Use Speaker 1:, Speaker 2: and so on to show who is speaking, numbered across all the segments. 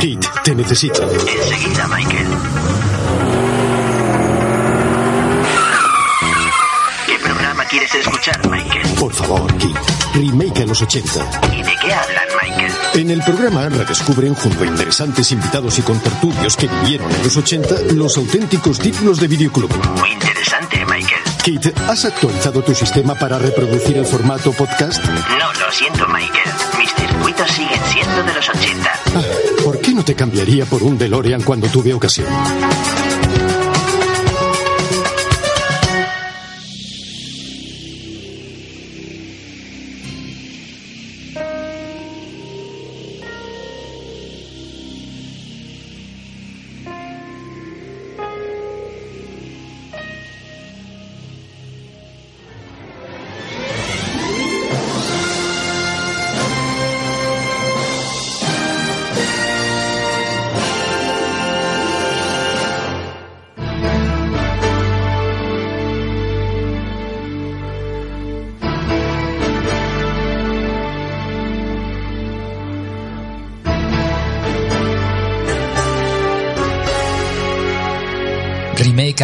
Speaker 1: Kit te necesita.
Speaker 2: Enseguida, Michael. ¿Qué programa quieres escuchar, Michael?
Speaker 1: Por favor, Kit. Remake a los 80.
Speaker 2: ¿Y de qué hablan, Michael?
Speaker 1: En el programa redescubren junto a interesantes invitados y contertulios que vivieron en los 80 los auténticos títulos de videoclub.
Speaker 2: Muy interesante.
Speaker 1: Kit, ¿has actualizado tu sistema para reproducir el formato podcast?
Speaker 2: No, lo siento, Michael. Mis circuitos siguen siendo de los 80.
Speaker 1: Ah, ¿Por qué no te cambiaría por un DeLorean cuando tuve ocasión?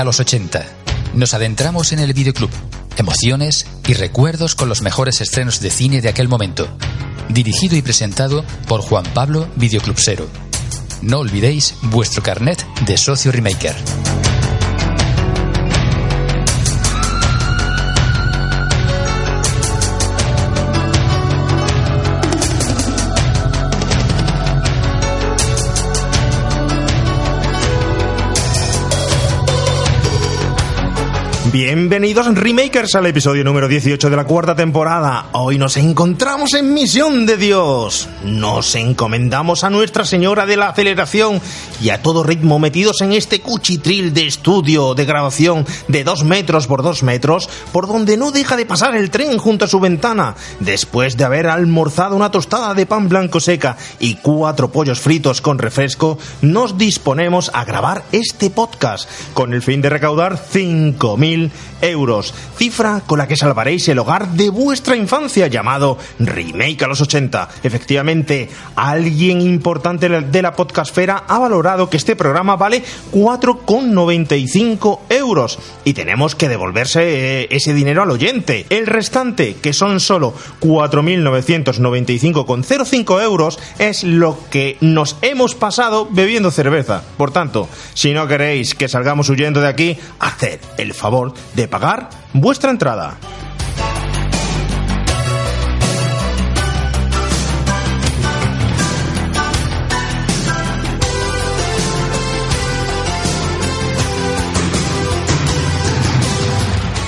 Speaker 3: Los 80. Nos adentramos en el videoclub. Emociones y recuerdos con los mejores estrenos de cine de aquel momento. Dirigido y presentado por Juan Pablo Videoclubsero. No olvidéis vuestro carnet de socio remaker.
Speaker 4: Bienvenidos remakers al episodio número 18 de la cuarta temporada. Hoy nos encontramos en Misión de Dios. Nos encomendamos a Nuestra Señora de la Aceleración y a todo ritmo metidos en este cuchitril de estudio de grabación de 2 metros por 2 metros por donde no deja de pasar el tren junto a su ventana. Después de haber almorzado una tostada de pan blanco seca y cuatro pollos fritos con refresco, nos disponemos a grabar este podcast con el fin de recaudar 5.000 euros, cifra con la que salvaréis el hogar de vuestra infancia llamado Remake a los 80. Efectivamente, alguien importante de la podcastfera ha valorado que este programa vale 4,95 euros y tenemos que devolverse eh, ese dinero al oyente. El restante, que son solo 4.995,05 euros, es lo que nos hemos pasado bebiendo cerveza. Por tanto, si no queréis que salgamos huyendo de aquí, haced el favor de pagar vuestra entrada.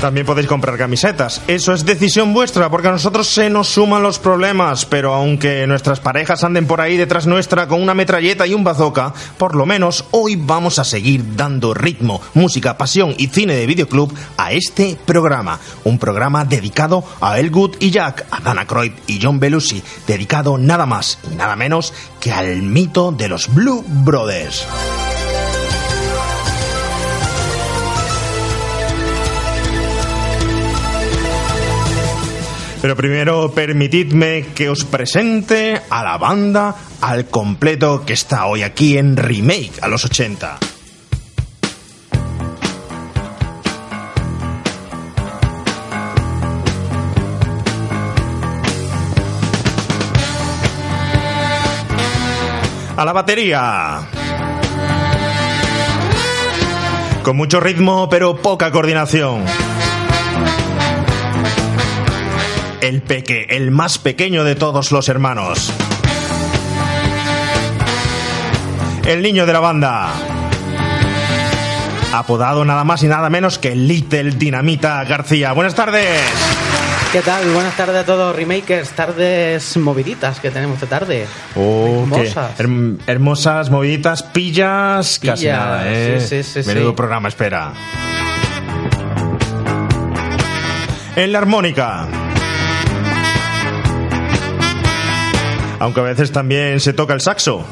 Speaker 4: También podéis comprar camisetas. Eso es decisión vuestra, porque a nosotros se nos suman los problemas. Pero aunque nuestras parejas anden por ahí detrás nuestra con una metralleta y un bazooka, por lo menos hoy vamos a seguir dando ritmo, música, pasión y cine de videoclub a este programa. Un programa dedicado a Elwood y Jack, a Dana Croyd y John Belushi, dedicado nada más y nada menos que al mito de los Blue Brothers. Pero primero permitidme que os presente a la banda al completo que está hoy aquí en Remake a los 80. A la batería. Con mucho ritmo pero poca coordinación. El peque, el más pequeño de todos los hermanos. El niño de la banda. Apodado nada más y nada menos que Little Dinamita García. Buenas tardes.
Speaker 5: ¿Qué tal? Buenas tardes a todos, remakers. Tardes moviditas que tenemos esta tarde.
Speaker 4: Oh,
Speaker 5: hermosas.
Speaker 4: herm- hermosas, moviditas, pillas, casi
Speaker 5: Pillas,
Speaker 4: nada, ¿eh?
Speaker 5: sí, sí, sí,
Speaker 4: Menudo programa, espera. En la armónica. Aunque a veces también se toca el saxo.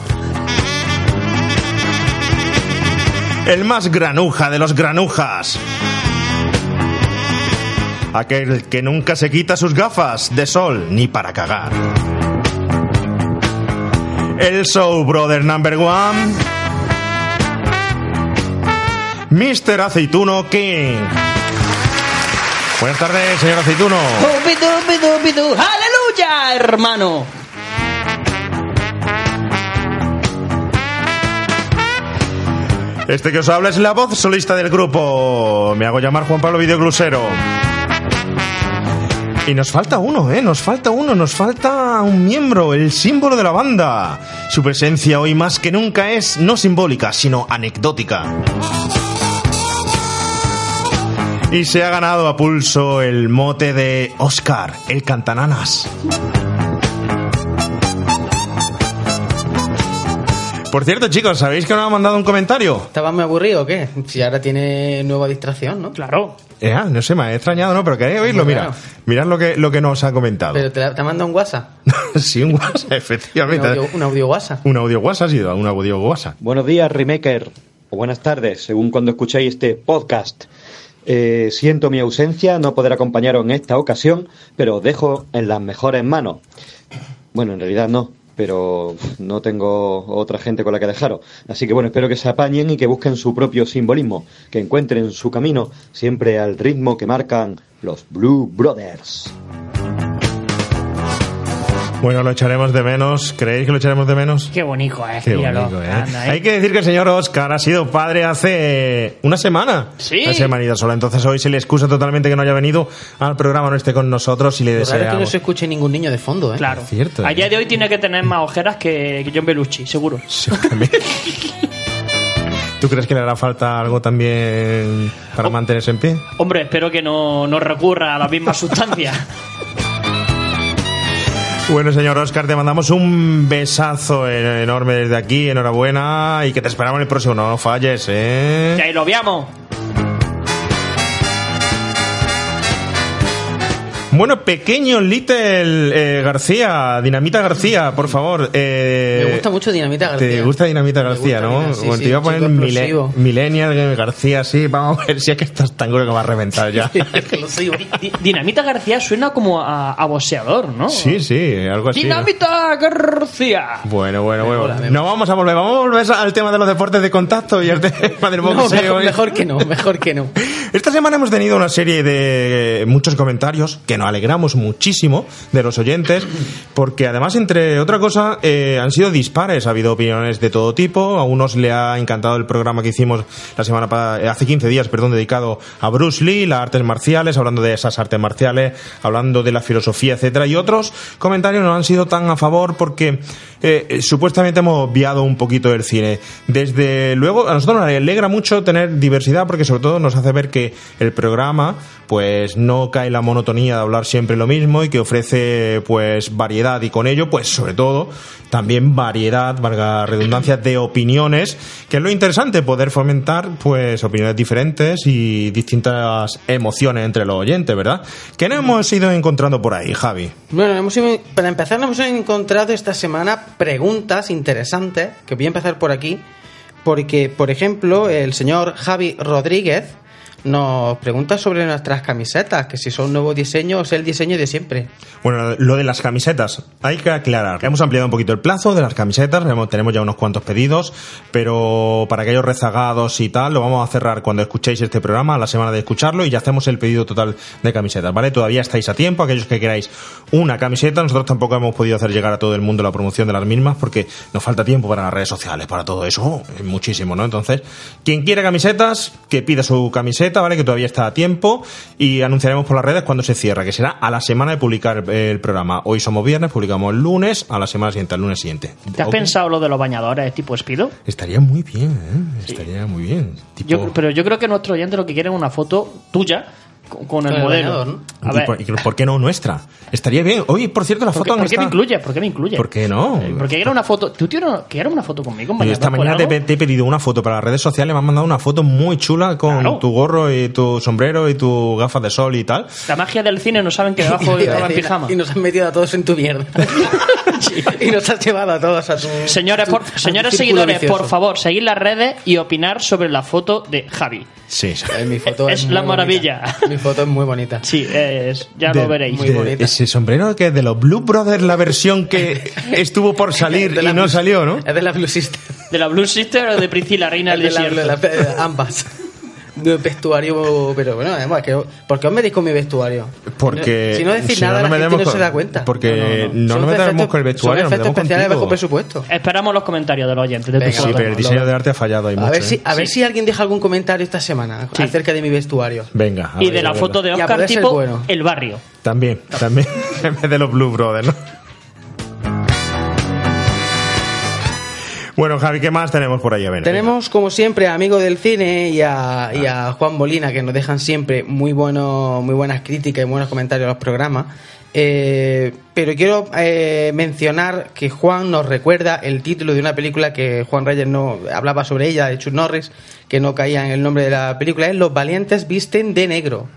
Speaker 4: El más granuja de los granujas. Aquel que nunca se quita sus gafas de sol ni para cagar. el Show Brother Number One, Mr. Aceituno King. Buenas tardes, señor Aceituno.
Speaker 6: ¡Aleluya, hermano!
Speaker 4: Este que os habla es la voz solista del grupo. Me hago llamar Juan Pablo Videoclusero. Y nos falta uno, ¿eh? Nos falta uno, nos falta un miembro, el símbolo de la banda. Su presencia hoy más que nunca es no simbólica, sino anecdótica. Y se ha ganado a pulso el mote de Oscar, el cantananas. Por cierto, chicos, ¿sabéis que nos ha mandado un comentario?
Speaker 5: ¿Estaba muy aburrido o qué? Si ahora tiene nueva distracción, ¿no?
Speaker 6: Claro.
Speaker 4: Eh, no sé, me ha extrañado, ¿no? Pero queréis oírlo, mira. Mirad lo que, lo que nos ha comentado.
Speaker 5: Pero te, te ha mandado un WhatsApp.
Speaker 4: sí, un WhatsApp,
Speaker 5: Un
Speaker 4: efectivamente.
Speaker 5: audio, un audio WhatsApp.
Speaker 4: Un audio WhatsApp ha sido, un audio WhatsApp.
Speaker 7: Buenos días, Remaker. O buenas tardes, según cuando escuchéis este podcast. Eh, siento mi ausencia, no poder acompañaros en esta ocasión, pero os dejo en las mejores manos. Bueno, en realidad no, pero no tengo otra gente con la que dejaros. Así que bueno, espero que se apañen y que busquen su propio simbolismo, que encuentren su camino siempre al ritmo que marcan los Blue Brothers.
Speaker 4: Bueno, lo echaremos de menos. ¿Creéis que lo echaremos de menos?
Speaker 6: Qué bonito, eh.
Speaker 4: Qué
Speaker 6: Míralo.
Speaker 4: bonito, ¿eh?
Speaker 6: Anda, eh.
Speaker 4: Hay que decir que el señor Oscar ha sido padre hace una semana.
Speaker 6: Sí.
Speaker 4: Una semanita sola. Entonces hoy se le excusa totalmente que no haya venido al programa, no esté con nosotros y le
Speaker 5: raro es que no
Speaker 4: deseamos.
Speaker 5: se escuche ningún niño de fondo, ¿eh?
Speaker 6: Claro.
Speaker 4: Es cierto,
Speaker 6: A
Speaker 4: eh.
Speaker 6: día de hoy tiene que tener más ojeras que John Belushi, seguro.
Speaker 4: Seguramente. ¿Tú crees que le hará falta algo también para
Speaker 6: Oh.
Speaker 4: mantenerse en pie?
Speaker 6: Hombre, espero que no, no recurra a la misma sustancia.
Speaker 4: Bueno, señor Oscar, te mandamos un besazo en- enorme desde aquí, enhorabuena y que te esperamos en el próximo, no falles, ¿eh?
Speaker 6: ahí lo veamos.
Speaker 4: Bueno, pequeño Little eh, García, Dinamita García, por favor. eh,
Speaker 5: Me gusta mucho Dinamita García.
Speaker 4: Te gusta Dinamita García,
Speaker 5: gusta,
Speaker 4: ¿no?
Speaker 5: mira, sí,
Speaker 4: bueno,
Speaker 5: sí,
Speaker 4: te iba a poner mile-. Millennial García, sí, vamos a ver si es que estás tan duro que va a reventar ya.
Speaker 6: Dinamita García suena como a, a boxeador, ¿no?
Speaker 4: sí, sí, algo así. ¿no?
Speaker 6: Dinamita García.
Speaker 4: Bueno, bueno, bueno.
Speaker 5: mola,
Speaker 4: no vamos a volver, vamos a volver al tema de los deportes de contacto y al tema del
Speaker 5: No,
Speaker 4: boxeo.
Speaker 5: mejor,
Speaker 4: ¿eh?
Speaker 5: mejor que no, mejor que no.
Speaker 4: Esta semana hemos tenido una serie de eh, muchos comentarios que alegramos muchísimo de los oyentes, porque además, entre otra cosa, eh, han sido dispares. Ha habido opiniones de todo tipo. A unos le ha encantado el programa que hicimos la semana eh, hace 15 días, perdón, dedicado a Bruce Lee, las artes marciales, hablando de esas artes marciales, hablando de la filosofía, etcétera. Y otros comentarios no han sido tan a favor porque eh, supuestamente hemos obviado un poquito el cine. Desde luego, a nosotros nos alegra mucho tener diversidad porque sobre todo nos hace ver que el programa pues no cae la monotonía de hablar siempre lo mismo y que ofrece pues variedad y con ello pues sobre todo también variedad, valga redundancia, de opiniones, que es lo interesante, poder fomentar pues opiniones diferentes y distintas emociones entre los oyentes, ¿verdad? ¿Qué nos hemos ido encontrando por ahí, Javi?
Speaker 5: Bueno, hemos, para empezar, hemos encontrado esta semana preguntas interesantes, que voy a empezar por aquí, porque, por ejemplo, el señor Javi Rodríguez nos pregunta sobre nuestras camisetas, que si son nuevos diseños o es el diseño de siempre.
Speaker 4: Bueno, lo de las camisetas, hay que aclarar. Hemos ampliado un poquito el plazo de las camisetas, tenemos ya unos cuantos pedidos, pero para aquellos rezagados y tal, lo vamos a cerrar cuando escuchéis este programa, a la semana de escucharlo, y ya hacemos el pedido total de camisetas, ¿vale? Todavía estáis a tiempo, aquellos que queráis una camiseta, nosotros tampoco hemos podido hacer llegar a todo el mundo la promoción de las mismas, porque nos falta tiempo para las redes sociales, para todo eso, es muchísimo, ¿no? Entonces, quien quiera camisetas, que pida su camiseta, ¿vale? Que todavía está a tiempo, y anunciaremos por las redes cuando se cierra, que será a la semana de publicar el, programa. Hoy somos viernes, publicamos el lunes, a la semana siguiente, al lunes siguiente.
Speaker 6: ¿Te has pensado lo de los bañadores tipo Espido?
Speaker 4: Estaría muy bien, ¿eh? Estaría muy bien. Tipo-
Speaker 6: Yo, pero yo creo que nuestro oyente lo que quiere es una foto tuya con, con el modelo.
Speaker 5: ¿no?
Speaker 6: A
Speaker 4: ¿Y
Speaker 6: ver,
Speaker 4: por, y por qué no nuestra? Estaría bien. Oye, por cierto, la
Speaker 6: ¿por,
Speaker 4: foto
Speaker 6: qué, por qué me incluye? ¿Por qué me incluye?
Speaker 4: ¿Por qué no?
Speaker 6: Eh, Porque era una foto. ¿Tú tienes que una foto conmigo?
Speaker 4: Oye, esta mañana te, he pedido una foto para las redes sociales, me han mandado una foto muy chula con
Speaker 6: Claro.
Speaker 4: tu gorro y tu sombrero y tu gafas de sol y tal.
Speaker 6: La magia del cine no saben que debajo estaba en pijama.
Speaker 5: Y nos has metido a todos en tu mierda. y nos has llevado a todos a tu.
Speaker 6: Señores, por-
Speaker 5: tu
Speaker 6: señores seguidores,
Speaker 5: vicioso.
Speaker 6: por favor, seguid las redes y opinar sobre la foto de Javi.
Speaker 4: Sí, sí.
Speaker 5: Eh, mi foto
Speaker 6: Es la maravilla.
Speaker 5: Mi foto es muy bonita.
Speaker 6: Sí, es, ya
Speaker 4: De-
Speaker 6: lo veréis.
Speaker 5: Muy
Speaker 4: de-
Speaker 5: bonita.
Speaker 4: Ese sombrero que es de los Blue Brothers, la versión que estuvo por salir
Speaker 5: De
Speaker 4: y
Speaker 5: la
Speaker 4: no
Speaker 5: Blue-
Speaker 4: salió, ¿no?
Speaker 5: Es de la Blue Sister.
Speaker 6: ¿De la Blue Sister o de Priscila, Reina del
Speaker 5: Es de la-
Speaker 6: Desierto?
Speaker 5: de la- de ambas. De vestuario, pero bueno, además, que, ¿por qué os medís con mi vestuario?
Speaker 4: Porque
Speaker 5: Si no decís
Speaker 4: si
Speaker 5: nada,
Speaker 4: no
Speaker 5: la
Speaker 4: me
Speaker 5: gente
Speaker 4: demos
Speaker 5: no
Speaker 4: con-
Speaker 5: se da cuenta.
Speaker 4: porque no nos metemos con el vestuario,
Speaker 5: Son efectos especiales
Speaker 4: contigo.
Speaker 5: bajo presupuesto.
Speaker 6: Esperamos los comentarios de los oyentes. De
Speaker 5: Venga,
Speaker 4: Sí, pero el diseño de arte ha fallado ahí
Speaker 5: A
Speaker 4: mucho.
Speaker 5: ver, si,
Speaker 4: ¿eh?
Speaker 5: a ver si alguien deja algún comentario esta semana
Speaker 6: Sí.
Speaker 5: acerca de mi vestuario.
Speaker 4: Venga. a
Speaker 6: Y
Speaker 4: ver,
Speaker 6: de la foto de Oscar tipo
Speaker 5: bueno.
Speaker 6: El Barrio.
Speaker 4: También, también. en vez de los Blue Brothers, ¿no? Bueno, Javi, ¿qué más tenemos por ahí? A ver,
Speaker 5: Tenemos, como siempre, a Amigo del Cine y a, y a Juan Molina, que nos dejan siempre muy, bueno, muy buenas críticas y buenos comentarios a los programas. Eh, pero quiero eh, mencionar que Juan nos recuerda el título de una película que Juan Reyes no hablaba sobre ella, de Chuck Norris, que no caía en el nombre de la película, es Los valientes visten de negro.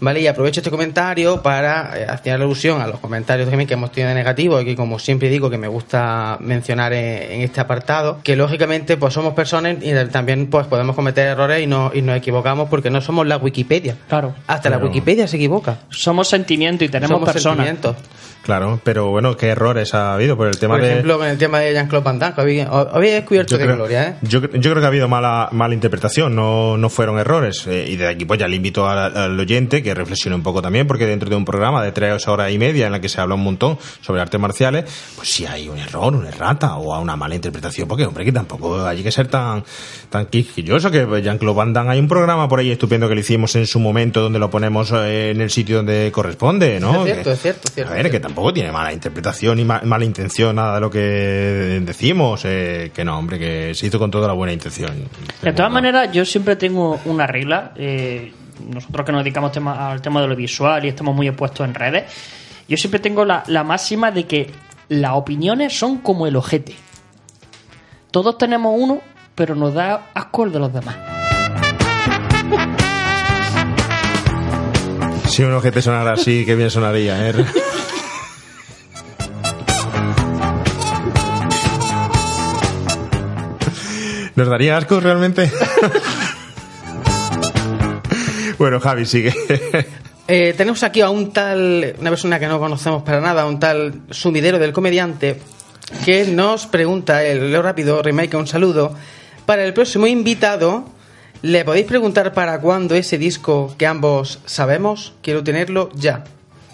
Speaker 5: ¿Vale? Y aprovecho este comentario para eh, hacer alusión a los comentarios también que hemos tenido de negativo y que como siempre digo que me gusta mencionar en, en este apartado, que lógicamente pues somos personas y también pues podemos cometer errores y, no, y nos equivocamos porque no somos la Wikipedia.
Speaker 6: Claro.
Speaker 5: Hasta la. Wikipedia se equivoca.
Speaker 6: Somos sentimiento y tenemos
Speaker 5: somos
Speaker 6: personas.
Speaker 5: sentimientos.
Speaker 4: Claro, pero bueno, ¿qué errores ha habido por el tema
Speaker 5: Por
Speaker 4: de...
Speaker 5: ejemplo, con el tema de Jean-Claude Van Damme, habéis descubierto de gloria, ¿eh?
Speaker 4: yo, yo creo que ha habido mala, mala interpretación, no, no fueron errores. Eh, y de aquí pues ya le invito al, al oyente que reflexione un poco también, porque dentro de un programa de tres horas y media en la que se habla un montón sobre artes marciales, pues si hay un error, una errata o una mala interpretación, porque hombre, que tampoco hay que ser tan, tan quisquilloso, que Jean-Claude Van Damme hay un programa por ahí estupendo que le hicimos en su momento donde lo ponemos eh, en el sitio donde corresponde, ¿no?
Speaker 5: Es cierto,
Speaker 4: Que-
Speaker 5: es cierto, es cierto,
Speaker 4: A ver, que
Speaker 5: cierto.
Speaker 4: Tampoco tiene mala interpretación ni ma- mala intención, nada de lo que decimos, eh, que no, hombre, que se hizo con toda la buena intención.
Speaker 6: De todas maneras, yo siempre tengo una regla. eh, nosotros que nos dedicamos tema- al tema de lo visual y estamos muy expuestos en redes, yo siempre tengo la, la máxima de que las opiniones son como el ojete. Todos tenemos uno, pero nos da asco el de los demás.
Speaker 4: Si un ojete sonara así, qué bien sonaría, ¿eh? ¿Nos daría asco realmente? bueno, Javi, sigue.
Speaker 5: Eh, tenemos aquí a un tal, una persona que no conocemos para nada, un tal sumidero del comediante, que nos pregunta, el Leo Rápido, Remake, un saludo. Para el próximo invitado, ¿le podéis preguntar para cuándo ese disco que ambos sabemos? Quiero tenerlo ya.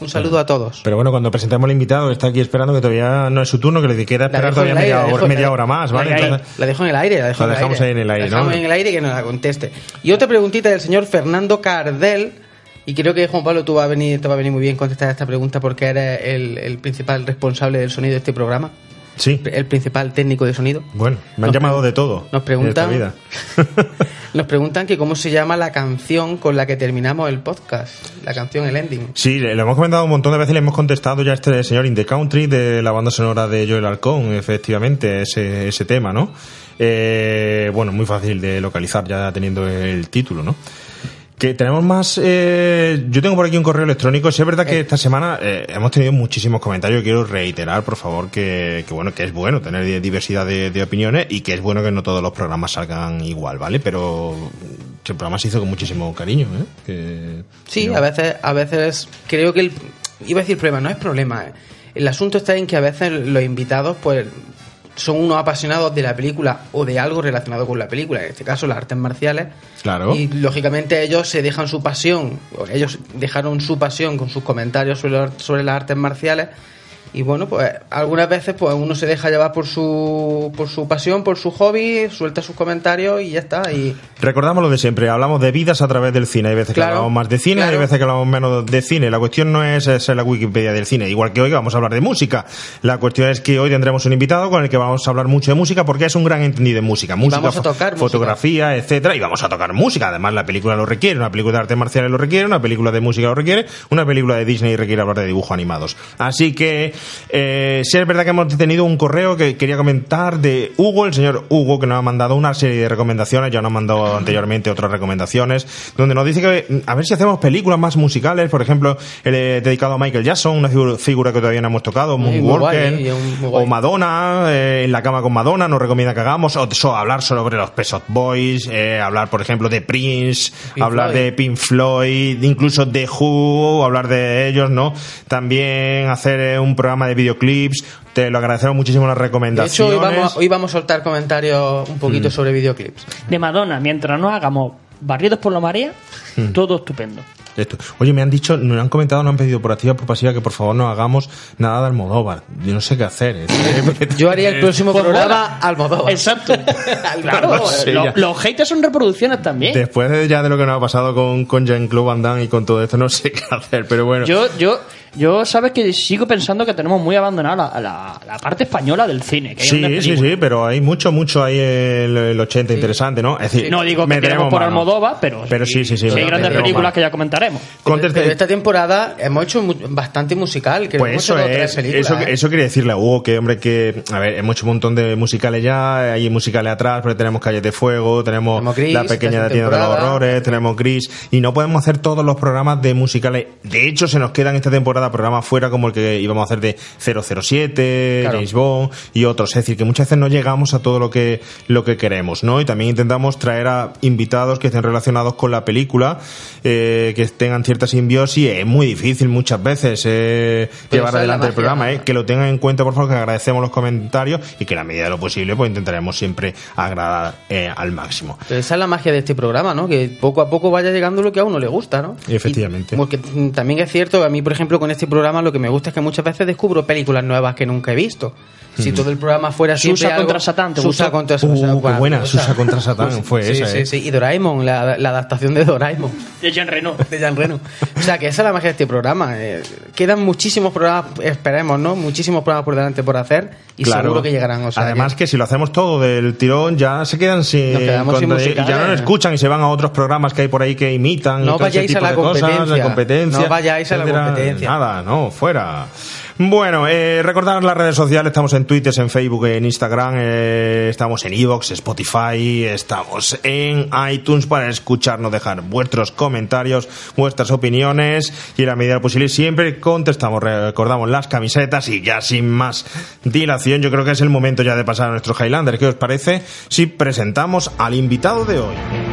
Speaker 5: Un saludo a todos.
Speaker 4: Pero bueno, cuando presentemos al invitado, está aquí esperando que todavía no es su turno, que le queda esperar todavía
Speaker 5: aire,
Speaker 4: media, hora,
Speaker 5: dejo-
Speaker 4: media
Speaker 5: la-
Speaker 4: hora más, ¿vale?
Speaker 6: la-
Speaker 4: Entonces-
Speaker 5: La dejo en el aire, la dejo
Speaker 4: La dejamos
Speaker 5: aire.
Speaker 4: ahí en el aire,
Speaker 5: La dejamos
Speaker 4: ¿no?
Speaker 5: en el aire y que nos la conteste. Y otra preguntita del señor Fernando Cardel. Y creo que Juan Pablo tú va a venir, te va a venir muy bien contestar esta pregunta porque eres el, el principal responsable del sonido de este programa,
Speaker 4: sí.
Speaker 5: el principal técnico de sonido.
Speaker 4: Bueno, me han
Speaker 5: Nos
Speaker 4: llamado de todo.
Speaker 5: nos preguntan-
Speaker 4: vida.
Speaker 5: Nos preguntan que cómo se llama la canción con la que terminamos el podcast, la canción, el ending.
Speaker 4: Sí, lo hemos comentado un montón de veces y le hemos contestado ya a este señor In the Country de la banda sonora de Joel Alcón, efectivamente, ese, ese tema, ¿no? Eh, bueno, muy fácil de localizar ya teniendo el título, ¿no? Que tenemos más. eh, yo tengo por aquí un correo electrónico. Sí, es verdad que esta semana eh, hemos tenido muchísimos comentarios. Quiero reiterar, por favor, que, que bueno, que es bueno tener di- diversidad de, de opiniones y que es bueno que no todos los programas salgan igual, ¿vale? Pero el programa se hizo con muchísimo cariño, ¿eh? Que,
Speaker 5: Sí, a veces, a veces creo que el, iba a decir problema, no es problema. eh. El asunto está en que a veces los invitados, pues, son unos apasionados de la película o de algo relacionado con la película, en este caso las artes marciales.
Speaker 4: Claro.
Speaker 5: Y lógicamente ellos se dejan su pasión, o ellos dejaron su pasión con sus comentarios sobre, sobre las artes marciales. Y bueno, pues algunas veces pues uno se deja llevar por su, por su pasión, por su hobby, suelta sus comentarios y ya está. Y
Speaker 4: Recordamos lo de siempre, hablamos de vidas a través del cine. Hay veces que hablamos más de cine, hay veces que hablamos menos de cine. La cuestión no es ser la Wikipedia del cine, igual que hoy vamos a hablar de música. La cuestión es que hoy tendremos un invitado con el que vamos a hablar mucho de música porque es un gran entendido en música. Música,
Speaker 5: vamos a tocar música.
Speaker 4: fotografía, etcétera, y vamos a tocar música. Además, la película lo requiere, una película de artes marciales lo requiere, una película de música lo requiere, una película de Disney requiere hablar de dibujos animados. Así que eh, sí es verdad que hemos tenido un correo que quería comentar de Hugo, el señor Hugo, que nos ha mandado una serie de recomendaciones, ya nos ha mandado anteriormente otras recomendaciones, donde nos dice que a ver si hacemos películas más musicales, por ejemplo, el eh, dedicado a Michael Jackson, una figu- figura que todavía no hemos tocado, Moonwalker,
Speaker 5: guay.
Speaker 4: o Madonna, eh, en la cama con Madonna, nos recomienda que hagamos, o so- hablar sobre los Pet Shop Boys, eh, hablar, por ejemplo, de Prince,
Speaker 5: Pink
Speaker 4: hablar
Speaker 5: Floyd.
Speaker 4: de Pink Floyd, incluso de Who, hablar de ellos, ¿no? También hacer eh, un programa de videoclips. Te lo agradecemos muchísimo las
Speaker 5: De
Speaker 4: recomendaciones.
Speaker 5: hecho, hoy vamos, hoy vamos a soltar comentarios un poquito
Speaker 4: Mm.
Speaker 5: sobre videoclips.
Speaker 6: De Madonna, mientras no hagamos barridos por la marea,
Speaker 4: Mm.
Speaker 6: todo estupendo.
Speaker 4: Esto. Oye, me han dicho, nos han comentado, nos han pedido por activa, por pasiva que por favor no hagamos nada de Almodóvar. Yo no sé qué hacer. ¿eh?
Speaker 5: Yo haría el próximo
Speaker 6: Pues
Speaker 5: programa Almodóvar.
Speaker 6: Exacto. claro,
Speaker 4: No sé,
Speaker 6: lo-
Speaker 4: ya.
Speaker 6: los haters son reproducciones también.
Speaker 4: Después de ya de lo que nos ha pasado con, con Jean-Claude Van Damme y con todo esto, no sé qué hacer, pero bueno.
Speaker 6: Yo, yo, yo sabes que sigo pensando que tenemos muy abandonada la, la- la parte española del cine. Que
Speaker 4: Sí, sí, sí, pero hay mucho, mucho ahí el, el 80 interesante, ¿no? Es decir,
Speaker 6: No digo que
Speaker 4: meteremos
Speaker 6: tenemos por. Almodóvar, pero,
Speaker 4: Pero sí, sí, sí.
Speaker 6: hay
Speaker 4: pero
Speaker 6: grandes películas
Speaker 4: mano.
Speaker 6: que ya comentaremos.
Speaker 4: Conteste-
Speaker 5: Pero esta temporada hemos hecho bastante musical. Que
Speaker 4: Pues
Speaker 5: hemos
Speaker 4: eso
Speaker 5: hecho
Speaker 4: es, eso,
Speaker 5: ¿eh?
Speaker 4: eso quería decirle a Hugo que, hombre, que, a ver, hemos hecho un montón de musicales ya, hay musicales atrás, pero tenemos Calles de Fuego, tenemos,
Speaker 5: Tenemos Gris,
Speaker 4: La Pequeña
Speaker 5: tercera
Speaker 4: Tienda de los. Horrores, tenemos Gris, y no podemos hacer todos los programas de musicales. De hecho, se nos quedan esta temporada programas fuera como el que íbamos a hacer de 007,
Speaker 5: Claro.
Speaker 4: James Bond y otros. Es decir, que muchas veces no llegamos a todo lo que, lo que queremos, ¿no? Y también intentamos traer a invitados que estén relacionados con la película, eh, que tengan cierta simbiosis. Es muy difícil muchas veces eh, llevar adelante el programa, ¿eh? que lo tengan en cuenta, por favor, que agradecemos los comentarios y que en la medida de lo posible pues intentaremos siempre agradar eh, al máximo.
Speaker 5: Pero esa es la magia de este programa, ¿no? Que poco a poco vaya llegando lo que a uno le gusta, ¿no?
Speaker 4: Efectivamente.
Speaker 5: Y porque también es cierto, a mí, por ejemplo, con este programa lo que me gusta es que muchas veces descubro películas nuevas que nunca he visto. Si todo el programa fuera
Speaker 6: Susa
Speaker 5: siempre algo-
Speaker 6: contra Satán, ¿te
Speaker 5: Susa contra
Speaker 4: Uh,
Speaker 5: Satán.
Speaker 4: qué buena,
Speaker 5: Susa.
Speaker 4: Susa contra Satán fue
Speaker 5: sí,
Speaker 4: esa,
Speaker 5: Sí,
Speaker 4: ¿eh?
Speaker 5: sí, y Doraemon, la, la adaptación de Doraemon.
Speaker 6: De Jean Reno.
Speaker 5: de Jean Reno. O sea, que esa es la magia de este programa. eh, quedan muchísimos programas, esperemos, ¿no? Muchísimos programas por delante por hacer y
Speaker 4: Claro.
Speaker 5: seguro que llegarán. O sea,
Speaker 4: Además que si lo hacemos todo del tirón ya se quedan sin,
Speaker 5: Nos quedamos sin musicales.
Speaker 4: ya no lo escuchan y se van a otros programas que hay por ahí que imitan y
Speaker 5: No
Speaker 4: ese
Speaker 5: vayáis a la
Speaker 4: de cosas,
Speaker 5: competencia. No vayáis a la competencia.
Speaker 4: nada no fuera bueno, eh, recordar las redes sociales, estamos en Twitter, en Facebook, en Instagram, eh, estamos en Evox, Spotify, estamos en iTunes para escucharnos, dejar vuestros comentarios, vuestras opiniones y en la medida posible siempre contestamos, recordamos las camisetas y ya sin más dilación, yo creo que es el momento ya de pasar a nuestros Highlanders. ¿Qué os parece si presentamos al invitado de hoy?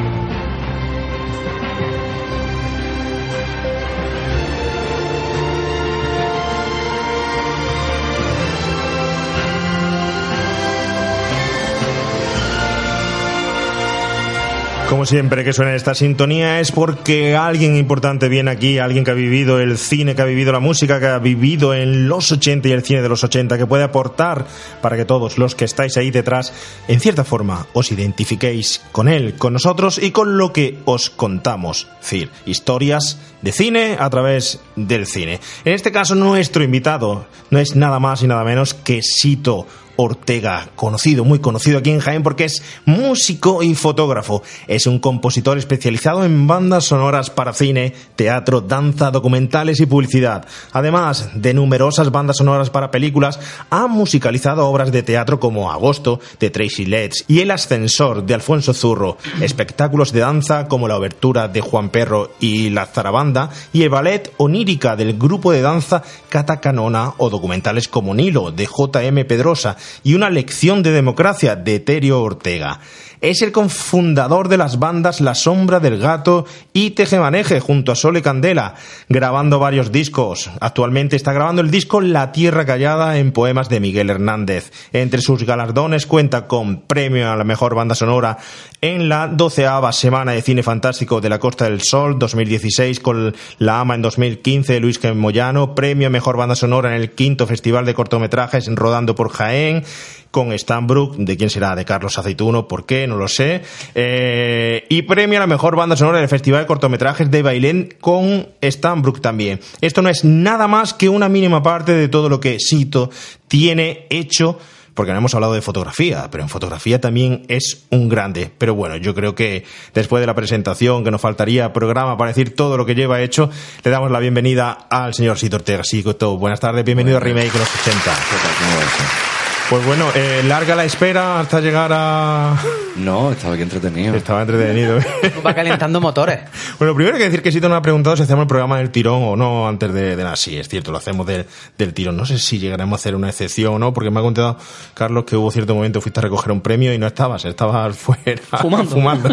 Speaker 4: Como siempre que suena esta sintonía es porque alguien importante viene aquí, alguien que ha vivido el cine, que ha vivido la música, que ha vivido en los 80 y el cine de los 80, que puede aportar para que todos los que estáis ahí detrás, en cierta forma, os identifiquéis con él, con nosotros y con lo que os contamos. Es decir, historias de cine a través del cine. En este caso, nuestro invitado no es nada más y nada menos que Sito Ortega, conocido, muy conocido aquí en Jaén porque es músico y fotógrafo. Es un compositor especializado en bandas sonoras para cine, teatro, danza, documentales y publicidad. Además de numerosas bandas sonoras para películas, ha musicalizado obras de teatro como Agosto de Tracy Letts y El Ascensor de Alfonso Zurro, espectáculos de danza como la obertura de Juan Perro y la Zarabanda y el ballet onírica del grupo de danza Catacanona o documentales como Nilo de J.M. Pedrosa y una lección de democracia de Terio Ortega. Es el cofundador de las bandas La Sombra del Gato y Tejemaneje junto a Sole Candela, grabando varios discos. Actualmente está grabando el disco La Tierra Callada en poemas de Miguel Hernández. Entre sus galardones cuenta con premio a la mejor banda sonora en la doceava Semana de Cine Fantástico de la Costa del Sol 2016 con La Ama en 2015 de Luis Moyano, premio a mejor banda sonora en el quinto Festival de Cortometrajes Rodando por Jaén con Stanbrook, de quién será, de Carlos Aceituno, ¿por qué? No lo sé. Eh, y premio a la mejor banda sonora del Festival de Cortometrajes de Bailén con Stanbrook también. Esto no es nada más que una mínima parte de todo lo que Sito tiene hecho porque no hemos hablado de fotografía, pero en fotografía también es un grande. Pero bueno, yo creo que después de la presentación, que nos faltaría programa para decir todo lo que lleva hecho, le damos la bienvenida al señor Sito Ortega. Sito, buenas tardes, bienvenido a Remake en los 80. Pues bueno, eh, larga la espera hasta llegar a...
Speaker 8: No, estaba aquí entretenido.
Speaker 4: Estaba entretenido.
Speaker 5: Va calentando motores.
Speaker 4: Bueno, primero hay que decir que Sito nos ha preguntado si hacemos el programa del tirón o no antes de, de nada. Sí, es cierto, lo hacemos del- del tirón. No sé si llegaremos a hacer una excepción o no, porque me ha contado Carlos que hubo cierto momento fuiste a recoger un premio y no estabas, estabas fuera
Speaker 6: Fumando.
Speaker 4: fumando.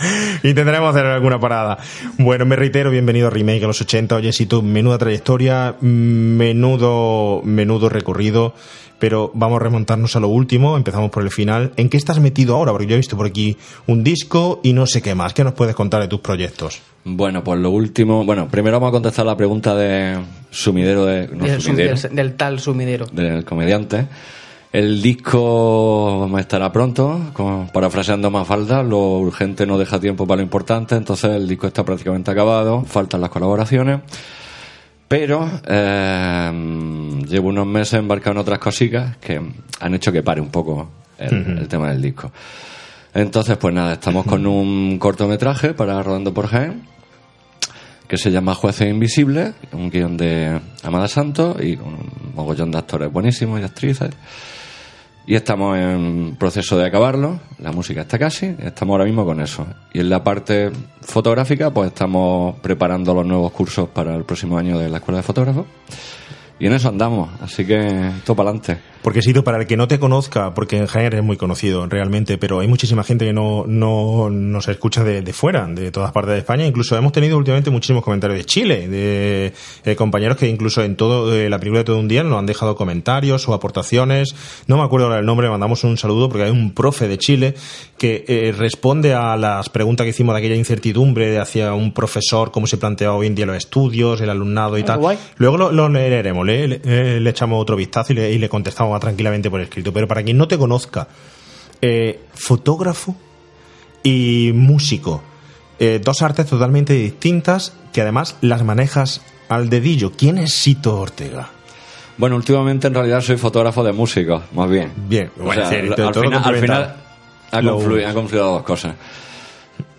Speaker 4: Intentaremos hacer alguna parada. Bueno, me reitero, bienvenido a Remake a los 80. Oye, Sito, menuda trayectoria, menudo, menudo recorrido. Pero vamos a remontarnos a lo último, empezamos por el final. ¿En qué estás metido ahora? Porque yo he visto por aquí un disco y no sé qué más. ¿Qué nos puedes contar de tus proyectos?
Speaker 8: Bueno, pues lo último. Bueno, primero vamos a contestar la pregunta de sumidero de. No,
Speaker 5: del,
Speaker 8: sumidero,
Speaker 5: del- del tal sumidero.
Speaker 8: del comediante. El disco estará pronto, como parafraseando más falta, lo urgente no deja tiempo para lo importante, entonces el disco está prácticamente acabado, faltan las colaboraciones, pero eh, llevo unos meses embarcado en otras cositas que han hecho que pare un poco el, el tema del disco. Entonces, pues nada, estamos con un cortometraje para Rodando por Jaén, que se llama Jueces Invisibles, un guion de Amada Santos y un mogollón de actores buenísimos y actrices. Y estamos en proceso de acabarlo, la música está casi, estamos ahora mismo con eso. Y en la parte fotográfica, pues estamos preparando los nuevos cursos para el próximo año de la Escuela de Fotógrafos. Y en eso andamos, así que todo para adelante.
Speaker 4: Porque Sito, para el que no te conozca, porque en Jaén eres muy conocido realmente, pero hay muchísima gente que no, no nos escucha de, de fuera, de todas partes de España. Incluso hemos tenido últimamente muchísimos comentarios de Chile, de eh, compañeros que incluso en todo eh, la película de todo un día nos han dejado comentarios o aportaciones. No me acuerdo ahora el nombre, mandamos un saludo porque hay un profe de Chile que eh, responde a las preguntas que hicimos de aquella incertidumbre de hacia un profesor, cómo se plantea hoy en día los estudios, el alumnado y
Speaker 6: Ah,
Speaker 4: tal.
Speaker 6: guay.
Speaker 4: Luego lo, lo leeremos, le, le- le echamos otro vistazo y le, y le contestamos más tranquilamente por escrito. Pero para quien no te conozca, eh, fotógrafo y músico, eh, dos artes totalmente distintas que además las manejas al dedillo. ¿Quién es Sito Ortega?
Speaker 8: Bueno, últimamente en realidad soy fotógrafo de músicos, más bien.
Speaker 4: Bien,
Speaker 8: O sea, al, final, al
Speaker 4: complementado.
Speaker 8: final ha,
Speaker 4: Lo-
Speaker 8: confluido, ha confluido dos cosas.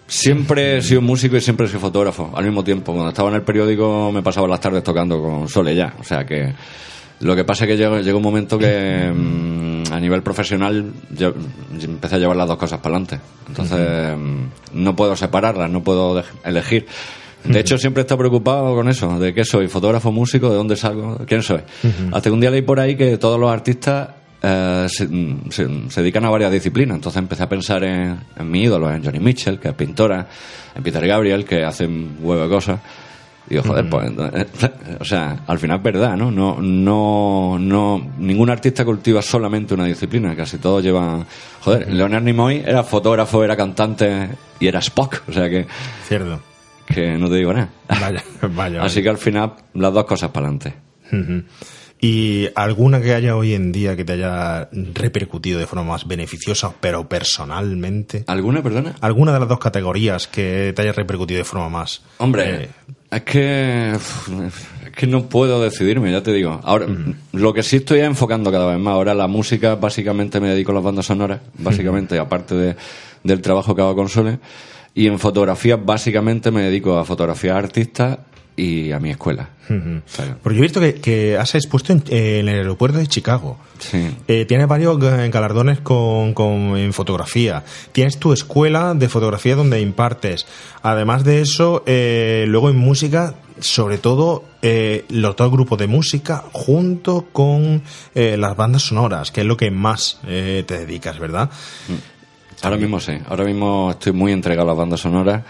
Speaker 8: Siempre he sido músico y siempre he sido fotógrafo al mismo tiempo. Cuando estaba en el periódico me pasaba las tardes tocando con Sole ya. O sea que lo que pasa es que llegó, llegó un momento que mm, a nivel profesional yo empecé a llevar las dos cosas para adelante. Entonces mm, no puedo separarlas, no puedo elegir. De hecho, siempre he estado preocupado con eso, de qué soy, fotógrafo, músico, de dónde salgo, quién soy. Hasta que un día leí por ahí que todos los artistas eh, se, se- se dedican a varias disciplinas. Entonces empecé a pensar en, en mi ídolo, en Johnny Mitchell, que es pintora, en Peter Gabriel, que hace un huevo de cosas. Digo, joder, pues, eh, o sea, al final es verdad, ¿no? No, no, no, ningún artista cultiva solamente una disciplina, casi todos llevan, joder, Leonard Nimoy era fotógrafo, era cantante y era Spock, o sea que,
Speaker 4: Cierto.
Speaker 8: que no te digo nada.
Speaker 4: Vaya, vaya.
Speaker 8: Así que al final, las dos cosas para adelante.
Speaker 4: ¿Y alguna que haya hoy en día que te haya repercutido de forma más beneficiosa, pero personalmente?
Speaker 8: ¿Alguna, perdona?
Speaker 4: ¿Alguna de las dos categorías que te haya repercutido de forma más?
Speaker 8: Hombre,
Speaker 4: eh,
Speaker 8: es que es que no puedo decidirme, ya te digo. Ahora, lo que sí estoy enfocando cada vez más. Ahora la música, básicamente me dedico a las bandas sonoras, básicamente, aparte de, del trabajo que hago con Sole. Y en fotografía, básicamente me dedico a fotografiar artistas y a mi escuela. sea,
Speaker 4: Porque yo he visto que, que has expuesto en, en el aeropuerto de Chicago.
Speaker 8: sí.
Speaker 4: Eh, tienes varios ga- galardones con, con- en fotografía. Tienes tu escuela de fotografía donde impartes. Además de eso, eh, luego en música, sobre todo eh, los dos grupos de música junto con eh, las bandas sonoras, que es lo que más eh, te dedicas, ¿verdad?
Speaker 8: Ahora mismo sí, ahora mismo estoy muy entregado a las bandas sonoras.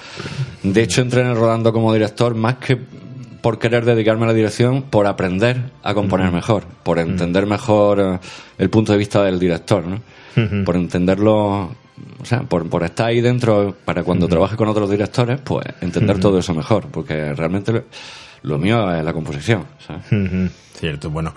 Speaker 8: De hecho, entré en el rodando como director más que por querer dedicarme a la dirección, por aprender a componer mejor, por entender mejor eh, el punto de vista del director, ¿no? Por entenderlo, o sea, por, por estar ahí dentro para cuando trabaje con otros directores, pues entender todo eso mejor, porque realmente lo, lo mío es la composición, ¿sabes?
Speaker 4: Cierto, bueno.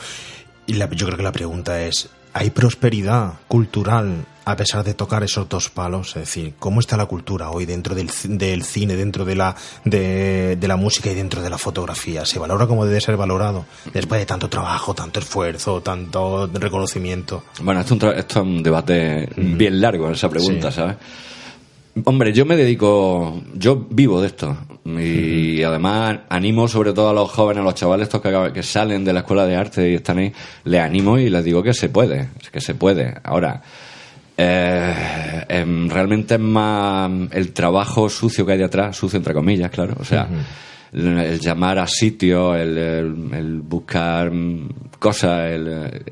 Speaker 4: Y la- yo creo que la pregunta es, ¿hay prosperidad cultural a pesar de tocar esos dos palos, es decir, cómo está la cultura hoy dentro del, del cine, dentro de la, de, de la música y dentro de la fotografía. Se valora como debe ser valorado después de tanto trabajo, tanto esfuerzo, tanto reconocimiento.
Speaker 8: Bueno, esto es un, esto es un debate bien largo esa pregunta,
Speaker 4: Sí.
Speaker 8: ¿sabes? Hombre, yo me dedico, yo vivo de esto y además animo sobre todo a los jóvenes, a los chavales estos que, que salen de la escuela de arte y están ahí, les animo y les digo que se puede, que se puede. Ahora, eh, em, realmente es más el trabajo sucio que hay detrás, sucio entre comillas, claro, o sea, el, el llamar a sitio, el, el- el buscar mm, cosas, el, eh,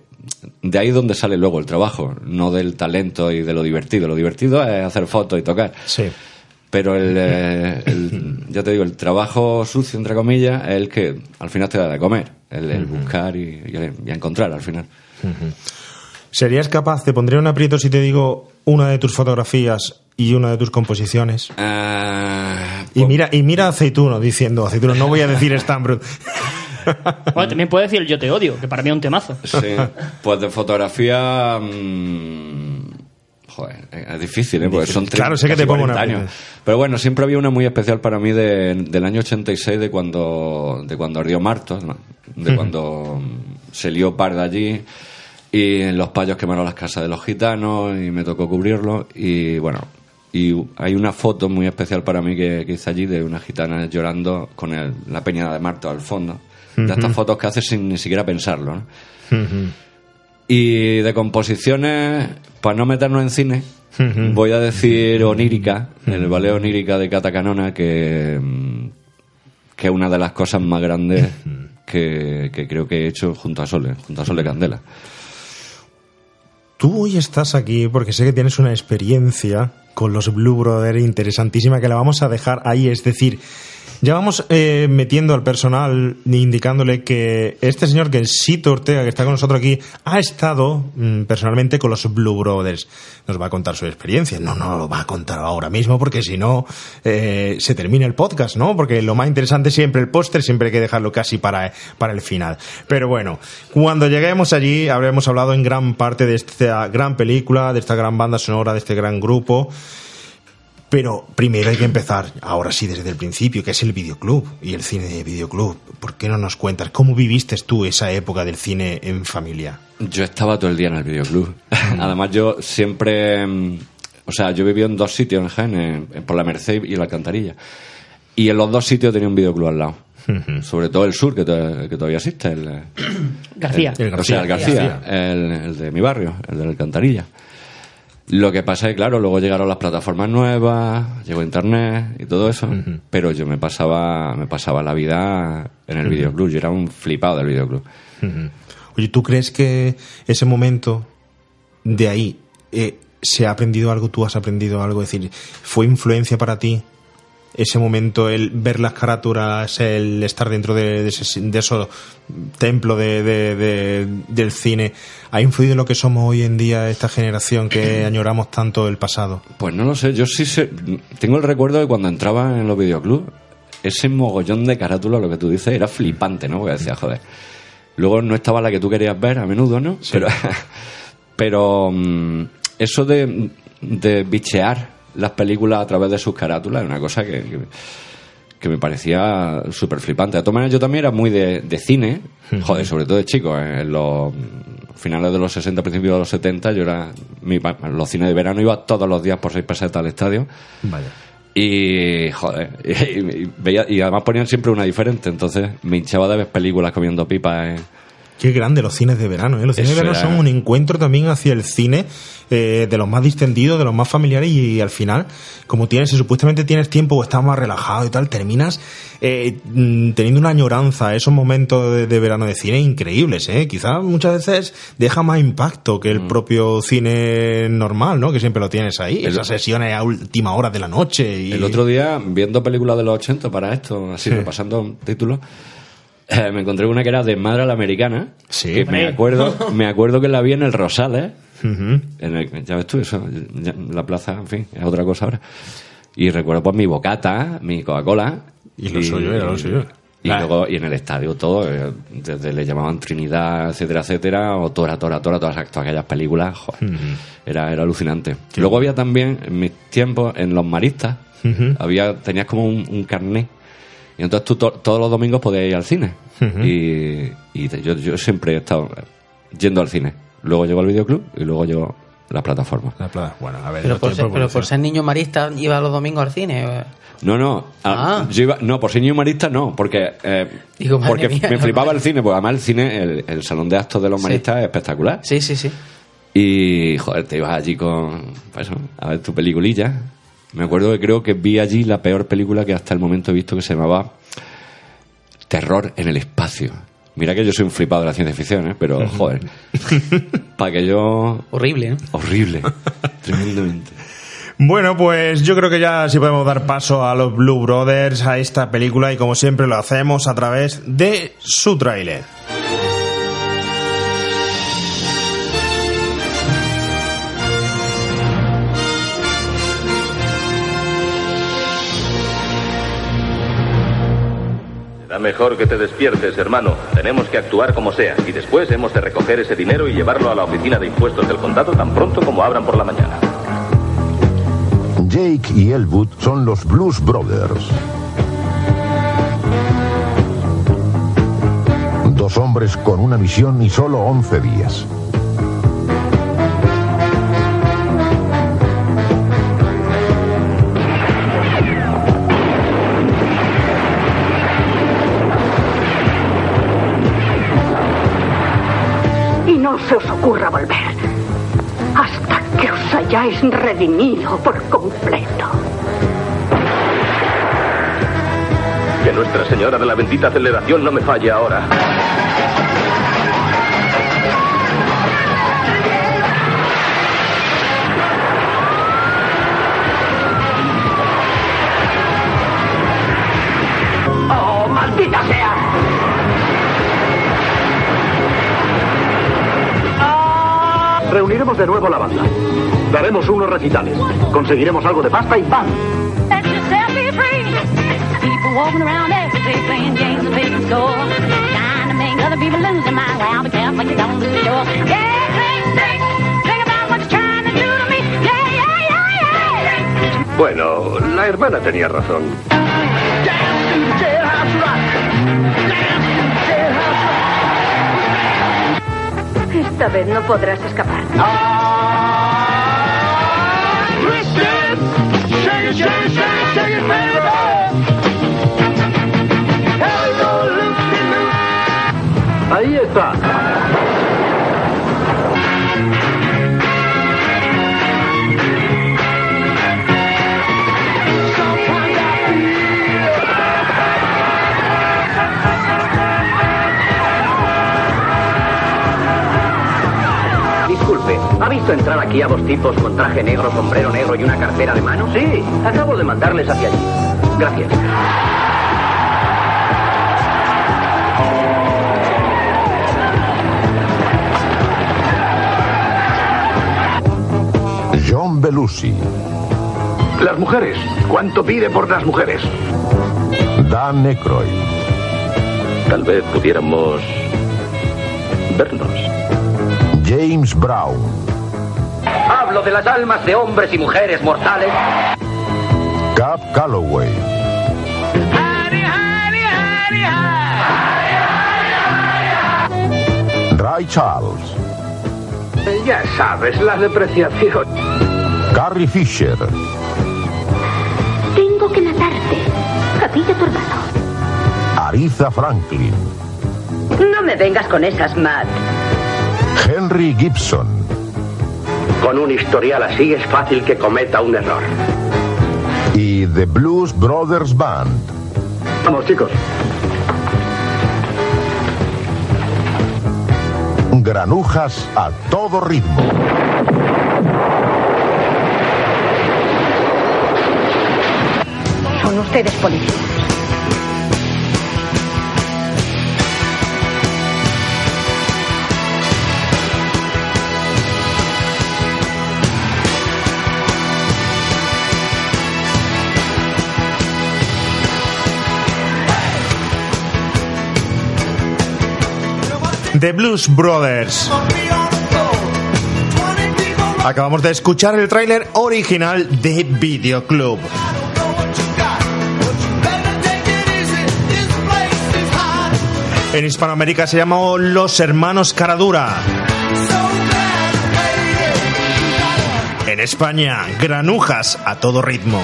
Speaker 8: de ahí es donde sale luego el trabajo, no del talento y de lo divertido. Lo divertido es hacer fotos y tocar.
Speaker 4: Sí.
Speaker 8: Pero el, eh, el- ya te digo, el trabajo sucio, entre comillas, es el que al final te da de comer. El, el buscar y, y- y encontrar al final.
Speaker 4: ¿Serías capaz, te pondría un aprieto si te digo una de tus fotografías y una de tus composiciones?
Speaker 8: Ah,
Speaker 4: Y mira, y mira a Aceituno diciendo, Aceituno, no voy a decir Stambrut.
Speaker 6: Bueno, también puede decir Yo te odio, que para mí es un temazo.
Speaker 8: Sí, pues de fotografía. mm, joder, es difícil, ¿eh? Porque son tres,
Speaker 4: Claro, sé que te pongo
Speaker 8: 40
Speaker 4: una
Speaker 8: años. Pero bueno, siempre había una muy especial para mí de- del año 86, de cuando, de cuando ardió Martos, ¿no? de cuando mm, se lió parda allí. Y en los payos quemaron las casas de los gitanos y me tocó cubrirlo. Y bueno, y hay una foto muy especial para mí que, que hice allí de una gitana llorando con el- la peña de Martos al fondo. De estas fotos que haces sin ni siquiera pensarlo. ¿no? Y de composiciones, para no meternos en cine, voy a decir Onírica, el ballet Onírica de Cata Canona, que, mm, que es una de las cosas más grandes que, que creo que he hecho junto a Sole, junto a Sole Candela.
Speaker 4: Tú hoy estás aquí porque sé que tienes una experiencia con los Blue Brothers interesantísima que la vamos a dejar ahí. Es decir, ya vamos eh, metiendo al personal, indicándole que este señor, que es Sito Ortega, que está con nosotros aquí, ha estado mm, personalmente con los Blue Brothers. Nos va a contar su experiencia. No, no lo va a contar ahora mismo porque si no eh, se termina el podcast, ¿no? Porque lo más interesante es siempre el póster, siempre hay que dejarlo casi para, para el final. Pero bueno, cuando lleguemos allí habremos hablado en gran parte de esta gran película, de esta gran banda sonora, de este gran grupo. Pero primero hay que empezar, ahora sí, desde el principio, que es el videoclub y el cine de videoclub. ¿Por qué no nos cuentas cómo viviste tú esa época del cine en familia?
Speaker 8: Yo estaba todo el día en el videoclub. Además, yo siempre. mm, O sea, yo vivía en dos sitios en Jaén, por la Merced y la Alcantarilla. Y en los dos sitios tenía un videoclub al lado. Sobre todo el sur, que, to- que todavía existe. El,
Speaker 6: García.
Speaker 4: El
Speaker 8: o sea, el
Speaker 4: García.
Speaker 8: García, El, el de mi barrio, el de la Alcantarilla. Lo que pasa es que, claro, luego llegaron las plataformas nuevas, llegó Internet y todo eso, pero yo me pasaba, me pasaba la vida en el videoclub. Yo era un flipado del videoclub.
Speaker 4: Oye, ¿tú crees que ese momento de ahí eh, se ha aprendido algo? ¿Tú has aprendido algo? Es decir, ¿fue influencia para ti ese momento, el ver las carátulas, el estar dentro de, de ese de eso templo de, de- de- del cine? ¿Ha influido en lo que somos hoy en día esta generación que añoramos tanto el pasado?
Speaker 8: Pues no lo sé, yo sí sé, tengo el recuerdo de cuando entraba en los videoclubs, ese mogollón de carátulas, lo que tú dices, era flipante, ¿no? Porque decía, joder. Luego no estaba la que tú querías ver a menudo, ¿no? Pero, pero mm, eso de, de bichear las películas a través de sus carátulas una cosa que, que, que me parecía súper flipante. De todas maneras, yo también era muy de, de cine, joder, sobre todo de chico, ¿eh? en los finales de los 60, principios de los 70, yo era, mi, los cines de verano iba todos los días por seis pesetas al estadio.
Speaker 4: Vaya.
Speaker 8: Y, joder, y, y veía, y además ponían siempre una diferente, entonces me hinchaba de ver películas comiendo pipas.
Speaker 4: Qué grande los cines de verano, ¿eh? Los cines
Speaker 8: Eso
Speaker 4: de verano
Speaker 8: era-
Speaker 4: son un encuentro también hacia el cine eh, de los más distendidos, de los más familiares y, al final, como tienes, si supuestamente tienes tiempo o estás más relajado y tal, terminas eh, mm, teniendo una añoranza a esos momentos de, de verano de cine increíbles, ¿eh? Quizás muchas veces deja más impacto que el propio cine normal, ¿no? Que siempre lo tienes ahí,
Speaker 8: Mm. El-
Speaker 4: esas sesiones a última hora de la noche y...
Speaker 8: El otro día, viendo películas de los 80 para esto, así repasando títulos, eh, me encontré una que era de Madre a la Americana.
Speaker 4: Sí.
Speaker 8: Que me acuerdo, me acuerdo que la vi en el Rosales. En el- ya ves tú, eso, ya- la plaza, en fin, es otra cosa ahora. Y recuerdo pues mi bocata, mi Coca-Cola.
Speaker 4: Y lo suyo, era lo suyo.
Speaker 8: Y
Speaker 4: Ah.
Speaker 8: luego, y en el estadio todo, eh, desde le llamaban Trinidad, etcétera, etcétera, o Tora, Tora, Tora, todas, todas aquellas películas, joder, era, era alucinante. luego había también, en mis tiempos, en los maristas, había, tenías como un, un carné, y entonces tú to- todos los domingos podías ir al cine. Y, yo, yo siempre he estado yendo al cine. Luego llegó el videoclub y luego llegó la plataforma.
Speaker 4: La plata. Bueno, a ver.
Speaker 5: Pero por, ser, pero por ser niño marista iba los domingos al cine.
Speaker 8: No, no. ah,
Speaker 5: Ah.
Speaker 8: yo iba- no, por ser niño marista no, porque, eh,
Speaker 5: Digo,
Speaker 8: porque
Speaker 5: mía,
Speaker 8: me
Speaker 5: no,
Speaker 8: flipaba
Speaker 5: no.
Speaker 8: el cine, porque además el cine, el, el salón de actos de los
Speaker 5: Sí.
Speaker 8: maristas es espectacular.
Speaker 5: Sí, sí, sí.
Speaker 8: Y, joder, te ibas allí con, pues eso, a ver tu peliculilla. Me acuerdo que creo que vi allí la peor película que hasta el momento he visto que se llamaba Terror en el espacio. Mira que yo soy un flipado de la ciencia ficción, ¿eh? pero, joder, para que yo...
Speaker 5: Horrible, ¿eh?
Speaker 8: Horrible, tremendamente.
Speaker 4: Bueno, pues yo creo que ya sí podemos dar paso a los Blue Brothers, a esta película, y como siempre lo hacemos a través de su tráiler.
Speaker 9: Mejor que te despiertes, hermano. Tenemos que actuar como sea. Y después hemos de recoger ese dinero y llevarlo a la oficina de impuestos del condado tan pronto como abran por la mañana.
Speaker 10: Jake y Elwood son los Blues Brothers. Dos hombres con una misión y solo 11 días.
Speaker 11: Hayáis redimido por completo.
Speaker 9: Que Nuestra Señora de la bendita aceleración no me falle ahora.
Speaker 11: ¡Oh, maldita sea!
Speaker 12: Reuniremos de nuevo la banda. Daremos unos recitales. Conseguiremos algo de pasta y pan.
Speaker 13: Let yourself be free. People walking around every day playing
Speaker 12: Ahí está.
Speaker 14: ¿Ha visto entrar aquí a dos tipos con traje negro, sombrero negro y una cartera de mano? Sí, acabo de mandarles hacia allí. Gracias.
Speaker 10: John Belushi,
Speaker 12: Las mujeres. ¿Cuánto pide por las mujeres?
Speaker 10: Dan Aykroyd,
Speaker 9: Tal vez pudiéramos vernos.
Speaker 10: James Brown,
Speaker 14: Hablo de las almas de hombres y mujeres mortales.
Speaker 10: Cap Calloway, Ray Charles,
Speaker 12: Ya sabes, la depreciación.
Speaker 10: Carrie Fisher,
Speaker 11: Tengo que matarte. Capilla tu hermano.
Speaker 10: Aretha Franklin,
Speaker 11: No me vengas con esas, Matt.
Speaker 10: Henry Gibson,
Speaker 12: Con un historial así es fácil que cometa un error.
Speaker 10: y The Blues Brothers Band.
Speaker 12: Vamos, chicos.
Speaker 10: Granujas a todo ritmo.
Speaker 11: Son ustedes policías.
Speaker 4: The Blues Brothers. Acabamos de escuchar el tráiler original de Videoclub. En Hispanoamérica se llamó Los Hermanos Caradura. En España, Granujas a todo ritmo.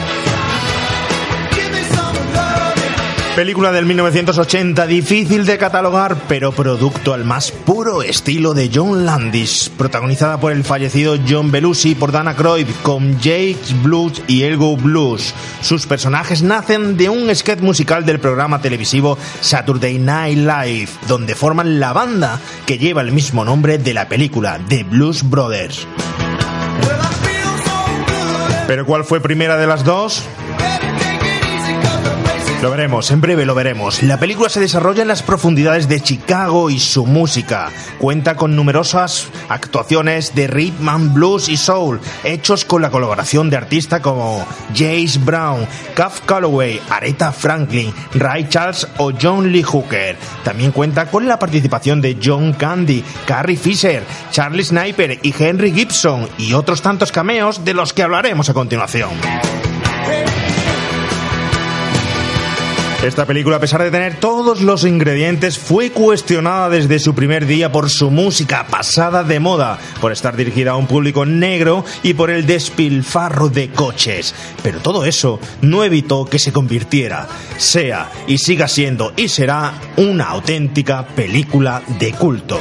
Speaker 4: Película del 1980, difícil de catalogar, pero producto al más puro estilo de John Landis, protagonizada por el fallecido John Belushi y por Dana Croyd, con Jake Blues y Elgo Blues. Sus personajes nacen de un sketch musical del programa televisivo Saturday Night Live, donde forman la banda que lleva el mismo nombre de la película, The Blues Brothers. ¿Pero cuál fue primera de las dos? Lo veremos, en breve lo veremos. La película se desarrolla en las profundidades de Chicago y su música. Cuenta con numerosas actuaciones de rhythm blues y soul, hechos con la colaboración de artistas como Jace Brown, Cuff Calloway, Aretha Franklin, Ray Charles o John Lee Hooker. También cuenta con la participación de John Candy, Carrie Fisher, Charlie Sniper y Henry Gibson y otros tantos cameos de los que hablaremos a continuación. Esta película, a pesar de tener todos los ingredientes, fue cuestionada desde su primer día por su música pasada de moda, por estar dirigida a un público negro y por el despilfarro de coches. Pero todo eso no evitó que se convirtiera, sea y siga siendo y será una auténtica película de culto.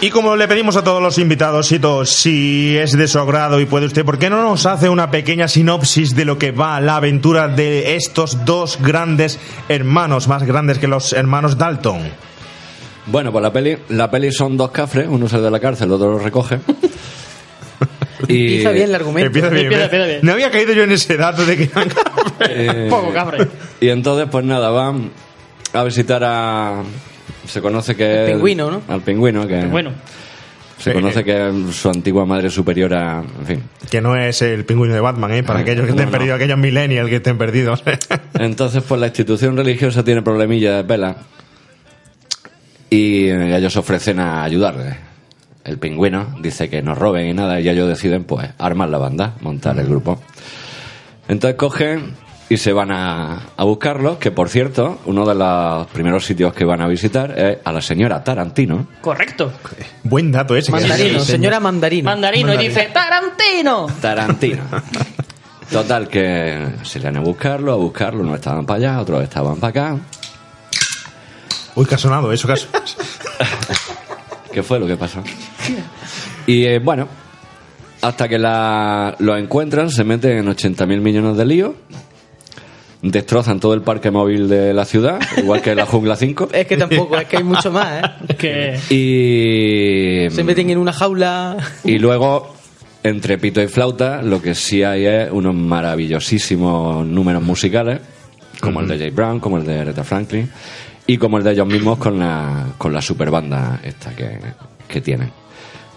Speaker 4: Y como le pedimos a todos los invitados, si es de su agrado y puede usted, ¿por qué no nos hace una pequeña sinopsis de lo que va la aventura de estos dos grandes hermanos, más grandes que los hermanos Dalton?
Speaker 8: Bueno, pues la peli, la peli son dos cafres, uno sale de la cárcel, el otro lo recoge. y
Speaker 5: Empieza bien el argumento.
Speaker 4: Empieza bien,
Speaker 6: Empieza, bien.
Speaker 4: No había caído yo en ese dato de que eran
Speaker 8: Eh,
Speaker 6: Poco cafre.
Speaker 8: Y entonces, pues nada, van a visitar a. Se conoce que.
Speaker 5: Al
Speaker 8: es-
Speaker 5: pingüino, ¿no?
Speaker 8: Al pingüino, que.
Speaker 6: Bueno,
Speaker 8: Se
Speaker 4: Sí,
Speaker 8: conoce
Speaker 4: eh.
Speaker 8: que es su antigua madre superiora. En fin.
Speaker 4: que no es el pingüino de Batman, ¿eh? Para aquellos que estén
Speaker 8: no.
Speaker 4: perdidos, aquellos millennials que estén perdidos.
Speaker 8: Entonces, pues la institución religiosa tiene problemillas de vela. Y eh, ellos ofrecen a ayudarle. El pingüino dice que no roben y nada, y ellos deciden, pues, armar la banda, montar el grupo. Entonces cogen y se van a, a buscarlos, que por cierto, uno de los primeros sitios que van a visitar es a la señora Tarantino.
Speaker 6: correcto.
Speaker 4: Buen dato ese. que
Speaker 5: Mandarino, señora Mandarino.
Speaker 6: Mandarino y dice ¡Tarantino!
Speaker 8: Tarantino. Total, que se iban a buscarlo, a buscarlo, unos estaban para allá, otros estaban para acá.
Speaker 4: Uy, que ha sonado eso, sonado.
Speaker 8: ¿Qué fue lo que pasó? Y eh, bueno, hasta que la, lo encuentran, se meten en 80.000 millones de líos, destrozan todo el parque móvil de la ciudad, igual que la Jungla 5,
Speaker 5: Es que tampoco, es que hay mucho más, ¿eh?
Speaker 6: Que
Speaker 8: y,
Speaker 5: Se meten en una jaula.
Speaker 8: y luego, entre pito y flauta, lo que sí hay es unos maravillosísimos números musicales, como el de Jay Brown, como el de Aretha Franklin, y como el de ellos mismos con la, con la super banda esta que, que tienen.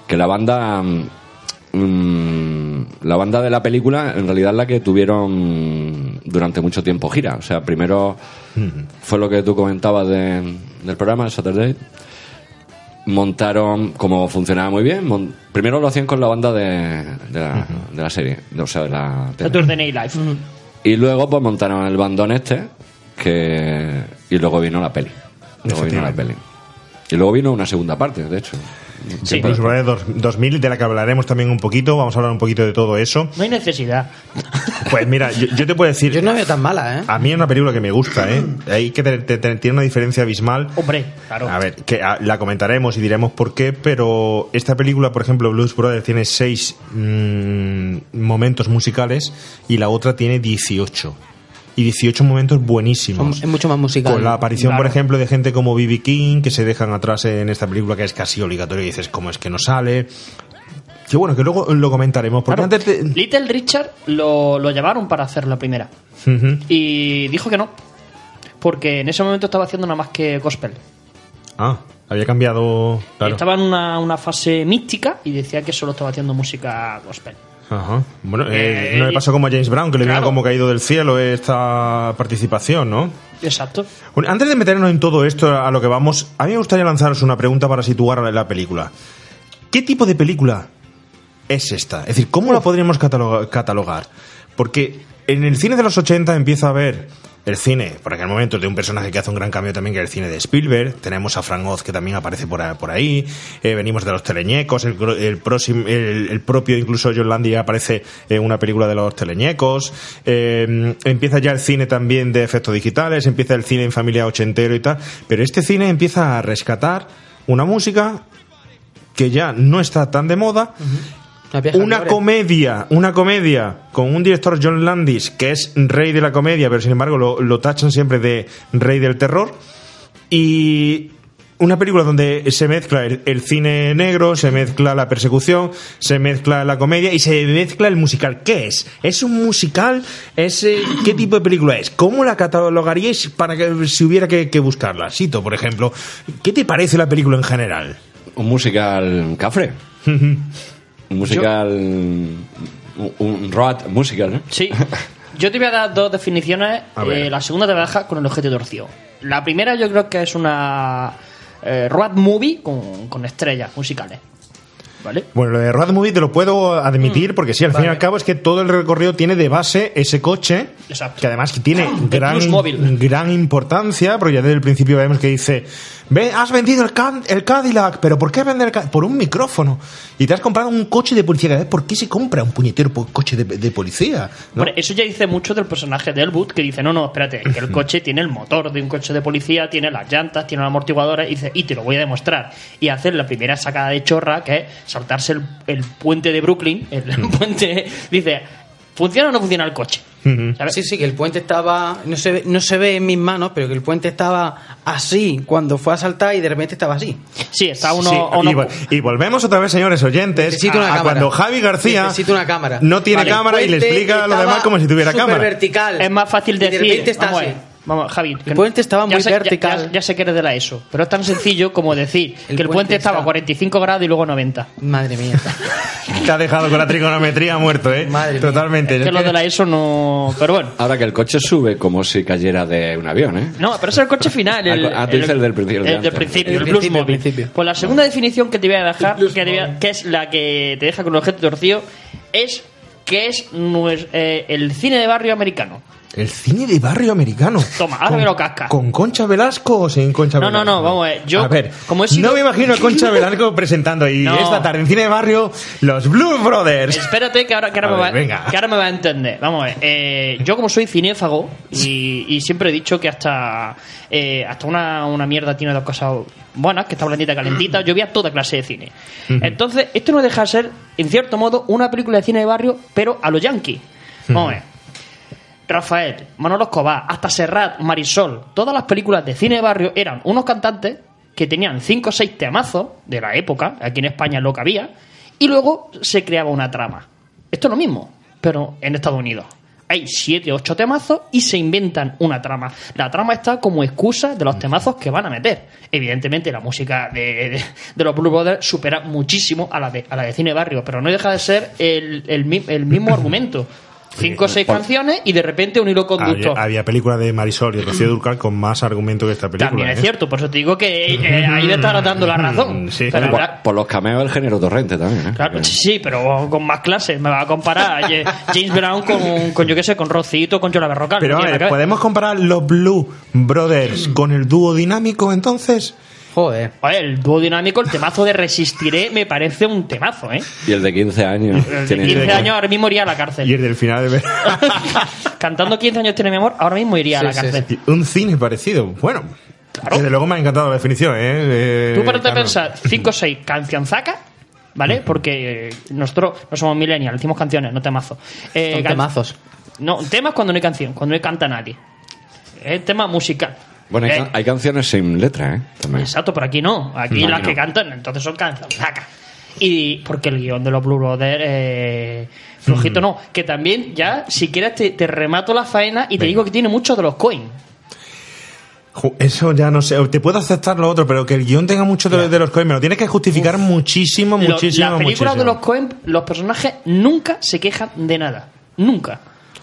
Speaker 8: Que la banda... mm, la banda de la película en realidad es la que tuvieron durante mucho tiempo gira. O sea, primero fue lo que tú comentabas de- del programa, de Saturday. Montaron, como funcionaba muy bien, mon- primero lo hacían con la banda de, de, la, de la serie, de- o sea, de la tele.
Speaker 6: Saturday Night Live.
Speaker 8: Y luego pues montaron el bandón este, que y luego vino la peli. Luego vino la peli. Y luego vino una segunda parte, de hecho.
Speaker 4: Sí, Blues Brothers dos- 2000, de la que hablaremos también un poquito. Vamos a hablar un poquito de todo eso.
Speaker 6: No hay necesidad.
Speaker 4: Pues mira, yo, yo te puedo decir.
Speaker 5: Yo no veo tan mala, ¿eh?
Speaker 4: A mí es una película que me gusta, ¿eh? Hay que tener- te- te- tiene una diferencia abismal.
Speaker 6: Hombre, claro.
Speaker 4: A ver, que ah, la comentaremos y diremos por qué, pero esta película, por ejemplo, Blues Brothers tiene seis mm, momentos musicales y la otra tiene 18. Y 18 momentos buenísimos.
Speaker 5: Son- es mucho más musical.
Speaker 4: Con la aparición, por ejemplo, de gente como B.B. King, que se dejan atrás en esta película que es casi obligatorio y dices, ¿cómo es que no sale? Que bueno, que luego lo comentaremos. Porque
Speaker 6: Claro.
Speaker 4: antes
Speaker 6: Little Richard lo, lo llevaron para hacer la primera. Y dijo que no. Porque en ese momento estaba haciendo nada más que gospel.
Speaker 4: Ah, había cambiado. Claro.
Speaker 6: Estaba en una, una fase mística y decía que solo estaba haciendo música gospel.
Speaker 4: Ajá. Bueno, eh,
Speaker 6: Eh,
Speaker 4: no le pasó como a James Brown, que le vino como caído del cielo esta participación, ¿no?
Speaker 6: Exacto.
Speaker 4: Bueno, antes de meternos en todo esto, a lo que vamos, a mí me gustaría lanzaros una pregunta para situar la película. ¿Qué tipo de película es esta? Es decir, ¿cómo la podríamos cataloga- catalogar? Porque en el cine de los 80 empieza a haber el cine, por aquel momento, de un personaje que hace un gran cambio también, que es el cine de Spielberg. Tenemos a Frank Oz, que también aparece por, por ahí. Eh, venimos de los teleñecos. El, el, próximo- el, propio, incluso John Landy, aparece en una película de los teleñecos. Eh, empieza ya el cine también de efectos digitales. Empieza el cine en familia ochentero y tal. Pero este cine empieza a rescatar una música que ya no está tan de moda. Una comedia, una comedia con un director John Landis que es rey de la comedia, pero sin embargo lo, lo tachan siempre de rey del terror. Y una película donde se mezcla el, el cine negro, se mezcla la persecución, se mezcla la comedia y se mezcla el musical. ¿Qué es? ¿Es un musical? ¿Es, eh, ¿Qué tipo de película es? ¿Cómo la catalogaríais para que si hubiera que, que buscarla? Sito, por ejemplo, ¿qué te parece la película en general?
Speaker 8: Un musical cafre. Un musical. Un, un road musical, ¿no?
Speaker 6: Sí. Yo te voy a dar dos definiciones. Eh, la segunda te voy a dejar con el objeto torcido. La primera yo creo que es una eh, road movie con, con estrellas musicales. ¿Vale?
Speaker 4: Bueno, lo de Road Movie te lo puedo admitir porque sí, al fin y al cabo es que todo el recorrido tiene de base ese coche
Speaker 6: Exacto.
Speaker 4: que además que tiene gran, gran importancia porque ya desde el principio vemos que dice Ve, has vendido el, Can- el Cadillac, pero ¿por qué vender el Cadillac? Por un micrófono. Y te has comprado un coche de policía. ¿Sabes ¿Por qué se compra un puñetero po- coche de, de policía? ¿no?
Speaker 6: Bueno, eso ya dice mucho del personaje de Elwood, que dice, no, no, espérate, que el coche tiene el motor de un coche de policía, tiene las llantas, tiene los amortiguadores, y dice, y te lo voy a demostrar. Y hacer la primera sacada de chorra, que es saltarse el, el puente de Brooklyn, el puente, dice, ¿funciona o no funciona el coche? ¿Sabes?
Speaker 5: Sí, sí, que el puente estaba. No se, ve, no se ve en mis manos, pero que el puente estaba así cuando fue a saltar y de repente estaba así.
Speaker 6: Sí, está uno.
Speaker 4: Sí,
Speaker 6: uno-
Speaker 4: y, vol- y volvemos otra vez, señores oyentes,
Speaker 5: Necesito una
Speaker 4: a
Speaker 5: cámara.
Speaker 4: cuando Javi García
Speaker 5: Necesito una cámara.
Speaker 4: no tiene
Speaker 5: Vale,
Speaker 4: cámara y le explica lo
Speaker 5: estaba
Speaker 4: demás como si tuviera cámara.
Speaker 5: vertical.
Speaker 6: Es más fácil
Speaker 5: Y de
Speaker 6: decir.
Speaker 5: repente está
Speaker 6: vamos, a
Speaker 5: así.
Speaker 6: Vamos, Javi. que
Speaker 5: El puente estaba muy
Speaker 6: sé- ya-
Speaker 5: vertical.
Speaker 6: Ya, ya sé que eres de la ESO, pero es tan sencillo como decir que el puente,
Speaker 5: puente
Speaker 6: estaba a
Speaker 5: está-
Speaker 6: 45 grados y luego 90.
Speaker 5: Madre mía.
Speaker 4: Te ha dejado con la trigonometría muerto, ¿eh? Totalmente.
Speaker 6: Es que los de la ESO no. Pero bueno.
Speaker 8: Ahora que el coche sube como si cayera de un avión, ¿eh?
Speaker 6: No, pero es el coche final. El,
Speaker 8: Ah, tú dices el del principio, el
Speaker 6: El del principio,
Speaker 8: El
Speaker 6: el,
Speaker 8: del principio, el
Speaker 6: Mobile.
Speaker 8: principio.
Speaker 6: Pues la segunda definición que te voy a dejar, que, te voy a- que es la que te deja con el objeto torcido, es que es eh, el cine de barrio americano.
Speaker 4: El cine de barrio americano.
Speaker 6: Toma, ahora me lo casca.
Speaker 4: ¿Con Concha Velasco o sin Concha
Speaker 6: No,
Speaker 4: Velasco?
Speaker 6: no, no, vamos a ver. Yo,
Speaker 4: a ver,
Speaker 6: como he sido-
Speaker 4: no me imagino a Concha Velasco presentando y
Speaker 6: No.
Speaker 4: esta tarde en cine de barrio los Blues Brothers.
Speaker 6: Espérate que ahora, que ahora,
Speaker 4: A
Speaker 6: me,
Speaker 4: ver,
Speaker 6: va,
Speaker 4: venga.
Speaker 6: que ahora me va a entender. Vamos a ver. eh, yo como soy cinéfago y, y siempre he dicho que hasta eh, hasta una, una mierda tiene dos cosas buenas, que está blandita y calentita. Yo veía toda clase de cine. Entonces, esto no deja de ser, en cierto modo, una película de cine de barrio, pero a los yankees. Vamos a ver. Rafael, Manolo Escobar, hasta Serrat, Marisol, todas las películas de cine barrio eran unos cantantes que tenían cinco o seis temazos de la época, aquí en España es lo que había, y luego se creaba una trama. Esto es lo mismo, pero en Estados Unidos. Hay siete o ocho temazos y se inventan una trama. La trama está como excusa de los temazos que van a meter. Evidentemente, la música de, de- los Blue Brothers supera muchísimo a la de, a la de cine barrio, pero no deja de ser el, el mismo argumento. Cinco o seis
Speaker 4: por-
Speaker 6: canciones y de repente un hilo conductor.
Speaker 4: Había, había película de Marisol y Rocío Durcal con más argumento que esta película.
Speaker 6: También es
Speaker 4: ¿eh?
Speaker 6: cierto, por eso te digo que eh, ahí le estarás dando la razón.
Speaker 4: Sí,
Speaker 6: Pero
Speaker 8: por, los cameos del género torrente también, ¿eh?
Speaker 6: Claro, sí, sí, pero con más clases. Me va a comparar a James Brown con, con yo qué sé, con Rocito, con Yola Berrocal.
Speaker 4: Pero a ver. ¿podemos comparar los Blue Brothers con el dúo dinámico entonces?
Speaker 5: Joder.
Speaker 6: Oye, el dúo dinámico, el temazo de Resistiré, me parece un temazo, ¿eh?
Speaker 8: Y el de 15 años.
Speaker 6: El de
Speaker 8: tiene-
Speaker 6: 15 años ahora mismo iría a la
Speaker 4: Y
Speaker 6: cárcel.
Speaker 4: el del final de
Speaker 6: Cantando 15 años tiene mi amor, ahora mismo iría a la cárcel.
Speaker 4: Un cine parecido. Bueno, desde luego me ha encantado la definición, ¿eh? Eh,
Speaker 6: Tú para te pensar 5 o 6 cancionzacas, ¿vale? Porque eh, nosotros no somos millennials, decimos canciones, no temazos. Eh,
Speaker 5: Son
Speaker 6: can-
Speaker 5: temazos.
Speaker 6: No, temas cuando no hay canción, cuando no canta nadie. Es tema musical.
Speaker 8: Bueno, hay,
Speaker 6: Eh,
Speaker 8: can- hay canciones sin letra, ¿eh? También.
Speaker 6: Exacto, pero aquí no. Aquí
Speaker 8: No,
Speaker 6: las
Speaker 8: aquí
Speaker 6: que
Speaker 8: no.
Speaker 6: cantan, entonces son cancionzacas. Y porque el guion de los Blue Brothers, eh, flojito no. Que también, ya, si quieres, te, te remato la faena y te digo que tiene muchos de los coins.
Speaker 4: Eso ya no sé. Te puedo aceptar lo otro, pero que el guion tenga mucho de, de los Coen, me lo tienes que justificar muchísimo,
Speaker 6: Lo-
Speaker 4: muchísimo,
Speaker 6: Las películas
Speaker 4: muchísimo.
Speaker 6: de los Coen, los personajes nunca se quejan de nada. Nunca.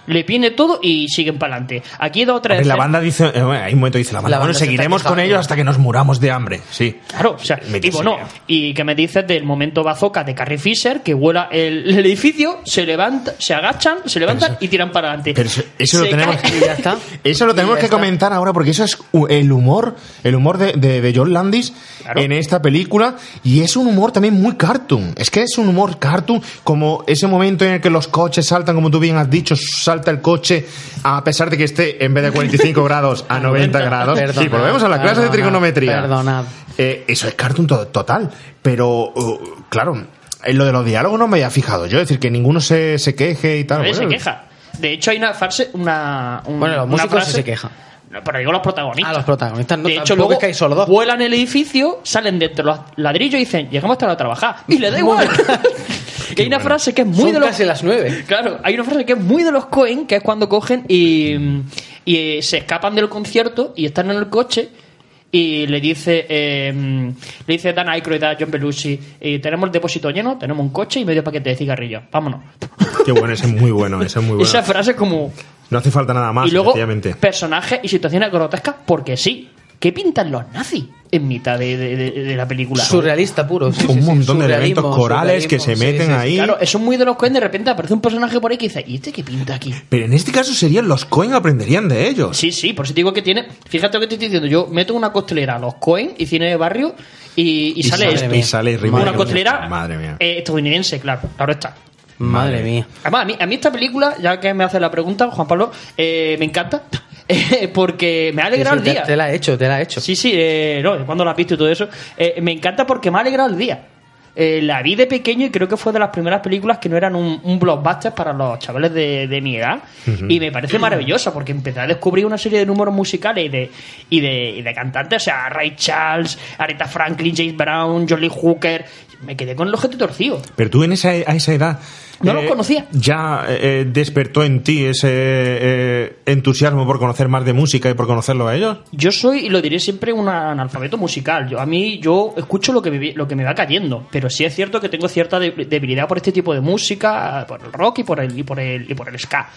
Speaker 6: Le viene todo y siguen para adelante. Aquí dos o tres.
Speaker 4: Hombre, la
Speaker 6: escenas-
Speaker 4: banda dice, eh, bueno, hay un momento dice la banda,
Speaker 6: La
Speaker 4: bueno,
Speaker 6: banda
Speaker 4: seguiremos con ellos hasta que nos muramos de hambre. Sí.
Speaker 6: Claro, o sea, y bueno, y que me dices del momento bazooka de Carrie Fisher que vuela el, el edificio, se levanta, se agachan, se levantan y tiran para adelante.
Speaker 4: Pero eso, eso lo tenemos
Speaker 6: cae-
Speaker 5: Y ya está.
Speaker 4: Eso lo tenemos que
Speaker 5: está.
Speaker 4: comentar ahora porque eso es u- el humor, el humor de, de- de John Landis en esta película y es un humor también muy cartoon. Es que es un humor cartoon como ese momento en el que los coches saltan, como tú bien has dicho, salta el coche a pesar de que esté en vez de 45 grados a 90 grados.
Speaker 5: Perdonad,
Speaker 4: sí, volvemos a la clase de trigonometría.
Speaker 5: perdonad.
Speaker 4: Eh, eso es cartoon to- total, pero uh, claro, en lo de los diálogos no me había fijado yo, es decir, que ninguno se, se queje y tal.
Speaker 6: Nadie se
Speaker 4: Bueno,
Speaker 6: queja. De hecho, hay una frase, una. un-
Speaker 5: Bueno, los
Speaker 6: una
Speaker 5: músicos
Speaker 6: frase-
Speaker 5: sí se quejan.
Speaker 6: Pero digo los protagonistas.
Speaker 5: Ah, los protagonistas no.
Speaker 6: de hecho, luego
Speaker 5: es que hay solo dos.
Speaker 6: vuelan el edificio, salen de entre los ladrillos y dicen, llegamos tarde a trabajar. Y le da igual. y hay una frase que es muy
Speaker 5: Son
Speaker 6: de los.
Speaker 5: casi las nueve.
Speaker 6: Claro, hay una frase que es muy de los Cohen, que es cuando cogen y, y eh, se escapan del concierto y están en el coche y le dice eh, le dice Dan Aykroyd a John Belushi eh, tenemos el depósito lleno, tenemos un coche y medio paquete de cigarrillos, vámonos.
Speaker 4: Qué bueno, ese es muy bueno, ese es muy bueno.
Speaker 6: Esa frase es como...
Speaker 4: No hace falta nada más,
Speaker 6: y luego
Speaker 4: efectivamente.
Speaker 6: personajes y situaciones grotescas porque sí. ¿Qué pintan los nazis en mitad de, de- de- de la película?
Speaker 5: Surrealista puro. sí,
Speaker 4: Un
Speaker 5: sí, sí.
Speaker 4: montón de elementos corales que se meten
Speaker 5: sí, sí,
Speaker 4: ahí.
Speaker 6: Claro, eso es muy de los Coen. De repente aparece un personaje por ahí que dice, ¿y este qué pinta aquí?
Speaker 4: Pero en este caso serían los Cohen aprenderían de ellos.
Speaker 6: Sí, sí, por eso te digo que tiene. Fíjate lo que te estoy diciendo. Yo meto una costelera a los Coen y cine de barrio y, y sale
Speaker 4: sale-
Speaker 6: esto.
Speaker 4: y sale
Speaker 6: una costelera
Speaker 4: Madre mía.
Speaker 6: eh, estadounidense, claro. Claro está.
Speaker 5: Madre mía.
Speaker 6: Además, a mí, a mí esta película, ya que me hace la pregunta, Juan Pablo, eh, me encanta. eh, porque me ha alegrado
Speaker 5: Sí, sí,
Speaker 6: el día.
Speaker 5: Te la he hecho, te la he hecho.
Speaker 6: Sí, sí, eh, no, cuando la has visto y todo eso. Eh, me encanta porque me ha alegrado el día. Eh, la vi de pequeño y creo que fue de las primeras películas que no eran un, un blockbuster para los chavales de, de mi edad. Y me parece maravillosa porque empecé a descubrir una serie de números musicales y de, y de, y de cantantes. O sea, Ray Charles, Aretha Franklin, James Brown, Jolly Hooker. Me quedé con el ojete torcido.
Speaker 4: Pero tú en esa, a esa edad...
Speaker 6: No los conocía.
Speaker 4: Ya eh, despertó en ti ese eh, entusiasmo por conocer más de música y por conocerlo a ellos.
Speaker 6: Yo soy, y lo diré siempre, un analfabeto musical. Yo, a mí, yo escucho lo que, me, lo que me va cayendo, pero sí es cierto que tengo cierta de- debilidad por este tipo de música, por el rock y por el, y por el, y por el ska.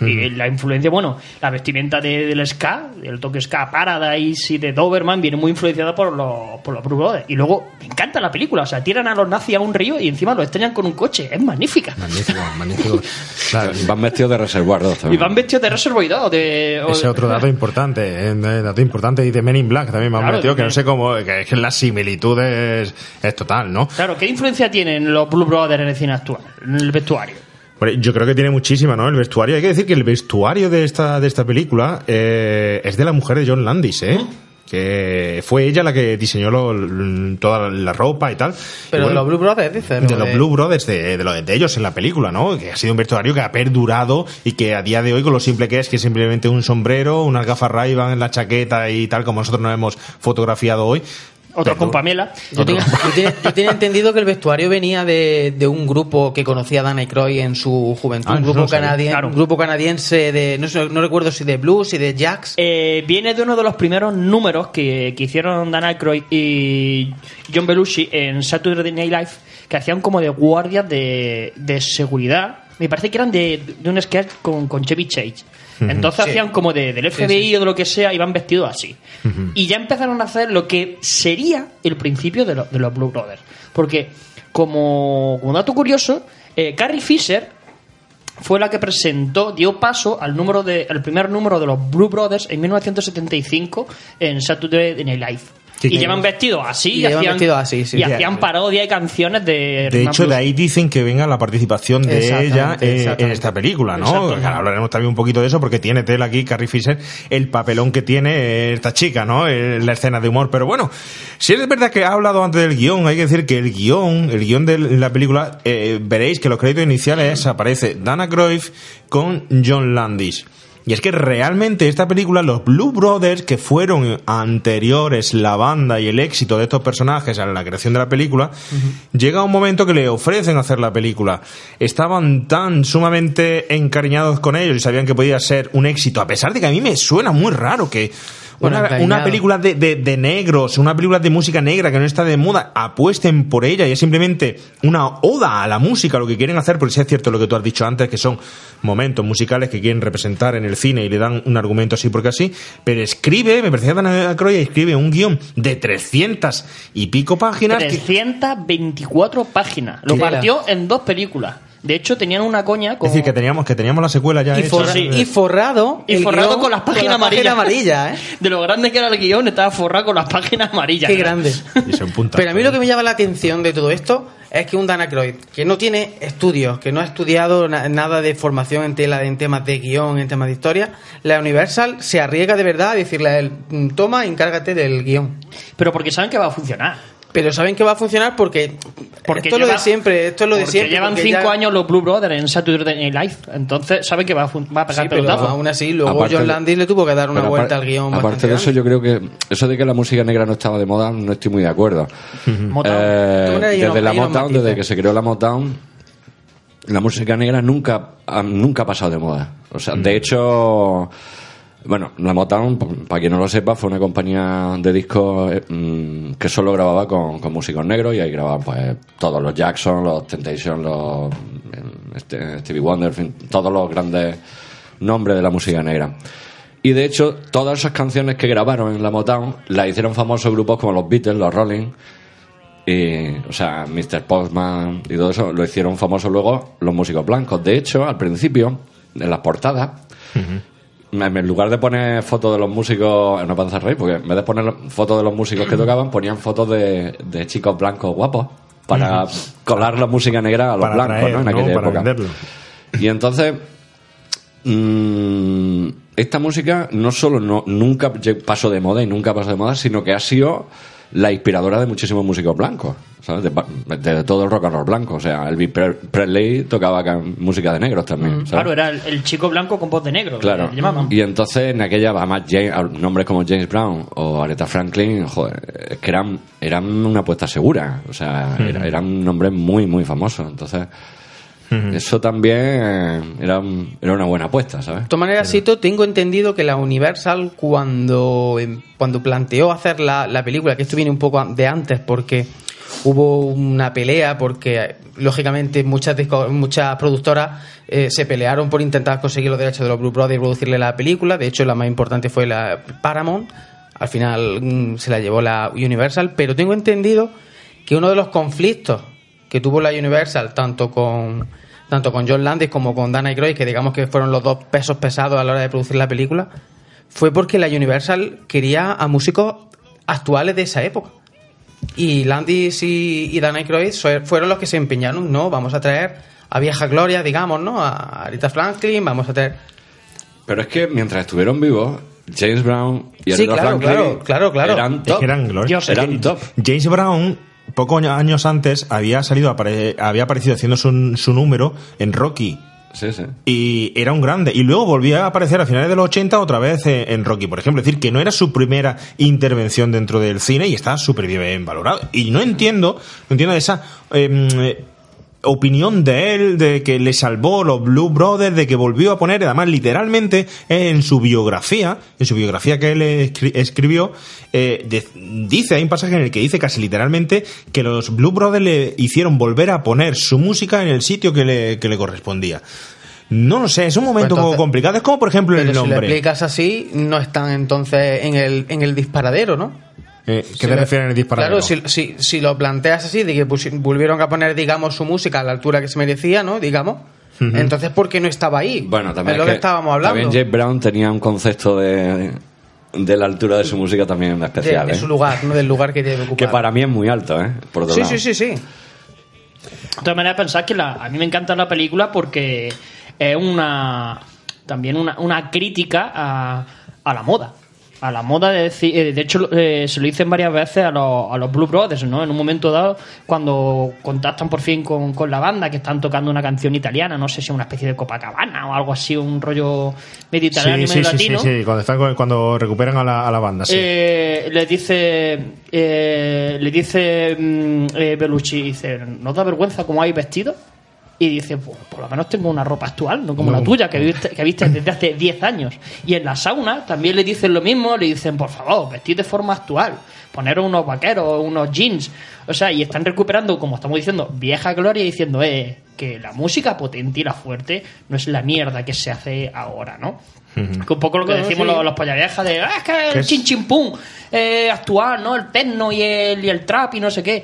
Speaker 6: Y la influencia, bueno, la vestimenta de- del ska, el toque ska Paradise y de Doberman viene muy influenciada por los, por los Blue Brothers. Y luego, me encanta la película, o sea, tiran a los nazis a un río y encima los estrellan con un coche. Es magnífica.
Speaker 4: Magnífico, magnífico. Claro.
Speaker 8: Van vestidos de reservados
Speaker 6: Y
Speaker 8: también.
Speaker 6: van vestidos de Reservoir Dogs, de... o-
Speaker 4: Ese otro dato importante, eh, dato importante y de Men in Black también me han
Speaker 6: Claro,
Speaker 4: metido, que no sé cómo, que es que la similitud es, es total, ¿no?
Speaker 6: Claro, ¿qué influencia tienen los Blue Brothers en el cine actual? En el vestuario.
Speaker 4: Yo creo que tiene muchísima, ¿no? El vestuario. Hay que decir que el vestuario de esta, de esta película eh, es de la mujer de John Landis, ¿eh? Que fue ella la que diseñó lo- toda la ropa y tal.
Speaker 5: Pero
Speaker 4: Y
Speaker 5: de los Blue Brothers, dices.
Speaker 4: de
Speaker 5: ¿no?
Speaker 4: los Blue Brothers, de, de, lo- de ellos en la película, ¿no? Que ha sido un vestuario que ha perdurado y que a día de hoy, con lo simple que es, que es simplemente un sombrero, unas gafas ray en la chaqueta y tal, como nosotros nos hemos fotografiado hoy.
Speaker 6: Otro con Pamela.
Speaker 5: Yo tenía, yo tenía- yo tenía entendido que el vestuario venía de, de un grupo que conocía a Dan Aykroyd en su juventud,
Speaker 6: Ah,
Speaker 5: un, grupo
Speaker 6: no sabía.
Speaker 5: canadien-
Speaker 6: Claro.
Speaker 5: un grupo canadiense de, no, sé, no recuerdo si de blues y de jazz.
Speaker 6: Eh, viene de uno de los primeros números que, que hicieron Dan Aykroyd y John Belushi en Saturday Night Live, que hacían como de guardias de, de seguridad. Me parece que eran de, de un sketch con, con Chevy Chase. Entonces
Speaker 15: Sí.
Speaker 6: hacían como de, del FBI
Speaker 15: sí.
Speaker 6: o de lo que sea, iban vestidos así. Y ya empezaron a hacer lo que sería el principio de, lo- de los Blue Brothers. Porque, como, como dato curioso, eh, Carrie Fisher fue la que presentó, dio paso al número de, al primer número de los Blue Brothers en 1975 en Saturday Night Live.
Speaker 4: Sí,
Speaker 6: y llevan vestidos así
Speaker 5: Y
Speaker 6: hacían,
Speaker 5: vestidos así, sí.
Speaker 6: y
Speaker 5: Sí.
Speaker 6: hacían parodia y canciones de
Speaker 4: De hecho, de ahí dicen que venga la participación de ella eh, en esta película, ¿no? Hablaremos también un poquito de eso porque tiene tela aquí, Carrie Fisher, el papelón que tiene esta chica, ¿no? La escena de humor. Pero bueno, si es verdad que ha hablado antes del guion, hay que decir que el guion, el guion de la película, eh, veréis que los créditos iniciales aparece Dana Cruyff con John Landis. Y es que realmente esta película, los Blue Brothers, que fueron anteriores la banda y el éxito de estos personajes a la creación de la película, llega un momento que le ofrecen hacer la película. Estaban tan sumamente encariñados con ellos y sabían que podía ser un éxito, a pesar de que a mí me suena muy raro que
Speaker 5: Bueno,
Speaker 4: una, película de, de- de negros, una película de música negra que no está de moda, apuesten por ella y es simplemente una oda a la música, lo que quieren hacer, porque sí es cierto lo que tú has dicho antes, que son momentos musicales que quieren representar en el cine y le dan un argumento así porque así, pero escribe, me parece que Dan Aykroyd escribe un guion de 300 y pico páginas. que-
Speaker 6: 324 páginas. Lo partió en dos películas. De hecho, tenían una coña con.
Speaker 4: es decir, que teníamos, que teníamos la secuela ya
Speaker 5: Y,
Speaker 4: hecha.
Speaker 5: forra- y forrado.
Speaker 6: Y forrado con las páginas
Speaker 5: la página
Speaker 6: amarillas.
Speaker 5: amarilla, ¿eh?
Speaker 6: De lo grande que era el guion, estaba forrado con las páginas amarillas.
Speaker 5: Qué grande.
Speaker 4: Y son puntas.
Speaker 5: Pero a mí lo que me llama la atención de todo esto es que un Dan Aykroyd, que no tiene estudios, que no ha estudiado na- nada de formación en, tela, en temas de guion, en temas de historia, la Universal se arriesga de verdad a decirle a él, "Mm, toma, encárgate del guion.
Speaker 6: Pero porque saben que va a funcionar.
Speaker 5: Pero saben que va a funcionar porque,
Speaker 6: Porque
Speaker 5: esto es lo de siempre, esto es lo de siempre.
Speaker 6: llevan cinco
Speaker 5: ya-
Speaker 6: años los Blue Brothers en Saturday Night Live. Entonces saben que va a, va a pegar
Speaker 5: Sí, pero
Speaker 6: pelotazo.
Speaker 5: aún así, luego
Speaker 8: Aparte
Speaker 5: John
Speaker 8: de-
Speaker 5: Landis le tuvo que dar una vuelta al guion.
Speaker 8: Aparte de eso,
Speaker 5: grande.
Speaker 8: yo creo que eso de que la música negra no estaba de moda, no estoy muy de acuerdo.
Speaker 6: Motown.
Speaker 8: Eh, desde la Motown, desde que se creó la Motown, la música negra nunca, ha- nunca ha pasado de moda. O sea, de hecho, bueno, la Motown, para quien no lo sepa, fue una compañía de discos eh, mm, que solo grababa con, con músicos negros y ahí grababan pues todos los Jackson, los Temptation, los eh, este, Stevie Wonder, en fin, todos los grandes nombres de la música negra. Y de hecho, todas esas canciones que grabaron en la Motown las hicieron famosos grupos como los Beatles, los Rolling, y, o sea, Mr. Postman y todo eso lo hicieron famosos luego los músicos blancos. De hecho, al principio, en las portadas, en lugar de poner fotos de los músicos, no panza rey, porque en vez de poner fotos de los músicos que tocaban, ponían fotos de, de chicos blancos guapos para colar la música negra a los
Speaker 4: Para
Speaker 8: blancos, ¿no? En
Speaker 4: ¿no?
Speaker 8: aquella
Speaker 4: Para
Speaker 8: época.
Speaker 4: venderlo.
Speaker 8: Y entonces, mm, esta música no solo no, nunca pasó de moda y nunca pasó de moda, sino que ha sido la inspiradora de muchísimos músicos blancos, ¿sabes? De, de todo el rock and roll blanco. O sea, Elvis Pre- Presley tocaba música de negros también, ¿sabes?
Speaker 6: Claro, era el, el chico blanco con voz de negro.
Speaker 8: Claro.
Speaker 6: llamaban.
Speaker 8: Y entonces en aquella, además, James- nombres como James Brown o Aretha Franklin, joder, es que eran, eran una apuesta segura. O sea, era- eran nombres muy, muy famosos. Entonces, eso también eh, era, un- era una buena apuesta, ¿sabes?
Speaker 5: De todas maneras, Sito, tengo entendido que la Universal cuando, em, cuando planteó hacer la, la película, que esto viene un poco de antes porque hubo una pelea, porque eh, lógicamente muchas, disco- muchas productoras eh, se pelearon por intentar conseguir los derechos de los Blue Brothers y producirle la película. De hecho, la más importante fue la Paramount. Al final mm, se la llevó la Universal, pero tengo entendido que uno de los conflictos que tuvo la Universal, tanto con tanto con John Landis como con Dan Aykroyd, que digamos que fueron los dos pesos pesados a la hora de producir la película, fue porque la Universal quería a músicos actuales de esa época. Y Landis y, y Dan Aykroyd fueron los que se empeñaron, ¿no? Vamos a traer a vieja gloria, digamos, ¿no? A Aretha Franklin, vamos a traer...
Speaker 8: Pero es que mientras estuvieron vivos, James Brown y
Speaker 5: Sí,
Speaker 8: Aretha
Speaker 5: claro,
Speaker 8: Franklin
Speaker 5: claro, claro, claro.
Speaker 8: eran
Speaker 4: Es
Speaker 8: top.
Speaker 4: que eran gloria.
Speaker 8: Eran top.
Speaker 4: James Brown, pocos años antes, había salido, apare- había aparecido haciendo su, su número en Rocky.
Speaker 8: Sí, sí.
Speaker 4: Y era un grande. Y luego volvía a aparecer a finales de los 80 otra vez en, Rocky, por ejemplo. Es decir, que no era su primera intervención dentro del cine y está súper bien valorado. Y no entiendo, no entiendo esa eh, opinión de él, de que le salvó los Blue Brothers, de que volvió a poner, además literalmente en su biografía, en su biografía que él escri- escribió, eh, de- dice, hay un pasaje en el que dice casi literalmente que los Blue Brothers le hicieron volver a poner su música en el sitio que le, que le correspondía. No lo sé, es un momento
Speaker 5: Pues
Speaker 4: un poco
Speaker 5: entonces-
Speaker 4: complicado. Es como, por ejemplo, el
Speaker 5: si lo
Speaker 4: nombre.
Speaker 5: explicas así, no están entonces en el, en el disparadero, ¿no?
Speaker 4: Eh, ¿Qué te refieres en el disparadero?
Speaker 5: Claro, si, si, si lo planteas así, de que pusi- volvieron a poner, digamos, su música a la altura que se merecía, ¿no? Digamos. Entonces, ¿por qué no estaba ahí?
Speaker 8: Bueno, también
Speaker 5: es lo que,
Speaker 8: que
Speaker 5: estábamos hablando.
Speaker 8: También James Brown tenía un concepto de, de la altura de su música también especial.
Speaker 5: de
Speaker 8: ¿eh?
Speaker 5: su lugar, ¿no? Del lugar que ocupar.
Speaker 8: Que para mí es muy alto, ¿eh? Por otro
Speaker 5: Sí,
Speaker 8: lado.
Speaker 5: sí, sí, sí.
Speaker 6: De todas maneras, pensar que la- a mí me encanta la película porque es una también una, una crítica a, a la moda. A la moda de decir, eh, de hecho eh, se lo dicen varias veces a los, a los Blue Brothers, ¿no? En un momento dado, cuando contactan por fin con, con la banda, que están tocando una canción italiana, no sé si una especie de Copacabana o algo así, un rollo y
Speaker 4: Sí,
Speaker 6: medio
Speaker 4: sí, sí, sí,
Speaker 6: latino.
Speaker 4: sí, cuando, están- cuando recuperan a la, a la banda, sí.
Speaker 6: Eh, le dice eh, le dice mm, eh, Bellucci dice ¿no da vergüenza cómo hay vestido? Y dice, pues por lo menos tengo una ropa actual, no como
Speaker 4: No.
Speaker 6: la tuya, que viste, que viste desde hace 10 años. Y en la sauna también le dicen lo mismo, le dicen, por favor, vestid de forma actual, poneros unos vaqueros, unos jeans. O sea, y están recuperando, como estamos diciendo, vieja gloria, diciendo, eh, que la música potente y la fuerte no es la mierda que se hace ahora, ¿no? Que un poco lo que decimos
Speaker 5: sí.
Speaker 6: los, los pollaviejas de, ah, es que el chin chin pum eh, actual, ¿no? El techno y el, y el trap y no sé qué.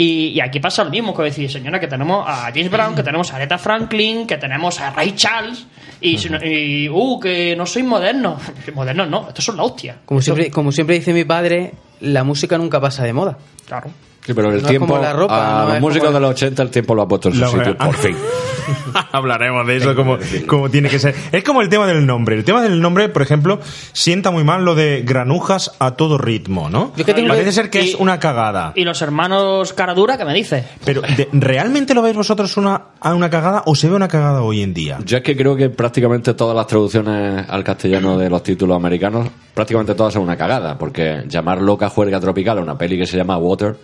Speaker 6: Y, y aquí pasa lo mismo, que decir, señora, que tenemos a James Brown, que tenemos a Aretha Franklin, que tenemos a Ray Charles, y, uh, que no sois modernos. Modernos no, estos son la hostia.
Speaker 5: Como
Speaker 6: Esto-
Speaker 5: siempre, como siempre dice mi padre, la música nunca pasa de moda.
Speaker 6: Claro.
Speaker 8: Sí, pero el
Speaker 5: No
Speaker 8: tiempo.
Speaker 5: como la ropa,
Speaker 8: a
Speaker 5: no
Speaker 8: los músicos
Speaker 5: como-
Speaker 8: de los 80, el tiempo lo ha puesto en su
Speaker 4: Lo-
Speaker 8: sitio, por fin.
Speaker 4: Hablaremos de eso como, como tiene que ser. Es como el tema del nombre. El tema del nombre, por ejemplo, sienta muy mal lo de granujas a todo ritmo, ¿no?
Speaker 6: Yo que tengo-
Speaker 4: Parece ser que
Speaker 6: y-
Speaker 4: es una cagada.
Speaker 6: Y los hermanos Caradura, ¿qué me dices?
Speaker 4: Pero, de- ¿realmente lo veis vosotros una, a una cagada o se ve una cagada hoy en día?
Speaker 8: Yo es que creo que prácticamente todas las traducciones al castellano de los títulos americanos, prácticamente todas son una cagada, porque llamar loca juerga tropical a una peli que se llama Water.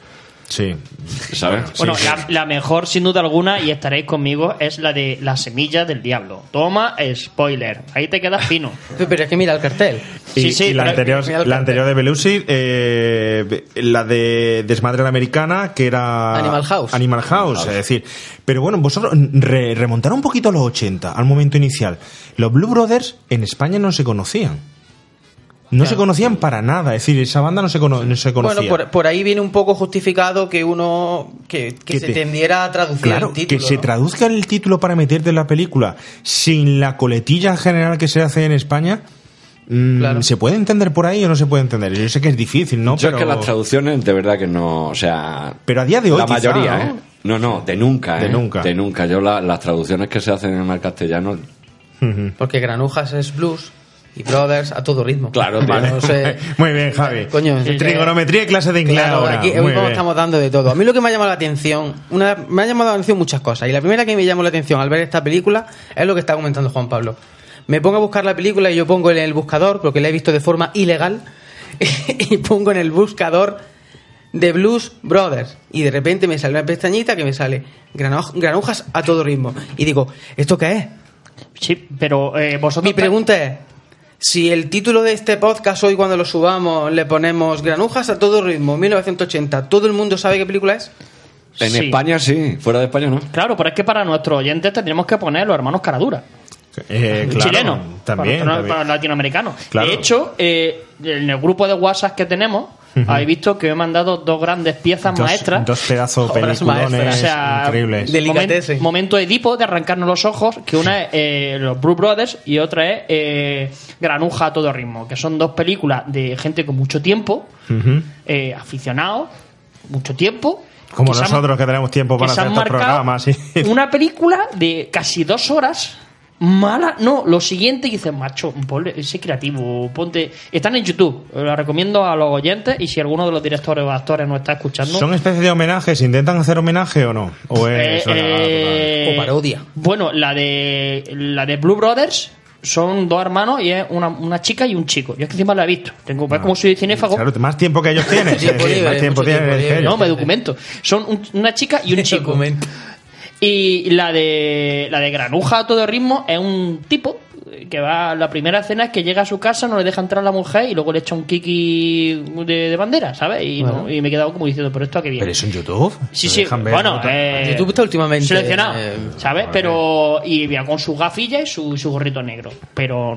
Speaker 4: Sí.
Speaker 8: ¿Sabes?
Speaker 6: Bueno, la, la mejor, sin duda alguna, y estaréis conmigo, es la de La semilla del diablo. Toma, spoiler. Ahí te quedas fino.
Speaker 5: Pero es que mira el cartel.
Speaker 4: Y,
Speaker 6: Sí, sí,
Speaker 4: y la, anterior, la
Speaker 5: cartel.
Speaker 4: anterior de Belushi, eh, la de Desmadre la Americana, que era
Speaker 5: Animal House.
Speaker 4: Animal House, es decir. Pero bueno, vosotros re- remontar un poquito a los 80, al momento inicial. Los Blue Brothers en España no se conocían. No se conocían para nada, es decir, esa banda no se, cono- no se conocía.
Speaker 5: Bueno, por, por ahí viene un poco justificado que uno que, que
Speaker 4: Que
Speaker 5: se
Speaker 4: te-
Speaker 5: tendiera a traducir
Speaker 4: Claro,
Speaker 5: el título.
Speaker 4: que se traduzca el título para meterte en la película sin la coletilla general que se hace en España. mm, ¿Se puede entender por ahí o no se puede entender? Yo sé que es difícil, ¿no?
Speaker 8: Yo
Speaker 4: pero,
Speaker 8: es que las traducciones de verdad que no, o sea...
Speaker 4: pero a día de hoy
Speaker 8: la
Speaker 4: quizá,
Speaker 8: mayoría,
Speaker 4: ¿no?
Speaker 8: ¿eh? No, no, de nunca,
Speaker 4: De
Speaker 8: ¿eh?
Speaker 4: nunca.
Speaker 8: De nunca. Yo la- las traducciones que se hacen en el castellano...
Speaker 5: Porque Granujas es blues y Brothers a todo ritmo.
Speaker 8: Claro,
Speaker 5: Vale,
Speaker 8: tío.
Speaker 5: no sé.
Speaker 4: Muy bien, Javi.
Speaker 5: Coño, sí,
Speaker 4: Trigonometría y clase de inglés
Speaker 5: Claro,
Speaker 4: ahora.
Speaker 5: aquí
Speaker 4: Muy
Speaker 5: hoy vamos-
Speaker 4: bien.
Speaker 5: estamos dando de todo. A mí lo que me ha llamado la atención, una, me ha llamado la atención muchas cosas. Y la primera que me llamó la atención al ver esta película es lo que está comentando Juan Pablo. Me pongo a buscar la película y yo pongo en el buscador, porque la he visto de forma ilegal, y pongo en el buscador de Blues Brothers. Y de repente me sale una pestañita que me sale granu- granujas a todo ritmo. Y digo, ¿esto qué es?
Speaker 6: Sí, pero eh, vosotros...
Speaker 5: Mi pregunta es, si el título de este podcast hoy cuando lo subamos le ponemos Granujas a todo ritmo, 1980, ¿todo el mundo sabe qué película es?
Speaker 8: En
Speaker 6: Sí.
Speaker 8: España sí, fuera de España no.
Speaker 6: Claro, pero es que para nuestros oyentes tendríamos que poner los hermanos Caradura.
Speaker 4: Eh, claro,
Speaker 6: chileno,
Speaker 4: También.
Speaker 6: para,
Speaker 4: también.
Speaker 6: para latinoamericanos.
Speaker 4: Claro.
Speaker 6: De hecho, eh, en el grupo de WhatsApp que tenemos, Habéis visto que he mandado dos grandes piezas
Speaker 4: Dos-
Speaker 6: maestras.
Speaker 4: dos pedazos
Speaker 6: maestras. O sea,
Speaker 4: increíbles.
Speaker 6: momen- momento Edipo de arrancarnos los ojos, que una es eh, los Blue Brothers y otra es eh, Granuja a todo ritmo, que son dos películas de gente con mucho tiempo,
Speaker 4: Ujú.
Speaker 6: eh, aficionados, mucho tiempo.
Speaker 4: Como
Speaker 6: que se han-
Speaker 4: nosotros que tenemos tiempo para hacer estos programas. sí.
Speaker 6: Una película de casi dos horas. Mala, no, lo siguiente que dices, macho, ponle, sé creativo, ponte. Están en YouTube, la recomiendo a los oyentes y si alguno de los directores o actores no está escuchando.
Speaker 4: ¿Son especies de homenajes? ¿Intentan hacer homenaje o no? ¿O es
Speaker 6: Eh, eh,
Speaker 5: O parodia.
Speaker 6: Bueno, la de la de Blue Brothers son dos hermanos y es una, una chica y un chico. Yo es que encima la he visto. Tengo, ¿ves cómo soy cinéfago?
Speaker 4: Claro, más tiempo que ellos tienen. Más tiempo tienen.
Speaker 6: No, me documento. Son un- una chica y un chico. Y la de la de Granuja a todo ritmo es un tipo que va la primera escena es que llega a su casa no le deja entrar a la mujer y luego le echa un kiki de, de bandera ¿sabes? Y, no- y me he quedado como diciendo pero esto a qué viene
Speaker 4: ¿Pero es en YouTube?
Speaker 6: Sí,
Speaker 4: ¿Lo
Speaker 6: sí, bueno,
Speaker 4: ¿No?
Speaker 6: Eh,
Speaker 5: YouTube está últimamente,
Speaker 6: seleccionado,
Speaker 5: eh,
Speaker 6: ¿sabes? Pero y con su gafilla y su, su gorrito negro, pero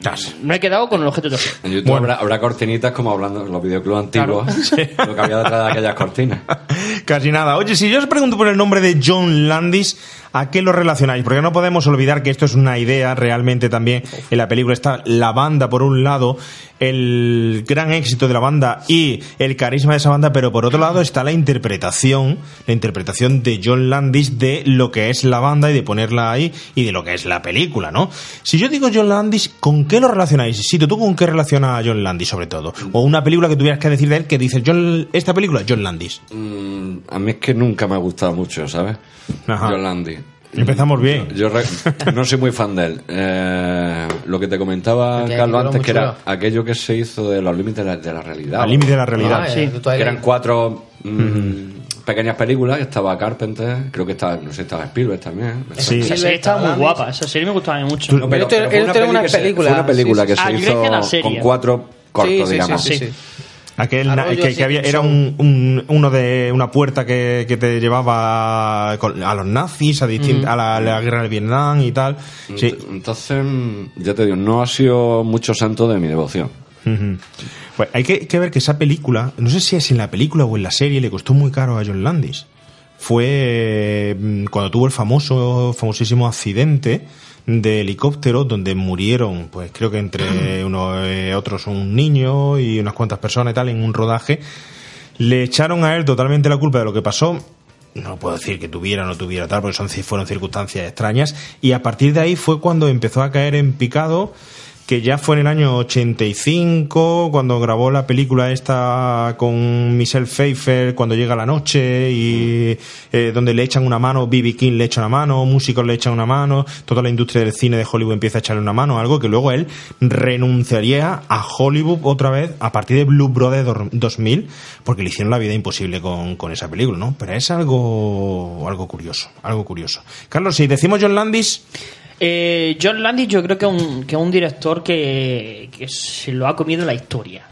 Speaker 6: mm, me he quedado con el objeto de
Speaker 8: En YouTube habrá, habrá cortinitas como hablando en los videoclubs antiguos, lo que había detrás de aquellas cortinas.
Speaker 4: Casi nada. Oye, si yo os pregunto por el nombre de John Landis, ¿a qué lo relacionáis? Porque no podemos olvidar que esto es una idea realmente también. En la película está la banda por un lado, el gran éxito de la banda y el carisma de esa banda, pero por otro lado está la interpretación, la interpretación de John Landis de lo que es la banda y de ponerla ahí y de lo que es la película, ¿no? Si yo digo John Landis, ¿con qué lo relacionáis? Si tú con qué relaciona a John Landis sobre todo, o una película que tuvieras que decir de él que dices John, esta película John Landis.
Speaker 8: Mm, a mí es que nunca me ha gustado mucho, ¿sabes?
Speaker 4: Ajá.
Speaker 8: Yolandi.
Speaker 4: Empezamos bien.
Speaker 8: Yo re- no soy muy fan de él. Eh, lo que te comentaba Carlos antes, que era
Speaker 5: chulo.
Speaker 8: aquello que se hizo de los límites de la, de la realidad.
Speaker 4: Al límite de la realidad.
Speaker 5: Ah,
Speaker 4: Sí.
Speaker 8: Que eran cuatro mm, pequeñas películas, estaba Carpenter, creo que estaba, no sé, estaba Spielberg también.
Speaker 6: Sí. Esa serie estaba muy guapa, esa serie me gustaba mucho.
Speaker 8: No, pero- pero fue una se- fue una película que se
Speaker 6: Ah, yo que era
Speaker 8: hizo con cuatro cortos, digamos.
Speaker 4: Aquel na-
Speaker 5: Arroyo
Speaker 4: que, que había,
Speaker 5: Simpson.
Speaker 4: era un, un- uno de una puerta que, que te llevaba con- a los nazis, a,
Speaker 8: Mm.
Speaker 4: a, la, guerra del Vietnam y tal. Sí.
Speaker 8: Entonces, mm, ya te digo, no ha sido mucho santo de mi devoción.
Speaker 4: Pues hay que, que ver que esa película, no sé si es en la película o en la serie, le costó muy caro a John Landis. Fue mm, cuando tuvo el famoso, famosísimo accidente de helicóptero donde murieron, pues creo que entre unos eh, otros un niño y unas cuantas personas y tal en un rodaje. Le echaron a él totalmente la culpa de lo que pasó. No puedo decir que tuviera o no tuviera tal, porque son, fueron circunstancias extrañas. Y a partir de ahí fue cuando empezó a caer en picado que ya fue en el año 85, cuando grabó la película esta con Michelle Pfeiffer, cuando llega la noche, y eh, donde le echan una mano, B.B. King le echa una mano, músicos le echan una mano, toda la industria del cine de Hollywood empieza a echarle una mano, algo que luego él renunciaría a Hollywood otra vez a partir de Blue Brothers dor- 2000, porque le hicieron la vida imposible con, con esa película, ¿no? Pero es algo, algo curioso, algo curioso. Carlos, si decimos John Landis,
Speaker 6: Eh, John Landis yo creo que es un, director que, que se lo ha comido la historia,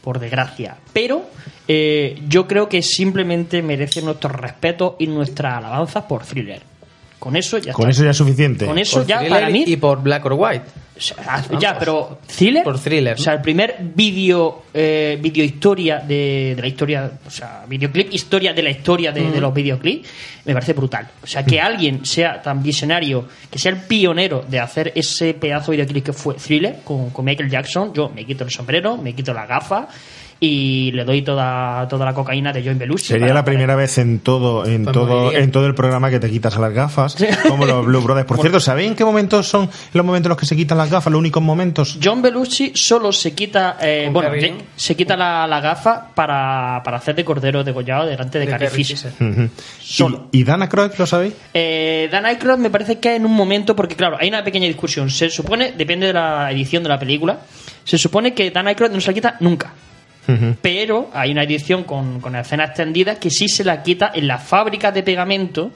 Speaker 6: por desgracia. Pero eh, yo creo que simplemente merece nuestro respeto y nuestra alabanza por Thriller. Con eso ya
Speaker 4: con
Speaker 6: está.
Speaker 4: eso ya es suficiente.
Speaker 6: Con eso
Speaker 5: Por
Speaker 6: ya para mí...
Speaker 5: Y por Black or White.
Speaker 6: O sea, ya, pero thriller,
Speaker 5: Por thriller.
Speaker 6: o sea, el primer vídeo eh, video historia de, de la historia, o sea, videoclip historia de la historia de, de
Speaker 5: Mm.
Speaker 6: los videoclips, me parece brutal. O sea, que alguien sea tan visionario, que sea el pionero de hacer ese pedazo de videoclip que fue Thriller con, con Michael Jackson, yo me quito el sombrero, me quito la gafa y le doy toda, toda la cocaína de John Belushi.
Speaker 4: Sería
Speaker 6: para-
Speaker 4: la primera vez en todo, en
Speaker 6: Pues
Speaker 4: todo, en todo el programa que te quitas las gafas, como los Blue Brothers. Por cierto, ¿sabéis en qué momentos son los momentos en los que se quitan las gafas? Los únicos momentos.
Speaker 6: John Belushi solo se quita eh, bueno se quita la, la gafa para, para hacer de cordero degollado delante de,
Speaker 5: De
Speaker 6: Carrie
Speaker 5: Carrie
Speaker 6: Fisher.
Speaker 4: Ujú.
Speaker 6: Solo.
Speaker 4: ¿Y, y Dana Croyd, lo sabéis?
Speaker 6: Eh, Dan Aykroyd me parece que en un momento, porque claro, hay una pequeña discusión. Se supone, depende de la edición de la película, se supone que Dan Aykroyd no se la quita nunca. Pero hay una edición con, con escena extendida que sí se la quita en la fábrica de pegamento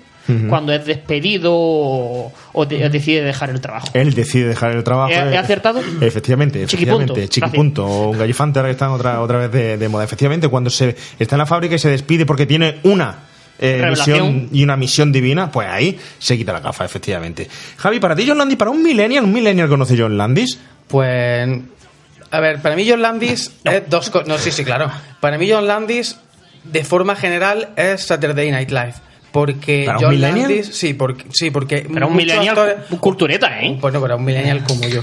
Speaker 6: cuando es despedido o, o de- decide dejar el trabajo.
Speaker 4: Él decide dejar el trabajo.
Speaker 6: ¿He- he
Speaker 4: eh,
Speaker 6: acertado?
Speaker 4: Efectivamente,
Speaker 6: Chiquipunto,
Speaker 4: efectivamente. Chiquipunto. Un gallifante ahora que está otra, otra vez de, de moda. Efectivamente, cuando se está en la fábrica y se despide porque tiene una eh, misión y una misión divina, pues ahí se quita la gafa, efectivamente. Javi, para ti, John Landis, para un millennial, un millennial conoce John Landis.
Speaker 5: Pues. A ver, para mí John Landis es dos cosas. No, sí, sí, claro. Para mí John Landis, de forma general, es Saturday Night Live. Porque
Speaker 4: ¿Para
Speaker 5: John? Landis. Sí, porque, sí, porque.
Speaker 6: Pero un millennial
Speaker 5: actores-
Speaker 6: cu- cultureta, ¿eh?
Speaker 5: Bueno, para un millennial como yo.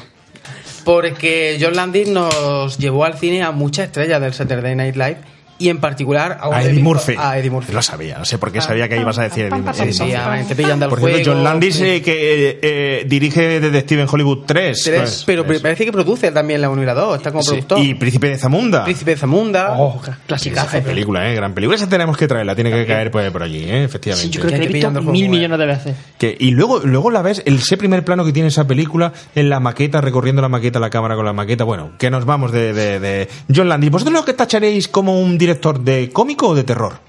Speaker 5: Porque John Landis nos llevó al cine a muchas estrellas del Saturday Night Live y en particular a,
Speaker 4: A
Speaker 5: un
Speaker 4: Eddie Murphy.
Speaker 5: A Eddie Murphy.
Speaker 4: Lo sabía, no sé por qué sabía que ibas a decir Eddie Murphy.
Speaker 5: Sí, sí, a- te pillan del
Speaker 4: Por cierto,
Speaker 5: juego.
Speaker 4: John Landis, eh, que eh, eh, dirige Detective en Hollywood 3.
Speaker 5: Tres,
Speaker 4: pues,
Speaker 5: pero parece que produce también la 1 y la 2, está como
Speaker 4: sí.
Speaker 5: productor.
Speaker 4: Y Príncipe de Zamunda.
Speaker 5: Príncipe de Zamunda.
Speaker 6: Oh, clásica.
Speaker 4: Gran película, ¿eh? Gran película. Esa tenemos que traerla, tiene que caer pues, por allí, ¿eh? Efectivamente.
Speaker 6: Sí, yo creo que la he visto mil
Speaker 5: juego,
Speaker 6: millones de veces.
Speaker 4: Que- y luego, luego la ves, el, ese primer plano que tiene esa película, en la maqueta, recorriendo la maqueta, la cámara con la maqueta. Bueno, que nos vamos de, de, de John Landis. ¿Vosotros lo que tacharéis como un director de cómico o de terror?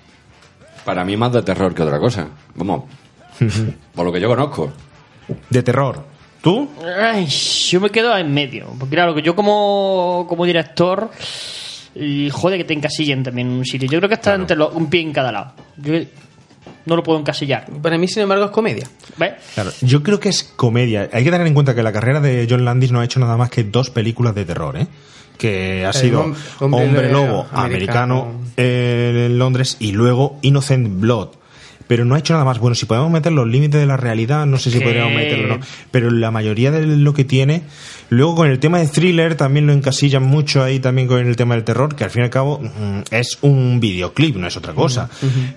Speaker 8: Para mí más de terror que otra cosa. Vamos, por lo que yo conozco.
Speaker 4: De terror. ¿Tú?
Speaker 6: Ay, yo me quedo en medio. Porque claro, que yo como, como director, y jode que te encasillen también en un sitio. Yo creo que está entre los- un pie en cada lado. Yo no lo puedo encasillar.
Speaker 5: Para mí, sin embargo, es comedia.
Speaker 6: ¿Ves?
Speaker 4: Claro, yo creo que es comedia. Hay que tener en cuenta que la carrera de John Landis no ha hecho nada más que dos películas de terror, ¿eh? Que ha
Speaker 5: El
Speaker 4: sido
Speaker 5: hom- hombre
Speaker 4: Hombre
Speaker 5: lobo
Speaker 4: Lobo
Speaker 5: americano.
Speaker 4: americano eh, en Londres y luego Innocent Blood. Pero no ha hecho nada más. Bueno, si podemos meter los límites de la realidad, no sé si
Speaker 6: ¿Qué?
Speaker 4: podríamos meterlo o no. Pero la mayoría de lo que tiene. Luego con el tema de thriller también lo encasillan mucho ahí también con el tema del terror, que al fin y al cabo mm, es un videoclip, no es otra cosa.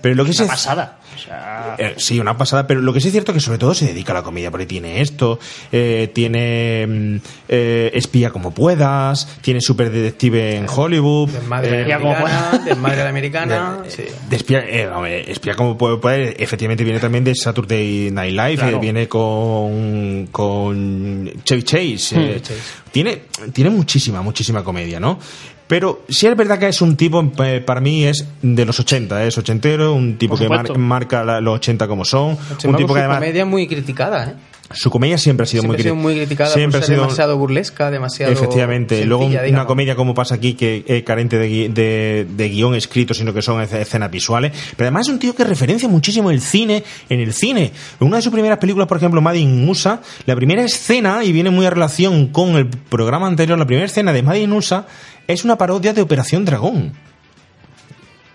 Speaker 4: Pero lo que
Speaker 6: Una
Speaker 4: se
Speaker 6: pasada. O sea,
Speaker 4: eh, sí, una pasada, pero lo que sí es cierto es que sobre todo se dedica a la comedia, porque tiene esto, eh, tiene mm, eh, Espía como puedas, tiene Super Detective en Hollywood,
Speaker 5: Desmadre
Speaker 4: eh,
Speaker 5: la americana, desmadre americana. sí.
Speaker 4: de espía, eh, hombre, espía como ver, efectivamente viene también de Saturday Night Live,
Speaker 6: Claro.
Speaker 4: eh, viene con, con Chevy Chase.
Speaker 6: Hmm.
Speaker 4: Eh, tiene, tiene muchísima, muchísima comedia, ¿no? Pero sí es verdad que es un tipo, eh, para mí es de los 80, es ochentero, un tipo que mar- marca la- los 80 como son, un tipo que además...
Speaker 5: comedia muy criticada, ¿eh?
Speaker 4: Su comedia siempre ha sido,
Speaker 5: Siempre ha sido
Speaker 4: muy,
Speaker 5: muy
Speaker 4: cri-
Speaker 5: criticada
Speaker 4: siempre
Speaker 5: por
Speaker 4: ha
Speaker 5: ser
Speaker 4: sido-
Speaker 5: demasiado burlesca, demasiado
Speaker 4: Efectivamente,
Speaker 5: sencilla,
Speaker 4: luego un- una comedia como pasa aquí que es carente de, gui- de, de guion escrito, sino que son esce- escenas visuales. Pero además es un tío que referencia muchísimo el cine en el cine. En una de sus primeras películas, por ejemplo, Made in USA, la primera escena, y viene muy a relación con el programa anterior, la primera escena de Made in USA es una parodia de Operación Dragón.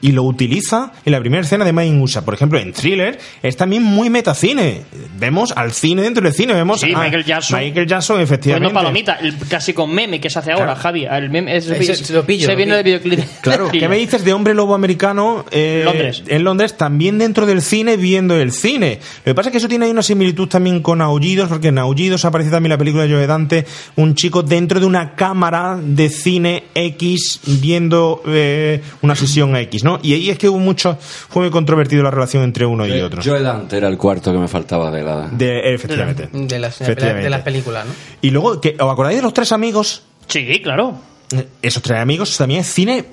Speaker 4: Y lo utiliza en la primera escena de Made in USA. Por ejemplo, en Thriller es también muy metacine. Vemos al cine dentro del cine. Vemos
Speaker 6: Sí,
Speaker 4: a
Speaker 6: Michael Jackson.
Speaker 4: Michael Jackson, efectivamente.
Speaker 6: Bueno, palomita, el clásico meme que se hace ahora,
Speaker 4: Claro.
Speaker 6: Javi. El meme es,
Speaker 5: se lo pillo,
Speaker 6: se
Speaker 5: lo
Speaker 6: viene del videoclip.
Speaker 4: Claro, ¿qué me dices de hombre lobo americano eh,
Speaker 6: Londres.
Speaker 4: en Londres? También dentro del cine, viendo el cine. Lo que pasa es que eso tiene ahí una similitud también con Aullidos, porque en Aullidos aparece también la película de Joe Dante, un chico dentro de una cámara de cine X viendo eh, una sesión X, ¿no? Y ahí es que hubo mucho, fue muy controvertido la relación entre uno y otro.
Speaker 8: Joe Dante era el cuarto que me faltaba de la...
Speaker 4: De, efectivamente.
Speaker 5: De las,
Speaker 4: Efectivamente.
Speaker 5: de las películas, ¿no?
Speaker 4: Y luego, que, ¿os acordáis de los tres amigos?
Speaker 6: Sí, claro.
Speaker 4: Eh, Esos tres amigos también es cine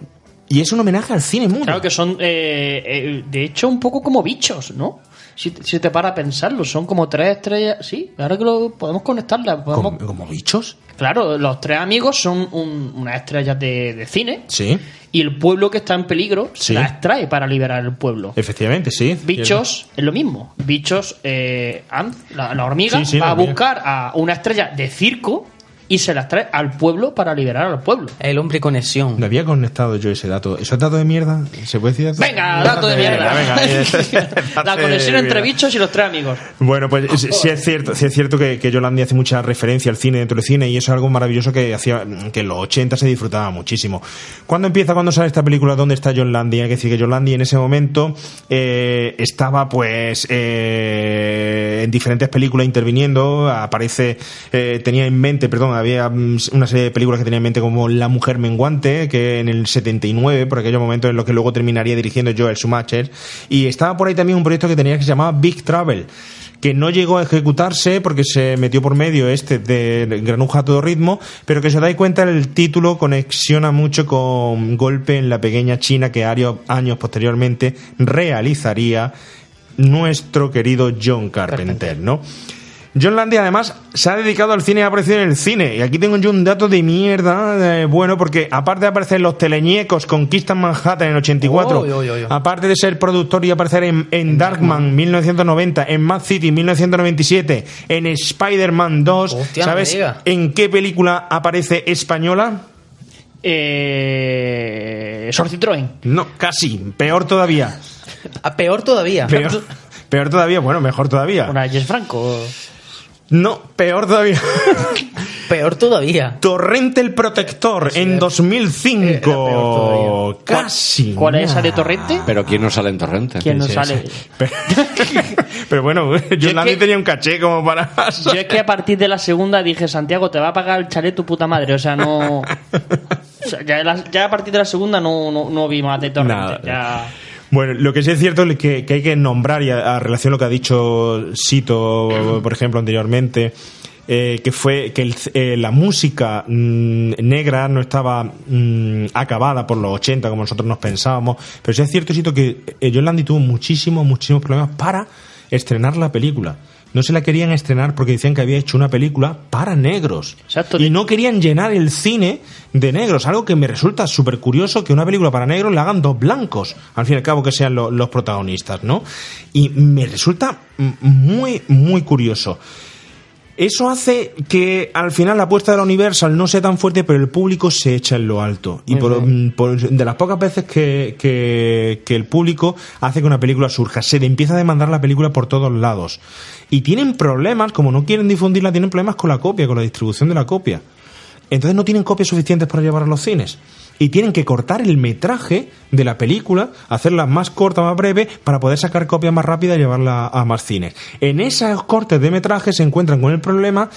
Speaker 4: y es un homenaje al cine mudo.
Speaker 6: Claro que son, eh, eh, de hecho, un poco como bichos, ¿no? Si, si te para a pensarlo, son como tres estrellas. Sí, ahora que lo podemos conectarla. Podemos...
Speaker 4: ¿Como, como bichos?
Speaker 6: Claro, los tres amigos son un- unas estrellas de, de cine
Speaker 4: Sí,
Speaker 6: y el pueblo que está en peligro
Speaker 4: Sí.
Speaker 6: se las extrae para liberar el pueblo.
Speaker 4: efectivamente, sí.
Speaker 6: Bichos es lo mismo. Bichos, eh, Ant, la, la hormiga,
Speaker 4: Sí, sí,
Speaker 6: va
Speaker 4: la
Speaker 6: a buscar a una estrella de circo y se las trae al pueblo para liberar al pueblo.
Speaker 5: El hombre conexión.
Speaker 4: Le había conectado yo ese dato. ¿Eso es dato de mierda? ¿Se puede decir dato?
Speaker 6: Venga, dato de mierda.
Speaker 4: Venga, venga.
Speaker 6: la conexión entre bichos y los tres amigos.
Speaker 4: Bueno, pues sí sí es cierto, sí es cierto que, que Yolandi hace mucha referencia al cine dentro del cine y eso es algo maravilloso que hacía que en los 80 se disfrutaba muchísimo. ¿Cuándo empieza, cuando sale esta película? ¿Dónde está John Landy? Hay que decir que John Landy en ese momento eh, estaba pues eh, en diferentes películas interviniendo, aparece, eh, tenía en mente, perdón, había mm, una serie de películas que tenía en mente como La Mujer Menguante, que en el 79, por aquellos momentos en los que luego terminaría dirigiendo Joel Schumacher, y estaba por ahí también un proyecto que tenía que se llamaba Big Travel que no llegó a ejecutarse porque se metió por medio este de Granuja a todo ritmo, pero que se dais cuenta el título conexiona mucho con Golpe en la pequeña China que años posteriormente realizaría nuestro querido John Carpenter, ¿no? John Landy además se ha dedicado al cine y ha aparecido en el cine. Y aquí tengo yo un dato de mierda, eh, bueno, porque aparte de aparecer en Los Teleñecos, Conquistan Manhattan en 84,
Speaker 5: Oy, oy, oy, oy.
Speaker 4: aparte de ser productor y aparecer en, en Darkman 1990, en Mad City 1997, en Spider-Man 2,
Speaker 5: Hostia,
Speaker 4: ¿sabes en qué película aparece española?
Speaker 6: Eh, Sor Citroën.
Speaker 4: No, casi, peor todavía.
Speaker 5: A peor todavía.
Speaker 4: Peor, peor todavía, bueno, mejor todavía.
Speaker 6: Una Jess Franco.
Speaker 4: No, peor todavía.
Speaker 5: Peor todavía.
Speaker 4: Torrente el Protector en 2005. Casi.
Speaker 6: ¿Cuál es esa de. Torrente?
Speaker 8: Pero ¿quién no sale en Torrente?
Speaker 6: ¿Quién no
Speaker 4: Sí,
Speaker 6: sale?
Speaker 4: sí. Pero, pero bueno,
Speaker 6: es
Speaker 4: Landy
Speaker 6: que-
Speaker 4: tenía un caché como para.
Speaker 6: Yo es que a partir de la segunda dije, Santiago, te va a pagar el chalet tu puta madre. O sea, no. o sea, ya, de la- ya a partir de la segunda no, no, no vi más de Torrente.
Speaker 4: Nada.
Speaker 6: Ya-
Speaker 4: Bueno, lo que sí es cierto es que, hay que nombrar, y a, relación a lo que ha dicho Sito, por ejemplo, anteriormente, eh, que fue que el- eh, la música mm, negra no estaba mm, acabada por los 80 como nosotros nos pensábamos, pero sí es cierto, Sito, que eh, John Landy tuvo muchísimos, muchísimos problemas para estrenar la película. No se la querían estrenar porque decían que había hecho una película para negros.
Speaker 6: Exacto.
Speaker 4: Y no querían llenar el cine de negros. Algo que me resulta súper curioso que una película para negros la hagan dos blancos. Al fin y al cabo que sean lo- los protagonistas, ¿no? Y me resulta muy, muy curioso. Eso hace que al final la apuesta de la Universal no sea tan fuerte, pero el público se echa en lo alto. Y por, mm, por- de las pocas veces que, que- que el público hace que una película surja, se le empieza a demandar la película por todos lados. Y tienen problemas, como no quieren difundirla, tienen problemas con la copia, con la distribución de la copia. Entonces no tienen copias suficientes para llevar a los cines. Y tienen que cortar el metraje de la película, hacerla más corta, más breve, para poder sacar copias más rápidas y llevarla a más cines. En esos cortes de metraje se encuentran con el problema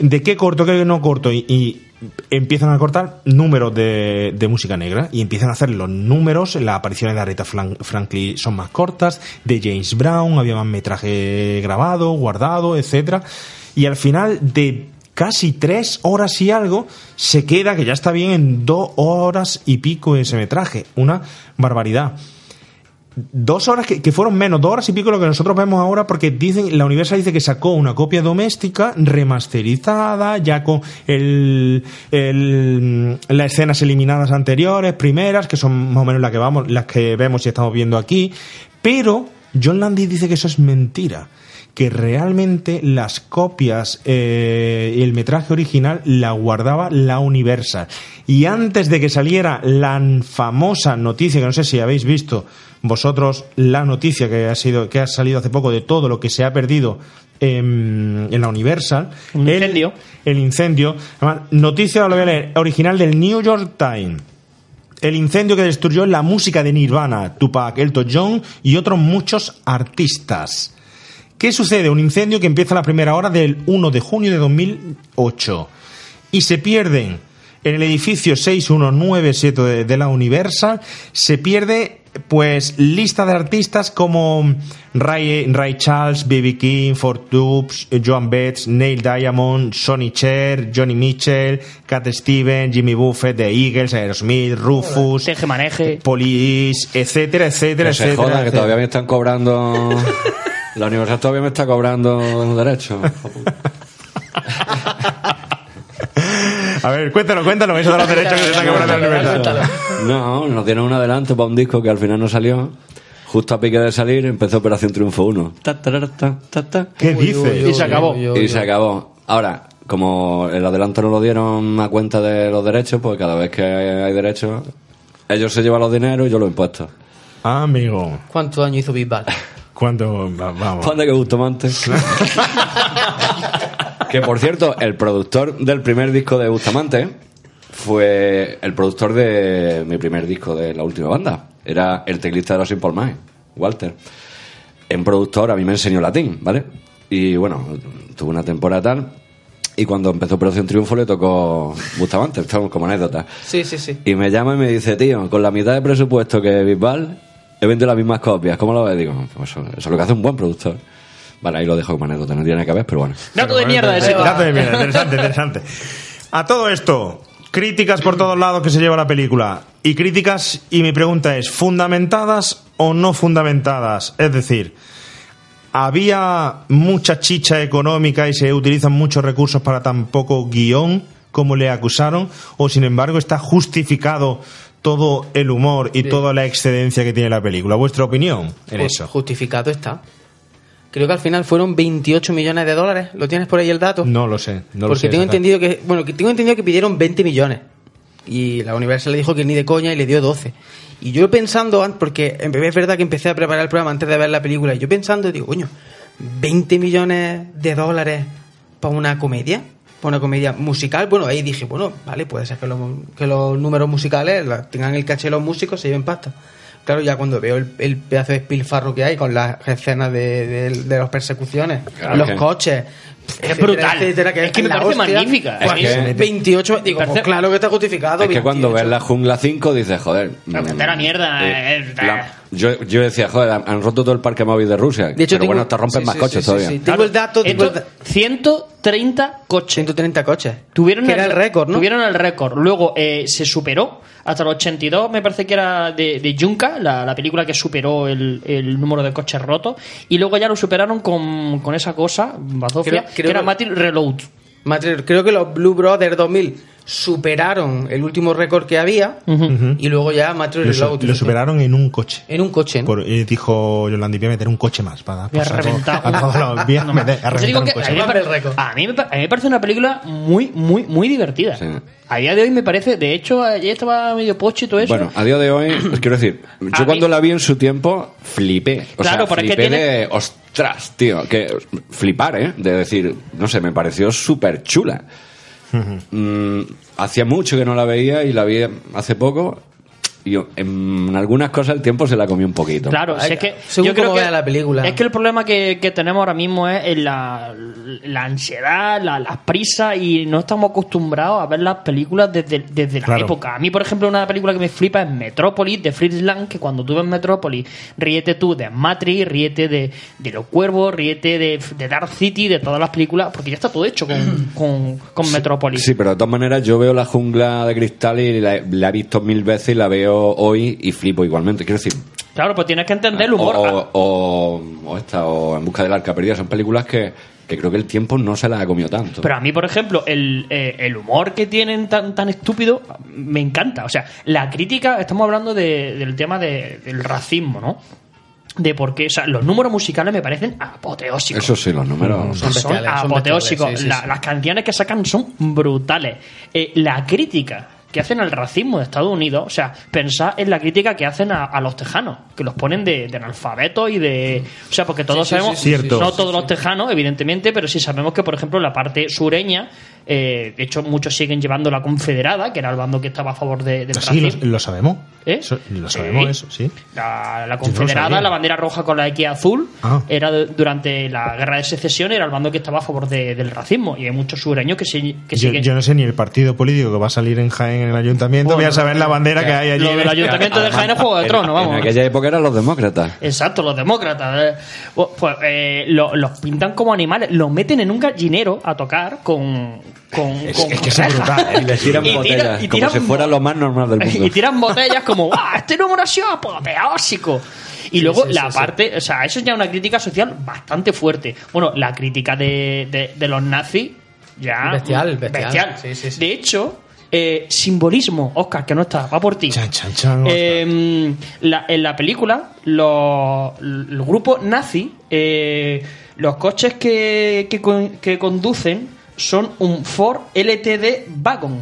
Speaker 4: de qué corto, qué no corto, y, empiezan a cortar números de, música negra y empiezan a hacer los números, las apariciones de Aretha Franklin son más cortas, de James Brown había más metraje grabado, guardado, etcétera, y al final de casi tres horas y algo se queda que ya está bien en dos horas y pico ese metraje, una barbaridad dos horas que, fueron menos, dos horas y pico lo que nosotros vemos ahora, porque dicen, la Universal dice que sacó una copia doméstica remasterizada, ya con el, el- las escenas eliminadas anteriores, primeras, que son más o menos las que vamos, las que vemos y estamos viendo aquí, pero John Landis dice que eso es mentira que realmente las copias eh, el metraje original la guardaba la Universal. Y antes de que saliera la famosa noticia, que no sé si habéis visto vosotros la noticia que ha sido que ha salido hace poco de todo lo que se ha perdido en, en la Universal,
Speaker 6: Un
Speaker 4: el-
Speaker 6: incendio.
Speaker 4: el, incendio, además, noticia lo voy a leer, original del New York Times. El incendio que destruyó la música de Nirvana, Tupac, Elton John y otros muchos artistas. ¿Qué sucede? Un incendio que empieza a la primera hora del 1 de junio de 2008 y se pierden en el edificio 6197 de, de la Universal, se pierde pues lista de artistas como Ray, Ray Charles, B.B. King, Four Tubes, Joan Betts, Neil Diamond, Sonny Cher, Johnny Mitchell, Cat Stevens, Jimmy Buffett, The Eagles, Aerosmith, Rufus,
Speaker 6: Teje maneje.
Speaker 4: Police, etcétera, etcétera,
Speaker 8: Que se
Speaker 4: etcétera.
Speaker 8: joda, que todavía me están cobrando. La universidad todavía me está cobrando derechos.
Speaker 4: A ver, cuéntanos, cuéntanos eso de los derechos que se están cobrando en la universidad.
Speaker 8: No, nos dieron un adelanto para un disco que al final no salió. Justo a pique de salir empezó Operación Triunfo 1. Ta, tarara, ta, ta, ta.
Speaker 4: ¿Qué dices?
Speaker 6: Y se acabó.
Speaker 8: Y se acabó. Ahora, como el adelanto no lo dieron a cuenta de los derechos, pues cada vez que hay derechos, ellos se llevan los dineros y yo los impuestos.
Speaker 4: Ah, amigo.
Speaker 5: ¿Cuántos años hizo?
Speaker 4: ¿Cuánto? va- Vamos.
Speaker 8: Panda que Bustamante. que por cierto, el productor del primer disco de Bustamante fue el productor de mi primer disco de la última banda. Era el teclista de los Simple Minds, Walter. En productor a mí me enseñó latín, ¿vale? Y bueno, tuve una temporada tal. Y cuando empezó Operación Triunfo le tocó Bustamante, estamos como anécdota.
Speaker 5: Sí, sí, sí.
Speaker 8: Y me llama y me dice, tío, con la mitad de presupuesto que Bisbal, he vendido las mismas copias. ¿Cómo lo ves? Digo, pues eso, eso es lo que hace un buen productor. Vale, ahí lo dejo como anécdota, no tiene nada que ver, pero bueno.
Speaker 6: Dato de mierda ese.
Speaker 4: Dato de mierda, interesante, interesante. A todo esto, críticas por todos lados que se lleva la película. Y críticas, y mi pregunta es, ¿fundamentadas o no fundamentadas? Es decir, ¿había mucha chicha económica y se utilizan muchos recursos para tan poco guion como le acusaron? ¿O sin embargo está justificado todo el humor y toda la excedencia que tiene la película? ¿Vuestra opinión en
Speaker 5: Ju-
Speaker 4: eso?
Speaker 5: Justificado está. Creo que al final fueron 28 millones de dólares. ¿Lo tienes por ahí el dato?
Speaker 4: No lo sé. No lo
Speaker 5: Porque
Speaker 4: sé,
Speaker 5: tengo entendido que bueno, que tengo entendido que pidieron 20 millones. Y la Universal le dijo que ni de coña y le dio 12. Y yo pensando, an- porque en- es verdad que empecé a preparar el programa antes de ver la película, y yo pensando, digo, coño, 20 millones de dólares para una comedia, para una comedia musical. Bueno, ahí dije, bueno, vale, puede ser que los, que los números musicales la- tengan el caché de los músicos, se lleven pasta. Claro, ya cuando veo el, el pedazo de espilfarro que hay con las escenas de, de, de las persecuciones,
Speaker 8: Claro,
Speaker 5: los
Speaker 8: que-
Speaker 5: coches,
Speaker 6: Es brutal.
Speaker 5: etcétera,
Speaker 6: Es que me parece
Speaker 5: hostia,
Speaker 6: magnífica.
Speaker 5: pues,
Speaker 8: Es que-
Speaker 5: 28, digo, pues claro que está justificado.
Speaker 8: Es que cuando
Speaker 5: 28.
Speaker 8: ves la jungla 5 dices, joder. Mm,
Speaker 6: la mierda,
Speaker 8: eh,
Speaker 6: eh,
Speaker 8: la- yo, yo decía, joder, han, roto todo el parque móvil de Rusia.
Speaker 5: De hecho,
Speaker 8: pero
Speaker 5: tengo-
Speaker 8: bueno, te rompen
Speaker 5: sí,
Speaker 8: más
Speaker 5: sí,
Speaker 8: coches
Speaker 5: sí,
Speaker 8: todavía.
Speaker 5: sí. Tengo el dato, tengo
Speaker 6: Esto,
Speaker 5: el da-
Speaker 6: 130 coches.
Speaker 5: 130 coches.
Speaker 6: Tuvieron
Speaker 5: Que era el récord, ¿no?
Speaker 6: Tuvieron el récord. Luego eh, se superó hasta el 82, me parece que era de, de Junka, la, la película que superó el, el número de coches rotos. Y luego ya lo superaron con, con esa cosa, bazofia,
Speaker 5: Creo- creo
Speaker 6: que era Matrix Reload.
Speaker 5: Matrix- creo que los Blue Brothers 2000 superaron el último récord que había y luego ya Matrix
Speaker 4: Lo, su-
Speaker 5: Reload.
Speaker 4: lo superaron en un coche.
Speaker 5: En un coche, ¿no?
Speaker 4: Por- y dijo Yolandi, voy a meter un coche más para
Speaker 6: Voy a reventar.
Speaker 4: a
Speaker 6: Pues mí, me parece una película muy, muy, muy divertida. A día de hoy me parece, de hecho, ayer estaba medio poche y todo eso.
Speaker 8: Bueno, a día de hoy, os quiero decir, yo
Speaker 6: A
Speaker 8: cuando
Speaker 6: mí-
Speaker 8: la vi en su tiempo, flipé. O
Speaker 6: Claro,
Speaker 8: sea,
Speaker 6: pero es que
Speaker 8: flipé
Speaker 6: tiene-
Speaker 8: de, ostras, tío, que flipar, ¿eh? De decir, no sé, me pareció súper chula. Mm, hacía mucho que no la veía y la vi hace poco y en algunas cosas el tiempo se la comió un poquito.
Speaker 6: Claro, si es que
Speaker 5: según
Speaker 6: yo creo que
Speaker 5: vea la película.
Speaker 6: Es que el problema que, que tenemos ahora mismo es en la, la ansiedad, la, las prisas y no estamos acostumbrados a ver las películas desde, desde la
Speaker 4: Claro.
Speaker 6: época. A mí, por ejemplo, una película que me flipa es Metrópolis de Fritz Lang, que cuando tú ves Metrópolis, ríete tú de Matrix, ríete de, de Los Cuervos, ríete de, de Dark City, de todas las películas, porque ya está todo hecho con, con, con Metrópolis.
Speaker 8: Sí, pero de todas maneras yo veo la jungla de cristal y la, la he visto mil veces y la veo hoy y flipo igualmente. Quiero decir,
Speaker 6: Claro, pues tienes que entender el humor.
Speaker 8: o, o, o esta, o En busca del arca perdida, son películas que, que creo que el tiempo no se las ha comido tanto.
Speaker 6: Pero a mí, por ejemplo, el, eh, el humor que tienen tan, tan estúpido me encanta. O sea, la crítica, estamos hablando de- del tema de- del racismo, ¿no? De por qué, o sea, los números musicales me parecen apoteósicos.
Speaker 8: Eso sí, los números
Speaker 6: Son,
Speaker 5: Son bestiales, son
Speaker 6: apoteósicos.
Speaker 5: bestiales, sí, sí,
Speaker 6: La-
Speaker 5: sí.
Speaker 6: Las canciones que sacan son brutales. Eh, la crítica que hacen al racismo de Estados Unidos, o sea, pensad en la crítica que hacen a, a los tejanos, que los ponen de, de analfabetos y de... O sea, porque todos
Speaker 4: Sí, sí,
Speaker 6: sabemos,
Speaker 4: sí,
Speaker 6: no todos los tejanos, evidentemente, pero sí sabemos que, por ejemplo, la parte sureña, eh, de hecho, muchos siguen llevando la confederada, que era el bando que estaba a favor de,
Speaker 4: Sí,
Speaker 6: racismo.
Speaker 4: lo, lo sabemos.
Speaker 6: ¿Eh?
Speaker 4: Eso- lo sabemos
Speaker 6: Sí.
Speaker 4: eso, sí.
Speaker 6: La,
Speaker 4: no
Speaker 6: confederada, la bandera roja con la X azul,
Speaker 4: Ah.
Speaker 6: era de- durante la guerra de secesión, era el bando que estaba a favor de- del racismo. Y hay muchos sureños que, se, que
Speaker 4: Yo,
Speaker 6: siguen.
Speaker 4: yo no sé ni el partido político que va a salir en Jaén en el ayuntamiento. Voy a saber la bandera que hay allí.
Speaker 6: Lo del ayuntamiento de Jaén es Juego de Tronos, vamos.
Speaker 8: En aquella época eran los demócratas.
Speaker 6: Exacto, los demócratas. eh. Pues pues, eh, lo- los pintan como animales, los meten en un gallinero a tocar con. Con,
Speaker 8: Es,
Speaker 6: con
Speaker 8: es que es brutal. ¿eh? Y les tiran
Speaker 6: Y tira-
Speaker 8: botellas,
Speaker 6: y
Speaker 8: como
Speaker 6: tiran
Speaker 8: si fuera lo más normal del mundo.
Speaker 6: y tiran botellas como ¡guau! Este número ha sido apoteósico. Y luego
Speaker 5: sí,
Speaker 6: la
Speaker 5: sí,
Speaker 6: parte, o sea, eso es ya una crítica social bastante fuerte. Bueno, la crítica de, de- de los nazis ya.
Speaker 5: Bestial, bestial. Sí, sí, sí.
Speaker 6: De hecho, eh, simbolismo, Oscar, que no está, va por ti.
Speaker 4: Chan, chan, chan,
Speaker 6: Eh, la- en la película, los, el grupo nazi, eh, los coches que, que conducen son un Ford LTD Wagon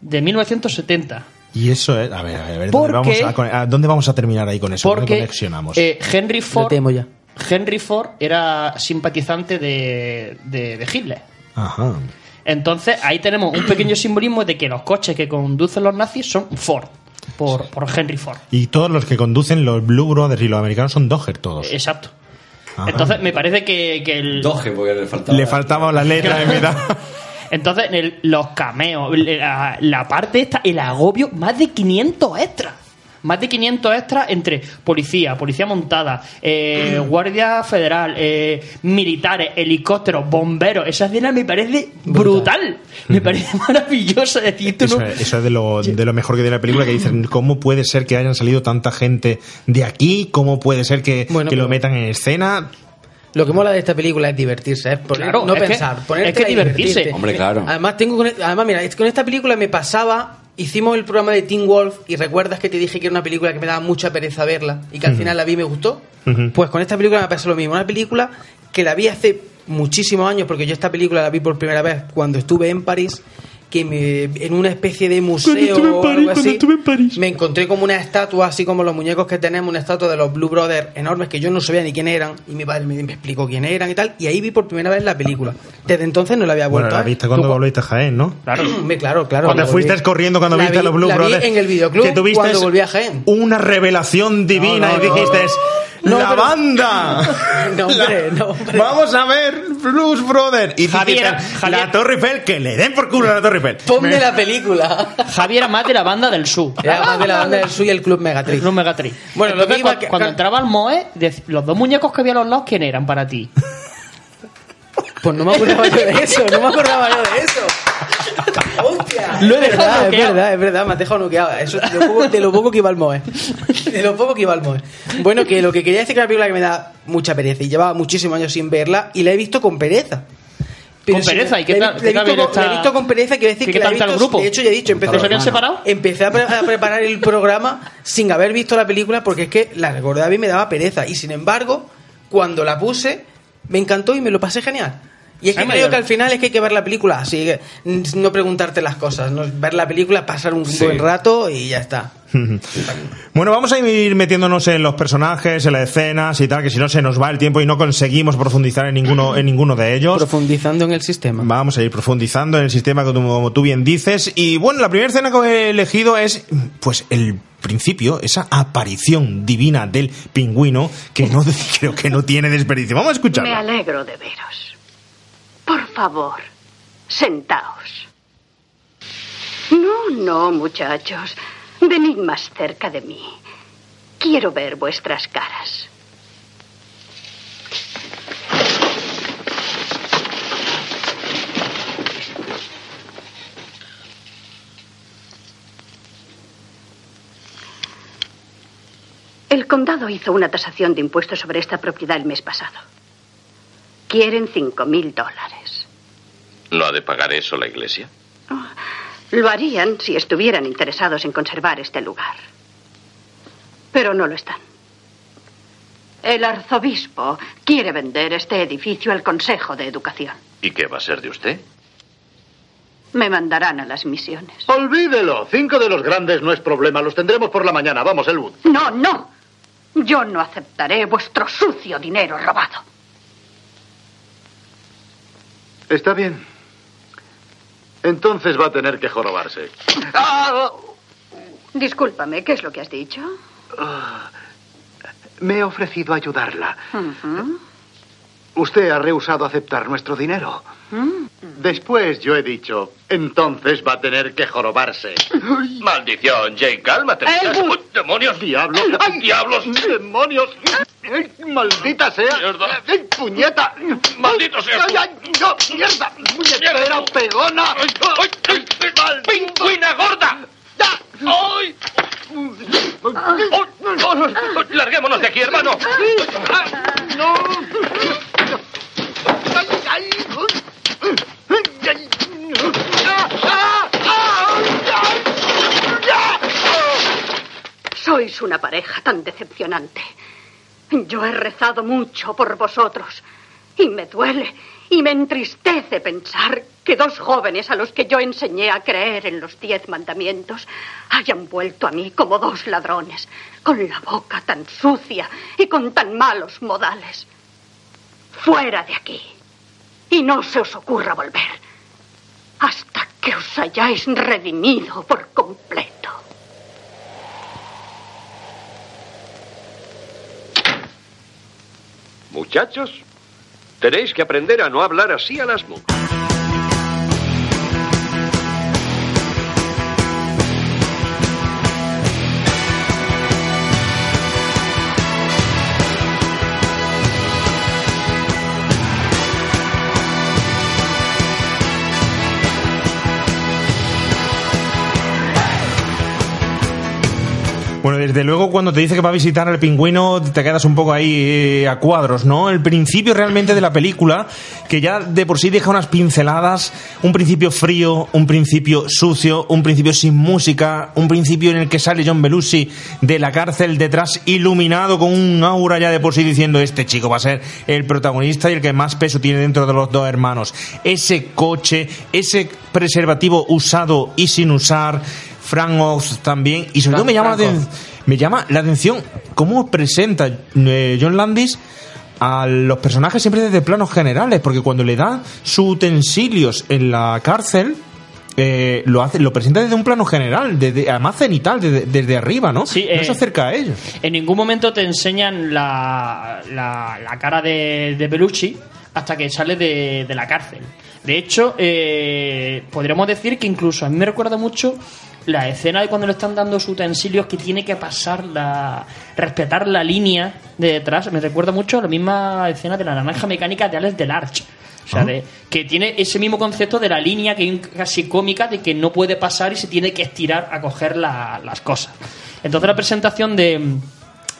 Speaker 6: de 1970.
Speaker 4: Y eso es. A ver, a ver, a ver,
Speaker 6: ¿Por
Speaker 4: ¿dónde, vamos a, a dónde vamos a terminar ahí con eso? ¿Dónde
Speaker 6: Porque
Speaker 4: conexionamos?
Speaker 6: eh, Henry Ford,
Speaker 5: temo ya.
Speaker 6: Henry Ford era simpatizante de, de, de Hitler.
Speaker 4: Ajá.
Speaker 6: Entonces ahí tenemos un pequeño simbolismo de que los coches que conducen los nazis son Ford, por, por Henry Ford.
Speaker 4: Y todos los que conducen los Blue Brothers y los americanos son Dodger todos.
Speaker 6: Exacto.
Speaker 4: Ajá.
Speaker 6: Entonces me parece que, que el...
Speaker 8: Doge, porque le faltaba.
Speaker 4: Le faltaba la letra en mitad.
Speaker 6: Entonces, el- los cameos, la, la parte esta, el agobio, más de 500 extras. Más de 500 extras entre policía, policía montada, eh, guardia federal, eh, militares, helicópteros, bomberos. Esa escena me parece brutal. Me parece maravillosa. Decir, tú
Speaker 4: Eso,
Speaker 6: no-
Speaker 4: eso es de lo, de lo mejor que tiene la película, que dicen, ¿cómo puede ser que hayan salido tanta gente de aquí? ¿Cómo puede ser que,
Speaker 5: Bueno,
Speaker 4: que lo
Speaker 5: pero-
Speaker 4: metan en escena?
Speaker 5: Lo que mola de esta película es divertirse, es poner-
Speaker 6: Claro,
Speaker 5: no
Speaker 6: es que-
Speaker 5: pensar, ponerte
Speaker 6: es que divertirse.
Speaker 8: Hombre, claro.
Speaker 5: Además, tengo con, además, mira, es que con esta película me pasaba, hicimos el programa de Teen Wolf y recuerdas que te dije que era una película que me daba mucha pereza verla y que al final la vi y me gustó. Pues con esta película me pasa lo mismo, una película que la vi hace muchísimos años, porque yo esta película la vi por primera vez cuando estuve en París, que me, en una especie de museo
Speaker 4: estuve en
Speaker 5: o
Speaker 4: París,
Speaker 5: algo
Speaker 4: cuando
Speaker 5: así,
Speaker 4: estuve en París.
Speaker 5: me encontré como una estatua, así como los muñecos que tenemos, una estatua de los Blue Brothers enormes que yo no sabía ni quién eran, y mi padre me, me explicó quién eran y tal, y ahí vi por primera vez la película. Desde entonces no la había
Speaker 4: Bueno,
Speaker 5: vuelto
Speaker 4: la
Speaker 5: a ver.
Speaker 4: viste cuando
Speaker 5: Tú-
Speaker 4: volviste a Jaén, ¿no?
Speaker 6: Claro.
Speaker 5: Claro, claro.
Speaker 4: Cuando
Speaker 5: la
Speaker 4: fuiste corriendo cuando
Speaker 5: la
Speaker 4: viste a
Speaker 5: vi-
Speaker 4: los Blue
Speaker 5: la vi
Speaker 4: Brothers.
Speaker 5: en el videoclub
Speaker 4: que tuviste
Speaker 5: cuando volví a Jaén.
Speaker 4: Una revelación divina
Speaker 5: No, no,
Speaker 4: y dijiste,
Speaker 5: No,
Speaker 4: ¡La
Speaker 5: pero-
Speaker 4: banda!
Speaker 5: No, hombre, no, hombre.
Speaker 4: Vamos a ver Blues Brothers. Y
Speaker 6: Javier, Javier.
Speaker 4: la Torre Eiffel, que le den por culo a la Torre Eiffel.
Speaker 5: Ponme
Speaker 4: Me-
Speaker 5: la película.
Speaker 6: Javier era más de la banda del sur.
Speaker 5: Era más de la banda del Sur y el Club Megatrix.
Speaker 6: No Megatrix.
Speaker 5: Bueno, lo
Speaker 6: Entonces,
Speaker 5: que iba
Speaker 6: cu-
Speaker 5: que-
Speaker 6: cuando entraba al Moe, dec- los dos muñecos que había a los lados, ¿quién eran para ti?
Speaker 5: Pues no me acordaba yo de eso, no me acordaba yo de eso. ¡Hostia!
Speaker 6: Lo he
Speaker 5: es
Speaker 6: dejado
Speaker 5: verdad, es
Speaker 6: noqueado.
Speaker 5: verdad, es verdad, me has dejado noqueado. Eso, de, lo poco, de lo poco que iba al Moe. De lo poco que iba al Moe. Bueno, que lo que quería decir que es una película que me da mucha pereza y llevaba muchísimos años sin verla y la he visto con pereza.
Speaker 6: ¿Con pereza? ¿Y qué tal- qué
Speaker 5: he visto con- pereza, quiero decir
Speaker 6: ¿Qué
Speaker 5: que la he visto-
Speaker 6: grupo?
Speaker 5: De hecho, ya he dicho, empecé,
Speaker 6: ¿Los habían separado?
Speaker 5: empecé a, pre- a preparar el programa sin haber visto la película porque es que la recordaba y me daba pereza. Y sin embargo, cuando la puse, me encantó y me lo pasé genial. Y es que
Speaker 6: Ah,
Speaker 5: creo que al final es que hay que ver la película así, que no preguntarte las cosas, no ver la película, pasar un
Speaker 4: Sí.
Speaker 5: buen rato y ya está.
Speaker 4: Bueno, vamos a ir metiéndonos en los personajes, en las escenas y tal, que si no se nos va el tiempo y no conseguimos profundizar en ninguno, en ninguno de ellos.
Speaker 5: Profundizando en el sistema.
Speaker 4: Vamos a ir profundizando en el sistema como tú, como tú bien dices. Y bueno, la primera escena que he elegido es pues el principio, esa aparición divina del pingüino que no creo que no tiene desperdicio. Vamos a
Speaker 11: Me
Speaker 4: escucharlo.
Speaker 11: alegro de veros. Por favor, sentaos. No, no, muchachos. Venid más cerca de mí. Quiero ver vuestras caras. El condado hizo una tasación de impuestos sobre esta propiedad el mes pasado. Quieren cinco mil dólares.
Speaker 9: ¿No ha de pagar eso la iglesia?
Speaker 11: Lo harían si estuvieran interesados en conservar este lugar. Pero no lo están. El arzobispo quiere vender este edificio al Consejo de Educación.
Speaker 9: ¿Y qué va a ser de usted?
Speaker 11: Me mandarán a las misiones.
Speaker 12: Olvídelo. Cinco de los grandes no es problema. Los tendremos por la mañana. Vamos, Elwood.
Speaker 11: No, no. Yo no aceptaré vuestro sucio dinero robado.
Speaker 12: Está bien. Entonces va a tener que jorobarse. ¡Ah!
Speaker 11: Discúlpame, ¿qué es lo que has dicho?
Speaker 12: Ah, Me he ofrecido ayudarla. Usted ha rehusado aceptar nuestro dinero.
Speaker 11: Mm.
Speaker 12: Después yo he dicho, entonces va a tener que jorobarse.
Speaker 9: Maldición, Jake, cálmate.
Speaker 12: Elwood.
Speaker 9: ¡Uy, ¡Demonios!
Speaker 12: ¡Diablos!
Speaker 9: ¡Diablos!
Speaker 12: ¡Demonios! ¡Ay, ¡Maldita sea! ¡Ay, ¡Puñeta!
Speaker 9: ¡Maldito sea!
Speaker 12: ¡Ay, ay, no! ¡Mierda! ¡Puñetera pegona!
Speaker 9: ¡Pingüina gorda! ¡Ay! Oh, ¡Larguémonos de aquí, hermano!
Speaker 12: ¡No! ¡Ay, ay! ¡Ay!
Speaker 11: Sois una pareja tan decepcionante. Yo he rezado mucho por vosotros y me duele y me entristece pensar que dos jóvenes a los que yo enseñé a creer en los diez mandamientos hayan vuelto a mí como dos ladrones, con la boca tan sucia y con tan malos modales. Fuera de aquí. Y no se os ocurra volver hasta que os hayáis redimido por completo.
Speaker 15: Muchachos, tenéis que aprender a no hablar así a las mujeres.
Speaker 4: Bueno, desde luego cuando te dice que va a visitar al pingüino te quedas un poco ahí eh, a cuadros, ¿no? El principio realmente de la película, que ya de por sí deja unas pinceladas, un principio frío, un principio sucio, un principio sin música, un principio en el que sale John Belushi de la cárcel detrás iluminado con un aura ya de por sí diciendo este chico va a ser el protagonista y el que más peso tiene dentro de los dos hermanos. Ese coche, ese preservativo usado y sin usar, Frank Oz también, y sobre todo me llama, la me llama la atención cómo presenta eh, John Landis a los personajes siempre desde planos generales, porque cuando le da sus utensilios en la cárcel, eh, lo hace, lo presenta desde un plano general, desde, además cenital, desde, desde arriba, ¿no?
Speaker 6: Sí,
Speaker 4: no
Speaker 6: eh,
Speaker 4: se acerca a ellos.
Speaker 6: En ningún momento te enseñan la, la, la cara de, de Belushi hasta que sale de, de la cárcel. De hecho, eh, podríamos decir que incluso a mí me recuerda mucho la escena de cuando le están dando sus utensilios que tiene que pasar la respetar la línea de detrás. Me recuerda mucho a la misma escena de la naranja mecánica de Alex Delarge. O sea, de- que tiene ese mismo concepto de la línea que casi cómica de que no puede pasar y se tiene que estirar a coger la- las cosas. Entonces la presentación de,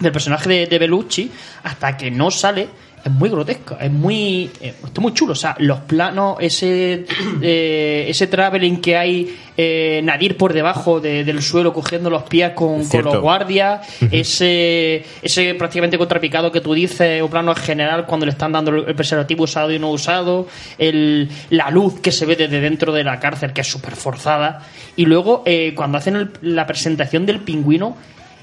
Speaker 6: del personaje de, de Bellucci, hasta que no sale, es muy grotesco, es muy, eh, está muy chulo. O sea, los planos, ese, eh, ese traveling que hay, eh, Nadir por debajo de- del suelo cogiendo los pies con, con los guardias, ese, ese prácticamente contrapicado que tú dices, o plano general cuando le están dando el preservativo usado y no usado, el, la luz que se ve desde dentro de la cárcel, que es súper forzada, y luego eh, cuando hacen el- la presentación del pingüino,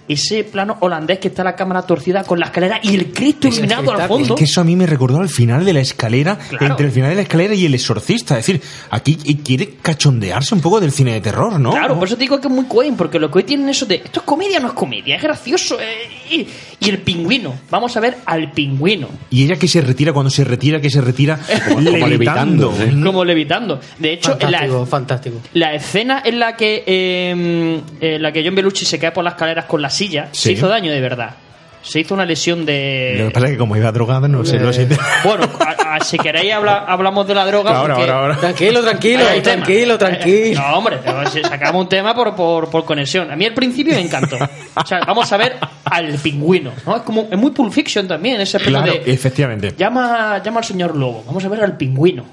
Speaker 6: ese plano holandés que está la cámara torcida con la escalera y el Cristo iluminado al fondo.
Speaker 4: Es que eso a mí me recordó al final de la escalera,
Speaker 6: Claro.
Speaker 4: entre el final de la escalera y el exorcista. Es decir, aquí quiere cachondearse un poco del cine de terror, ¿no?
Speaker 6: Claro, por eso te digo que es muy Coen, porque lo que hoy tienen eso de esto es comedia o no es comedia, es gracioso. eh, y, y el pingüino, vamos a ver al pingüino.
Speaker 4: Y ella que se retira cuando se retira, que se retira levitando.
Speaker 6: Como levitando. De hecho, en la,
Speaker 5: Fantástico, fantástico.
Speaker 6: la escena en la que eh, en la que John Belushi se cae por las escaleras con la silla
Speaker 4: Sí.
Speaker 6: se hizo daño de verdad. Se hizo una lesión
Speaker 4: Lo que
Speaker 6: de.
Speaker 4: pasa es que como iba drogada, no sé, no sé.
Speaker 6: Bueno, a- a- si queréis habla- hablamos de la droga.
Speaker 4: Ahora,
Speaker 6: porque-
Speaker 4: ahora, ahora.
Speaker 5: Tranquilo, tranquilo, tranquilo, tranquilo.
Speaker 6: No, hombre, sacamos un tema por, por, por conexión. A mí al principio me encantó. O sea, vamos a ver al pingüino. ¿no? Es como es muy Pulp Fiction también, ese
Speaker 4: Claro,
Speaker 6: de
Speaker 4: efectivamente.
Speaker 6: llama, llama al señor Lobo. Vamos a ver al pingüino.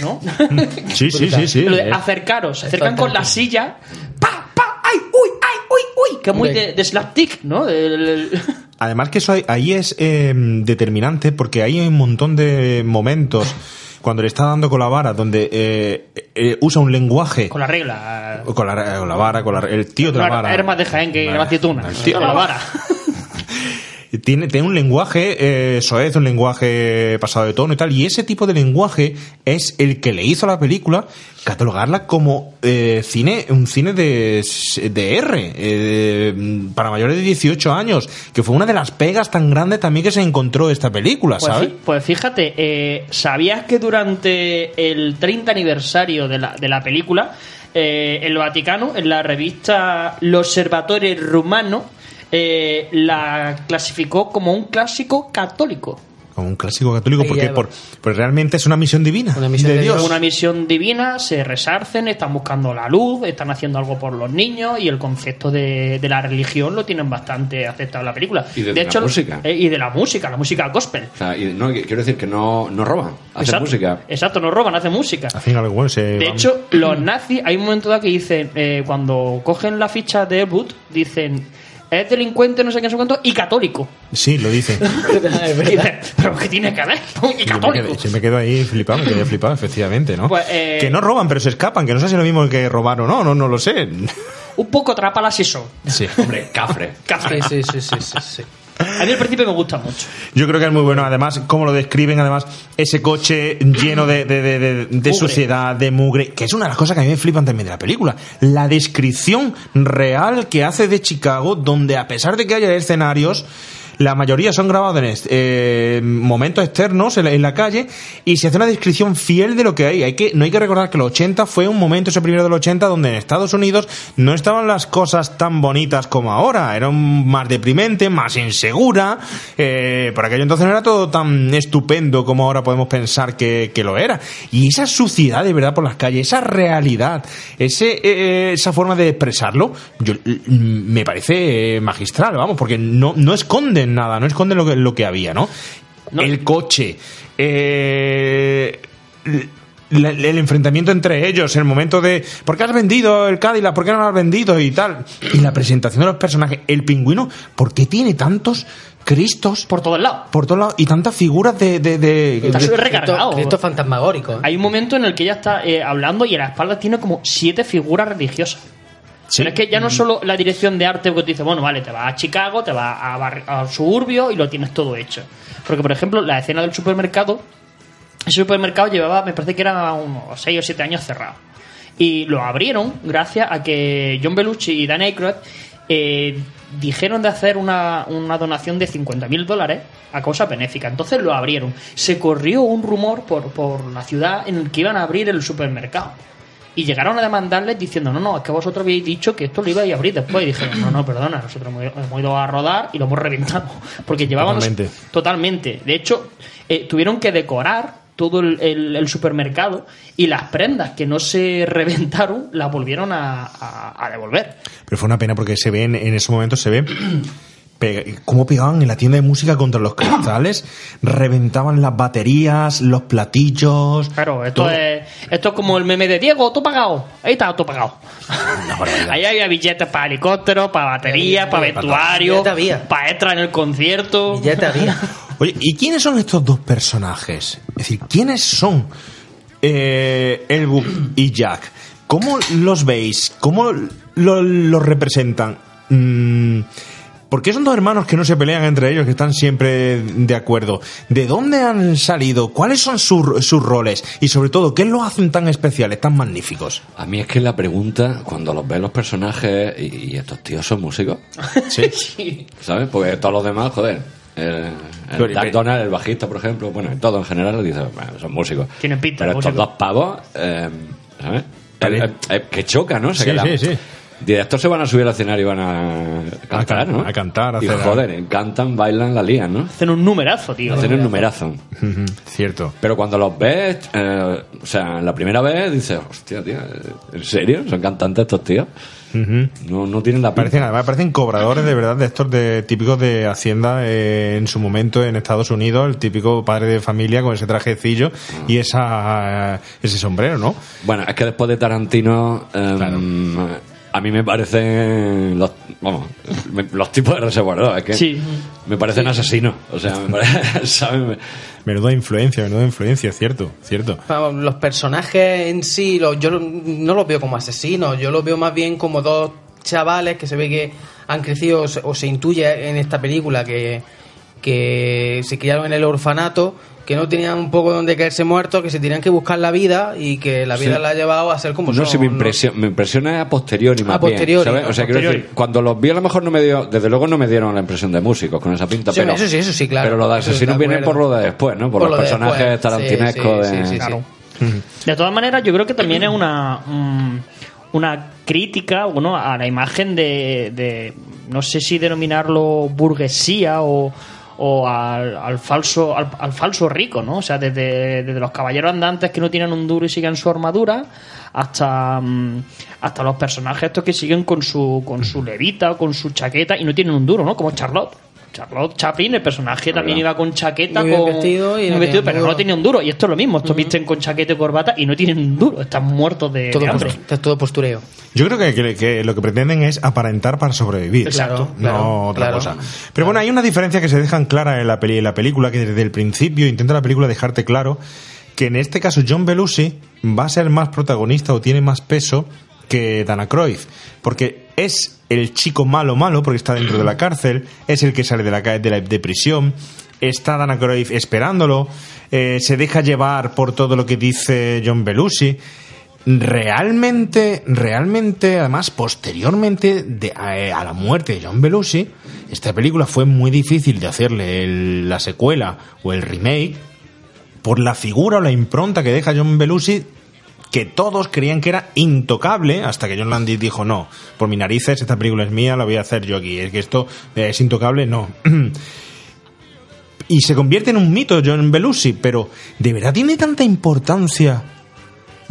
Speaker 6: ¿No?
Speaker 4: Sí, sí, sí, sí.
Speaker 6: Lo de acercaros, se acercan con la silla. ¡Pa, pa! ¡Ay, uy, uy! Que muy de, de slapstick, ¿no?
Speaker 4: Además que eso ahí, ahí es eh, determinante porque hay un montón de momentos cuando le está dando con la vara donde eh, eh, usa un lenguaje
Speaker 6: con la regla.
Speaker 4: con la, con la vara, con la- el tío de la vara.
Speaker 6: Hermas de Jaén que la aceituna.
Speaker 4: El tío
Speaker 6: Con la vara.
Speaker 4: Tiene, tiene un lenguaje eh, soez, un lenguaje pasado de tono y tal, y ese tipo de lenguaje es el que le hizo a la película catalogarla como eh, cine, un cine de, de R, eh, para mayores de 18 años, que fue una de las pegas tan grandes también que se encontró esta película,
Speaker 6: Pues,
Speaker 4: ¿sabes?
Speaker 6: pues fíjate, eh, ¿sabías que durante el 30 aniversario de la, de la película, eh, el Vaticano, en la revista L'Osservatore Rumano, eh, la clasificó como un clásico católico?
Speaker 4: Como un clásico católico, porque por, pues realmente es una misión divina. de Dios.
Speaker 6: Una misión divina, se resarcen, están buscando la luz, están haciendo algo por los niños y el concepto de, de la religión lo tienen bastante aceptado en la película.
Speaker 8: Y de la
Speaker 6: hecho,
Speaker 8: música.
Speaker 6: eh, y de la música, la música gospel.
Speaker 8: O sea, y no, quiero decir que no, no roban, hacen
Speaker 6: Exacto.
Speaker 8: música.
Speaker 6: Exacto, no roban, hacen música.
Speaker 4: Hacen algo bueno, se
Speaker 6: De
Speaker 4: van-
Speaker 6: hecho, los nazis, hay un momento dado que dicen, eh, cuando cogen la ficha de Elwood, dicen, es delincuente, no sé qué, no sé cuánto, y católico.
Speaker 4: Sí, lo dice.
Speaker 6: Pero ¿qué tiene que ver? Y
Speaker 4: Yo me
Speaker 6: católico.
Speaker 4: quedé, me quedo ahí flipado, me quedé flipado, efectivamente, ¿no?
Speaker 6: Pues, eh,
Speaker 4: que no roban, pero se escapan, que no sé si es lo mismo que robar o no, no, no lo sé.
Speaker 6: Un poco trapala si son.
Speaker 4: Sí.
Speaker 8: Hombre, cafre.
Speaker 6: Cafre.
Speaker 5: Sí, sí, sí, sí, sí.
Speaker 6: A mí al principio me gusta mucho.
Speaker 4: Yo creo que es muy bueno, además, cómo lo describen, además, ese coche lleno de, de, de- de- de suciedad, de mugre, que es una de las cosas que a mí me flipan también de la película. La descripción real que hace de Chicago, donde a pesar de que haya escenarios, la mayoría son grabados en eh, momentos externos en la, calle y se hace una descripción fiel de lo que hay. hay que, no hay que recordar que los 80 fue un momento, ese primero de los 80, donde en Estados Unidos no estaban las cosas tan bonitas como ahora. Era más deprimente, más insegura. Eh, por aquello entonces no era todo tan estupendo como ahora podemos pensar que, lo era. Y esa suciedad de verdad por las calles, esa realidad, ese, eh, esa forma de expresarlo, yo, mm, me parece eh, magistral, vamos, porque no, no esconden nada, no esconden lo que, lo que había, ¿no? El coche, eh, la- el enfrentamiento entre ellos, el momento de ¿por qué has vendido el Cadillac? ¿Por qué no lo has vendido? y tal. Y la presentación de los personajes. El pingüino, ¿por qué tiene tantos Cristos?
Speaker 6: Por todos lados.
Speaker 4: Por todos lados. Y tantas figuras de. de, de-
Speaker 6: Está
Speaker 4: de-
Speaker 6: súper recargado.
Speaker 5: Cristo fantasmagórico. ¿eh?
Speaker 6: Hay un momento en el que ella está eh, hablando y en la espalda tiene como siete figuras religiosas. Pero es que ya no solo la dirección de arte que te dice, bueno, vale, te vas a Chicago, te vas a suburbio y lo tienes todo hecho. Porque, por ejemplo, la escena del supermercado, el supermercado llevaba, me parece que era unos 6 o 7 años cerrado. Y lo abrieron gracias a que John Belushi y Dan Aykroyd eh, dijeron de hacer una, una donación de 50.000 dólares a causa benéfica. Entonces lo abrieron. Se corrió un rumor por, por la ciudad en el que iban a abrir el supermercado. Y llegaron a demandarles diciendo, no, no, es que vosotros habéis dicho que esto lo ibais a abrir después. Y dijeron, no, no, perdona, nosotros hemos, ido a rodar y lo hemos reventado. Porque llevábamos...
Speaker 4: Totalmente.
Speaker 6: Totalmente. De hecho, eh, tuvieron que decorar todo el, el- el supermercado y las prendas que no se reventaron las volvieron a, a- a devolver.
Speaker 4: Pero fue una pena porque se ven, en ese momento se ve pe- cómo pegaban en la tienda de música contra los cristales, reventaban las baterías, los platillos.
Speaker 6: Claro, esto
Speaker 4: todo.
Speaker 6: es, esto es como el meme de Diego, todo pagado. Ahí está, todo pagado. Ahí había billetes para helicópteros, para baterías, para vestuario, para extra en el concierto.
Speaker 4: Oye, ¿y quiénes son estos dos personajes? Es decir, ¿quiénes son eh, Elwood y Jack? ¿Cómo los veis? ¿Cómo lo- los representan? Mm, ¿Por qué son dos hermanos que no se pelean entre ellos, que están siempre de acuerdo? ¿De dónde han salido? ¿Cuáles son sus, sus roles? Y sobre todo, ¿qué los hacen tan especiales, tan magníficos?
Speaker 8: A mí es que la pregunta, cuando los ves los personajes, y, y estos tíos son músicos,
Speaker 4: Sí.
Speaker 8: ¿sabes? Porque todos los demás, joder. El, el Dark Donald, el bajista, por ejemplo, bueno, todo en general, dice, bueno, son músicos.
Speaker 6: Tienen pinta
Speaker 8: Pero estos dos pavos, eh, ¿sabes? El- el- el- que choca, ¿no? Se
Speaker 4: Sí, sí, sí.
Speaker 8: De estos se van a subir al escenario y van a cantar, ¿no?
Speaker 4: a cantar, a
Speaker 8: Y
Speaker 4: hacer-
Speaker 8: joder, cantan, bailan, la lían, ¿no?
Speaker 6: Hacen un numerazo, tío.
Speaker 8: Hacen un numerazo.
Speaker 4: Cierto.
Speaker 8: Pero cuando los ves, eh, o sea, la primera vez dices, hostia, tío, ¿en serio? ¿Son cantantes estos tíos? No, no tienen la.
Speaker 4: Parecen, además parecen cobradores de verdad de estos de típicos de Hacienda eh, en su momento en Estados Unidos, el típico padre de familia con ese trajecillo y esa ese sombrero, ¿no?
Speaker 8: Bueno, es que después de Tarantino, em, a mí me parecen los, vamos, me- los tipos de Reservoir Dogs, es que
Speaker 6: Sí.
Speaker 8: me parecen asesinos. O sea, me parece,
Speaker 4: Menuda influencia, menuda influencia, cierto, cierto.
Speaker 5: Vamos, Los personajes en sí, yo no los veo como asesinos, yo los veo más bien como dos chavales que se ve que han crecido o se, o se intuye en esta película que, que se criaron en el orfanato, que no tenían un poco donde caerse muertos, que se tenían que buscar la vida y que la vida
Speaker 8: Sí.
Speaker 5: la ha llevado a ser como
Speaker 8: no
Speaker 5: son.
Speaker 8: sé, me,
Speaker 5: ¿no?
Speaker 8: impresiona, me impresiona a posteriori más
Speaker 5: A posteriori,
Speaker 8: bien, ¿sabes? O sea,
Speaker 5: a
Speaker 8: quiero
Speaker 5: posteriori.
Speaker 8: decir, cuando los vi a lo mejor no me dio, desde luego no me dieron la impresión de músicos con esa pinta,
Speaker 5: Sí,
Speaker 8: pero,
Speaker 5: eso sí, eso sí, claro.
Speaker 8: pero los de
Speaker 5: de
Speaker 8: asesinos vienen por lo de después, ¿no? Por,
Speaker 5: Por
Speaker 8: los
Speaker 5: lo de
Speaker 8: personajes
Speaker 5: después,
Speaker 8: tarantinescos
Speaker 5: sí, sí,
Speaker 8: de...
Speaker 5: sí, sí,
Speaker 6: Claro. De todas maneras, yo creo que también es una, mm, una crítica bueno, a la imagen de, de, no sé si denominarlo burguesía o, o al, al falso al, al falso rico, ¿no? O sea, desde, desde los caballeros andantes que no tienen un duro y siguen su armadura hasta, mm, hasta los personajes estos que siguen con su, con su levita o con su chaqueta y no tienen un duro, ¿no? Como Charlotte. Charlotte Chaplin, el personaje también iba con chaqueta,
Speaker 5: Muy
Speaker 6: con
Speaker 5: vestido y
Speaker 6: muy
Speaker 5: no
Speaker 6: vestido,
Speaker 5: tiene
Speaker 6: pero
Speaker 5: duro.
Speaker 6: no tenía un duro. Y esto es lo mismo, estos visten con chaqueta y corbata y no tienen un duro, están muertos de,
Speaker 5: todo,
Speaker 6: de hambre.
Speaker 5: todo postureo.
Speaker 4: Yo creo que, que- que lo que pretenden es aparentar para sobrevivir.
Speaker 5: Exacto,
Speaker 4: no
Speaker 5: claro,
Speaker 4: otra
Speaker 5: claro.
Speaker 4: cosa. Pero bueno, hay una diferencia que se dejan clara en la, peli, en la película, que desde el principio intenta la película dejarte claro que en este caso John Belushi va a ser más protagonista o tiene más peso que Dana Croyd. Porque es el chico malo malo, porque está dentro de la cárcel, es el que sale de la, de la de prisión, está Dana Croyd esperándolo, eh, se deja llevar por todo lo que dice John Belushi. Realmente, realmente, además, posteriormente de- a, a la muerte de John Belushi, esta película fue muy difícil de hacerle el- la secuela o el remake por la figura o la impronta que deja John Belushi que todos creían que era intocable hasta que John Landis dijo no, por mi narices esta película es mía, la voy a hacer yo aquí, es que esto eh, es intocable, no. y se convierte en un mito John Belushi, pero ¿de verdad tiene tanta importancia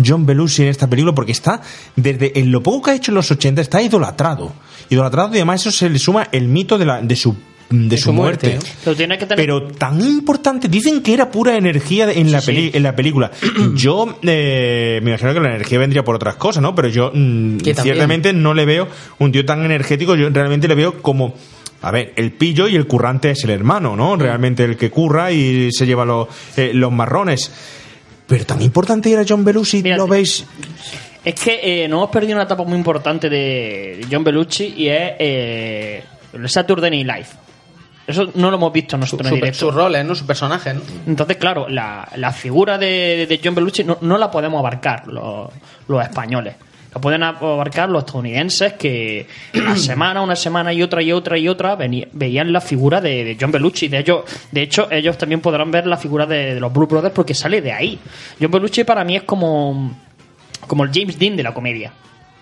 Speaker 4: John Belushi en esta película? Porque está, desde en lo poco que ha hecho en los 80, está idolatrado. Idolatrado y además eso se le suma el mito de, la, de su de su muerte.
Speaker 6: Pero tiene que tener
Speaker 4: Pero tan importante, dicen que era pura energía en, la, peli- en la película. Yo eh, me imagino que la energía vendría por otras cosas, ¿no? Pero yo mm,
Speaker 5: también.
Speaker 4: ciertamente no le veo un tío tan energético, yo realmente le veo como... A ver, el pillo y el currante es el hermano, ¿no? Realmente el que curra y se lleva los, eh, los marrones. Pero tan importante era John Belushi, ¿lo veis?
Speaker 6: Es que eh, nos hemos perdido una etapa muy importante de John Belushi y es eh, el Saturday Night Live. Eso no lo hemos visto nosotros en
Speaker 5: Su-
Speaker 6: directo.
Speaker 5: sus roles, ¿no? Sus personajes, ¿no?
Speaker 6: Entonces, claro, la, la figura de, de John Belushi no, no la podemos abarcar los, los españoles. La pueden abarcar los estadounidenses que una semana, una semana y otra y otra y otra veían la figura de, de John Belushi. De hecho, de hecho, ellos también podrán ver la figura de, de los Blue Brothers porque sale de ahí. John Belushi para mí es como, como el James Dean de la comedia.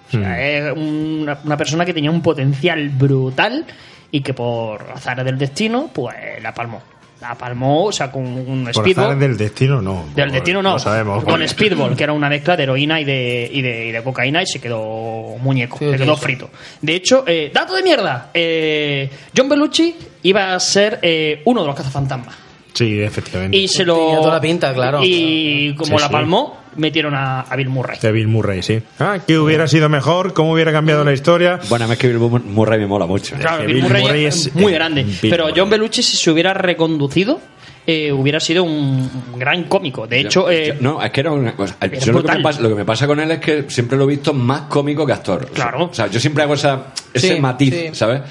Speaker 6: O sea, es una, una persona que tenía un potencial brutal y que por azares del destino, pues la palmó. La palmó, o sea, con un
Speaker 4: Por
Speaker 6: speedball.
Speaker 4: azares del destino, no.
Speaker 6: Del
Speaker 4: Por-
Speaker 6: destino no.
Speaker 4: Lo sabemos.
Speaker 6: Con Speedball, que era una mezcla de heroína y de, y de, y de cocaína y se quedó muñeco, se quedó
Speaker 5: sí.
Speaker 6: frito. De hecho, eh, dato de mierda, eh, John Belushi iba a ser eh, uno de los cazafantasmas.
Speaker 4: Sí, efectivamente.
Speaker 6: Y se lo...
Speaker 5: Tenía toda la pinta, claro.
Speaker 6: Y como
Speaker 4: Sí,
Speaker 6: la
Speaker 4: sí.
Speaker 6: palmó, metieron a, a Bill Murray.
Speaker 4: De Bill Murray, sí. Ah, ¿qué hubiera sido mejor? ¿Cómo hubiera cambiado la historia?
Speaker 8: Bueno, a mí es que Bill Murray me mola mucho.
Speaker 6: Claro,
Speaker 4: que
Speaker 6: Bill,
Speaker 4: Bill
Speaker 6: Murray,
Speaker 4: Murray
Speaker 6: es,
Speaker 4: es,
Speaker 6: muy
Speaker 4: eh,
Speaker 6: grande.
Speaker 4: Bill
Speaker 6: Pero. John Belushi, si se hubiera reconducido, eh, hubiera sido un gran cómico. De hecho, eh,
Speaker 8: Yo- no, es que era una cosa. Yo lo, que me pasa, lo que me pasa con él es que siempre lo he visto más cómico que actor.
Speaker 6: Claro.
Speaker 8: O sea, yo siempre hago esa, ese
Speaker 5: Sí,
Speaker 8: matiz,
Speaker 5: sí.
Speaker 8: ¿sabes?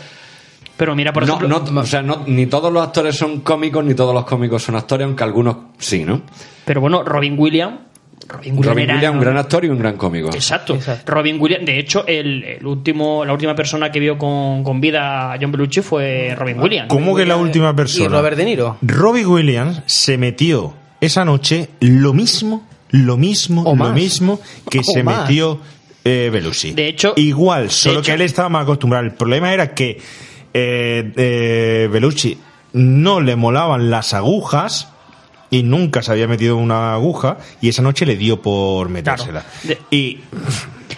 Speaker 6: Pero mira, por
Speaker 8: No,
Speaker 6: ejemplo.
Speaker 8: no, o sea, no- ni todos los actores son cómicos, ni todos los cómicos son actores, aunque algunos sí, ¿no?
Speaker 6: Pero bueno, Robin Williams. Robin Williams,
Speaker 8: Robin
Speaker 6: era-
Speaker 8: Williams, un gran actor y un gran cómico.
Speaker 6: Exacto. Robin Williams, de hecho, el, el último, la última persona que vio con, con vida a John Belushi fue Robin Williams.
Speaker 4: ¿Cómo que la última persona?
Speaker 5: De Niro.
Speaker 4: Robbie Williams se metió esa noche lo mismo, lo mismo,
Speaker 5: O
Speaker 4: lo
Speaker 5: más.
Speaker 4: mismo que
Speaker 5: O
Speaker 4: se
Speaker 5: más.
Speaker 4: metió eh, Belushi.
Speaker 6: De hecho,
Speaker 4: igual, solo
Speaker 6: hecho-
Speaker 4: que él estaba más acostumbrado. El problema era que eh, eh, Belushi no le molaban las agujas y nunca se había metido una aguja y esa noche le dio por metérsela.
Speaker 6: De-
Speaker 4: Y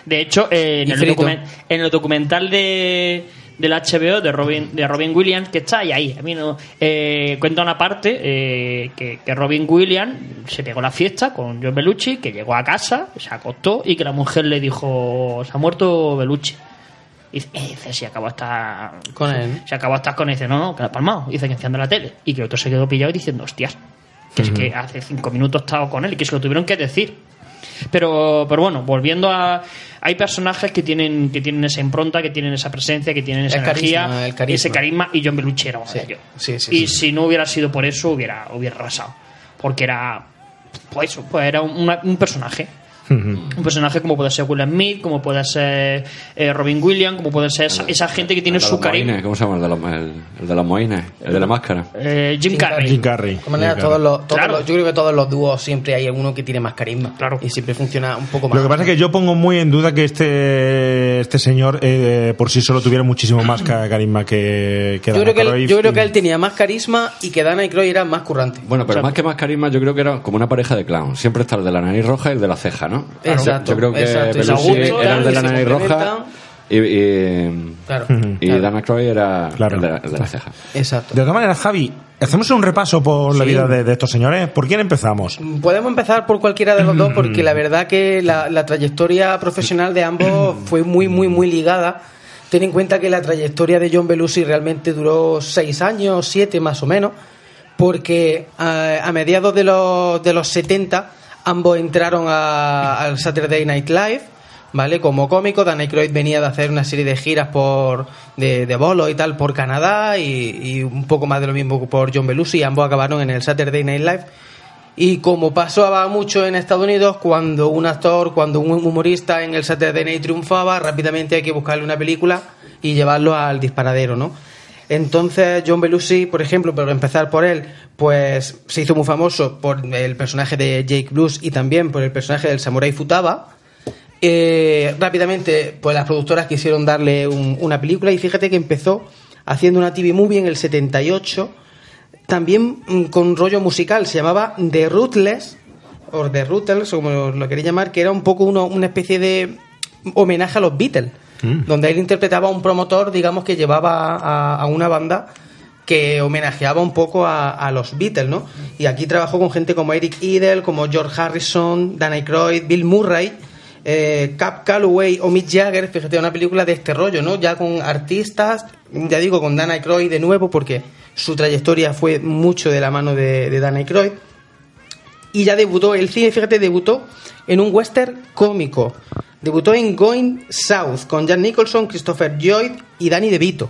Speaker 6: De hecho, eh, en,
Speaker 5: Y
Speaker 6: el
Speaker 5: frito.
Speaker 6: documen- en el documental de del HBO de Robin de Robin Williams que está ahí ahí a mí no eh, cuenta una parte eh, que, que Robin Williams se pegó la fiesta con John Belushi que llegó a casa se acostó y que la mujer le dijo se ha muerto Belushi y dice, eh, si acabo de estar
Speaker 5: Con
Speaker 6: se-
Speaker 5: él.
Speaker 6: se acabó de estar con él dice no no que la ha palmado dice que enciende la tele y que el otro se quedó pillado y diciendo hostias que es que hace cinco minutos he estado con él y que se lo tuvieron que decir pero, pero bueno, volviendo a. Hay personajes que tienen, que tienen esa impronta, que tienen esa presencia, que tienen esa
Speaker 5: El
Speaker 6: energía,
Speaker 5: carisma, el carisma.
Speaker 6: ese carisma, y John Belushi era uno de ellos.
Speaker 5: sí, sí,
Speaker 6: y
Speaker 5: sí.
Speaker 6: si no hubiera sido por eso, hubiera, hubiera arrasado. Porque era. Pues eso, pues era una- un personaje. Un personaje como puede ser Will Smith, como puede ser eh, Robin Williams, como puede ser esa, esa gente que tiene
Speaker 8: El de
Speaker 6: su
Speaker 8: los
Speaker 6: carisma.
Speaker 8: moines, ¿Cómo se llama? El de los, el, el de los moines, el de la máscara.
Speaker 6: Eh, Jim,
Speaker 5: Jim
Speaker 6: Carrey.
Speaker 4: Jim Carrey.
Speaker 5: De
Speaker 4: Jim
Speaker 5: todos los, todos
Speaker 6: Claro.
Speaker 5: los- yo creo que todos los dúos siempre hay alguno que tiene más carisma.
Speaker 6: Claro.
Speaker 5: Y siempre funciona un poco más.
Speaker 4: Lo que pasa es que yo pongo muy en duda que este este señor eh, por sí solo tuviera muchísimo más ca- carisma que, que
Speaker 5: yo,
Speaker 4: Dana
Speaker 5: creo que él, yo creo que él tenía más carisma y que Dana y Croy eran más currantes.
Speaker 8: Bueno, pero
Speaker 5: O sea,
Speaker 8: más que más carisma, yo creo que era como una pareja de clown. Siempre está el de la nariz roja y el de la ceja, ¿no?
Speaker 5: Exacto,
Speaker 8: Yo creo que
Speaker 5: exacto.
Speaker 8: Belushi de la nariz roja y, y,
Speaker 5: Claro,
Speaker 8: y
Speaker 5: claro.
Speaker 8: Dana Croy era
Speaker 4: Claro.
Speaker 8: el, de la, el de la ceja.
Speaker 5: Exacto.
Speaker 4: De todas maneras, Javi, hacemos un repaso por la vida de, de estos señores. ¿Por quién empezamos?
Speaker 5: Podemos empezar por cualquiera de los dos porque la verdad que la, la trayectoria profesional de ambos fue muy, muy, muy ligada. Ten en cuenta que la trayectoria de John Belushi realmente duró seis años, siete más o menos, porque eh, a mediados de los, de los 70 ambos entraron al Saturday Night Live, ¿vale? Como cómico, Dan Aykroyd venía de hacer una serie de giras por de, de bolo y tal por Canadá y, y un poco más de lo mismo por John Belushi ambos acabaron en el Saturday Night Live. Y como pasaba mucho en Estados Unidos, cuando un actor, cuando un humorista en el Saturday Night triunfaba, rápidamente hay que buscarle una película y llevarlo al disparadero, ¿no? Entonces John Belushi, por ejemplo, por empezar por él, pues se hizo muy famoso por el personaje de Jake Blues y también por el personaje del Samurai Futaba. Eh, rápidamente, pues las productoras quisieron darle un- una película y fíjate que empezó haciendo una TV movie en el 78, también mm, con rollo musical, se llamaba The Ruthless, o The Ruthless, como lo queréis llamar, que era un poco uno- una especie de homenaje a los Beatles, donde él interpretaba a un promotor, digamos, que llevaba a, una banda que homenajeaba un poco a, los Beatles, ¿no? Y aquí trabajó con gente como Eric Idle, como George Harrison, Dan Aykroyd, Bill Murray, eh, Cap Calloway o Mick Jagger, fíjate, una película de este rollo, ¿no? Ya con artistas, ya digo, con Dan Aykroyd de nuevo, porque su trayectoria fue mucho de la mano de, de Dan. Y ya debutó, el cine, fíjate, debutó en un western cómico. Debutó en Going South con Jan Nicholson, Christopher Lloyd y Danny DeVito.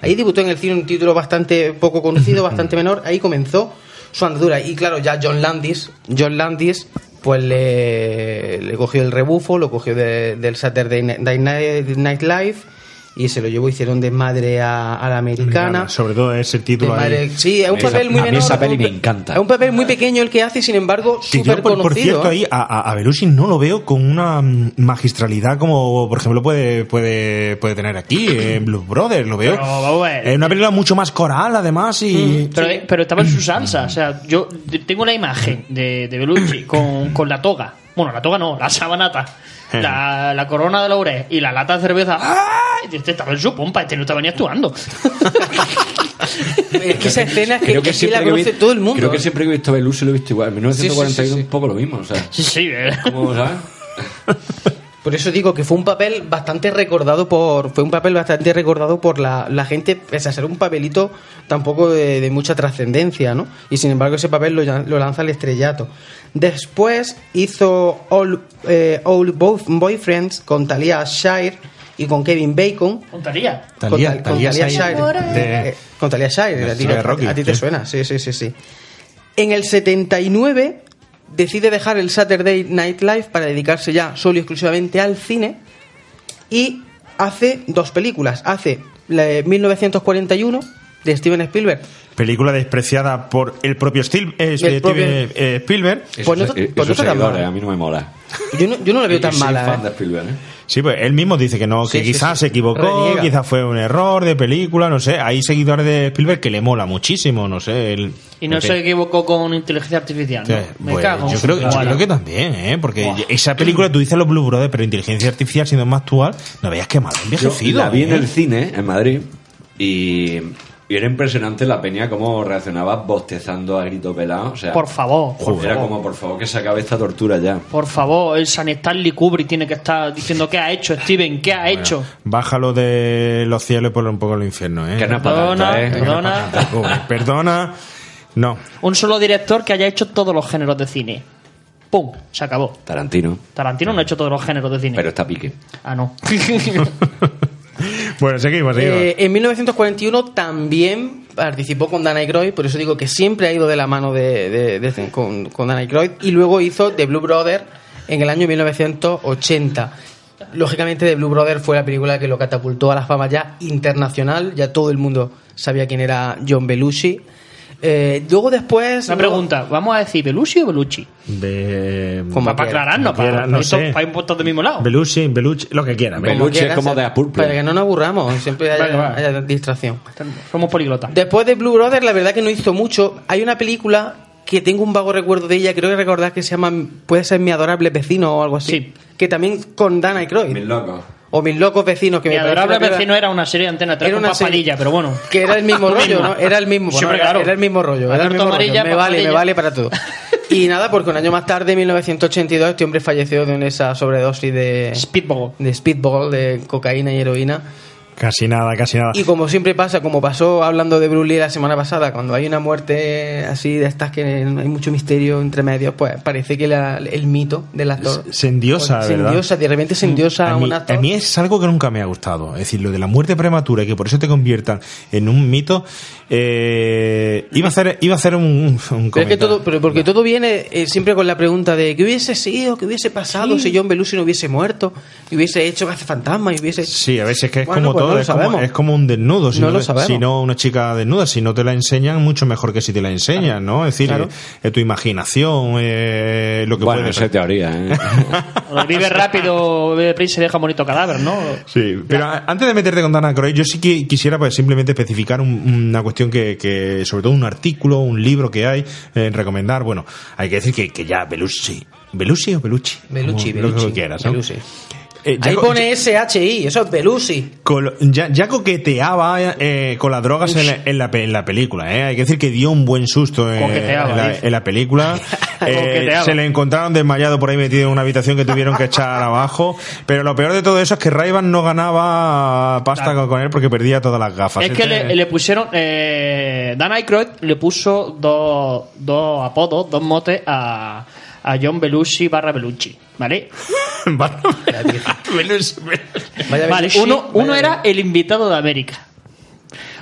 Speaker 5: Ahí debutó en el cine un título bastante poco conocido, bastante menor. Ahí comenzó su andadura. Y claro, ya John Landis, John Landis, pues le, le cogió el rebufo, lo cogió de- del Saturday Night, Night Live y se lo llevó, hicieron desmadre a, a la americana.
Speaker 4: Sobre todo ese título
Speaker 5: De madre-
Speaker 4: ahí.
Speaker 5: sí, es un
Speaker 8: Esa-
Speaker 5: papel muy
Speaker 8: a mí
Speaker 5: menor.
Speaker 8: esa peli
Speaker 5: un
Speaker 8: me encanta.
Speaker 5: Es un papel muy pequeño el que hace, sin embargo, súper
Speaker 4: por, por
Speaker 5: conocido.
Speaker 4: cierto, ahí a, a, Belushi no lo veo con una mm, magistralidad como, por ejemplo, puede, puede, puede tener aquí en Blues Brothers. Lo veo.
Speaker 6: Pero, vamos a ver.
Speaker 4: Es una película mucho más coral, además, y.
Speaker 6: Pero, pero estaba en su salsa. O sea, yo de- tengo una imagen de, de Belushi con, con la toga. Bueno, la toga no, la sabanata. La, la corona de laurel y la lata de cerveza. ¡Ah! Y Este estaba en su pompa, este no estaba ni actuando.
Speaker 5: Es que esa escena es que,
Speaker 8: Creo que
Speaker 5: es que la
Speaker 8: siempre que he
Speaker 5: conoce
Speaker 8: visto-
Speaker 5: todo el mundo.
Speaker 8: Creo que siempre que he visto Belushi lo he visto igual. En 1941
Speaker 5: Sí, sí, sí, sí.
Speaker 8: un poco lo mismo, o sea.
Speaker 6: Sí, sí, eh.
Speaker 8: ¿Cómo, sabes?
Speaker 5: Por eso digo que fue un papel bastante recordado por fue un papel bastante recordado por la, la gente, pese a ser un papelito tampoco de, de mucha trascendencia, ¿no? Y sin embargo ese papel lo, lo lanza al estrellato. Después hizo All, eh, All Both Boyfriends con Talia Shire y con Kevin Bacon.
Speaker 6: Con Talía.
Speaker 5: Con
Speaker 4: Talía-
Speaker 5: Tal- con
Speaker 4: Talía
Speaker 5: Talía
Speaker 4: Shire,
Speaker 5: Shire.
Speaker 4: de-
Speaker 5: Eh, con Talia Shire,
Speaker 4: de
Speaker 5: a ti,
Speaker 4: Shire
Speaker 5: a-
Speaker 4: Rocky,
Speaker 5: a ti te suena, sí, sí, sí, sí. En el 79 decide dejar el Saturday Night Live para dedicarse ya solo y exclusivamente al cine y hace dos películas. Hace la de 1941 de Steven Spielberg.
Speaker 4: Película despreciada por el propio Stil- eh,
Speaker 5: El
Speaker 4: Steven,
Speaker 5: propio-
Speaker 4: eh, Spielberg.
Speaker 5: Pues no-
Speaker 8: Esos-
Speaker 5: pues
Speaker 8: esos
Speaker 5: no
Speaker 8: seguidores,
Speaker 5: mala.
Speaker 8: a mí no me mola.
Speaker 5: Yo no, yo no la veo
Speaker 8: Yo
Speaker 5: tan
Speaker 8: soy
Speaker 5: mala.
Speaker 8: fan
Speaker 5: ¿eh?
Speaker 8: de Spielberg, ¿eh?
Speaker 4: Sí, pues él mismo dice que no, que
Speaker 5: Sí,
Speaker 4: quizás
Speaker 5: sí.
Speaker 4: se equivocó,
Speaker 5: Reniega.
Speaker 4: quizás fue un error de película, no sé. Hay seguidores de Spielberg que le mola muchísimo, no sé. él-
Speaker 6: Y no se equivocó con inteligencia artificial. ¿no?
Speaker 4: Sí,
Speaker 6: Me
Speaker 4: pues,
Speaker 6: cago.
Speaker 4: yo, creo, yo creo que también, ¿eh? Porque esa película, tú dices los Blue Brothers, pero inteligencia artificial siendo más actual, no veas que mal
Speaker 8: Yo
Speaker 4: envejecido.
Speaker 8: la vi en
Speaker 4: ¿eh?
Speaker 8: el cine, en Madrid, y, y era impresionante la peña cómo reaccionaba bostezando a grito pelado. O sea,
Speaker 6: Por favor, por
Speaker 8: era
Speaker 6: favor.
Speaker 8: como, por favor, que se acabe esta tortura ya.
Speaker 6: Por favor, el San Stanley Kubrick tiene que estar diciendo qué ha hecho Steven, qué ha hecho.
Speaker 4: Bájalo de los cielos y ponlo un poco al infierno, ¿eh?
Speaker 8: Que no
Speaker 6: Perdona,
Speaker 8: ¿eh?
Speaker 6: perdona.
Speaker 4: Kubrick, Perdona. No.
Speaker 6: Un solo director que haya hecho todos los géneros de cine. ¡Pum! Se acabó.
Speaker 8: Tarantino,
Speaker 6: Tarantino no ha hecho todos los géneros de cine.
Speaker 8: pero está pique.
Speaker 6: Ah, no.
Speaker 4: Bueno, seguimos, seguimos.
Speaker 5: Eh, en 1941 también participó con Dan Aykroyd, por eso digo que siempre ha ido de la mano de, de- de- con, con Dan Aykroyd, y luego hizo The Blue Brother en el año 1980. Lógicamente, The Blue Brother fue la película que lo catapultó a la fama ya internacional, ya todo el mundo sabía quién era John Belushi. Eh, luego después...
Speaker 6: Una pregunta, ¿vamos a decir Belushi o Belucci?
Speaker 4: Be-
Speaker 5: Como
Speaker 6: Para, aclararnos,
Speaker 4: como quiera,
Speaker 6: para,
Speaker 4: no sé.
Speaker 6: para ir puestos del mismo lado.
Speaker 4: Belushi, Belushi, lo que quiera.
Speaker 5: como
Speaker 8: Belushi es como de Purple.
Speaker 5: Para que no nos aburramos, siempre haya,
Speaker 6: Vale, vale.
Speaker 5: haya distracción.
Speaker 6: Somos políglotas.
Speaker 5: Después de Blue Brother, la verdad que no hizo mucho. Hay una película que tengo un vago recuerdo de ella, creo que recordar que se llama Puede ser mi adorable vecino o algo así.
Speaker 6: Sí.
Speaker 5: Que también con Dan Aykroyd.
Speaker 8: Mil locos.
Speaker 5: O mis locos vecinos. Que
Speaker 6: Mi
Speaker 5: me
Speaker 6: adorable
Speaker 5: una
Speaker 6: vecino era una serie de antena 3
Speaker 5: Era
Speaker 6: con
Speaker 5: una serie-
Speaker 6: Papadilla, pero bueno.
Speaker 5: Que era el mismo rollo. ¿no? Era el mismo. bueno,
Speaker 6: Siempre,
Speaker 5: era,
Speaker 6: claro.
Speaker 5: era el mismo rollo. Era el mismo rollo. Me vale, me vale para todo. Y nada, porque un año más tarde, en 1982, este hombre falleció de esa sobredosis de
Speaker 6: Speedball.
Speaker 5: de speedball, de cocaína y heroína.
Speaker 4: Casi nada, casi nada.
Speaker 5: Y como siempre pasa, como pasó hablando de Bruce Lee la semana pasada, cuando hay una muerte así de estas que no hay mucho misterio entre medios, pues parece que la- el mito del actor
Speaker 4: Se endiosa, ¿verdad?
Speaker 5: endiosa, de repente se endiosa
Speaker 4: A mí,
Speaker 5: un actor.
Speaker 4: a mí es algo que nunca me ha gustado. Es decir, lo de la muerte prematura y que por eso te conviertan en un mito. eh, iba a hacer, iba a hacer un, un
Speaker 5: Pero es que
Speaker 4: comentario.
Speaker 5: todo, pero porque todo viene eh, siempre con la pregunta de qué hubiese sido, qué hubiese pasado si John Belushi no hubiese muerto, y hubiese hecho fantasma y hubiese.
Speaker 4: Sí, a veces que es
Speaker 5: Bueno,
Speaker 4: como
Speaker 5: pues no lo
Speaker 4: es, como,
Speaker 5: sabemos.
Speaker 4: es como un desnudo. Si
Speaker 5: No
Speaker 4: no,
Speaker 5: lo sabemos.
Speaker 4: si no una chica desnuda, si no te la enseñan, mucho mejor que si te la enseñan, ¿no? Es decir,
Speaker 5: Claro.
Speaker 4: eh, eh, tu imaginación, eh, lo que
Speaker 8: Bueno,
Speaker 4: puede
Speaker 8: es teoría, ¿eh?
Speaker 6: Vive rápido, bebe prisa y deja bonito cadáver, ¿no?
Speaker 4: Sí, pero a- antes de meterte con Dana Croy, yo sí que quisiera pues, simplemente especificar un- una cuestión que, que, sobre todo un artículo, un libro que hay, eh, recomendar. Bueno, hay que decir que, que ya Belushi, ¿Belushi o Belucci?
Speaker 5: Belushi,
Speaker 4: Como lo que
Speaker 5: Belushi,
Speaker 4: quieras, ¿no?
Speaker 5: Belushi.
Speaker 4: Eh,
Speaker 5: Ahí pone SHI, eso es Belushi.
Speaker 4: Col- ya, ya coqueteaba eh, con las drogas en la, en, la, pe- en la película. ¿eh? Hay que decir que dio un buen susto en, la,
Speaker 6: dice.
Speaker 4: en la película. Eh, se le encontraron desmayado por ahí metido en una habitación que tuvieron que echar abajo. Pero lo peor de todo eso es que Rayban no ganaba pasta
Speaker 6: Claro.
Speaker 4: con él porque perdía todas las gafas.
Speaker 6: Es que
Speaker 4: Este-
Speaker 6: le, le pusieron. Dan Aykroyd le puso dos, dos apodos, dos motes a, a John Belushi barra Belushi, ¿vale?
Speaker 5: Vaya
Speaker 6: Vale,
Speaker 5: Belushi,
Speaker 6: uno, uno era el invitado de América.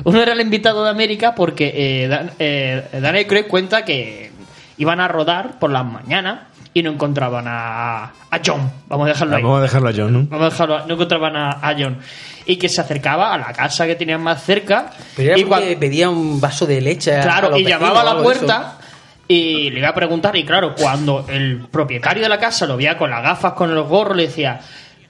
Speaker 6: Uno era el invitado de América porque eh, Dan, eh, Dan Aykroyd cuenta que iban a rodar por las mañanas y no encontraban a, a John. Vamos a dejarlo ahí.
Speaker 4: Vamos a dejarlo a John, ¿no?
Speaker 6: Vamos a dejarlo, no encontraban a, a John. Y que se acercaba a la casa que tenían más cerca.
Speaker 5: Pero era
Speaker 6: y
Speaker 5: pedía un vaso de leche. a
Speaker 6: Claro,
Speaker 5: los
Speaker 6: y
Speaker 5: vecinos
Speaker 6: llamaba a la
Speaker 5: eso.
Speaker 6: Y le iba a preguntar. Y claro, cuando el propietario de la casa lo veía con las gafas, con el gorro, le decía: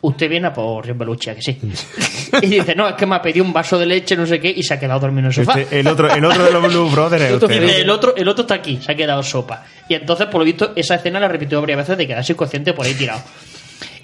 Speaker 6: Usted viene a por John Belushi, ¿a que sí. y dice: No, es que me ha pedido un vaso de leche, no sé qué, y se ha quedado dormido en el sofá.
Speaker 4: Este- el, otro, el otro de los Blue Brothers es
Speaker 6: Dice,
Speaker 4: usted.
Speaker 6: el otro, el otro está aquí, se ha quedado sopa. Y entonces, por lo visto, esa escena la repitió varias veces de quedarse inconsciente por ahí tirado.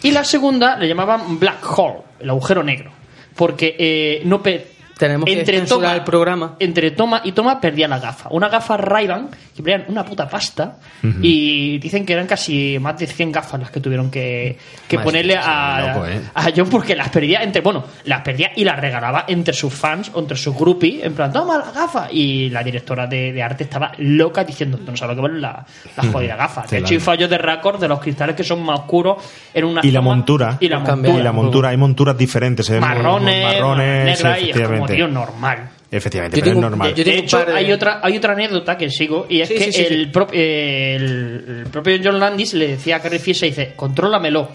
Speaker 6: Y la segunda le llamaban Black Hole, el agujero negro. Porque eh, no pe-
Speaker 5: Tenemos que
Speaker 6: entre toma,
Speaker 5: el programa.
Speaker 6: entre toma y toma perdía la gafa. Una gafa Ray-Ban que valían una puta pasta y dicen que eran casi más de 100 gafas las que tuvieron que, que
Speaker 4: Madre
Speaker 6: ponerle a,
Speaker 4: loco, ¿eh?
Speaker 6: a John porque las perdía entre, bueno, las perdía y las regalaba entre sus fans o entre sus groupies, en plan, toma la gafa. Y la directora de, de arte estaba loca diciendo, no sabes lo que valen la, las
Speaker 4: Ujú.
Speaker 6: jodidas gafas. De hecho, hay fallos de récord de los cristales que son más oscuros en una
Speaker 4: Y la montura.
Speaker 6: Y la montura.
Speaker 4: Y la montura. Hay monturas diferentes. ¿eh?
Speaker 6: Marrones,
Speaker 4: marrones
Speaker 6: negras, y es como,
Speaker 4: efectivamente.
Speaker 6: Tío, normal.
Speaker 4: Efectivamente, pero es normal.
Speaker 6: De, de hecho, hay otra hay otra anécdota que sigo y es
Speaker 5: Sí,
Speaker 6: que
Speaker 5: sí, sí,
Speaker 6: el, pro- eh, el, el propio John Landis le decía a Carrie Fisher dice contrólamelo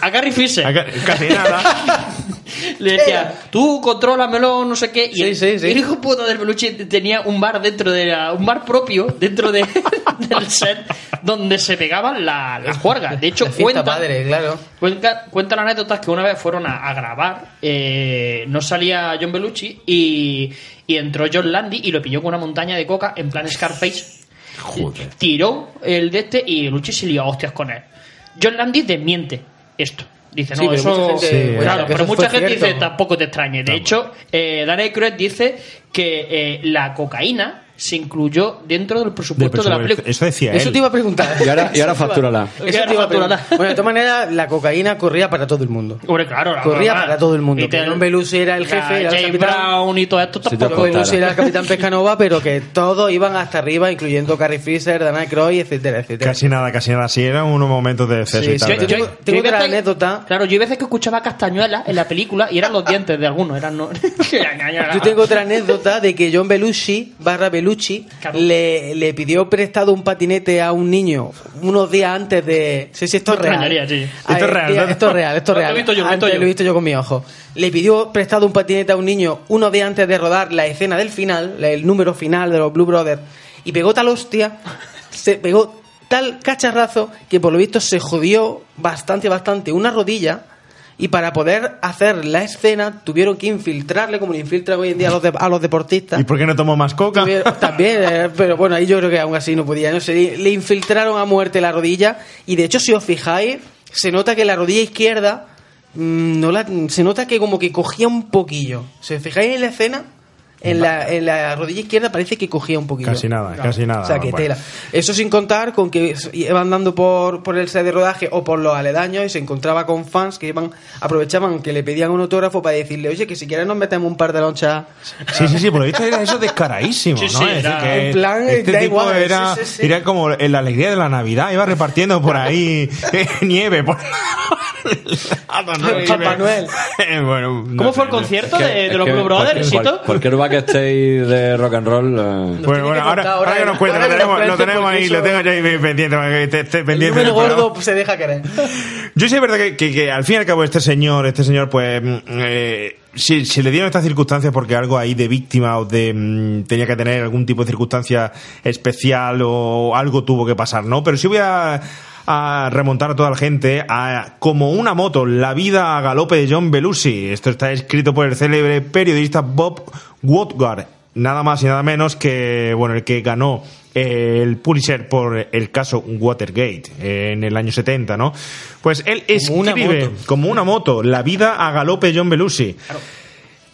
Speaker 6: a Carrie Fisher
Speaker 4: casi nada
Speaker 6: le decía tú contrólamelo no sé qué y el,
Speaker 5: sí, sí.
Speaker 6: el hijo puto del peluche tenía un bar dentro de la- un bar propio dentro de, del set donde se pegaban la- las juergas de hecho
Speaker 5: La
Speaker 6: cuenta
Speaker 5: padre, claro.
Speaker 6: Cuenta, cuenta la anécdota que una vez fueron a, a grabar, eh, no salía John Belushi y, y entró John Landy y lo pilló con una montaña de coca en plan Scarface. Tiró el de este y Belushi se lió a hostias con él. John Landy desmiente esto. Dice,
Speaker 5: Sí,
Speaker 6: no,
Speaker 5: pero
Speaker 6: eso.
Speaker 5: mucha gente
Speaker 6: Sí, claro, pero mucha gente
Speaker 5: cierto.
Speaker 6: dice, tampoco te extrañe. De hecho, eh, Dan Aykroyd dice que eh, la cocaína se incluyó dentro del presupuesto de la película.
Speaker 4: Eso decía
Speaker 5: Eso
Speaker 4: él.
Speaker 5: te iba a preguntar.
Speaker 8: Y ahora, y ahora factúrala.
Speaker 5: Eso te iba a preguntar. Bueno, de todas maneras, la cocaína corría para todo el mundo.
Speaker 6: Hombre, claro, la
Speaker 5: Corría
Speaker 6: normal.
Speaker 5: para todo el mundo.
Speaker 6: Y
Speaker 5: John Belushi era el jefe, era el capitán.
Speaker 6: Brown y todo esto tampoco.
Speaker 5: John Belushi era el capitán Pescanova, pero que todos iban hasta arriba, incluyendo Carrie Fisher, Dana Croy, etcétera, etcétera.
Speaker 4: Casi nada, casi nada. Sí, eran unos momentos de exceso
Speaker 5: Sí,
Speaker 4: y
Speaker 5: sí,
Speaker 4: tal.
Speaker 5: yo- yo- tengo otra anécdota.
Speaker 6: Claro, yo hay veces que escuchaba castañuelas en la película y eran los dientes de algunos. Eran no...
Speaker 5: Yo tengo otra anécdota de que John Belushi, barra Belushi, le, le pidió prestado un patinete a un niño unos días antes de... Sí, sí, esto es real.
Speaker 6: sí. Esto es real, ¿no?
Speaker 5: Esto es real, esto es
Speaker 6: Lo he
Speaker 5: real.
Speaker 6: visto yo, lo he visto
Speaker 5: Antes
Speaker 6: yo.
Speaker 5: lo he visto yo con mis ojos. Le pidió prestado un patinete a un niño unos días antes de rodar la escena del final, el número final de los Blue Brothers, y pegó tal hostia, se pegó tal cacharrazo que por lo visto se jodió bastante, bastante una rodilla. Y para poder hacer la escena tuvieron que infiltrarle, como le infiltran hoy en día a los, de- a los deportistas.
Speaker 4: ¿Y por qué no tomó más coca?
Speaker 5: Tuvieron- También, eh, pero bueno, ahí yo creo que aún así no podía. No sé, le- infiltraron a muerte la rodilla. Y de hecho, si os fijáis, se nota que la rodilla izquierda. mm, no la, se nota que como que cogía un poquillo. Si os fijáis en la escena, en la, en la rodilla izquierda parece que cogía un poquillo.
Speaker 4: Casi nada, casi nada.
Speaker 5: O sea, que
Speaker 4: Bueno.
Speaker 5: tela. Eso sin contar con que iban andando por, por el set de rodaje o por los aledaños y se encontraba con fans que iban aprovechaban que le pedían un autógrafo para decirle, oye, que si quieres nos metemos un par de lonchas.
Speaker 4: Sí, sí, sí, por lo visto era eso descaradísimo,
Speaker 5: Sí,
Speaker 4: ¿no?
Speaker 5: sí,
Speaker 4: Es decir,
Speaker 5: era-
Speaker 4: que
Speaker 5: en plan,
Speaker 4: este
Speaker 5: da
Speaker 4: tipo
Speaker 5: igual,
Speaker 4: era,
Speaker 5: sí, sí, sí.
Speaker 4: era como en la alegría de la Navidad, iba repartiendo por ahí eh, nieve. Por...
Speaker 5: Papá Noel.
Speaker 4: Bueno, no
Speaker 6: ¿Cómo fue el
Speaker 4: no
Speaker 6: concierto
Speaker 8: Es que-
Speaker 6: de, de los
Speaker 8: que
Speaker 6: Blue Brothers,
Speaker 8: cualquier-
Speaker 6: Sito?
Speaker 8: Cualquier backstage de rock and roll. eh,
Speaker 4: Bueno, bueno, ahora, ahora que nos cuenta, lo
Speaker 5: que
Speaker 4: tenemos, lo tenemos ahí, lo tengo yo ahí pendiente, para que esté- esté
Speaker 5: El gordo se deja querer.
Speaker 4: Yo sí es verdad que, que- que al fin y al cabo este señor, este señor, pues, mm, eh, si, si le dieron estas circunstancias porque algo ahí de víctima o de mm, tenía que tener algún tipo de circunstancia especial o algo tuvo que pasar, ¿no? Pero sí voy a, a remontar a toda la gente a como una moto, la vida a galope de John Belushi. Esto está escrito por el célebre periodista Bob Woodward, nada más y nada menos que, bueno, el que ganó el Pulitzer por el caso Watergate eh, en el año 70, ¿no? Pues él escribe como una moto, la vida a galope John Belushi.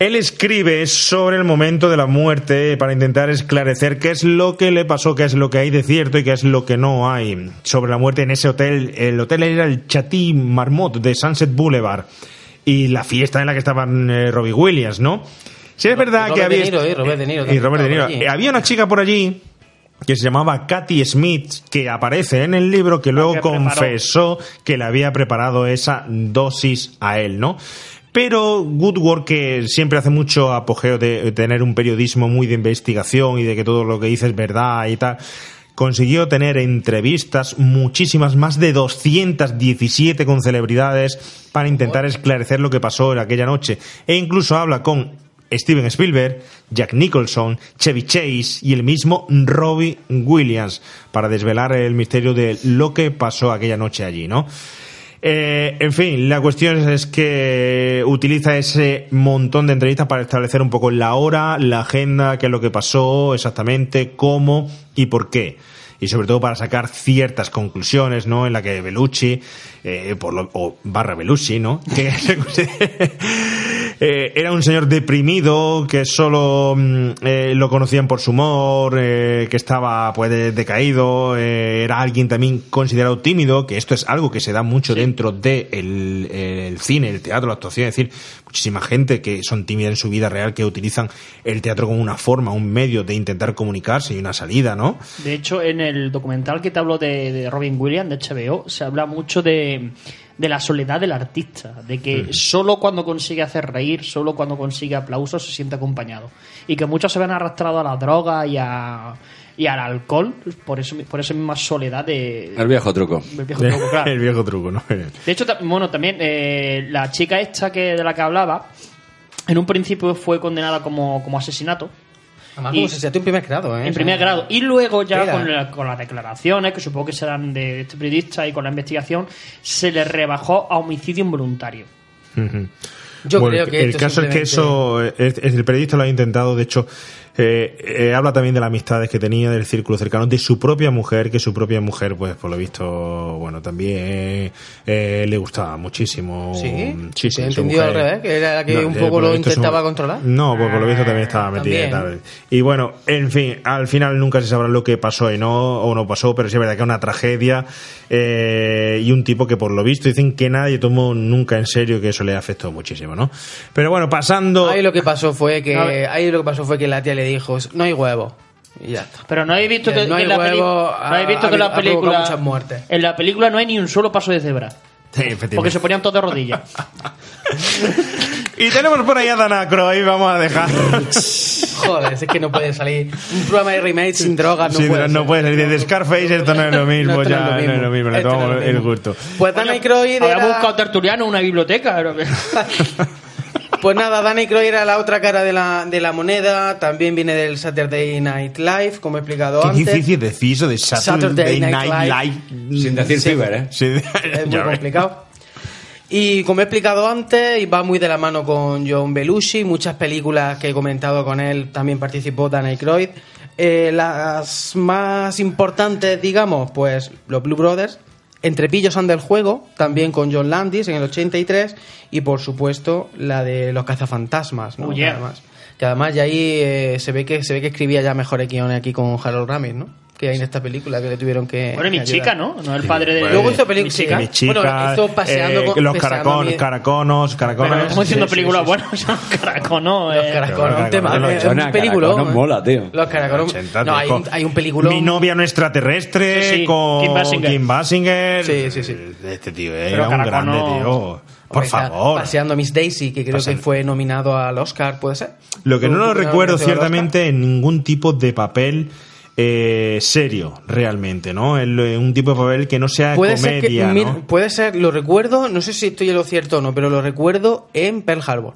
Speaker 4: Él escribe sobre el momento de la muerte para intentar esclarecer qué es lo que le pasó, qué es lo que hay de cierto y qué es lo que no hay sobre la muerte en ese hotel. El hotel era el Chatty Marmot de Sunset Boulevard y la fiesta en la que estaban eh, Robbie Williams, ¿no? Sí, es verdad
Speaker 5: Robert
Speaker 4: que había.
Speaker 5: De Niro, eh, Robert De Niro
Speaker 4: y Robert De Niro.
Speaker 5: allí.
Speaker 4: Eh, Había una chica por allí que se llamaba Katy Smith, que aparece en el libro, que luego
Speaker 6: que
Speaker 4: confesó que le había preparado esa dosis a él, ¿no? Pero Woodward, que siempre hace mucho apogeo de tener un periodismo muy de investigación y de que todo lo que dice es verdad y tal, consiguió tener entrevistas, muchísimas, más de 217 con celebridades para intentar esclarecer lo que pasó en aquella noche. E incluso habla con Steven Spielberg, Jack Nicholson, Chevy Chase y el mismo Robbie Williams para desvelar el misterio de lo que pasó aquella noche allí, ¿no? Eh, en fin, la cuestión es que utiliza ese montón de entrevistas para establecer un poco la hora, la agenda, qué es lo que pasó exactamente, cómo y por qué. Y sobre todo para sacar ciertas conclusiones, ¿no? En la que Belushi, eh, por lo, o barra Belushi, ¿no? Que eh, era un señor deprimido, que solo mm, eh, lo conocían por su humor, eh, que estaba pues de- decaído, era alguien también considerado tímido, que esto es algo que se da mucho dentro del de el, cine, el teatro, la actuación, es decir, muchísima gente que son tímidas en su vida real que utilizan el teatro como una forma, un medio de intentar comunicarse y una salida, ¿no?
Speaker 6: De hecho, en el documental que te hablo de, de Robin Williams, de HBO, se habla mucho de, de la soledad del artista, de que solo cuando consigue hacer reír, solo cuando consigue aplausos se siente acompañado. Y que muchos se ven arrastrados a la droga y, a, y al alcohol por, eso, por esa misma soledad de...
Speaker 8: El viejo truco.
Speaker 6: El viejo truco, claro.
Speaker 4: el viejo truco, ¿no?
Speaker 6: De hecho, bueno, también eh, la chica esta que de la que hablaba, en un principio fue condenada como, como asesinato.
Speaker 5: Además,
Speaker 6: Y-
Speaker 5: como se siente en primer grado, ¿eh?
Speaker 6: En primer grado. Y luego ya con, la- con las declaraciones, que supongo que serán de este periodista, y con la investigación, se le rebajó a homicidio involuntario.
Speaker 5: Yo
Speaker 4: Bueno,
Speaker 5: creo
Speaker 4: el-
Speaker 5: que
Speaker 4: el
Speaker 5: esto
Speaker 4: caso es que eso es- el periodista lo ha intentado de hecho eh, eh, habla también de las amistades que tenía del círculo cercano de su propia mujer que su propia mujer pues por lo visto bueno también eh, le gustaba muchísimo
Speaker 5: Sí,
Speaker 4: sí,
Speaker 5: entendido
Speaker 4: mujer.
Speaker 5: al revés, que era la que
Speaker 4: No,
Speaker 5: un poco lo
Speaker 4: su-
Speaker 5: intentaba controlar.
Speaker 4: no pues por lo visto también estaba metida y
Speaker 5: también.
Speaker 4: tal. y bueno en fin al final nunca se sabrá lo que pasó y no o no pasó pero sí es verdad que es una tragedia y un tipo que por lo visto dicen que nadie tomó nunca en serio que eso le afectó muchísimo no pero bueno pasando
Speaker 5: Ahí lo que pasó fue que ahí lo que pasó fue que la tía le dijo, "No hay huevo." Y ya está.
Speaker 6: Pero no habéis visto que,
Speaker 5: no hay
Speaker 6: en la peli-
Speaker 5: huevo
Speaker 6: no habéis visto
Speaker 5: ha-
Speaker 6: que en la
Speaker 5: ha provocado
Speaker 6: película
Speaker 5: muchas muertes.
Speaker 6: en la película no hay ni un solo paso de cebra
Speaker 4: Sí, efectivamente.
Speaker 6: porque se ponían todos de rodillas
Speaker 4: Y tenemos por ahí a Dan Aykroyd, vamos a dejar.
Speaker 5: Joder, es que no puede salir un programa de remake sin drogas, no
Speaker 4: Sí,
Speaker 5: puede.
Speaker 4: no
Speaker 5: ser.
Speaker 4: puede salir de Scarface, esto no es lo mismo,
Speaker 5: esto
Speaker 4: ya
Speaker 5: no es lo
Speaker 4: mismo, le
Speaker 5: Esto no
Speaker 4: tomamos
Speaker 5: lo
Speaker 4: el
Speaker 5: mismo.
Speaker 4: gusto.
Speaker 5: Pues Dan Aykroyd
Speaker 6: Habrá
Speaker 5: era...
Speaker 6: buscado tertuliano en una biblioteca
Speaker 5: Pues nada, Dan Aykroyd era la otra cara de la, de la moneda, también viene del Saturday Night Live, como he explicado
Speaker 4: Qué
Speaker 5: antes.
Speaker 4: difícil decir eso de Saturday,
Speaker 5: Saturday Night
Speaker 4: Night
Speaker 5: Live.
Speaker 4: Live.
Speaker 8: Sin decir
Speaker 5: Sí.
Speaker 8: Fever, ¿eh?
Speaker 4: Sí,
Speaker 5: Es muy complicado. Y como he explicado antes, y va muy de la mano con John Belushi, muchas películas que he comentado con él también participó Dan Aykroyd. Eh, las más importantes, digamos, pues los Blue Brothers, Entre pillos anda el juego, también con John Landis en el 83, y por supuesto la de los cazafantasmas, ¿no?
Speaker 6: Oh, yeah.
Speaker 5: Además, que además ya ahí eh, se ve que se ve que escribía ya mejores guiones aquí con Harold Ramis, ¿no? Que hay en esta película que le tuvieron que
Speaker 6: bueno mi chica no no el padre de
Speaker 5: Luego hizo película-
Speaker 6: Mi chica.
Speaker 4: Mi chica,
Speaker 5: Bueno, hizo Paseando
Speaker 4: eh,
Speaker 5: con-
Speaker 4: los caracon,
Speaker 5: mi-
Speaker 4: caraconos, caraconos.
Speaker 6: pero no estamos diciendo
Speaker 4: Sí,
Speaker 6: películas
Speaker 4: sí, sí.
Speaker 6: buenas son caraconos
Speaker 5: Los
Speaker 6: eh.
Speaker 5: caraconos, un tema,
Speaker 4: Caraconos,
Speaker 5: es un película.
Speaker 8: Caraconos mola, tío.
Speaker 5: Los caraconos.
Speaker 4: 80,
Speaker 5: No, hay, un- hay un película.
Speaker 4: Mi novia no extraterrestre
Speaker 6: Sí, sí,
Speaker 4: con
Speaker 6: Kim Basinger.
Speaker 4: Kim Basinger.
Speaker 5: Sí, sí, sí.
Speaker 4: Este tío eh, era un
Speaker 6: Caraconos-
Speaker 4: grande, tío. Por favor.
Speaker 5: Paseando a Miss Daisy, que creo
Speaker 4: Paseando.
Speaker 5: que fue nominado al Oscar, ¿puede ser?
Speaker 4: Lo que no lo recuerdo ciertamente en ningún tipo de papel eh, serio, realmente, ¿no? En lo- en un tipo de papel que no sea
Speaker 5: Puede ser, que,
Speaker 4: comedia,
Speaker 5: puede ser, lo recuerdo, no sé si estoy en lo cierto o no, pero lo recuerdo en Pearl Harbor.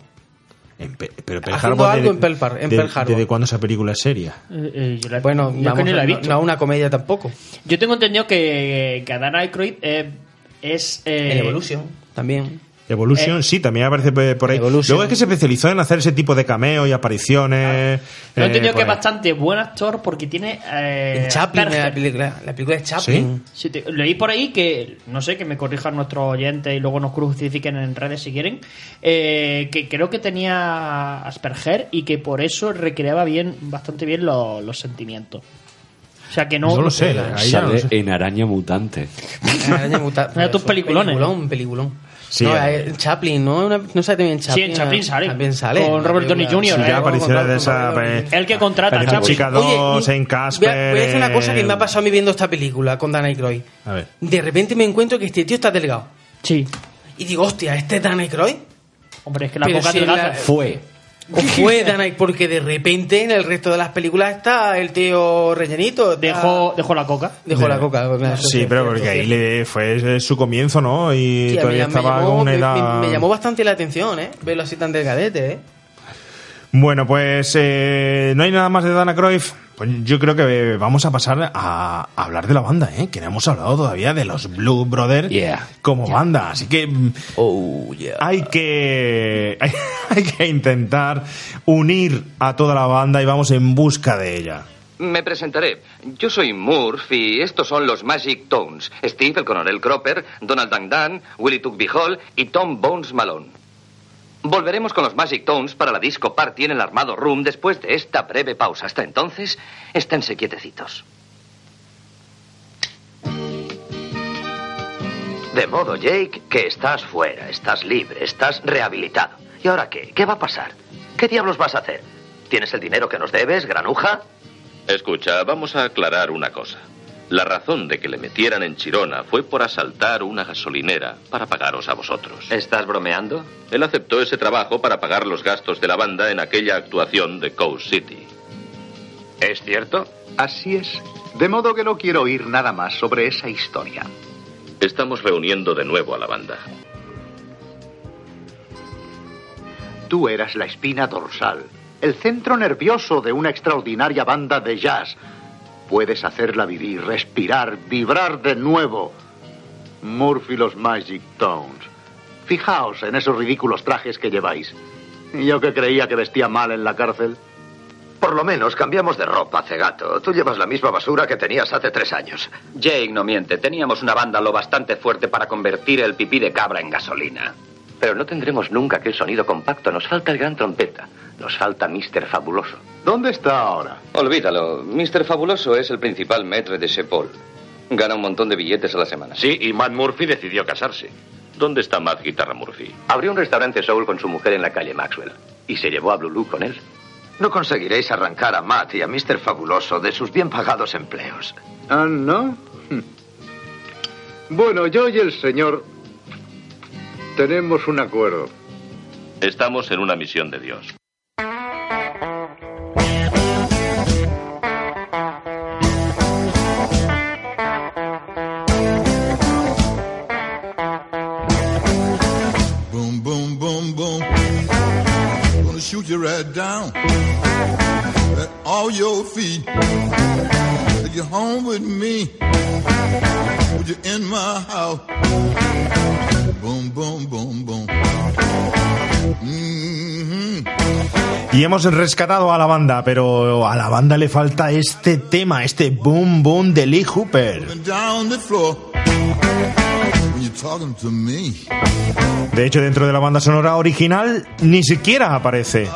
Speaker 4: En Pe- pero Pearl Harbor,
Speaker 5: algo
Speaker 4: de-
Speaker 5: en Pearl Har- en
Speaker 4: de-
Speaker 5: Pearl Harbor.
Speaker 4: ¿Desde cuándo esa película es seria?
Speaker 6: Eh, eh, yo la-
Speaker 5: Bueno,
Speaker 6: yo
Speaker 5: vamos,
Speaker 6: que ni la he
Speaker 5: no-
Speaker 6: visto
Speaker 5: no una comedia tampoco.
Speaker 6: yo tengo entendido que, que Dan Aykroyd eh, es eh,
Speaker 5: En Evolution, también.
Speaker 4: Evolution,
Speaker 6: Eh,
Speaker 4: sí, también aparece por por ahí.
Speaker 5: Evolution.
Speaker 4: Luego es que se especializó en hacer ese tipo de cameos y apariciones.
Speaker 6: Yo he
Speaker 4: eh,
Speaker 6: entendido
Speaker 4: por
Speaker 6: que es bastante buen actor porque tiene. Eh,
Speaker 5: En Chaplin, la película, la película de Chaplin.
Speaker 6: Sí, te- leí por ahí que, no sé, que me corrijan nuestros oyentes y luego nos crucifiquen en redes si quieren, eh, que creo que tenía Asperger y que por eso recreaba bien, bastante bien lo- los sentimientos. O sea que no...
Speaker 4: No lo sé, ahí ya no lo
Speaker 8: Sale
Speaker 4: sé.
Speaker 8: en Araña Mutante.
Speaker 5: Araña muta-
Speaker 6: Mira tus peliculones.
Speaker 5: Peliculón, peliculón.
Speaker 4: Sí,
Speaker 5: no,
Speaker 4: eh.
Speaker 5: eh, Chaplin, ¿no? Una- no sale también Chaplin.
Speaker 6: Sí, en Chaplin sale.
Speaker 5: También sale.
Speaker 6: Con Robert Downey. Jr.,
Speaker 4: Sí,
Speaker 6: eh,
Speaker 4: ya
Speaker 6: con-
Speaker 4: de esa.
Speaker 6: El que contrata a Chaplin.
Speaker 4: Chica
Speaker 5: Oye,
Speaker 4: 2,
Speaker 5: y-
Speaker 4: en
Speaker 5: Voy
Speaker 4: Casper.
Speaker 5: a, voy a decir una cosa que me ha pasado a mí viendo esta película con Dan Aykroyd.
Speaker 4: A ver.
Speaker 5: De repente me encuentro que este tío está delgado.
Speaker 6: Sí.
Speaker 5: Y digo, hostia, ¿este es Dan Aykroyd?
Speaker 6: Hombre, es que la
Speaker 5: Pero
Speaker 6: boca
Speaker 5: si en
Speaker 6: adelgaza.
Speaker 5: la-
Speaker 8: Fue.
Speaker 5: ¿O fue Dan Aykroyd? Porque de repente en el resto de las películas está el tío rellenito. está-
Speaker 6: Dejó, dejó la coca.
Speaker 5: Dejó la coca.
Speaker 4: Sí, pero porque ahí le fue eh, su comienzo, ¿no? Y
Speaker 5: Sí, a mí
Speaker 4: todavía
Speaker 5: me
Speaker 4: estaba
Speaker 5: llamó-
Speaker 4: con una
Speaker 5: me-
Speaker 4: edad.
Speaker 5: me- me llamó bastante la atención, ¿eh? Verlo así tan delgadete, ¿eh?
Speaker 4: Bueno, pues eh, no hay nada más de Dana Cruyff. Pues yo creo que vamos a pasar a hablar de la banda, ¿eh? Que no hemos hablado todavía de los Blue Brothers
Speaker 8: Yeah.
Speaker 4: como banda. Así que mm,
Speaker 5: Oh, yeah.
Speaker 4: hay que hay, hay que intentar unir a toda la banda y vamos en busca de ella.
Speaker 16: Me presentaré. Yo soy Murphy y estos son los Magic Tones. Steve, el coronel Cropper, Donald Dangdan, Willie Tugby Hall y Tom Bones Malone. Volveremos con los Magic Tones para la disco party en el Armado Room después de esta breve pausa. Hasta entonces, esténse quietecitos.
Speaker 14: De modo, Jake, que estás fuera, estás libre, estás rehabilitado. ¿Y ahora qué? ¿Qué va a pasar? ¿Qué diablos vas a hacer? ¿Tienes el dinero que nos debes, granuja?
Speaker 9: Escucha, vamos a aclarar una cosa. La razón de que le metieran en Chirona fue por asaltar una gasolinera para pagaros a vosotros.
Speaker 14: ¿Estás bromeando?
Speaker 9: Él aceptó ese trabajo para pagar los gastos de la banda en aquella actuación de Coast City.
Speaker 14: ¿Es cierto?
Speaker 17: Así es. De modo que no quiero oír nada más sobre esa historia.
Speaker 9: Estamos reuniendo de nuevo a la banda.
Speaker 17: Tú eras la espina dorsal, el centro nervioso de una extraordinaria banda de jazz. Puedes hacerla vivir, respirar, vibrar de nuevo. Murphy los Magic Tones. Fijaos en esos ridículos trajes que lleváis. Yo que creía que vestía mal en la cárcel.
Speaker 14: Por lo menos cambiamos de ropa, cegato. Tú llevas la misma basura que tenías hace tres años.
Speaker 18: Jake no miente. Teníamos una banda lo bastante fuerte para convertir el pipí de cabra en gasolina.
Speaker 14: Pero no tendremos nunca aquel sonido compacto. Nos falta el gran trompeta. Nos falta Mr. Fabuloso.
Speaker 17: ¿Dónde está ahora?
Speaker 16: Olvídalo. Mr. Fabuloso es el principal maître de Sepol. Gana un montón de billetes a la semana.
Speaker 15: Sí, y Matt Murphy decidió casarse.
Speaker 9: ¿Dónde está Matt Guitarra Murphy?
Speaker 14: Abrió un restaurante soul con su mujer en la calle Maxwell. Y se llevó a Blue con él. No conseguiréis arrancar a Matt y a Mr. Fabuloso de sus bien pagados empleos.
Speaker 17: Ah, ¿no? Bueno, yo y el señor tenemos un acuerdo.
Speaker 9: Estamos en una misión de Dios.
Speaker 19: Boom, boom, boom, boom. Gonna shoot you right down at all your feet. Take you home with me. Would you in my house? Mhm.
Speaker 4: Y hemos rescatado a la banda, pero a la banda le falta este tema, este boom boom de Lee Hooper. De hecho, dentro de la banda sonora original ni siquiera aparece.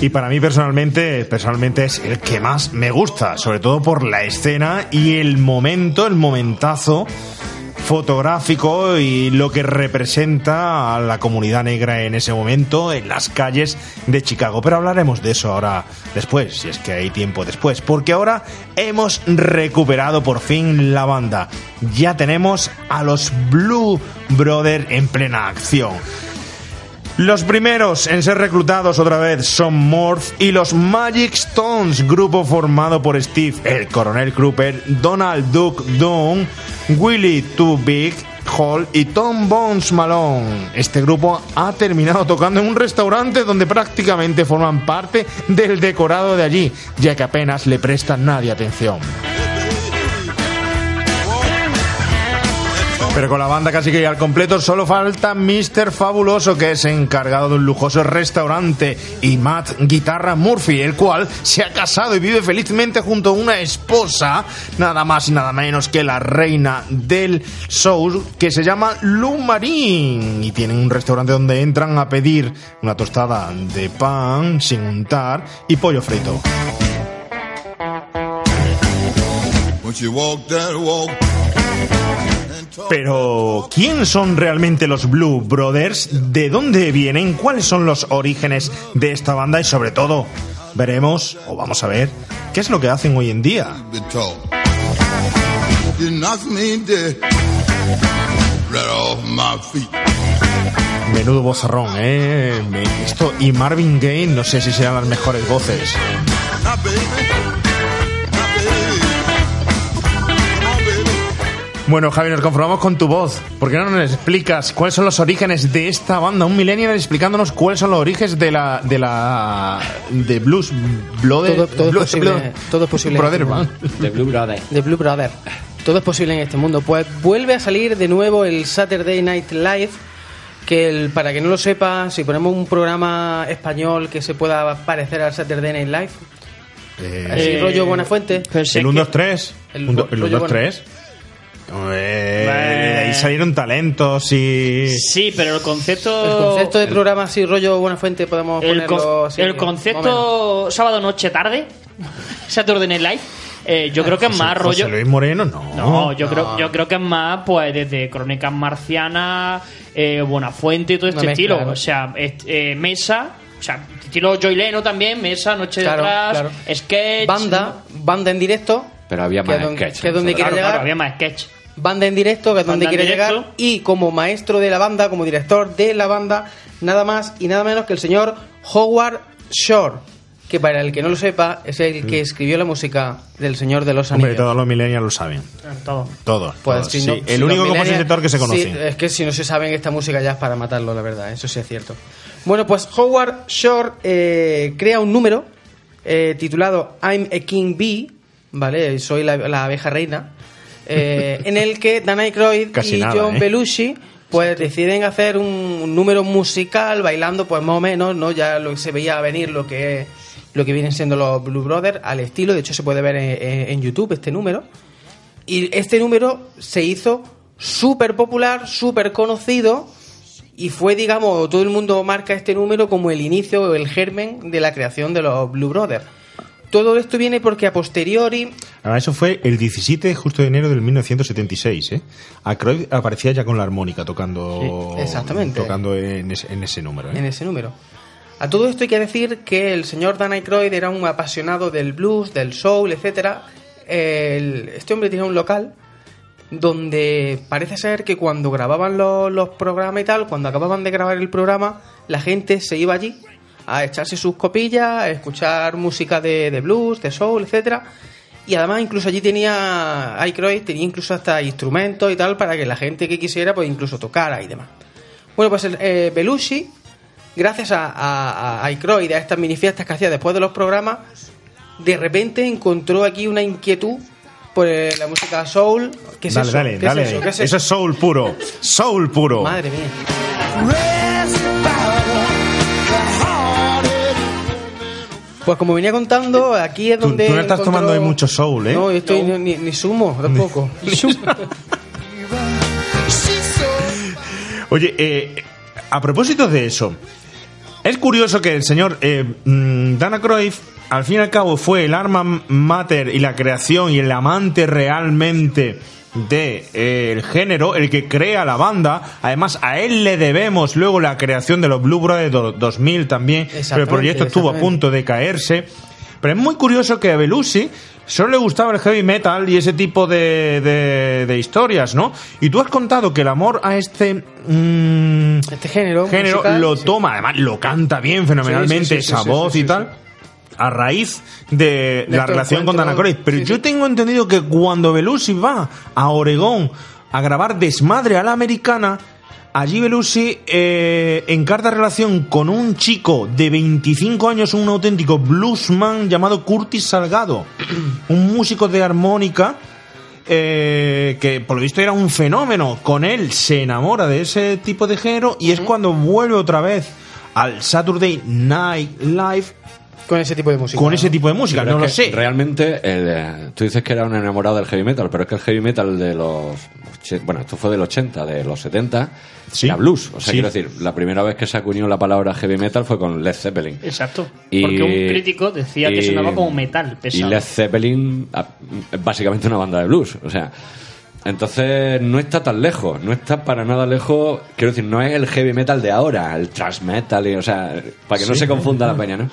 Speaker 4: Y para mí personalmente, personalmente es el que más me gusta, sobre todo por la escena y el momento, el momentazo fotográfico y lo que representa a la comunidad negra en ese momento en las calles de Chicago. Pero hablaremos de eso ahora después, si es que hay tiempo después, porque ahora hemos recuperado por fin la banda. Ya tenemos a los Blue Brothers en plena acción. Los primeros en ser reclutados otra vez son Morph y los Magic Stones, grupo formado por Steve, el coronel Cropper, Donald Duke Dunn, Willie Too Big, Hall y Tom Bones Malone. Este grupo ha terminado tocando en un restaurante donde prácticamente forman parte del decorado de allí, ya que apenas le prestan nadie atención. Pero con la banda casi que ya al completo solo falta Mr. Fabuloso, que es encargado de un lujoso restaurante, y Matt Guitarra Murphy, el cual se ha casado y vive felizmente junto a una esposa, nada más y nada menos que la reina del soul, que se llama Lou Marín. Y tienen un restaurante donde entran a pedir una tostada de pan sin untar y pollo frito. Pero, ¿quién son realmente los Blue Brothers? ¿De dónde vienen? ¿Cuáles son los orígenes de esta banda? Y sobre todo, veremos, o vamos a ver, qué es lo que hacen hoy en día. Menudo bozarrón, ¿eh? Esto y Marvin Gaye, no sé si sean las mejores voces. Bueno, Javi, nos conformamos con tu voz. ¿Por qué no nos explicas cuáles son los orígenes de esta banda? Un millennial explicándonos cuáles son los orígenes de la de la de Blues Blood
Speaker 5: Todo, todo es posible, todo es posible.
Speaker 4: Brother
Speaker 5: este.
Speaker 6: De Blue Brother.
Speaker 5: De Blue Brother. Todo es posible en este mundo. Pues vuelve a salir de nuevo el Saturday Night Live Que el, para que no lo sepa, si ponemos un programa español que se pueda parecer al Saturday Night Live, así
Speaker 4: Eh,
Speaker 5: rollo Buenafuente.
Speaker 4: el 1, 2, 3.
Speaker 5: El
Speaker 4: El 1,
Speaker 5: rollo
Speaker 4: 2,
Speaker 5: bueno.
Speaker 4: 3. Eh, ahí salieron talentos y.
Speaker 6: Sí, pero el concepto.
Speaker 5: El concepto de programa así rollo Buenafuente podemos
Speaker 6: el,
Speaker 5: ponerlo
Speaker 6: con-
Speaker 5: así,
Speaker 6: el concepto sábado noche tarde Saturday Night Live eh, yo creo que es más
Speaker 4: José
Speaker 6: rollo
Speaker 4: Luis Moreno, no.
Speaker 6: no yo creo yo creo que es más pues desde crónicas marcianas eh, Buenafuente y todo este estilo
Speaker 5: ¿no?
Speaker 6: o sea est- eh, mesa o sea estilo Joy Leno también mesa noche
Speaker 5: Claro,
Speaker 6: de atrás
Speaker 5: claro.
Speaker 6: sketch
Speaker 5: Banda, banda en directo.
Speaker 8: Pero había más
Speaker 5: donde-
Speaker 8: sketch.
Speaker 5: que es donde quiere
Speaker 6: claro,
Speaker 5: llegar.
Speaker 6: claro, había más sketch
Speaker 5: Banda en directo, que es donde quiere llegar. Y como maestro de la banda, como director de la banda, nada más y nada menos que el señor Howard Shore. Que para el que no lo sepa, es el que escribió la música del Señor de los
Speaker 4: Hombre,
Speaker 5: Anillos.
Speaker 4: todos los millennials lo saben.
Speaker 6: todo
Speaker 4: Todos.
Speaker 5: Pues,
Speaker 4: todos,
Speaker 5: si
Speaker 4: sí.
Speaker 5: no-
Speaker 4: el
Speaker 5: si
Speaker 4: único compositor que se conoce.
Speaker 5: Sí, es que si no se saben esta música ya es para matarlo, la verdad, eso sí es cierto. Bueno, pues Howard Shore eh, crea un número eh, titulado I'm a King Bee, ¿vale? Soy la, la abeja reina, eh, en el que Dan Aykroyd
Speaker 4: Casi
Speaker 5: y
Speaker 4: nada,
Speaker 5: John
Speaker 4: ¿eh?
Speaker 5: Belushi pues deciden hacer un, un número musical bailando pues más o menos, ¿no? Ya lo que se veía venir lo que lo que vienen siendo los Blue Brothers al estilo, de hecho se puede ver en- en- en YouTube este número. Y este número se hizo súper popular, súper conocido y fue, digamos, todo el mundo marca este número como el inicio o el germen de la creación de los Blue Brothers. Todo esto viene porque a posteriori,
Speaker 4: Ahora, eso fue el 17 justo de enero del 1976, ¿eh? Aykroyd aparecía ya con la armónica tocando,
Speaker 5: Sí, exactamente.
Speaker 4: tocando en, ese, en ese número. ¿eh?
Speaker 5: en ese número. A todo esto hay que decir que el señor Dan Aykroyd era un apasionado del blues, del soul, etcétera. El- este hombre tenía un local donde parece ser que cuando grababan los, los programas y tal, cuando acababan de grabar el programa, la gente se iba allí a echarse sus copillas, a escuchar música de, de blues, de soul, etcétera. Y además incluso allí tenía Aykroyd, tenía incluso hasta instrumentos y tal para que la gente que quisiera pues incluso tocara y demás. Bueno, pues el, eh, Belushi, gracias a, a, a Aykroyd, a estas mini fiestas que hacía después de los programas, de repente encontró aquí una inquietud por eh, la música soul. ¿Qué es
Speaker 4: dale,
Speaker 5: eso?
Speaker 4: dale,
Speaker 5: ¿Qué es
Speaker 4: dale.
Speaker 5: eso? ¿Qué es
Speaker 4: eso?
Speaker 5: eso?
Speaker 4: es soul puro. Soul puro.
Speaker 5: Madre mía. Pues como venía contando, aquí es donde.
Speaker 4: tú no estás
Speaker 5: encontró-
Speaker 4: tomando hoy mucho soul, ¿eh?
Speaker 5: No, yo estoy ni, ni sumo tampoco.
Speaker 4: Oye, eh, a propósito de eso, es curioso que el señor eh, mm, Dan Aykroyd, al fin y al cabo, fue el arma mater y la creación y el amante realmente de eh, el género, el que crea la banda. Además, a él le debemos luego la creación de los Blue Brothers do- 2000 también, pero el proyecto estuvo a punto de caerse. Pero es muy curioso que a Belushi solo le gustaba el heavy metal y ese tipo de, de- de historias, ¿no? Y tú has contado que el amor a este mm,
Speaker 5: este género,
Speaker 4: género
Speaker 5: musical,
Speaker 4: lo
Speaker 5: sí.
Speaker 4: toma, además lo canta bien fenomenalmente,
Speaker 5: Sí, sí, sí,
Speaker 4: esa voz y tal. A raíz de,
Speaker 5: De
Speaker 4: la relación con
Speaker 5: encuentro,
Speaker 4: Dan Aykroyd. Pero yo tengo entendido que cuando Belushi va a Oregón a grabar Desmadre a la Americana, allí Belushi eh, encarta relación con un chico de 25 años, un auténtico bluesman llamado Curtis Salgado, un músico de armónica eh, que por lo visto era un fenómeno. Con él se enamora de ese tipo de género y es cuando vuelve otra vez al Saturday Night Live
Speaker 5: con ese tipo de música.
Speaker 4: Con ese tipo de música,
Speaker 8: Pero
Speaker 4: no lo sé.
Speaker 8: Realmente, el, eh, tú dices que era un enamorado del heavy metal, pero es que el heavy metal de los. Bueno, esto fue del 80, de los 70, era blues. O sea,
Speaker 6: Sí.
Speaker 8: quiero decir, la primera vez que se acuñó la palabra heavy metal fue con Led Zeppelin.
Speaker 6: Exacto.
Speaker 8: Y-
Speaker 6: Porque un crítico decía que
Speaker 8: y-
Speaker 6: sonaba como metal
Speaker 8: Y
Speaker 6: pesado.
Speaker 8: Led Zeppelin es básicamente una banda de blues. O sea, entonces no está tan lejos, no está para nada lejos. Quiero decir, no es el heavy metal de ahora, el thrash metal, y, o sea, para que no
Speaker 4: Sí.
Speaker 8: se confunda la peña, ¿no?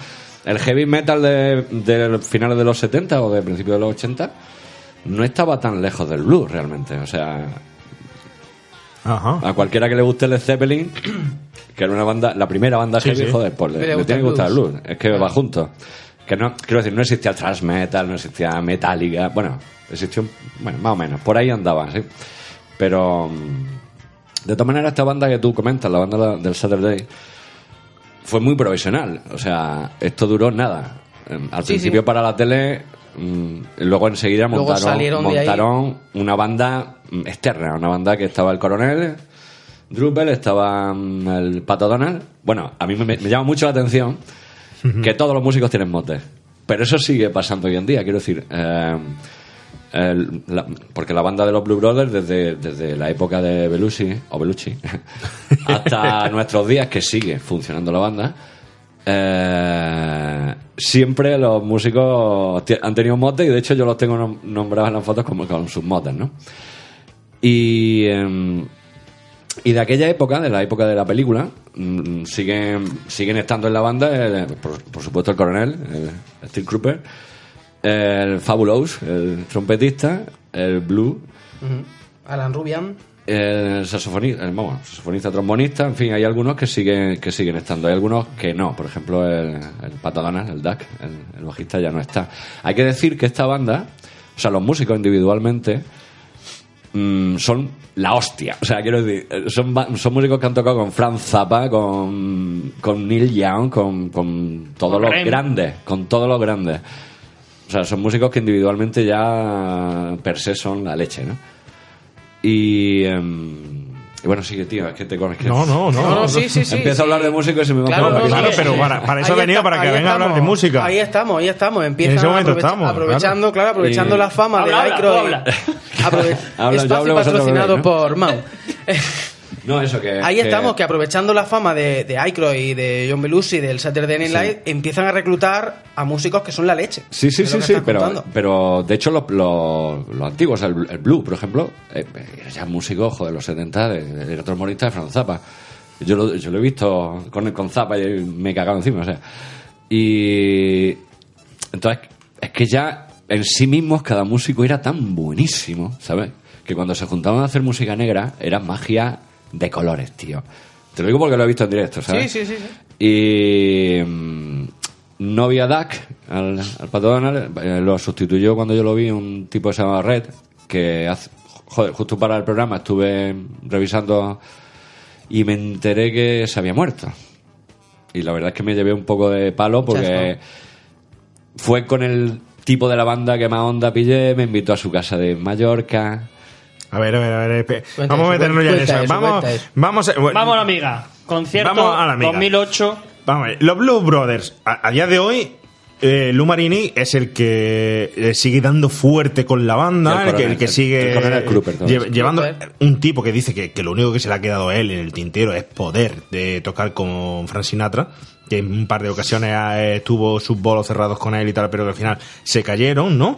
Speaker 8: El heavy metal de, de finales de los 70 o de principios de los 80 no estaba tan lejos del blues realmente. O sea, a cualquiera que le guste Led Zeppelin, que era una banda, la primera banda
Speaker 4: Sí,
Speaker 8: heavy,
Speaker 4: sí.
Speaker 8: joder, pues le,
Speaker 4: Le
Speaker 8: tiene
Speaker 4: el
Speaker 8: que gustar el
Speaker 4: blues.
Speaker 8: Es que va junto. Que no, quiero decir, no existía el thrash metal, no existía Metallica, bueno, existió, un- bueno, más o menos, por ahí andaba, sí. Pero, mm, de todas maneras, esta banda que tú comentas, la banda del Saturday, fue muy profesional. O sea, esto duró nada. Em, Al
Speaker 5: Sí,
Speaker 8: principio
Speaker 5: sí.
Speaker 8: para la tele, mm, luego enseguida
Speaker 5: Luego
Speaker 8: montaron, montaron una banda mm, externa, una banda que estaba el coronel, Drupal, estaba mm, el Pato Donald. Bueno, a mí me, me llama mucho la atención que todos los músicos tienen motes. Pero eso sigue pasando hoy en día, quiero decir. eh, porque la banda de los Blue Brothers, desde, desde la época de Belushi, o Belushi, hasta nuestros días, que sigue funcionando la banda, eh, siempre los músicos han tenido motes y de hecho yo los tengo nom- nombrados en las fotos como con sus motes, ¿no? Y, em, y de aquella época, de la época de la película, mm, siguen, siguen estando en la banda, eh, por, supuesto, el coronel, el Steve Cropper, el Fabulous, el trompetista, el Blue.
Speaker 5: Alan Rubian.
Speaker 8: el saxofonista, el, vamos, saxofonista, trombonista, en fin, hay algunos que siguen, que siguen estando, hay algunos que no, por ejemplo, el, el el Duck, el, el bajista ya no está. Hay que decir que esta banda, o sea, los músicos individualmente, mm, son la hostia. O sea, quiero decir, son, músicos que han tocado con Franz Zappa, con, con Neil Young, con, con todos
Speaker 6: Con
Speaker 8: los
Speaker 6: Rem.
Speaker 8: grandes, con todos los grandes. O sea, son músicos que individualmente ya per se son la leche, ¿no? Y, em, y bueno, sigue, tío, es que te es que
Speaker 4: No, no, no.
Speaker 5: No, no, sí, sí, sí,
Speaker 8: Empiezo
Speaker 5: sí.
Speaker 8: a hablar de música y se me va
Speaker 5: Claro,
Speaker 8: a
Speaker 5: no,
Speaker 4: Claro, pero para, para eso
Speaker 5: Ahí
Speaker 4: he venido,
Speaker 5: está-
Speaker 4: para que venga a hablar de
Speaker 5: estamos.
Speaker 4: música.
Speaker 5: Ahí estamos, ahí estamos. Empiezan
Speaker 4: En ese momento
Speaker 5: aprovecha-
Speaker 4: estamos,
Speaker 5: aprovechando, claro, aprovechando
Speaker 8: Y-
Speaker 5: la fama de
Speaker 6: Habla, habla,
Speaker 5: Icro.
Speaker 6: tú habla.
Speaker 5: Aprove-
Speaker 8: Habla, yo
Speaker 5: espacio patrocinado por Mau.
Speaker 8: No, eso que...
Speaker 5: Ahí estamos, que aprovechando la fama de, de Icro y de John Belushi del Saturday Night
Speaker 8: Sí.
Speaker 5: Live, empiezan a reclutar a músicos que son la leche.
Speaker 8: Sí, sí, sí,
Speaker 5: lo
Speaker 8: sí, pero,
Speaker 5: contando.
Speaker 8: pero de hecho los los- los antiguos, el, el Blue, por ejemplo, eh, era ya músico, joder, los 70, de, de, era trombonista de Franz Zappa. Yo lo, yo lo he visto con, con Zappa y me he cagado encima, o sea. Y entonces, es que ya en sí mismos cada músico era tan buenísimo, ¿sabes? Que cuando se juntaban a hacer música negra era magia de colores, tío. Te lo digo porque lo he visto en directo, ¿sabes?
Speaker 5: Sí, sí, sí. sí.
Speaker 8: Y mm, no vi a Duck, al, al Pato Donald, eh, lo sustituyó cuando yo lo vi un tipo que se llama Red, que hace- joder, justo para el programa estuve revisando y me enteré que se había muerto. Y la verdad es que me llevé un poco de palo porque fue con el tipo de la banda que más onda pillé, me invitó a su casa de Mallorca.
Speaker 4: A ver, a ver, a ver.
Speaker 5: Cuenta
Speaker 4: vamos a meternos ya en eso.
Speaker 5: eso,
Speaker 4: Vamos, vamos, a- bueno,
Speaker 6: Vamos, amiga. Concierto
Speaker 4: Vamos a la amiga.
Speaker 6: 2008.
Speaker 4: Vamos a ver, los Blue Brothers, a, a día de hoy, eh, Lou Marini es el que eh, sigue dando fuerte con la banda,
Speaker 8: el
Speaker 4: el, que, el que
Speaker 8: el-
Speaker 4: sigue
Speaker 8: el todo
Speaker 4: lle- llevando
Speaker 5: Crupper.
Speaker 4: un tipo que dice que, que lo único que se le ha quedado a él en el tintero es poder de tocar con Frank Sinatra, que en un par de ocasiones eh, tuvo sus bolos cerrados con él y tal, pero que al final se cayeron, ¿no?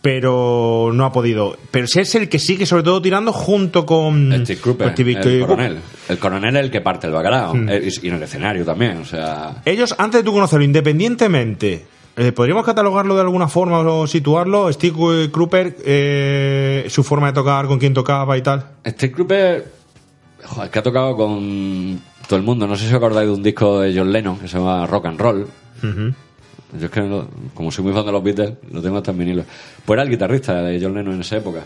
Speaker 4: Pero no ha podido. Pero si es el que sigue sobre todo tirando junto con
Speaker 8: Steve
Speaker 4: Steve
Speaker 8: el coronel. El coronel es el que parte el bacalao.
Speaker 4: Mm.
Speaker 8: Eh, y, en el escenario también, o sea...
Speaker 4: Ellos, antes de tú conocerlo, independientemente, eh, ¿podríamos catalogarlo de alguna forma o situarlo? Steve Cropper, eh, su forma de tocar, con quién tocaba y tal.
Speaker 8: Steve Cropper, joder, que ha tocado con todo el mundo. No sé si os acordáis de un disco de John Lennon que se llama Rock and Roll. Yo es que, como soy muy fan de los Beatles, lo tengo hasta en vinilo. Pues era el guitarrista de John Lennon en esa época.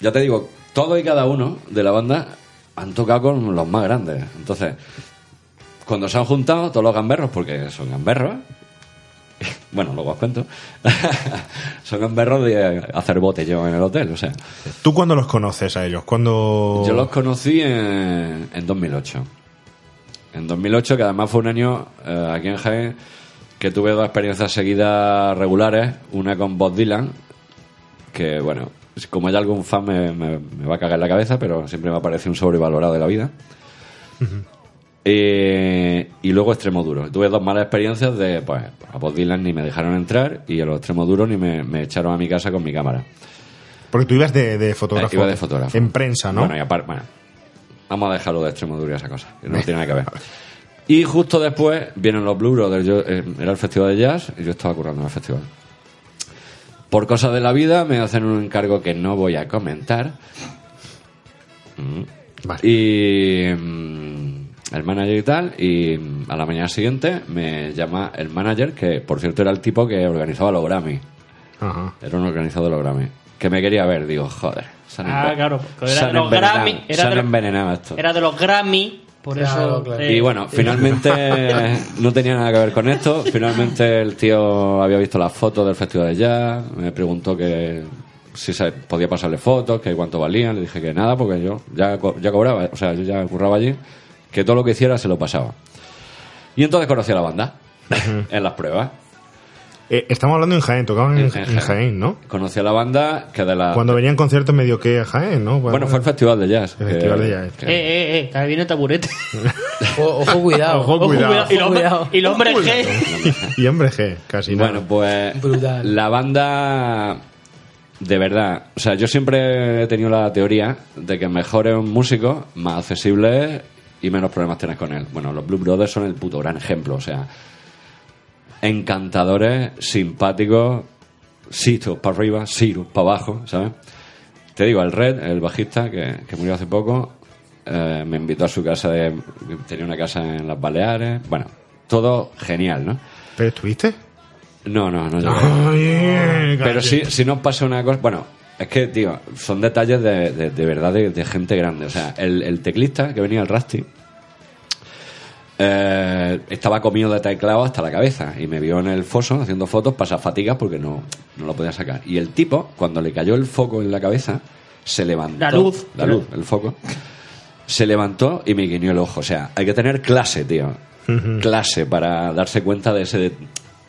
Speaker 8: Ya te digo, todos y cada uno de la banda han tocado con los más grandes. Entonces, cuando se han juntado todos los gamberros, porque son gamberros, bueno, luego os cuento, son gamberros de hacer botellón en el hotel, o sea.
Speaker 4: ¿Tú cuándo los conoces a ellos? ¿Cuándo...
Speaker 8: Yo los conocí en, en 2008. En 2008, que además fue un año eh, aquí en Jaén que tuve dos experiencias seguidas regulares. Una con Bob Dylan, que bueno, como hay algún fan me, me- me va a cagar en la cabeza, pero siempre me ha parecido un sobrevalorado de la vida. Eh, y luego extremo duro. Tuve dos malas experiencias de, pues, a Bob Dylan ni me dejaron entrar y a los extremo duros ni me, me echaron a mi casa con mi cámara.
Speaker 4: Porque tú ibas de, de fotógrafo.
Speaker 8: Eh, iba de fotógrafo.
Speaker 4: En prensa, ¿no?
Speaker 8: Bueno, y aparte, bueno, vamos a dejarlo de extremo duro y esa cosa, que no tiene nada que ver. Y justo después vienen los Blue Brothers. Yo, eh, era el festival de jazz y yo estaba currando en el festival. Por cosas de la vida me hacen un encargo que no voy a comentar. Mm. Y mm, el manager y tal. Y mm, a la mañana siguiente me llama el manager, que por cierto era el tipo que organizaba los Grammy.
Speaker 4: Ajá.
Speaker 8: Era un organizador de los Grammy. Que me quería ver, digo, joder.
Speaker 6: Ah, claro, porque era de los Grammy.
Speaker 8: se
Speaker 6: Era
Speaker 8: han
Speaker 6: de los,
Speaker 8: envenenado esto.
Speaker 6: era de los Grammy, por
Speaker 5: Claro,
Speaker 6: eso.
Speaker 5: claro.
Speaker 6: eh,
Speaker 8: Y bueno, finalmente no tenía nada que ver con esto. Finalmente el tío había visto las fotos del festival de jazz, me preguntó que si se podía pasarle fotos, que cuánto valían. Le dije que nada, porque yo ya, co- ya cobraba, o sea, yo ya curraba allí, que todo lo que hiciera se lo pasaba. Y entonces conocí a la banda en las pruebas.
Speaker 4: Eh, estamos hablando en Jaén, tocaban en,
Speaker 8: En- en
Speaker 4: en
Speaker 8: Jaén.
Speaker 4: ¿no?
Speaker 8: Conocí a la banda que de la...
Speaker 4: Cuando venían conciertos medio que a Jaén, ¿no?
Speaker 8: Bueno, fue el Festival de Jazz.
Speaker 4: El Festival de Jazz.
Speaker 8: que-
Speaker 6: Eh, eh, eh, ahí viene el taburete.
Speaker 5: O- ojo, cuidado.
Speaker 4: Ojo, cuidado.
Speaker 6: Y el hombre,
Speaker 5: cuidado.
Speaker 6: y el hombre G.
Speaker 4: Y hombre G, casi nada.
Speaker 8: Bueno, pues
Speaker 5: Brutal.
Speaker 8: la banda, de verdad, o sea, yo siempre he tenido la teoría de que mejor es un músico, más accesible es y menos problemas tienes con él. Bueno, los Blue Brothers son el puto gran ejemplo, o sea, encantadores, simpáticos, sitos para arriba, siros para abajo, ¿sabes? Te digo, el Red, el bajista que, que murió hace poco, eh, me invitó a su casa, de, tenía una casa en las Baleares, bueno, todo genial, ¿no?
Speaker 4: ¿Pero estuviste?
Speaker 8: No, no, no.
Speaker 4: Ay,
Speaker 8: Pero sí, si nos pasa una cosa. Bueno, es que, tío, son detalles de, de, de verdad de, de gente grande. O sea, el, el teclista que venía, el Rusty, eh, estaba comido de teclado hasta la cabeza y me vio en el foso haciendo fotos, pasa fatigas porque no, no lo podía sacar. Y el tipo, cuando le cayó el foco en la cabeza, se levantó.
Speaker 6: La luz.
Speaker 8: La luz, el foco. Se levantó y me guiñó el ojo. O sea, hay que tener clase, tío. Clase para darse cuenta de ese. de-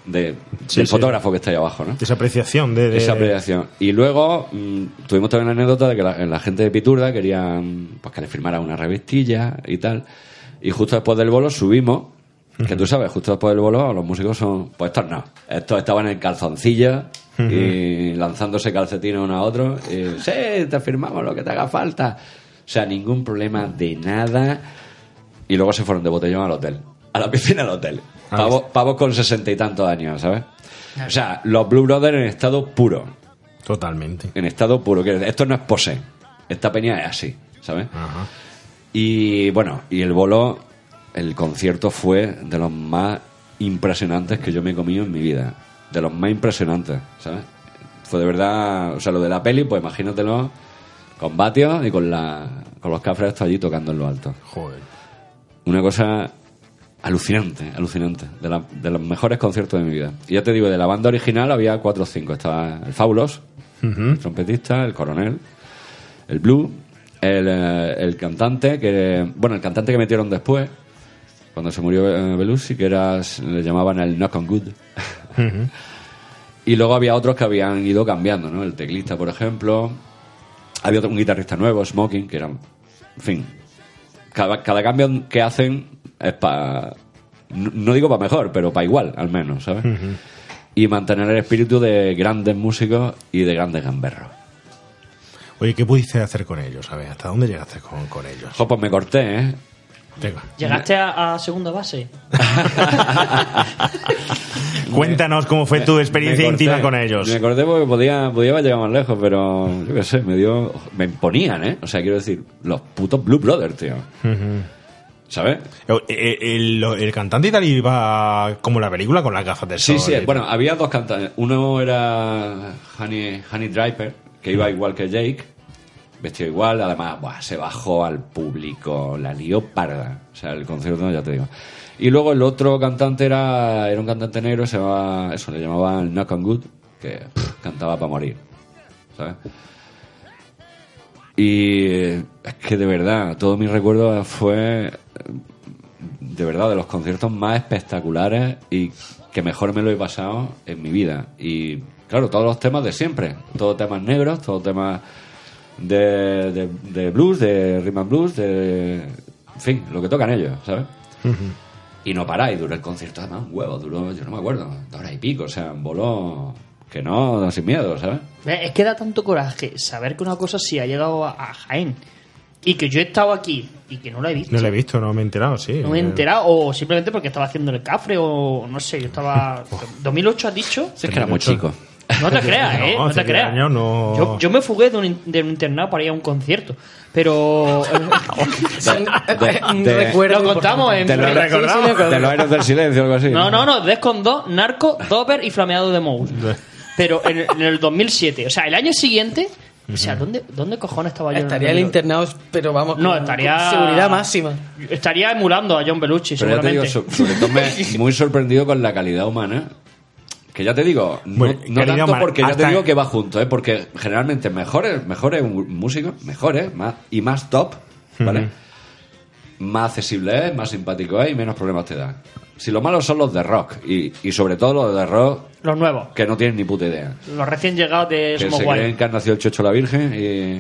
Speaker 8: de-
Speaker 4: Sí,
Speaker 8: del
Speaker 4: sí.
Speaker 8: fotógrafo que está ahí abajo, ¿no?
Speaker 4: Esa apreciación de... de-
Speaker 8: Esa apreciación. Y luego mm, tuvimos también la anécdota de que la, la gente de Piturda querían pues, que le firmara una revistilla y tal. Y justo después del bolo subimos, que tú sabes, justo después del bolo los músicos son... Pues estos no. Estos estaban en calzoncillo y lanzándose calcetines uno a otro. Y, sí, te firmamos lo que te haga falta. O sea, ningún problema de nada. Y luego se fueron de botellón al hotel. A la piscina del hotel.
Speaker 4: Ah,
Speaker 8: Pavos, pavos con sesenta y tantos años, ¿sabes? O sea, los Blue Brothers en estado puro.
Speaker 4: Totalmente.
Speaker 8: En estado puro. Esto no es pose. Esta peña es así, ¿sabes? Y bueno, y el bolo, el concierto fue de los más impresionantes que yo me he comido en mi vida. De los más impresionantes, ¿sabes? Fue de verdad, o sea, lo de la peli, pues imagínatelo con vatios y con, la, con los cafres allí tocando en lo alto.
Speaker 4: Joder.
Speaker 8: Una cosa alucinante, alucinante. De, la- de los mejores conciertos de mi vida. Y ya te digo, de la banda original había cuatro o cinco. Estaba el Faulos, el trompetista, el coronel, el Blue, el, eh, el cantante, que bueno, el cantante que metieron después, cuando se murió eh, Belushi, que era, le llamaban el Knock on Good. Y luego había otros que habían ido cambiando, ¿no? El teclista, por ejemplo. Había otro- un guitarrista nuevo, Smoking, que era, en fin, cada, cada cambio que hacen es para, no no digo para mejor, pero para igual, al menos, ¿sabes? Y mantener el espíritu de grandes músicos y de grandes gamberros.
Speaker 4: Oye, ¿qué pudiste hacer con ellos? ¿Sabes? ¿Hasta dónde llegaste con, con ellos?
Speaker 8: Jo, pues me corté, ¿eh?
Speaker 4: Venga.
Speaker 6: ¿Llegaste a, a segunda base?
Speaker 4: Cuéntanos cómo fue tu experiencia íntima con ellos.
Speaker 8: Me acordé porque podía, podía haber llegado más lejos, pero yo qué sé, me dio. Me imponían, ¿eh? O sea, quiero decir, los putos Blue Brothers, tío. ¿Sabes?
Speaker 4: Eh, eh, El, el cantante y tal iba como la película con las gafas de
Speaker 8: Sí,
Speaker 4: sol.
Speaker 8: sí,
Speaker 4: y-
Speaker 8: bueno, había dos cantantes. Uno era Honey, Honey Driver, que iba igual que Jake, vestido igual, además, se bajó al público, la lió parda. O sea, el concierto, ya te digo. Y luego el otro cantante era, era un cantante negro, se llamaba, eso, le llamaban Knock on Good, que cantaba para morir. ¿Sabes? Y eh, es que de verdad, todo mi recuerdo fue de verdad de los conciertos más espectaculares y que mejor me lo he pasado en mi vida. Y claro, todos los temas de siempre, todos temas negros, todos temas de, de, de blues, de rhythm and blues, de en fin, lo que tocan ellos, ¿sabes? Y no para, y duró el concierto además un huevo, duró, yo no me acuerdo, dos horas y pico, o sea, voló que no, sin miedo, ¿sabes?
Speaker 6: Eh, Es que da tanto coraje saber que una cosa sí ha llegado a, a Jaén y que yo he estado aquí y que no la he visto.
Speaker 4: No lo he visto, no me he enterado, sí.
Speaker 6: No me he enterado, o simplemente porque estaba haciendo el cafre, o no sé, yo estaba. ¿2008 has dicho?
Speaker 8: Si es que era muy chico.
Speaker 6: No te creas, ¿eh? No, te creas.
Speaker 4: no-
Speaker 6: Yo, yo me fugué de un, in- de un internado para ir a un concierto. Pero.
Speaker 8: De- de-
Speaker 6: Recuerdo lo contamos en.
Speaker 8: de los,
Speaker 6: Sí, sí,
Speaker 8: de los Héroes del Silencio, algo así.
Speaker 6: No, no, no, Descon 2, Narco, Doper y Flameado de Mouse. Pero en, el- en el 2007, o sea, el año siguiente. O sea, ¿dónde, ¿dónde cojones estaba yo? en
Speaker 5: Estaría el
Speaker 6: 2008?
Speaker 5: internado, pero vamos,
Speaker 6: No,
Speaker 5: con-
Speaker 6: estaría.
Speaker 5: con seguridad máxima.
Speaker 6: Estaría emulando a John Belushi,
Speaker 8: Pero ya te digo,
Speaker 6: seguramente.
Speaker 8: so- sobre todo me, muy sorprendido con la calidad humana Que ya te digo, no,
Speaker 4: Bueno,
Speaker 8: no
Speaker 4: querido
Speaker 8: tanto
Speaker 4: Mar-
Speaker 8: porque ya te digo que va junto, ¿eh? porque generalmente mejores, mejores músicos, mejores más, y más top, ¿vale? Más accesible es, más simpático es y menos problemas te da. Si los malos son los de rock, y, y sobre todo los de rock
Speaker 6: Los nuevos.
Speaker 8: que no tienen ni puta idea.
Speaker 6: Los recién llegados de
Speaker 8: Que
Speaker 6: Somos
Speaker 8: se creen que han nacido el chocho la virgen y,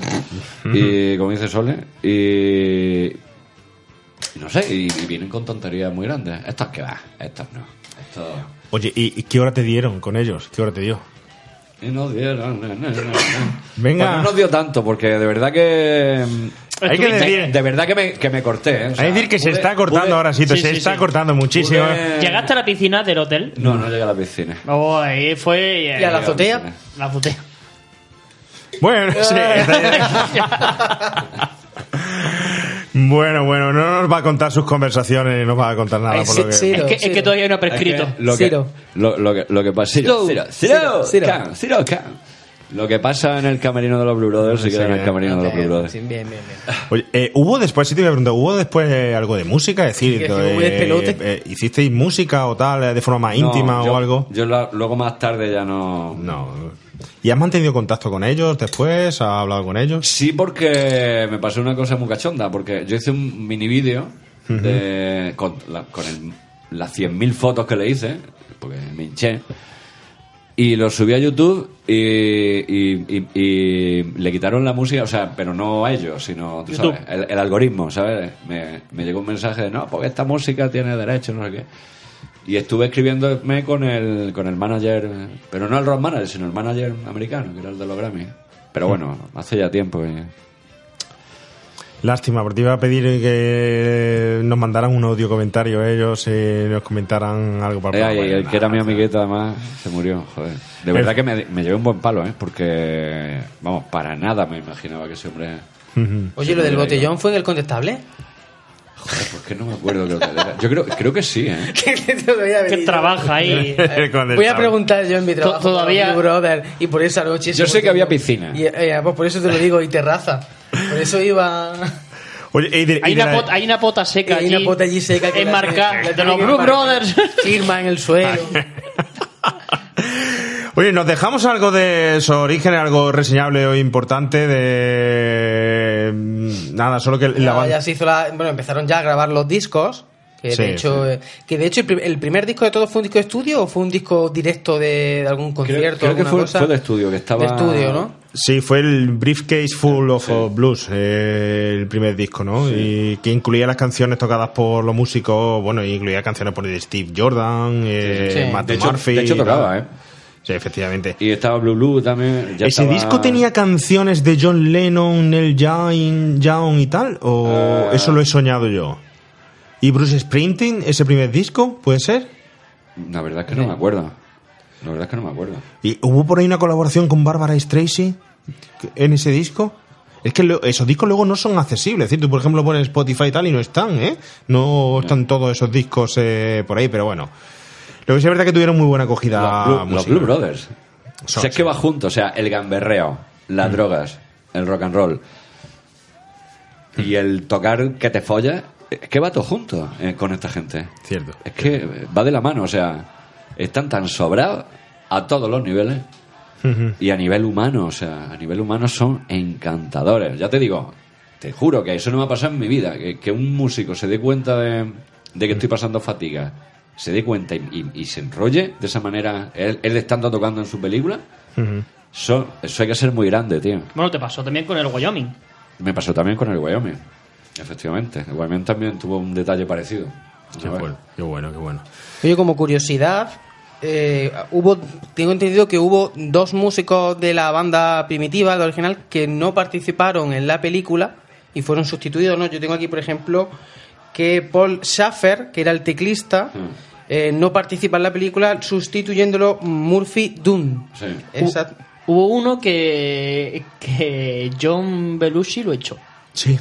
Speaker 8: y como dice Sole, y, y no sé, y, y vienen con tonterías muy grandes. Estos que va, estos no. Estos...
Speaker 4: Oye, ¿y, y qué hora te dieron con ellos? ¿Qué hora te dio?
Speaker 8: Y nos dieron. no, no, no, no.
Speaker 4: Venga.
Speaker 8: No nos dio tanto, porque de verdad que.
Speaker 4: Hay que decir-
Speaker 8: De verdad que me, que me corté, ¿eh? O sea,
Speaker 4: Hay que decir que se
Speaker 8: pude-
Speaker 4: está cortando
Speaker 8: pude-
Speaker 4: ahora sí,
Speaker 6: Sí,
Speaker 4: se
Speaker 6: sí,
Speaker 4: está
Speaker 6: sí.
Speaker 4: cortando muchísimo.
Speaker 8: pude-
Speaker 6: ¿Llegaste a la piscina del hotel?
Speaker 8: No, no llegué a la piscina.
Speaker 6: Oh, ahí fue.
Speaker 5: ¿Y a la azotea?
Speaker 6: La azotea.
Speaker 4: Bueno, sí. bueno, bueno, no nos va a contar sus conversaciones ni nos va a contar nada.
Speaker 5: Ay,
Speaker 4: por
Speaker 5: sí,
Speaker 4: lo que...
Speaker 6: Es que, es que todavía no ha prescrito.
Speaker 8: Es que lo, que,
Speaker 5: Ciro.
Speaker 8: lo, lo que, lo que pasa. Ciro, Ciro, Ciro,
Speaker 5: Ciro.
Speaker 8: Ciro. Lo que pasa en el camerino de los Blue Brothers se
Speaker 4: Sí,
Speaker 8: queda en el
Speaker 4: bien.
Speaker 8: camerino de los Blue Brothers.
Speaker 5: Sí, bien, bien, bien.
Speaker 4: Oye, eh, ¿hubo después, si te voy a preguntar, ¿hubo después eh, algo de música? Es decir,
Speaker 5: que
Speaker 4: eh, eh, ¿hicisteis música o tal, eh, de forma más
Speaker 8: No,
Speaker 4: íntima
Speaker 8: yo-
Speaker 4: o algo?
Speaker 8: Yo la- luego más tarde ya no.
Speaker 4: No. ¿Y has mantenido contacto con ellos después? ¿Has hablado con ellos?
Speaker 8: Sí, porque me pasó una cosa muy cachonda, porque yo hice un mini vídeo de- con, la- con el- las 100.000 fotos que le hice, porque me hinché, y lo subí a YouTube y, y- y- y le quitaron la música, o sea, pero no a ellos, sino, tú sabes, el, el algoritmo, ¿sabes? Me, me llegó un mensaje de, no, porque esta música tiene derecho, no sé qué. Y estuve escribiéndome con el, con el manager, pero no el rock manager, sino el manager americano, que era el de los Grammy. Pero bueno, hace ya tiempo. y-
Speaker 4: Lástima, porque te iba a pedir que nos mandaran un audio comentario ellos y nos comentaran algo para
Speaker 8: Eh,
Speaker 4: el programa.
Speaker 8: el que era mi amigueta además se murió, joder. De verdad que me, me llevé un buen palo, ¿eh? Porque, vamos, para nada me imaginaba que ese hombre...
Speaker 5: Oye, ¿lo del botellón fue en el contestable?
Speaker 8: Joder, pues que no me acuerdo creo que era. Yo creo, creo que sí, ¿eh?
Speaker 6: Que trabaja ahí.
Speaker 5: Voy a preguntar yo en mi trabajo.
Speaker 6: To- todavía-
Speaker 5: brother, y por esa noche.
Speaker 8: Yo sé que había piscina.
Speaker 5: Y, eh, pues por eso te lo digo, y terraza. Por eso iba.
Speaker 4: Oye, de-
Speaker 6: Hay una,
Speaker 4: la-
Speaker 6: pot- hay una pota seca
Speaker 5: hay
Speaker 6: allí.
Speaker 5: una pota allí seca que
Speaker 6: enmarcada de los Blue Brothers.
Speaker 5: Firma en el suelo.
Speaker 4: Oye, ¿nos dejamos algo de su origen, algo reseñable o importante de... mm, Nada, solo que la banda...
Speaker 5: ya se hizo la, bueno, empezaron ya a grabar los discos. Que
Speaker 4: Sí,
Speaker 5: de hecho,
Speaker 4: sí.
Speaker 5: eh, que de hecho el, prim- el primer disco de todo fue un disco de estudio o fue un disco directo de, de algún
Speaker 8: Creo,
Speaker 5: concierto.
Speaker 8: creo que
Speaker 5: alguna
Speaker 8: fue,
Speaker 5: cosa?
Speaker 8: fue de estudio, que estaba...
Speaker 5: De estudio, ¿no?
Speaker 4: Sí, fue el Briefcase Full of Blues, eh, el primer disco, ¿no? Y que incluía las canciones tocadas por los músicos, bueno, incluía canciones por Steve Jordan, eh,
Speaker 8: Sí.
Speaker 4: Matt
Speaker 8: De hecho-
Speaker 4: Murphy.
Speaker 8: de hecho tocaba. ¿eh?
Speaker 4: Sí, efectivamente.
Speaker 8: Y estaba Blue Blue también. ya
Speaker 4: ¿Ese
Speaker 8: estaba-
Speaker 4: disco tenía canciones de John Lennon, Neil Young, Young y tal? ¿O
Speaker 8: Eh.
Speaker 4: eso lo he soñado yo? ¿Y Bruce Springsteen, ese primer disco? ¿Puede ser?
Speaker 8: La verdad es que no me acuerdo. La verdad es que no me acuerdo.
Speaker 4: ¿Y hubo por ahí una colaboración con Barbara Streisand en ese disco? Es que lo- esos discos luego no son accesibles. Es decir, tú, por ejemplo, pones Spotify y tal y no están, ¿eh? No están todos esos discos eh, por ahí, pero bueno. Lo que sí es verdad que tuvieron muy buena acogida.
Speaker 8: los, Blue, los. Blue Brothers.
Speaker 4: Son,
Speaker 8: o sea, es que va junto. O sea, el gamberreo, las drogas, el rock and roll y el tocar que te follas, es que va todo junto eh, con esta gente.
Speaker 4: Cierto.
Speaker 8: Es que va de la mano. O sea, están tan sobrados a todos los niveles. Y a nivel humano, o sea, a nivel humano son encantadores. Ya te digo, te juro que eso no me ha pasado en mi vida. Que, que un músico se dé cuenta de, de que estoy pasando fatiga, se dé cuenta y, y- y se enrolle de esa manera, él, él estando tocando en su película, eso, eso hay que ser muy grande, tío.
Speaker 6: Bueno, te pasó también con el Wyoming.
Speaker 8: Me pasó también con el Wyoming, efectivamente. El Wyoming también tuvo un detalle parecido.
Speaker 4: Qué bueno, qué bueno, qué bueno.
Speaker 5: Oye, como curiosidad, eh, hubo, tengo entendido que hubo dos músicos de la banda primitiva, la original, que no participaron en la película y fueron sustituidos, ¿no? Yo tengo aquí, por ejemplo, que Paul Schaffer, que era el teclista, eh, no participa en la película, sustituyéndolo Murphy Dunn.
Speaker 8: Sí.
Speaker 5: Exacto.
Speaker 6: Hubo uno que, que John Belushi lo echó.
Speaker 4: Sí.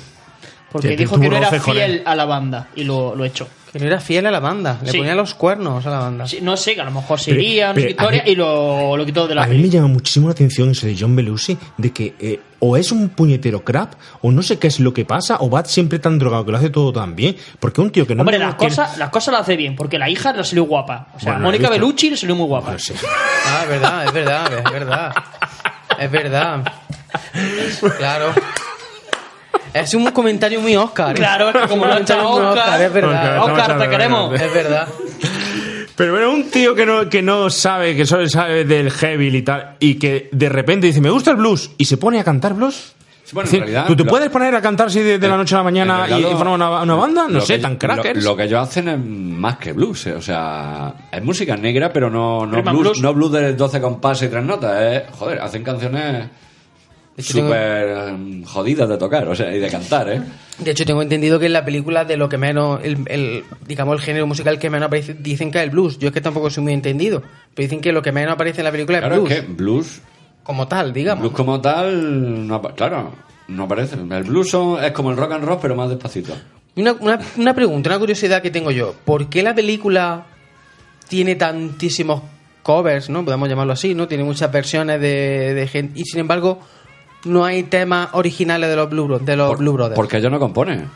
Speaker 6: Porque
Speaker 4: Que
Speaker 6: dijo que no era fiel a la banda y lo, lo echó.
Speaker 5: Que no era fiel a la banda, le
Speaker 6: Sí.
Speaker 5: ponía los cuernos a la banda.
Speaker 6: Sí, no sé, que a lo mejor
Speaker 4: Pero-
Speaker 6: sería,
Speaker 4: pero
Speaker 6: qué historia,
Speaker 4: a mí-
Speaker 6: y lo, lo quitó de la
Speaker 4: A mí me llama muchísimo la atención eso de John Belushi, de que eh, o es un puñetero crap, o no sé qué es lo que pasa, o va siempre tan drogado que lo hace todo tan bien. Porque un tío que no...
Speaker 6: Hombre,
Speaker 4: me-
Speaker 6: las
Speaker 4: que-
Speaker 6: cosas, las cosas las hace bien, porque la hija le salió guapa. O sea,
Speaker 4: Bueno,
Speaker 6: Mónica. Bellucci le salió muy guapa.
Speaker 5: Ah, es verdad, es verdad, es verdad. Es verdad. Claro. Es un comentario muy Oscar. ¿eh?
Speaker 6: Claro, es que como
Speaker 5: Un
Speaker 6: lo ha echado
Speaker 5: comentario muy
Speaker 6: Oscar,
Speaker 5: es verdad.
Speaker 4: Oscar, Oscar, te queremos.
Speaker 5: Es verdad.
Speaker 4: Pero bueno, un tío que no, que no sabe, que solo sabe del heavy y tal, y que de repente dice, me gusta el blues, y se pone a cantar blues.
Speaker 8: bueno,
Speaker 4: decir,
Speaker 8: en realidad,
Speaker 4: ¿Tú te
Speaker 8: lo-
Speaker 4: puedes poner a cantar así de, de la noche a la mañana y, y formar una, una banda? No sé,
Speaker 8: que-
Speaker 4: tan crackers.
Speaker 8: Lo, lo que ellos hacen es más que blues, eh, o sea, es música negra, pero no, no, blues,
Speaker 6: blues.
Speaker 8: no blues de 12 compases y tres notas, es, joder, hacen canciones
Speaker 5: hecho, tengo-
Speaker 8: súper eh, jodidas de tocar, o sea, y de cantar, ¿eh?
Speaker 5: De hecho, tengo entendido que en la película de lo que menos, el, el- digamos, el género musical que menos aparece, dicen que es el blues. Yo es que tampoco soy muy entendido. Pero dicen que lo que menos aparece en la película es
Speaker 8: Claro,
Speaker 5: blues.
Speaker 8: es que blues,
Speaker 5: Como tal, digamos.
Speaker 8: blues como tal, no, claro, no aparece. El blues son- es como el rock and roll, pero más despacito.
Speaker 5: Una, una, una pregunta, una curiosidad que tengo yo. ¿Por qué la película tiene tantísimos covers, no? Podemos llamarlo así, ¿no? Tiene muchas versiones de, de gente. Y sin embargo, no hay temas originales de los Blue, Bro- de los Blue Brothers.
Speaker 8: Porque ellos no componen.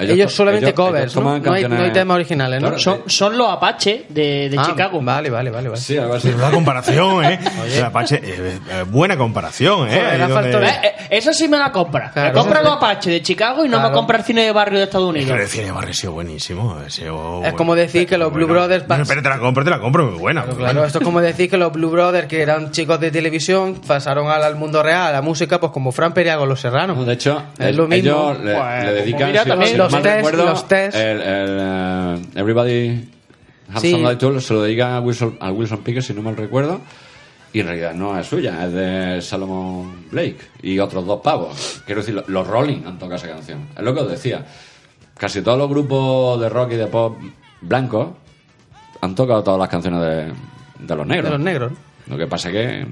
Speaker 5: Ellos, solamente
Speaker 8: ellos-
Speaker 5: covers,
Speaker 8: ellos
Speaker 5: ¿no? hay,
Speaker 8: canciones-
Speaker 5: no hay temas originales, ¿no?
Speaker 8: Claro,
Speaker 6: Son, son los Apache de, de
Speaker 5: Ah,
Speaker 6: Chicago.
Speaker 5: Vale, vale, vale. vale.
Speaker 8: Sí, algo así.
Speaker 4: La comparación, ¿eh? Apache, eh, eh, buena comparación, ¿eh?
Speaker 5: Joder,
Speaker 4: donde-
Speaker 6: Eh, eh, Esa sí me la compra.
Speaker 5: Claro.
Speaker 6: me compra los Apache de Chicago y no
Speaker 5: Claro.
Speaker 6: me compra el cine de barrio de Estados Unidos.
Speaker 4: Pero el cine barrio ha sido buenísimo. ha sido
Speaker 5: Es como decir que los Blue
Speaker 4: bueno.
Speaker 5: Brothers...
Speaker 4: No, pero te la compro, te la compro, muy buena. muy
Speaker 5: Claro,
Speaker 4: buena.
Speaker 5: esto es como decir que los Blue Brothers, que eran chicos de televisión, pasaron al, al mundo real, a la música, pues como Fran Perea con Los Serranos.
Speaker 8: No, de hecho,
Speaker 5: Es
Speaker 8: el-
Speaker 5: lo mismo.
Speaker 8: ellos le,
Speaker 5: Pues,
Speaker 8: le dedican,
Speaker 5: mira,
Speaker 8: si-
Speaker 5: también
Speaker 8: si
Speaker 5: los
Speaker 8: mal
Speaker 5: test,
Speaker 8: recuerdo,
Speaker 5: los test.
Speaker 8: El, el, eh, Everybody Has
Speaker 5: Sí.
Speaker 8: Somebody se lo dedican a Wilson, a Wilson Pickett, si no mal recuerdo, y en realidad no es suya, es de Salomon Blake y otros dos pavos. Quiero decir, los Rolling han tocado esa canción. Es lo que os decía. Casi todos los grupos de rock y de pop blancos han tocado todas las canciones de, de los negros.
Speaker 5: De los negros.
Speaker 8: Lo que pasa que
Speaker 5: Es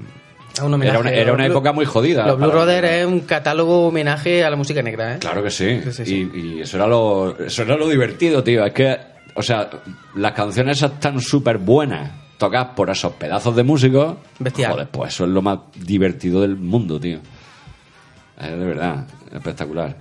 Speaker 5: un homenaje
Speaker 8: era una, era época muy jodida.
Speaker 5: Los Blue Brothers es un catálogo homenaje a la música negra, ¿eh?
Speaker 8: Claro que sí.
Speaker 5: Sí, sí, sí.
Speaker 8: Y, y eso, era lo, eso era lo divertido, tío. Es que, o sea, las canciones esas están súper buenas, tocadas por esos pedazos de músicos.
Speaker 5: Bestial.
Speaker 8: Joder, pues eso es lo más divertido del mundo, tío. Es de verdad, espectacular.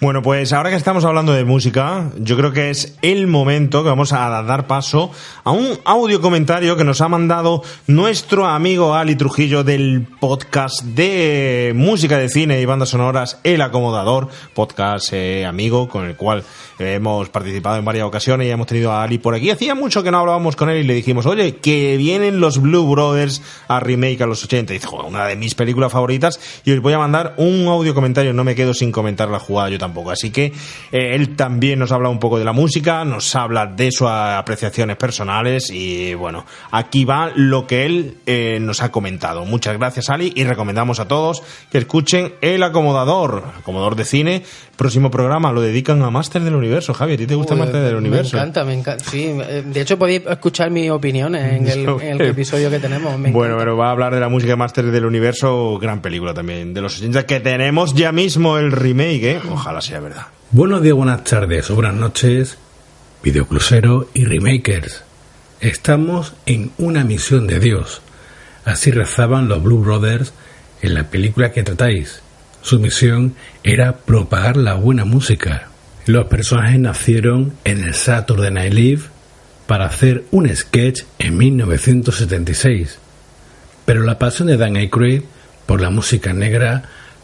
Speaker 4: Bueno, pues ahora que estamos hablando de música, yo creo que es el momento que vamos a dar paso a un audio comentario que nos ha mandado nuestro amigo Ali Trujillo del podcast de música de cine y bandas sonoras El Acomodador, podcast eh, amigo con el cual hemos participado en varias ocasiones y hemos tenido a Ali por aquí. Hacía mucho que no hablábamos con él y le dijimos, oye, que vienen los Blue Brothers a remake a los 80. Y dice, "Joder, una de mis películas favoritas y os voy a mandar un audio comentario, no me quedo sin comentar la jugada yo tampoco. Así que eh, él también nos habla un poco de la música, nos habla de sus apreciaciones personales y bueno, aquí va lo que él eh, nos ha comentado. Muchas gracias Ali y recomendamos a todos que escuchen El Acomodador, Acomodador de Cine. Próximo programa lo dedican a Máster del Universo. Javi, ¿a ti te gusta
Speaker 5: Uy,
Speaker 4: del Universo?
Speaker 5: Me encanta, me encanta. Sí, eh, de hecho podéis escuchar mis opiniones en el, en el episodio que tenemos. Me
Speaker 4: Bueno, pero va a hablar de la música Máster del Universo, gran película también de los 80 que tenemos ya mismo el remake, ¿eh? Ojalá sea verdad.
Speaker 20: Buenos días, buenas tardes o buenas noches, videoclusero y remakers. Estamos en una misión de Dios. Así rezaban los Blue Brothers en la película que tratáis. Su misión era propagar la buena música. Los personajes nacieron en el Saturday Night Live para hacer un sketch en 1976. Pero la pasión de Dan Aykroyd por la música negra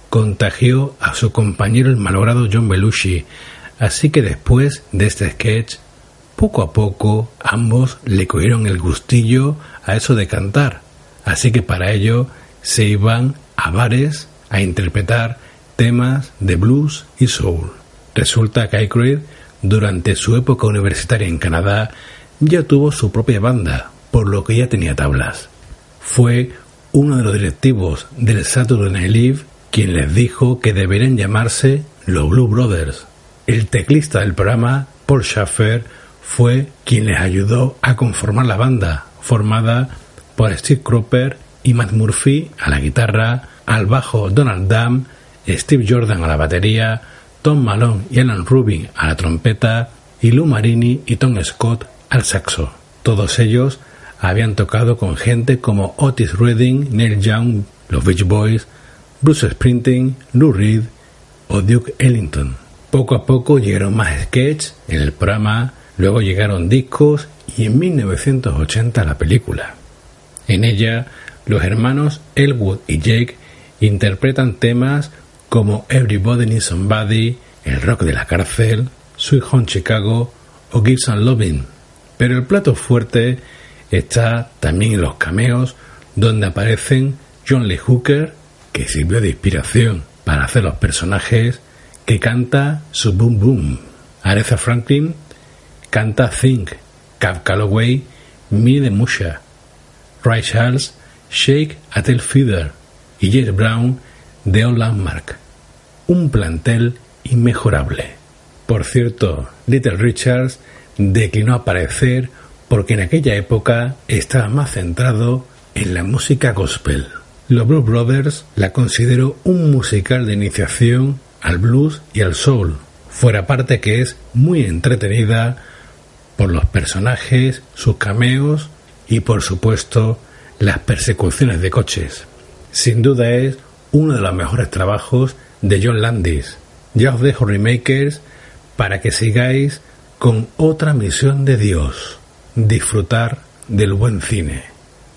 Speaker 20: contagió a su compañero el malogrado John Belushi, así que después de este sketch, poco a poco ambos le cogieron el gustillo a eso de cantar, así que para ello se iban a bares a interpretar temas de blues y soul. Resulta que Aykroyd, durante su época universitaria en Canadá, ya tuvo su propia banda, por lo que ya tenía tablas. Fue uno de los directivos del Saturday Night Live quien les dijo que deberían llamarse los Blue Brothers. El teclista del programa, Paul Schaffer, fue quien les ayudó a conformar la banda, formada por Steve Cropper y Matt Murphy a la guitarra, al bajo Donald Dunn, Steve Jordan a la batería, Tom Malone y Alan Rubin a la trompeta, y Lou Marini y Tom Scott al saxo. Todos ellos habían tocado con gente como Otis Redding, Neil Young, los Beach Boys, Bruce Springsteen, Lou Reed o Duke Ellington. Poco a poco llegaron más sketches en el programa, luego llegaron discos y en 1980 la película. En ella, los hermanos Elwood y Jake interpretan temas como Everybody Needs Somebody, El Rock de la Cárcel, Sweet Home Chicago o Gives and Loving. Pero el plato fuerte está también en los cameos donde aparecen John Lee Hooker, que sirvió de inspiración para hacer los personajes, que canta su Boom Boom. Aretha Franklin canta Think, Cab Calloway, Me de Musha, Ray Charles, Shake a Tail Feather y James Brown de Landmark. Un plantel inmejorable. Por cierto, Little Richards declinó aparecer porque en aquella época estaba más centrado en la música gospel. Los Blues Brothers la considero un musical de iniciación al blues y al soul, fuera parte que es muy entretenida por los personajes, sus cameos y por supuesto las persecuciones de coches. Sin duda es uno de los mejores trabajos de John Landis. Ya os dejo remakers para que sigáis con otra misión de Dios, disfrutar del buen cine.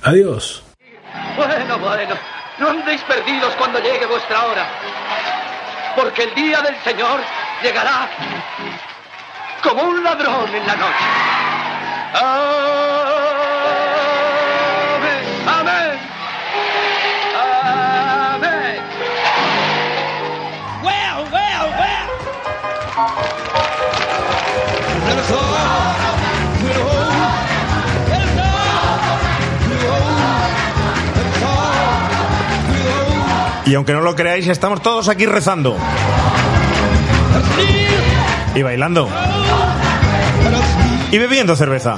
Speaker 20: Adiós.
Speaker 21: Bueno, bueno, no andéis perdidos cuando llegue vuestra hora, porque el día del Señor llegará como un ladrón en la noche. Amén.
Speaker 4: Y aunque no lo creáis, estamos todos aquí rezando. Y bailando. Y bebiendo cerveza.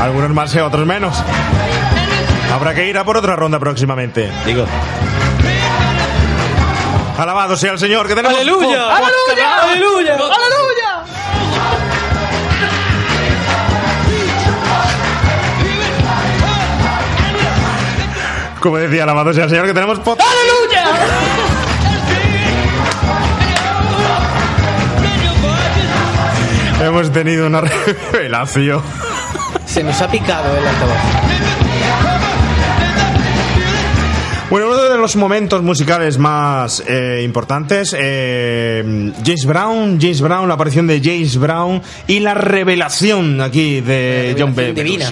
Speaker 4: Algunos más y otros menos. Habrá que ir a por otra ronda próximamente. Digo. Alabado sea el Señor, que tenemos...
Speaker 5: ¡Aleluya! ¡Aleluya! ¡Aleluya! ¡Aleluya!
Speaker 4: Como decía, alabado sea el Señor, que tenemos... pot-
Speaker 5: ¡Aleluya!
Speaker 4: Hemos tenido una revelación.
Speaker 5: Se nos ha picado el altavoz.
Speaker 4: Los momentos musicales más eh, importantes, eh, James Brown, James Brown, la aparición de James Brown y la revelación aquí de John
Speaker 5: divina.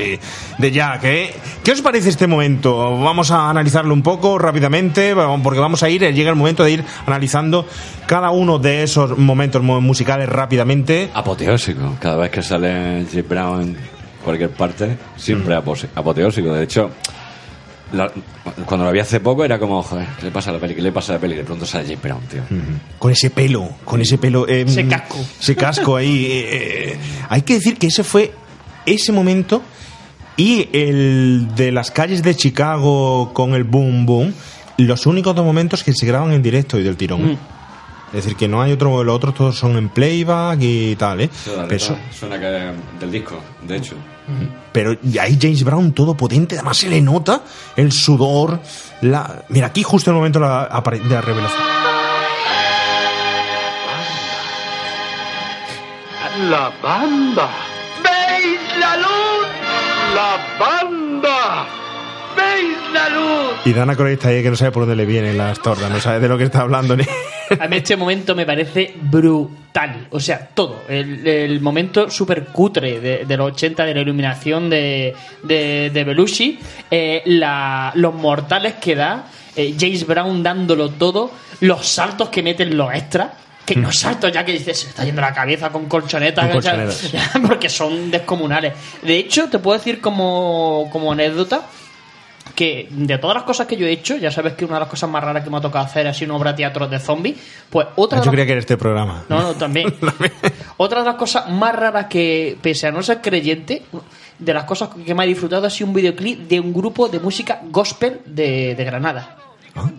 Speaker 4: de Jack. ¿eh? ¿Qué os parece este momento? Vamos a analizarlo un poco rápidamente, porque vamos a ir, eh, llega el momento de ir analizando cada uno de esos momentos mu- musicales rápidamente.
Speaker 8: Apoteósico. Cada vez que sale James Brown en cualquier parte, siempre apose- apoteósico. De hecho, la- cuando lo vi hace poco era como, joder, ¿qué le pasa a la peli? ¿Qué le pasa a la peli? De pronto sale James Brown, tío.
Speaker 4: Con ese pelo, con ese pelo. eh,
Speaker 8: Ese casco.
Speaker 4: Ese casco ahí. eh, eh. Hay que decir que ese fue ese momento y el de las calles de Chicago con el boom boom, los únicos dos momentos que se graban en directo y del tirón.
Speaker 8: Mm.
Speaker 4: Es decir, que no hay otro, los otros todos son en playback y tal, ¿eh?
Speaker 8: La
Speaker 4: Pero, eso-
Speaker 8: suena que del disco, de hecho.
Speaker 4: pero ahí James Brown todo potente, además se le nota el sudor. La... Mira, aquí justo en el momento de la, de la revelación.
Speaker 12: La banda.
Speaker 21: ¿Veis ¿Veis la luz?
Speaker 4: Y Dana Corey está ahí que no sabe por dónde le vienen las tortas, no sabe de lo que está hablando ni.
Speaker 6: A mí este momento me parece brutal. O sea, todo. El, el momento súper cutre de, de los 80 de la iluminación de, de, de Belushi. eh, la- los mortales que da. eh, James Brown dándolo todo. Los saltos que meten los extras. Que no saltos ya que dices, se está yendo la cabeza con colchonetas.
Speaker 4: Con colchonetas.
Speaker 6: porque son descomunales. De hecho, te puedo decir como, como anécdota que de todas las cosas que yo he hecho, ya sabes que una de las cosas más raras que me ha tocado hacer ha sido una obra de teatro de zombies, pues otra de
Speaker 4: Yo
Speaker 6: las-
Speaker 4: creía que era este programa.
Speaker 6: No, no, también. Otra de las cosas más raras que, pese a no ser creyente, de las cosas que me ha disfrutado ha sido un videoclip de un grupo de música gospel de, de Granada.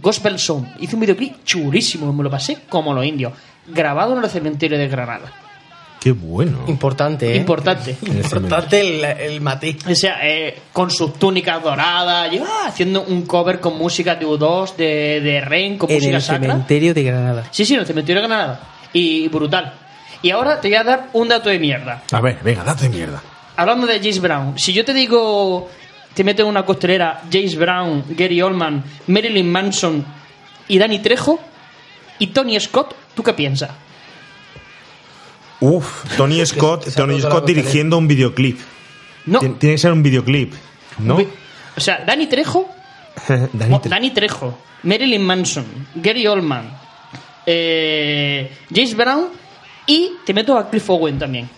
Speaker 6: Gospel Song. Hice un videoclip chulísimo, me lo pasé como los indios. grabado en el cementerio de Granada.
Speaker 4: Qué bueno.
Speaker 5: Importante, ¿eh?
Speaker 6: Importante.
Speaker 5: Importante el, el matiz.
Speaker 6: O sea, eh, con sus túnicas doradas, y, ah, haciendo un cover con música de U2, de, de Ren, con
Speaker 5: En
Speaker 6: música
Speaker 5: el
Speaker 6: sacra.
Speaker 5: cementerio de Granada.
Speaker 6: Sí, sí, en el cementerio de Granada. Y brutal. Y ahora te voy a dar un dato de mierda.
Speaker 4: A ver, venga, date mierda.
Speaker 6: Hablando de James Brown, si yo te digo, te meto en una costelera James Brown, Gary Oldman, Marilyn Manson y Danny Trejo y Tony Scott, ¿tú qué piensas?
Speaker 4: Uf, Tony Scott, Tony Scott dirigiendo un videoclip.
Speaker 6: No.
Speaker 4: Tien- Tiene que ser un videoclip, ¿no?
Speaker 6: O sea, Danny Trejo, oh, Danny Trejo, Marilyn Manson, Gary Oldman, eh, James Brown y te meto a Cliff Owen también.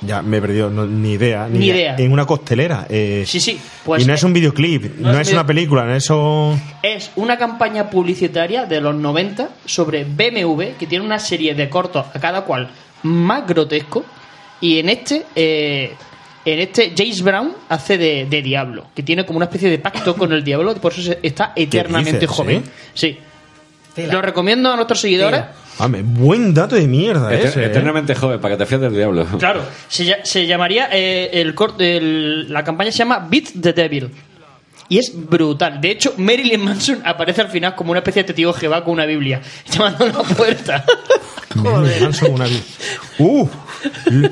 Speaker 4: Ya me he perdido, no- ni idea.
Speaker 6: Ni idea.
Speaker 4: En una costelera. eh,
Speaker 6: Sí, sí, pues
Speaker 4: y no
Speaker 6: eh,
Speaker 4: es un videoclip, no,
Speaker 6: no es
Speaker 4: es una película, no eso.
Speaker 6: Es una campaña publicitaria de los 90 sobre BMW que tiene una serie de cortos a cada cual más grotesco. Y en este eh, en este James Brown hace de, de diablo que tiene como una especie de pacto con el diablo por eso está eternamente
Speaker 4: dices,
Speaker 6: joven. Sí lo recomiendo a nuestros seguidores.
Speaker 4: Hombre, buen dato de mierda
Speaker 8: Eter-
Speaker 4: ese. ¿eh?
Speaker 8: eternamente joven, para que te fíes del diablo.
Speaker 6: claro se, se llamaría eh, el, el- la campaña se llama Beat the Devil y es brutal. De hecho, Marilyn Manson aparece al final como una especie de testigo Jehová con una Biblia, llamando a la puerta.
Speaker 4: Marilyn Manson, una vi- ¡Uh!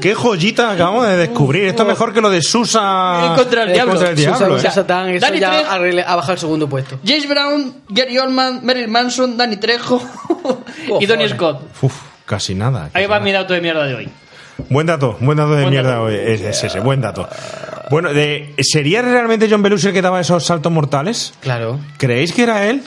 Speaker 4: ¡Qué joyita acabamos de descubrir! Esto es mejor que lo de Susa.
Speaker 6: Contra el diablo.
Speaker 4: Contra el diablo,
Speaker 5: Susan,
Speaker 4: ¿eh?
Speaker 5: Susan Satán, eso
Speaker 6: Danny
Speaker 5: ya
Speaker 6: Trejo.
Speaker 5: ha, bajado al segundo puesto.
Speaker 6: James Brown, Gary Oldman, Marilyn Manson, Danny Trejo y Donny Scott.
Speaker 4: Uf, casi nada.
Speaker 6: Ahí va mi dato de mierda de hoy.
Speaker 4: Buen dato, buen dato de
Speaker 6: Buen
Speaker 4: mierda
Speaker 6: dato.
Speaker 4: hoy. Es, es ese, buen dato. Bueno, de, ¿sería realmente John Belushi el que daba esos saltos mortales?
Speaker 5: Claro.
Speaker 4: ¿Creéis que era él?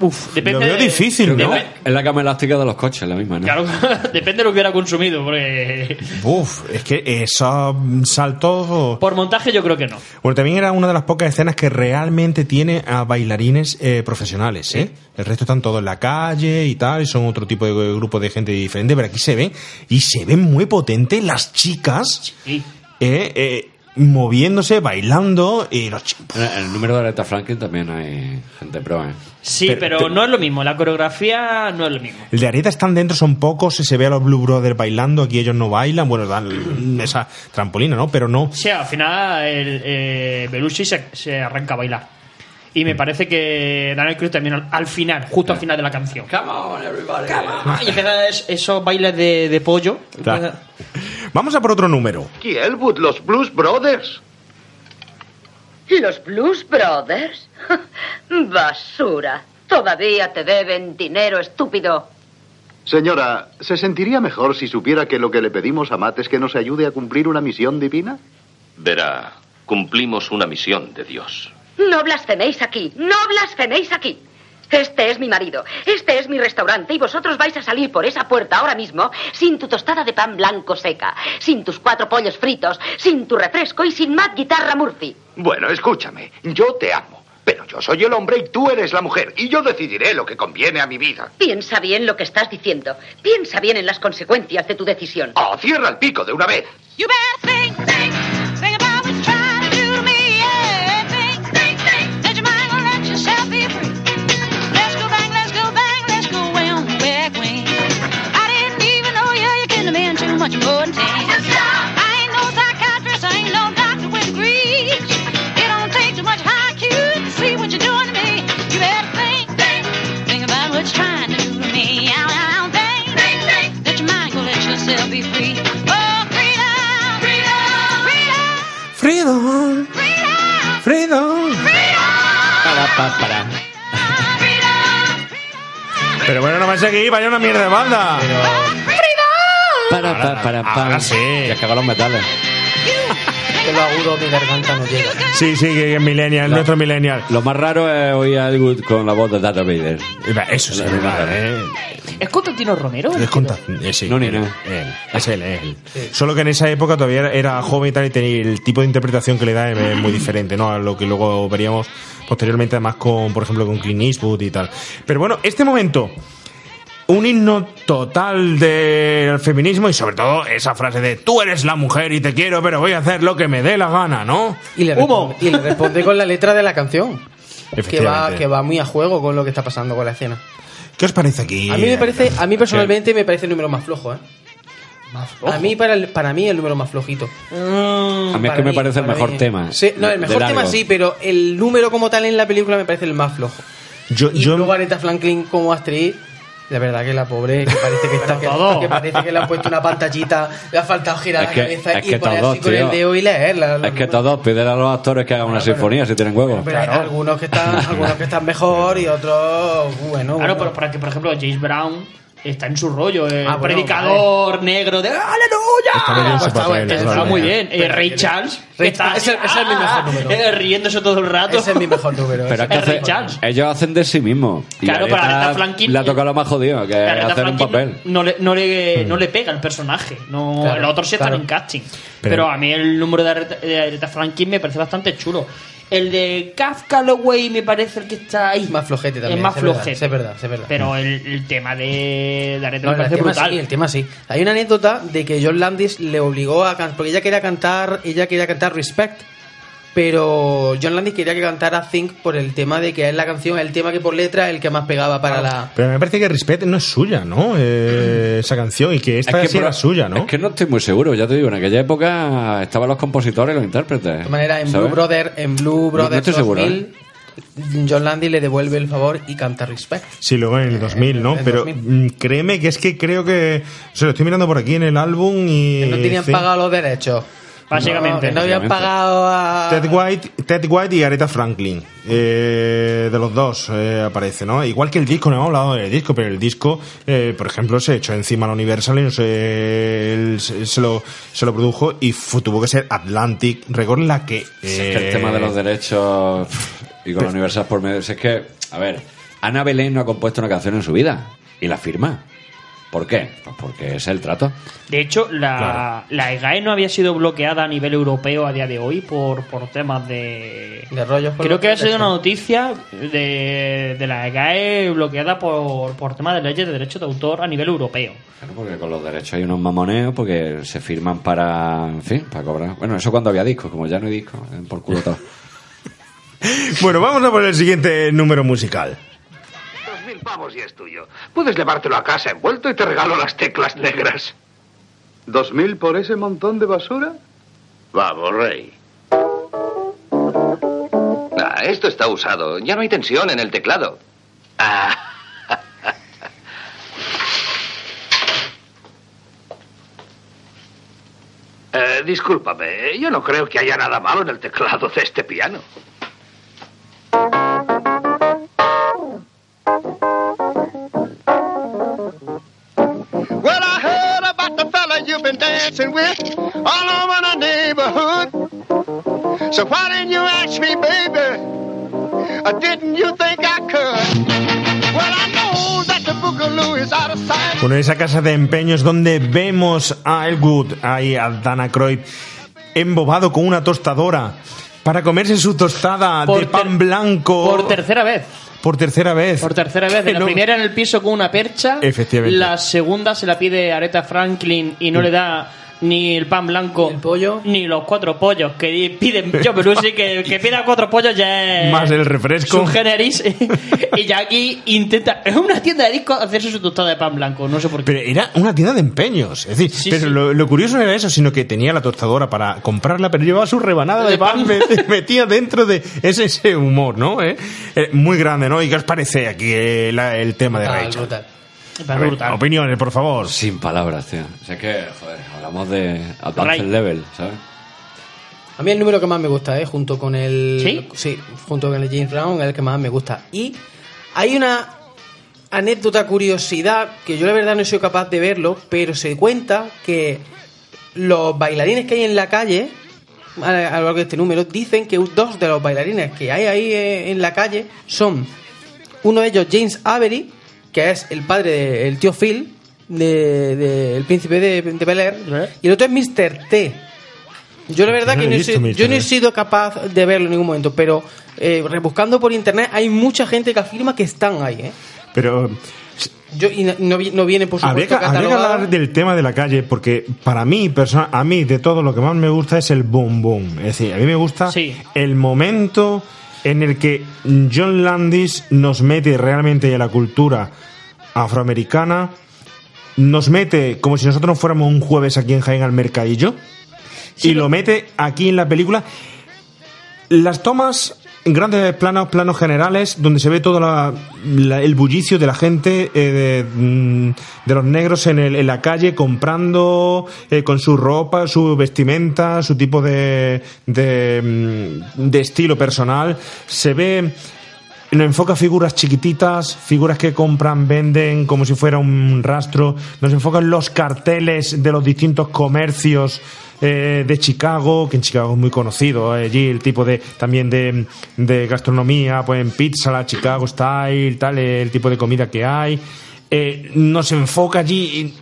Speaker 6: Uf, depende
Speaker 4: Lo veo difícil, ¿no?
Speaker 8: Es la cama elástica de los coches, la misma, ¿no?
Speaker 6: Claro, depende de lo que hubiera consumido, porque
Speaker 4: Uf, es que esos saltos...
Speaker 6: por montaje yo creo que no.
Speaker 4: Bueno, también era una de las pocas escenas que realmente tiene a bailarines eh, profesionales, ¿eh? El resto están todos en la calle y tal, y son otro tipo de grupo de gente diferente, pero aquí se ven, y se ven muy potentes las chicas,
Speaker 6: Sí.
Speaker 4: eh, eh, moviéndose, bailando, y los chicos...
Speaker 8: En el número de Aretha Franklin también hay gente pro, ¿eh?
Speaker 6: Sí,
Speaker 4: Pero-
Speaker 6: pero,
Speaker 4: pero-
Speaker 6: no es lo mismo. La coreografía no es lo mismo.
Speaker 4: El de Areta están dentro, son pocos, se ve a los Blue Brothers bailando, aquí ellos no bailan, bueno, dan esa trampolina, ¿no? Pero no.
Speaker 6: O sea, al final el, eh, Belushi se, se arranca a bailar. Y me parece que Daniel Cruz también al, al final, justo al final de la canción.
Speaker 8: Come on, everybody.
Speaker 6: Y empieza es- esos bailes de, de pollo.
Speaker 4: Claro. Vamos a por otro número.
Speaker 12: Kielwood, los Blues Brothers.
Speaker 11: ¿Los Blues Brothers? Basura. Todavía te deben dinero, estúpido.
Speaker 17: Señora, ¿se sentiría mejor si supiera que lo que le pedimos a Matt es que nos ayude a cumplir una misión divina?
Speaker 9: Verá, cumplimos una misión de Dios.
Speaker 11: No blasfeméis aquí, no blasfeméis aquí. Este es mi marido, este es mi restaurante y vosotros vais a salir por esa puerta ahora mismo sin tu tostada de pan blanco seca, sin tus cuatro pollos fritos, sin tu refresco y sin Matt Guitarra Murphy.
Speaker 12: Bueno, escúchame, yo te amo. Pero yo soy el hombre y tú eres la mujer. Y yo decidiré lo que conviene a mi vida.
Speaker 11: Piensa bien lo que estás diciendo. Piensa bien en las consecuencias de tu decisión.
Speaker 12: Oh, cierra el pico de una vez.
Speaker 13: You better think, think, I ain't no psychiatrist, I ain't no doctor with degrees. It don't take too much high IQ to see what you're doing to me. You better think, think, think about what you're trying to do to me. Think, think, think that your mind gonna let yourself be free. Oh, freedom, freedom, freedom.
Speaker 4: Freedom. Freedom.
Speaker 8: Para, pa, para.
Speaker 4: Pero bueno, no vais a seguir, vaya una mierda de banda.
Speaker 8: Para, para, para, para.
Speaker 4: ahora sí.
Speaker 8: Ya cagado los metales.
Speaker 5: Que lo agudo mi garganta no llega.
Speaker 4: Sí, sí, que es millennial,
Speaker 8: La-
Speaker 4: nuestro millennial.
Speaker 8: Lo más raro es oír a Elwood con la voz de Darth Vader.
Speaker 4: Eso sí,
Speaker 8: la-
Speaker 4: vale, eh.
Speaker 6: ¿Es Constantino Romero?
Speaker 4: Es conta- eh, sí,
Speaker 8: No, ni
Speaker 4: él,
Speaker 8: no.
Speaker 4: él, es él, es él. Solo que en esa época todavía era- era joven y tal y tenía el tipo de interpretación que le da es muy diferente, ¿no? A lo que luego veríamos posteriormente, además con, por ejemplo, con Clint Eastwood y tal. Pero bueno, este momento, un himno total del feminismo y sobre todo esa frase de tú eres la mujer y te quiero, pero voy a hacer lo que me dé la gana, ¿no?
Speaker 5: Y le, responde, y le responde con la letra de la canción. Que va, que va muy a juego con lo que está pasando con la escena.
Speaker 4: ¿Qué os parece aquí?
Speaker 5: A mí me parece, a mí personalmente me parece el número más flojo, ¿eh?
Speaker 6: flojo?
Speaker 5: A mí para, el- para mí el número más flojito.
Speaker 8: A mí es que me parece el mejor tema.
Speaker 5: Sí, no, el mejor tema sí, pero el número como tal en la película me parece el más flojo.
Speaker 4: Yo,
Speaker 5: Y luego Aretha Franklin como actriz, la verdad que la pobre, que parece que está, que,
Speaker 6: todo.
Speaker 5: que parece que le han puesto una pantallita, le ha faltado girar
Speaker 8: Es
Speaker 5: la
Speaker 8: que-
Speaker 5: cabeza
Speaker 8: es
Speaker 5: y
Speaker 8: que
Speaker 5: poner
Speaker 8: todos,
Speaker 5: así con el
Speaker 8: tío.
Speaker 5: dedo y leerla.
Speaker 8: Es que todos piden a los actores que hagan una sinfonía si tienen huevos.
Speaker 5: Pero hay algunos que están, algunos que están mejor y otros, bueno,
Speaker 6: Claro,
Speaker 5: bueno.
Speaker 6: pero por, aquí, por ejemplo, James Brown está en su rollo, el
Speaker 5: Ah, bueno,
Speaker 6: predicador negro de ¡Aleluya!
Speaker 4: Está bien
Speaker 6: Está, está
Speaker 4: claro.
Speaker 6: muy bien. Eh, Ray Charles,
Speaker 5: Ray-
Speaker 6: está
Speaker 5: ese- ese es mi mejor número.
Speaker 6: eh, riéndose todo el rato.
Speaker 5: Ese es mi mejor número.
Speaker 8: Pero es que
Speaker 6: Es Ray
Speaker 8: hace-
Speaker 6: Charles.
Speaker 8: ellos hacen de sí mismos.
Speaker 6: Claro, pero
Speaker 8: Aretha
Speaker 6: Franklin-
Speaker 8: Le ha tocado lo más jodido, que hacer un papel.
Speaker 6: No le, no, le, no le pega el personaje. No,
Speaker 5: Claro,
Speaker 6: los otros sí están
Speaker 5: claro.
Speaker 6: en casting.
Speaker 4: Pero-
Speaker 6: Pero, a mí el número de Aretha, de Aretha Franklin me parece bastante chulo. El de Kafka Lowey me parece el que está ahí.
Speaker 5: más flojete también.
Speaker 6: es más
Speaker 5: es verdad,
Speaker 6: flojete.
Speaker 5: Es verdad, es verdad.
Speaker 6: Pero el, el tema de, de Aretha
Speaker 5: No,
Speaker 6: me
Speaker 5: el
Speaker 6: parece
Speaker 5: tema
Speaker 6: brutal.
Speaker 5: sí, el tema sí. Hay una anécdota de que John Landis le obligó a cantar, porque ella quería cantar, ella quería cantar Respect, pero John Landis quería que cantara Think por el tema de que es la canción, el tema que por letra es el que más pegaba para la...
Speaker 4: Pero me parece que Respect no es suya, ¿no? Eh, esa canción y que esta
Speaker 8: Es que
Speaker 4: sí era suya, ¿no?
Speaker 8: Es que no estoy muy seguro, ya te digo, en aquella época estaban los compositores y los intérpretes.
Speaker 5: De todas maneras, en
Speaker 8: ¿sabes?
Speaker 5: Blue Brother, en Blue
Speaker 8: no
Speaker 5: Brothers
Speaker 8: estoy seguro,
Speaker 5: 2000, John Landis le devuelve el favor y canta Respect.
Speaker 4: Sí, luego en el 2000, ¿no?
Speaker 5: en el
Speaker 4: Pero
Speaker 5: 2000.
Speaker 4: mm, créeme que es que creo que... O sea, lo estoy mirando por aquí en el álbum y...
Speaker 5: Que no tenían
Speaker 4: sí.
Speaker 5: pagado los derechos.
Speaker 6: Básicamente.
Speaker 5: No, no habían pagado a...
Speaker 4: Ted White, Ted White y Aretha Franklin. Eh, de los dos eh, aparece, ¿no? Igual que el disco, no hemos hablado del disco, pero el disco, eh, por ejemplo, se echó encima a la Universal y no sé, él se, lo, se lo produjo y tuvo que ser Atlantic Record la que...
Speaker 8: Si es que el
Speaker 4: eh,
Speaker 8: tema de los derechos y con la universidad por medio. si es que, a ver, Ana Belén no ha compuesto una canción en su vida y la firma. ¿Por qué? Pues porque es el trato.
Speaker 6: De hecho, la, la EGAE no había sido bloqueada a nivel europeo a día de hoy por, por temas de...
Speaker 5: De rollos
Speaker 6: Creo que ha sido una noticia de, de la EGAE bloqueada por, por temas de leyes de derechos de autor a nivel europeo.
Speaker 8: Claro, porque con los derechos hay unos mamoneos porque se firman para, en fin, para cobrar. Bueno, eso cuando había discos, como ya no hay discos, eh, por culo todo.
Speaker 4: Bueno, vamos a por el siguiente número musical.
Speaker 12: Pavos y es tuyo. Puedes llevártelo a casa envuelto y te regalo las teclas negras.
Speaker 22: ¿Dos mil por ese montón de basura?
Speaker 12: Vamos, Rey.
Speaker 16: Ah, esto está usado. Ya no hay tensión en el teclado.
Speaker 12: Ah. Eh, discúlpame, yo no creo que haya nada malo en el teclado de este piano.
Speaker 23: Dancing with all over the neighborhood. So why didn't you ask me, baby? Or didn't you think I could? Well, I know that the boogaloo is out of sight.
Speaker 4: Bueno, esa casa de empeños donde vemos a Elwood, ahí a Dana Croyd, embobado con una tostadora para comerse su tostada
Speaker 6: Por
Speaker 4: de pan blanco
Speaker 6: Por tercera vez.
Speaker 4: por tercera vez.
Speaker 6: Por tercera vez. La
Speaker 4: no-
Speaker 6: primera en el piso con una percha.
Speaker 4: Efectivamente.
Speaker 6: La segunda se la pide Aretha Franklin y no le da ni el pan blanco. Ni los cuatro pollos que piden. Yo, pero sí que, que pida cuatro pollos ya es.
Speaker 4: Más el refresco.
Speaker 6: Generis. y ya aquí intenta. Es una tienda de discos hacerse su tostada de pan blanco. No sé por qué.
Speaker 4: Pero era una tienda de empeños. Es decir, pero Lo, lo curioso no era eso, sino que tenía la tostadora para comprarla, pero llevaba su rebanada de,
Speaker 6: De
Speaker 4: pan,
Speaker 6: pan.
Speaker 4: met- metía dentro de ese, ese humor, ¿no? ¿Eh? Eh, muy grande, ¿no? ¿Y qué os parece aquí eh, el tema de
Speaker 5: Brutal,
Speaker 4: Rachel?
Speaker 5: Brutal.
Speaker 4: A ver, opiniones, por favor.
Speaker 8: Sin palabras, tío. O sea, es que, joder, hablamos de advanced
Speaker 5: Right.
Speaker 8: level, ¿sabes?
Speaker 5: A mí el número que más me gusta, ¿eh? Junto con el...
Speaker 6: ¿Sí?
Speaker 5: junto con el James Brown, es el que más me gusta. Y hay una anécdota, curiosidad, que yo la verdad no he sido capaz de verlo, pero se cuenta que los bailarines que hay en la calle, a, a lo largo de este número, dicen que dos de los bailarines que hay ahí eh, en la calle son uno de ellos James Avery, que es el padre del tío Phil, de, de- el príncipe de, de Bel Air, y el otro es Mr. T. Yo la verdad
Speaker 4: No
Speaker 5: que no he,
Speaker 4: visto
Speaker 5: sido, yo no he sido capaz de verlo en ningún momento, pero eh, rebuscando por internet hay mucha gente que afirma que están ahí, ¿eh?
Speaker 4: Pero
Speaker 5: Yo, y no, no vi- no viene por
Speaker 4: habría que,
Speaker 5: supuesto
Speaker 4: habría que hablar del tema de la calle, porque para mí, persona, a mí, de todo lo que más me gusta es el boom boom. Es decir, a mí me gusta el momento en el que John Landis nos mete realmente en la cultura afroamericana, nos mete como si nosotros fuéramos un jueves aquí en Jaén al mercadillo y lo mete aquí en la película. Las tomas grandes planos, planos generales, donde se ve todo la- el bullicio de la gente, eh, de, mm, de los negros en, el- en la calle comprando eh, con su ropa, su vestimenta, su tipo de, de, mm, de estilo personal. Se ve nos enfoca figuras chiquititas, figuras que compran, venden como si fuera un rastro. Nos enfocan los carteles de los distintos comercios eh, de Chicago, que en Chicago es muy conocido eh, allí el tipo de también de, de gastronomía, pues en pizza, la Chicago style, tal, eh, el tipo de comida que hay. Eh, nos enfoca allí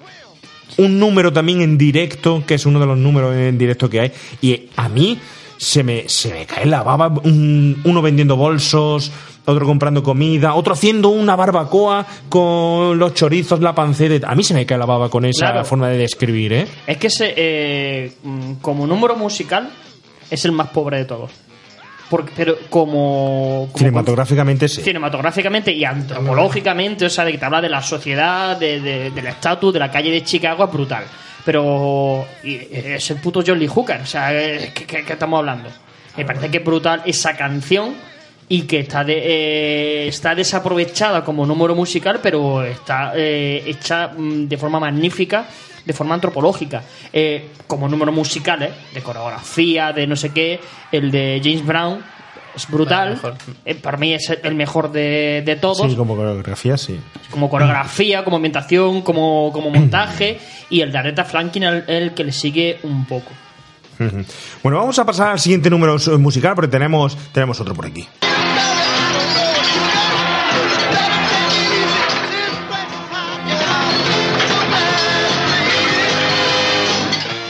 Speaker 4: un número también en directo, que es uno de los números en directo que hay. Y a mí se me, se me cae la baba, un- uno vendiendo bolsos, otro comprando comida, otro haciendo una barbacoa con los chorizos, la panceta. A mí se me cae la baba con esa
Speaker 6: Claro.
Speaker 4: forma de describir, ¿eh?
Speaker 6: Es que ese, eh, mm, como número musical es el más pobre de todos. Porque, pero como, como
Speaker 4: Cinematográficamente sí.
Speaker 6: cinematográficamente y antropológicamente, o sea, de que te habla de la sociedad, de, de- del estatus, de la calle de Chicago, es brutal. Pero eh, es el puto John Lee Hooker, o sea, eh, ¿qué, qué- qué estamos hablando? Me parece que es brutal esa canción y que está de, eh, está desaprovechada como número musical, pero está eh, hecha mm, de forma magnífica, de forma antropológica. Eh, como número musical, ¿eh? de coreografía, de no sé qué, el de James Brown es brutal. Eh, para mí es el mejor de, de todos
Speaker 4: Sí, como coreografía, sí.
Speaker 6: como coreografía, como ambientación, como, como montaje, y el de Aretha Franklin el, el que le sigue un poco.
Speaker 4: Bueno, vamos a pasar al siguiente número musical porque tenemos, tenemos otro por aquí.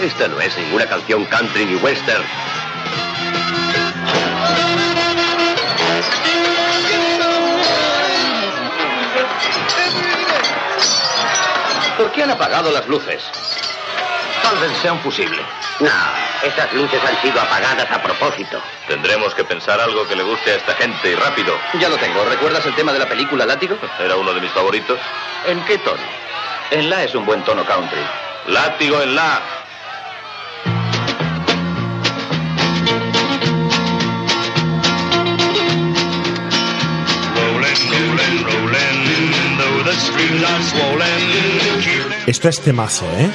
Speaker 15: Esta no es ninguna canción country ni western.
Speaker 14: ¿Por qué han apagado las luces? Tal vez sea un fusible. No, estas luces han sido apagadas a propósito.
Speaker 9: Tendremos que pensar algo que le guste a esta gente y rápido.
Speaker 16: Ya lo tengo. ¿Recuerdas el tema de la película Látigo?
Speaker 9: Era uno de mis favoritos.
Speaker 14: ¿En qué tono?
Speaker 16: En La es un buen tono country.
Speaker 9: Látigo en la.
Speaker 4: Esto es temazo, ¿eh?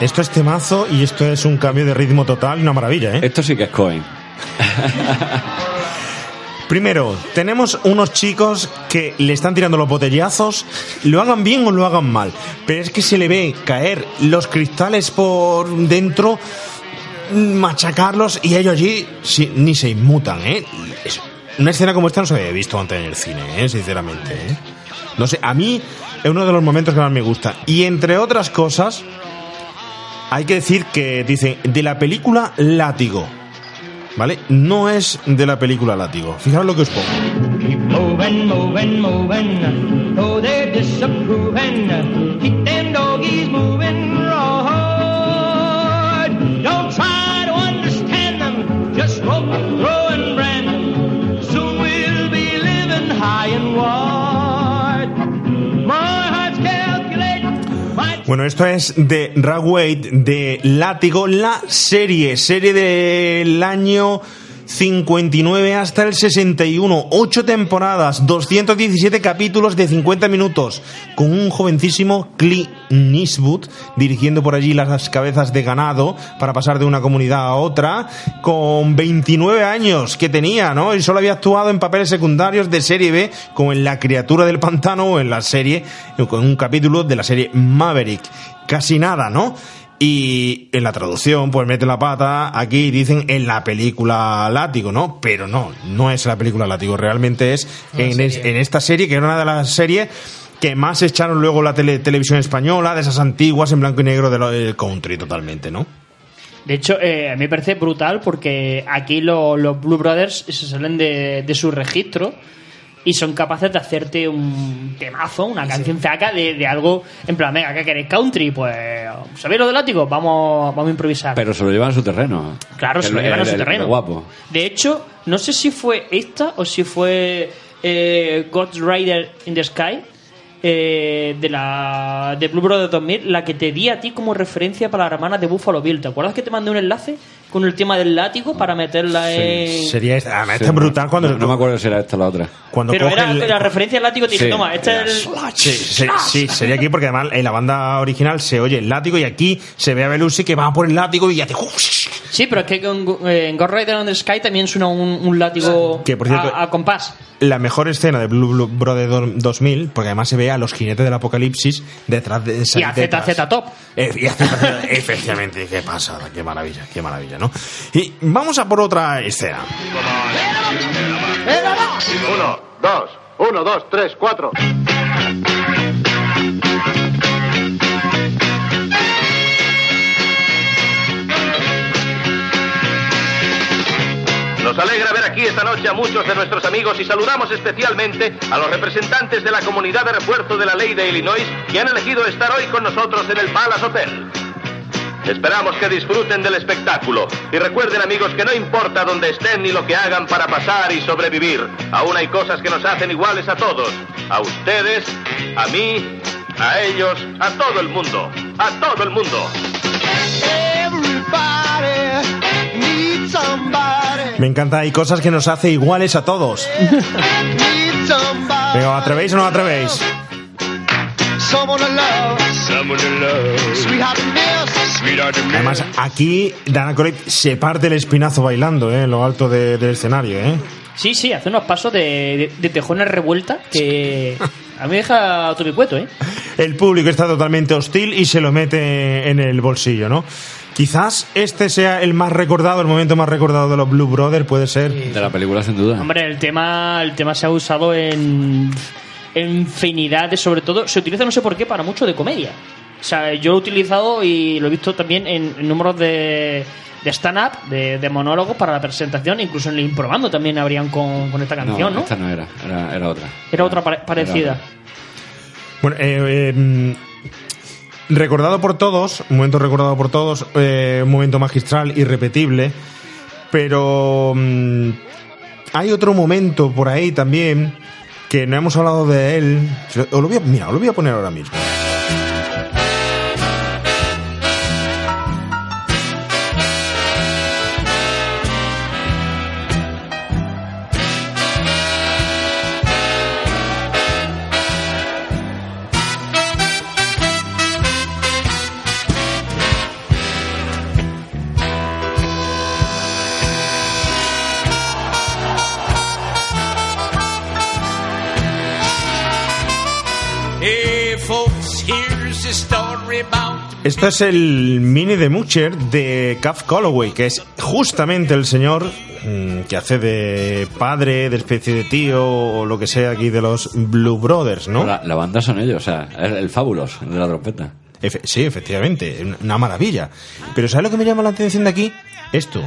Speaker 4: Esto es temazo y esto es un cambio de ritmo total una maravilla, ¿eh?
Speaker 8: Esto sí que es Cohen.
Speaker 4: Primero, tenemos unos chicos que le están tirando los botellazos, lo hagan bien o lo hagan mal, pero es que se le ve caer los cristales por dentro, machacarlos y ellos allí sí, ni se inmutan, ¿eh? Una escena como esta no se había visto antes en el cine, ¿eh? Sinceramente, ¿eh? No sé, a mí es uno de los momentos que más me gusta. Y entre otras cosas, hay que decir que dicen de la película Látigo. ¿Vale? No es de la película Látigo. Fijaros lo que os pongo.
Speaker 24: Moving, moving, moving. Oh. Keep
Speaker 4: Bueno, esto es de Ragway de Látigo, la serie, serie del año 59 hasta el 61, 8 temporadas, 217 capítulos de 50 minutos, con un jovencísimo Clint Eastwood dirigiendo por allí las cabezas de ganado para pasar de una comunidad a otra, con 29 años que tenía, ¿no? Y solo había actuado en papeles secundarios de serie B, como en La criatura del pantano o en la serie, con un capítulo de la serie Maverick. Casi nada, ¿no? Y en la traducción, pues mete la pata, aquí dicen en la película Látigo, ¿no? Pero no, no es la película Látigo, realmente es en, es- en esta serie, que era una de las series que más echaron luego la tele- televisión española, de esas antiguas en blanco y negro de del country totalmente, ¿no?
Speaker 6: De hecho, eh, a mí me parece brutal porque aquí lo- los Blue Brothers se salen de, de su registro y son capaces de hacerte un temazo, una canción zaca de, de algo en plan, venga, ¿qué queréis? Country, pues, ¿sabéis lo de látigo? Vamos, vamos a improvisar.
Speaker 8: Pero se lo llevan a su terreno.
Speaker 6: Claro, se lo
Speaker 8: El-
Speaker 6: llevan a su
Speaker 8: el
Speaker 6: terreno.
Speaker 8: guapo.
Speaker 6: De hecho, no sé si fue esta o si fue eh, Ghost Rider in the Sky, eh, de la de Blue Brothers 2000, la que te di a ti como referencia para la hermana de Buffalo Bill. ¿Te acuerdas que te mandé un enlace con el tema del látigo para meterla en.
Speaker 4: Sería esta, además, esta es brutal cuando,
Speaker 8: No, no me acuerdo si era esta o la otra.
Speaker 4: cuando
Speaker 6: Pero era
Speaker 4: el-
Speaker 6: la referencia del látigo, te dice,
Speaker 8: Sí,
Speaker 6: toma, este es el.
Speaker 4: Sí, se- sí, sería aquí porque además en la banda original se oye el látigo y aquí se ve a Belushi que va por el látigo y hace...
Speaker 6: Sí, pero es que eh, en Ghost Rider on the Sky también suena un, un látigo
Speaker 4: Que, por cierto,
Speaker 6: a, a compás.
Speaker 4: La mejor escena de Blue, Blue Brother do- 2000, porque además se ve a los jinetes del apocalipsis detrás de esa
Speaker 6: Y a ZZ Top.
Speaker 4: Eh, y a ZZ, efectivamente, qué pasada, qué maravilla, qué maravilla, ¿no? Y vamos a por otra escena.
Speaker 17: Uno, dos, uno, dos, tres, cuatro.
Speaker 9: Nos alegra ver aquí esta noche a muchos de nuestros amigos y saludamos especialmente a los representantes de la comunidad de refuerzo de la ley de Illinois que han elegido estar hoy con nosotros en el Palace Hotel. Esperamos que disfruten del espectáculo y recuerden amigos que no importa dónde estén ni lo que hagan para pasar y sobrevivir, aún hay cosas que nos hacen iguales a todos, a ustedes, a mí, a ellos, a todo el mundo, a todo el mundo.
Speaker 24: Everybody needs somebody.
Speaker 4: Me encanta, hay cosas que nos hace iguales a todos. ¿os atrevéis o no atrevéis?
Speaker 24: Someone to love. Someone to love. Sweetheart to miss. Sweetheart to miss.
Speaker 4: Además, aquí Dana Aykroyd se parte el espinazo bailando, ¿eh? En lo alto de- del escenario, ¿eh?
Speaker 6: Sí, sí, hace unos pasos de, de, de tejones revuelta que a mí me deja tubicueto, ¿eh?
Speaker 4: El público está totalmente hostil y se lo mete en el bolsillo, ¿no? Quizás este sea el más recordado, el momento más recordado de los Blue Brothers, puede ser.
Speaker 8: De la película, sin duda.
Speaker 6: Hombre, el tema, el tema se ha usado en infinidad de, sobre todo, se utiliza no sé por qué para mucho de comedia. O sea, yo lo he utilizado y lo he visto también en, en números de, de stand-up, de, de monólogos para la presentación, incluso en el improbando también habrían con, con esta canción, ¿no?
Speaker 8: esta no era, era, era otra.
Speaker 6: Era otra pare- parecida.
Speaker 4: Bueno, eh, eh, recordado por todos, un momento recordado por todos, eh, un momento magistral, irrepetible, pero mm, hay otro momento por ahí también que no hemos hablado de él. Os lo voy a- mira, lo voy a poner ahora mismo. Esto es el mini de Mucher de Cuff Calloway, que es justamente el señor mm, que hace de padre, de especie de tío o lo que sea aquí de los Blue Brothers, ¿no?
Speaker 8: La, la banda son ellos, o sea, el, el de la trompeta.
Speaker 4: Efe- sí, efectivamente, una- maravilla. Pero ¿sabes lo que me llama la atención de aquí? Esto.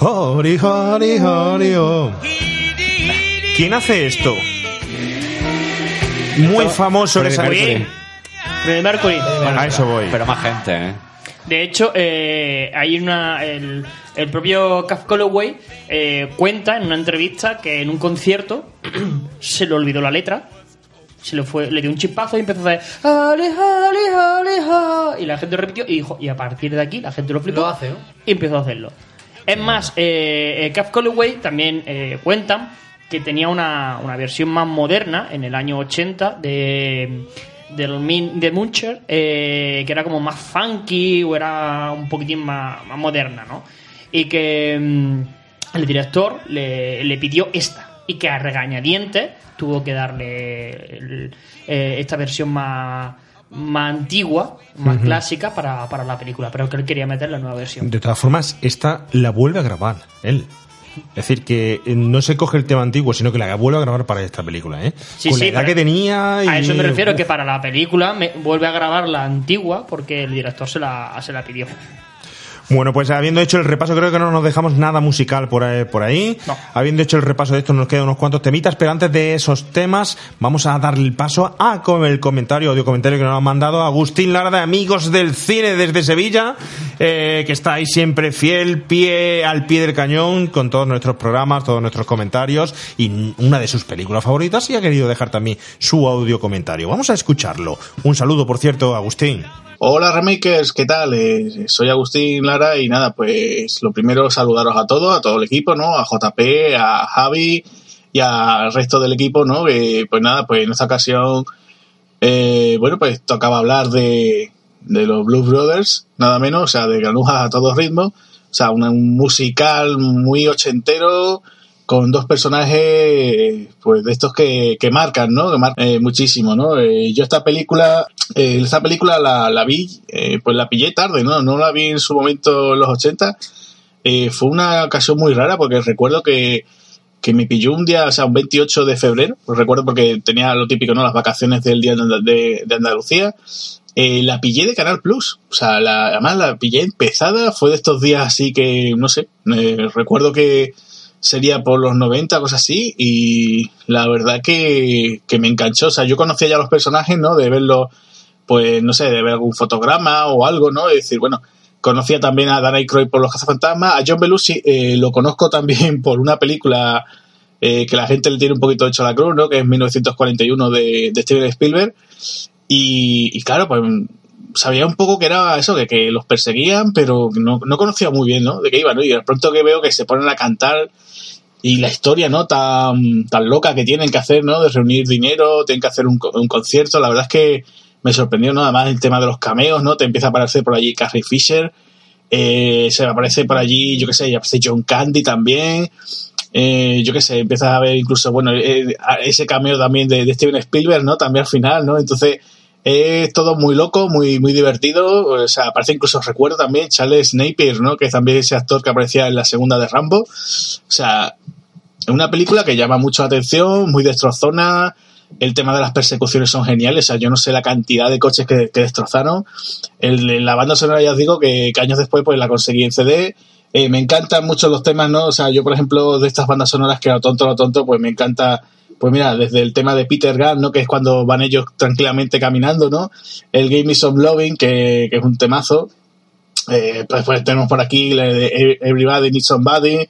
Speaker 4: Oh. ¿Quién hace esto? Muy famoso
Speaker 8: Freddie
Speaker 4: esa
Speaker 8: Mercury.
Speaker 6: Freddie Mercury.
Speaker 4: A eso voy.
Speaker 8: Pero más gente, ¿eh?
Speaker 6: De hecho, eh, hay una. El, el propio Caf Calloway eh, cuenta en una entrevista que en un concierto se le olvidó la letra. Se le fue, le dio un chipazo y empezó a hacer y la gente repitió y dijo, y a partir de aquí la gente lo flipó
Speaker 5: Lo hace, ¿no?
Speaker 6: y empezó a hacerlo. Es más, eh, eh, Caf Calloway también eh, cuentan que tenía una, una versión más moderna en el año 80 de del Min- de Muncher eh, que era como más funky o era un poquitín más, más moderna, ¿no? Y que mm, el director le, le pidió esta y que a regañadientes tuvo que darle el- eh, esta versión más, más antigua, más clásica para, para la película, pero que él quería meter la nueva versión.
Speaker 4: De todas formas, esta la vuelve a grabar él. Es decir, que eh, no se coge el tema antiguo, sino que la vuelve a grabar para esta película, ¿eh?
Speaker 6: Sí,
Speaker 4: Con
Speaker 6: sí,
Speaker 4: la edad que tenía y...
Speaker 6: A eso me refiero, que para la película me vuelve a grabar la antigua porque el director se la, se la pidió.
Speaker 4: Bueno, pues habiendo hecho el repaso, creo que no nos dejamos nada musical por ahí. Por ahí. Habiendo hecho el repaso de esto, nos quedan unos cuantos temitas, pero antes de esos temas, vamos a darle el paso a con el comentario, audio comentario que nos ha mandado Agustín Lara de Amigos del Cine desde Sevilla, eh, que está ahí siempre fiel, pie al pie del cañón, con todos nuestros programas, todos nuestros comentarios, y una de sus películas favoritas, y ha querido dejar también su audio comentario. Vamos a escucharlo. Un saludo, por cierto, Agustín.
Speaker 25: Hola Remakers, ¿qué tal? Eh, soy Agustín Lara y nada, pues lo primero saludaros a todos, a todo el equipo, ¿no? A JP, a Javi y al resto del equipo, ¿no? Pues nada, pues en esta ocasión, eh, bueno, pues tocaba hablar de, de los Blues Brothers, nada menos, o sea, de granujas a todo ritmo, o sea, un musical muy ochentero, con dos personajes pues de estos que, que marcan, ¿no? Que marcan eh, muchísimo, ¿no? Eh, yo esta película, eh, esta película la, la vi, eh, pues la pillé tarde, ¿no? No la vi en su momento en los 80. Eh, fue una ocasión muy rara porque recuerdo que, que me pilló un día, o sea, un 28 de febrero, pues recuerdo porque tenía lo típico, ¿no? Las vacaciones del día de, de- Andalucía. La pillé de Canal Plus, o sea, la, además la pillé empezada, fue de estos días así que, no sé, recuerdo que sería por los 90, cosas así, y la verdad que, que me enganchó, o sea, yo conocía ya los personajes, ¿no? De verlos, pues, no sé, de ver algún fotograma o algo, ¿no? Es decir, bueno, conocía también a Dan Aykroyd por Los Cazafantasmas, a John Belushi eh, lo conozco también por una película eh, que la gente le tiene un poquito hecho a la cruz, ¿no? Que es 1941 de, de Steven Spielberg. Y, y claro, pues sabía un poco que era eso, que, que los perseguían, pero no, no conocía muy bien, ¿no? De qué iban, ¿no? Y de pronto que veo que se ponen a cantar y la historia, ¿no? Tan, tan loca que tienen que hacer, ¿no? De reunir dinero, tienen que hacer un, un concierto. La verdad es que me sorprendió, ¿no? Además el tema de los cameos, ¿no? Te empieza a aparecer por allí Carrie Fisher, eh, se aparece por allí, yo qué sé, aparece John Candy también. Eh, yo qué sé, empiezas a ver incluso, bueno, eh, ese cameo también de, de Steven Spielberg, ¿no? También al final, ¿no? Entonces, es todo muy loco, muy, muy divertido. O sea, aparece incluso, recuerdo también, Charles Napier, ¿no? Que es también ese actor que aparecía en la segunda de Rambo. O sea, es una película que llama mucho la atención, muy destrozona. El tema de las persecuciones son geniales. O sea, yo no sé la cantidad de coches que, que destrozaron. El, la banda sonora, ya os digo, que, años después pues la conseguí en CD. Eh, me encantan mucho los temas, ¿no? O sea, yo, por ejemplo, de estas bandas sonoras que lo tonto, lo tonto, pues me encanta, pues mira, desde el tema de Peter Gunn, ¿no? Que es cuando van ellos tranquilamente caminando, ¿no? El Game Me Some Loving, que, que es un temazo. Eh, pues, pues tenemos por aquí de Everybody Needs Somebody,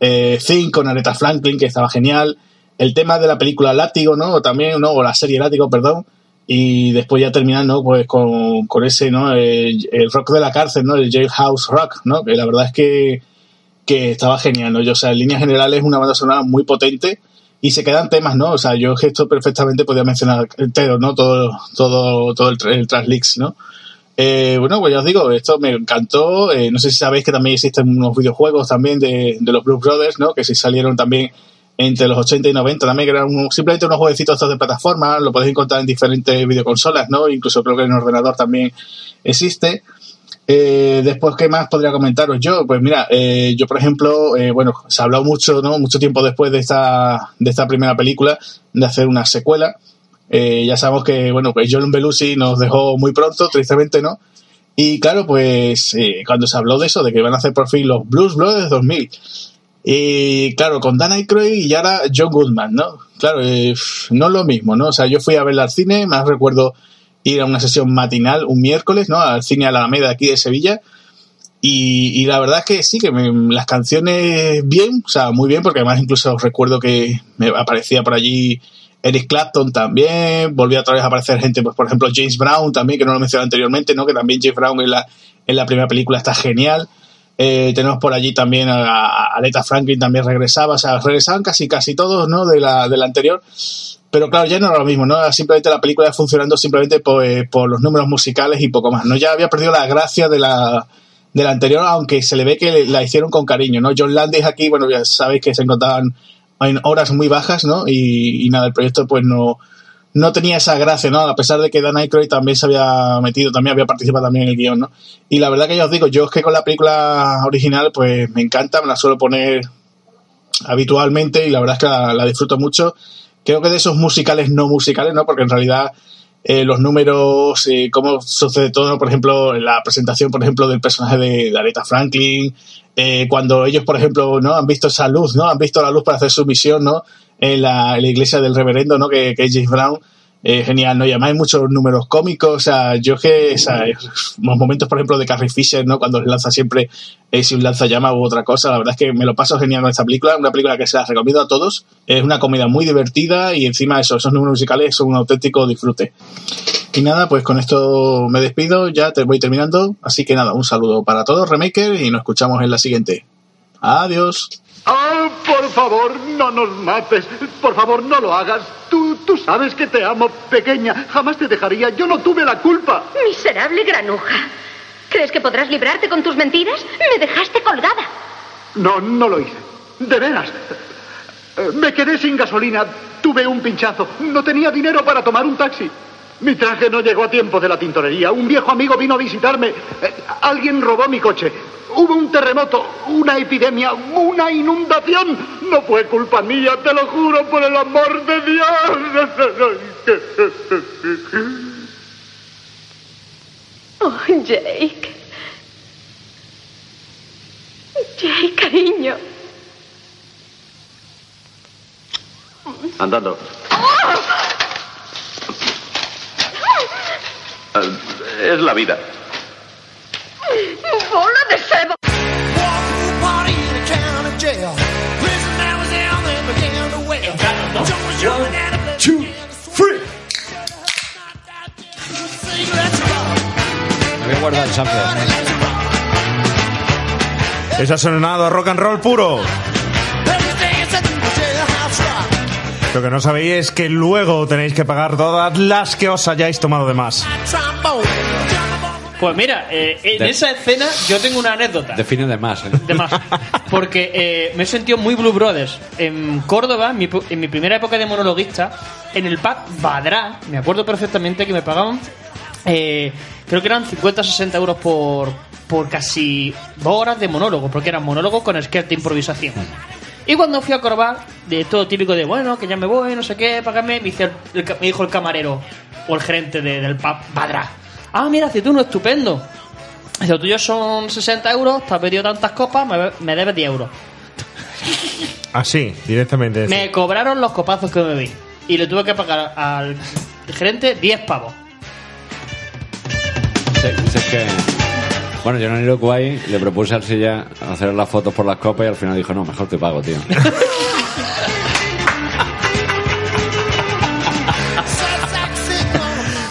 Speaker 25: eh, Think con Aretha Franklin, que estaba genial. El tema de la película Látigo, ¿no? También, ¿no? O la serie Látigo, perdón. Y después ya terminando pues con, con ese, ¿no? El, el rock de la cárcel, ¿no? El Jailhouse Rock, ¿no? Que la verdad es que, que estaba genial, ¿no? Yo, o sea, en líneas generales es una banda sonora muy potente y se quedan temas, ¿no? O sea, yo esto perfectamente podía mencionar entero, ¿no? Todo, todo, todo el, el Translix, ¿no? Eh, bueno, pues ya os digo, esto me encantó. Eh, no sé si sabéis que también existen unos videojuegos también de, de los Blues Brothers, ¿no? Que sí salieron también entre los 80 y 90 también, que eran un- simplemente unos jueguecitos estos de plataforma, lo podéis encontrar en diferentes videoconsolas, ¿no? Incluso creo que en ordenador también existe. Eh, después, ¿qué más podría comentaros yo? Pues mira, eh, yo por ejemplo, eh, bueno, se ha hablado mucho, ¿no? Mucho tiempo después de esta, de esta primera película, de hacer una secuela. Eh, ya sabemos que, bueno, pues John Belushi nos dejó muy pronto, tristemente, ¿no? Y claro, pues eh, cuando se habló de eso, de que van a hacer por fin los Blues Brothers 2000, y claro, con Dan Aykroyd y ahora John Goodman, ¿no? Claro, eh, no es lo mismo, ¿no? O sea, yo fui a verla al cine, más recuerdo ir a una sesión matinal un miércoles, ¿no? Al cine Alameda aquí de Sevilla. Y, y la verdad es que sí, que me- las canciones bien, o sea, muy bien, porque además incluso recuerdo que me aparecía por allí Eric Clapton también, volvía otra vez a aparecer gente, pues por ejemplo James Brown también, que no lo mencioné anteriormente, ¿no? Que también James Brown en la, en la primera película está genial. Eh, tenemos por allí también a, a Aretha Franklin también regresaba, o sea, regresaban casi casi todos, ¿no? De la, de la anterior. Pero claro, ya no era lo mismo, ¿no? Simplemente la película funcionando simplemente por, eh, por los números musicales y poco más, ¿no? Ya había perdido la gracia de la, de la anterior, aunque se le ve que la hicieron con cariño, ¿no? John Landis aquí, bueno, ya sabéis que se encontraban en horas muy bajas, ¿no? Y, y nada, el proyecto pues no, no tenía esa gracia, ¿no? A pesar de que Dan Aykroyd también se había metido, también había participado también en el guion, ¿no? Y la verdad que ya os digo, yo es que con la película original pues me encanta, me la suelo poner habitualmente y la verdad es que la, la disfruto mucho. Creo que de esos musicales no musicales, ¿no? Porque en realidad eh, los números, eh, cómo sucede todo, ¿no? por ejemplo, la presentación, por ejemplo, del personaje de, de Aretha Franklin, eh, cuando ellos, por ejemplo, no han visto esa luz, no han visto la luz para hacer su misión, ¿no? En la, en la iglesia del reverendo, ¿no? Que, que es James Brown. Eh, genial, ¿no? Y además hay muchos números cómicos, o sea, yo que, o sea, los momentos, por ejemplo, de Carrie Fisher, ¿no? Cuando lanza siempre eh, si un lanzallama u otra cosa, la verdad es que me lo paso genial con esta película, una película que se la recomiendo a todos, es una comedia muy divertida y encima eso, esos números musicales son un auténtico disfrute. Y nada, pues con esto me despido, ya te voy terminando, así que nada, un saludo para todos, Remaker, y nos escuchamos en la siguiente. Adiós.
Speaker 17: ¡Ah, por favor, no nos mates! Por favor, no lo hagas. Tú, tú sabes que te amo, pequeña. Jamás te dejaría. Yo no tuve la culpa.
Speaker 26: Miserable granuja. ¿Crees que podrás librarte con tus mentiras? Me dejaste colgada.
Speaker 17: No, no lo hice. De veras. Eh, Me quedé sin gasolina. Tuve un pinchazo. No tenía dinero para tomar un taxi. Mi traje no llegó a tiempo de la tintorería. Un viejo amigo vino a visitarme. Eh, Alguien robó mi coche. Hubo un terremoto, una epidemia, una inundación. No fue culpa mía, te lo juro por el amor de Dios.
Speaker 26: Oh, Jake. Jake, cariño.
Speaker 15: Andando. Eh, Es la vida.
Speaker 26: ¡Bola de!
Speaker 8: Two, free. Me voy a guardar el sample.
Speaker 4: Eso ha sonado a rock and roll puro. Lo que no sabéis es que luego tenéis que pagar todas las que os hayáis tomado de más.
Speaker 6: Pues mira, eh, en
Speaker 8: De-
Speaker 6: esa escena yo tengo una anécdota.
Speaker 8: Define de más. ¿eh?
Speaker 6: de más. Porque eh, me he sentido muy Blue Brothers. En Córdoba, en mi, en mi primera época de monologuista, en el pub Badrá, me acuerdo perfectamente que me pagaban, eh, creo que eran 50 o 60 euros por, por casi dos horas de monólogo, porque eran monólogos con sketch de improvisación. Y cuando fui a Corval, de todo típico de, bueno, que ya me voy, no sé qué, págame, me, dice el- el me dijo el camarero o el gerente de- del pub Badrá. Ah, mira, aceituno, estupendo. Dice, lo tuyo son 60 euros, te has pedido tantas copas, me, me debes 10 euros.
Speaker 4: Así, directamente.
Speaker 6: Me cobraron los copazos que me bebí. Y le tuve que pagar al gerente 10 pavos.
Speaker 8: Sí, sí, es que. Bueno, yo en Iroquois le propuse al Silla hacer las fotos por las copas y al final dijo, no, mejor te pago, tío.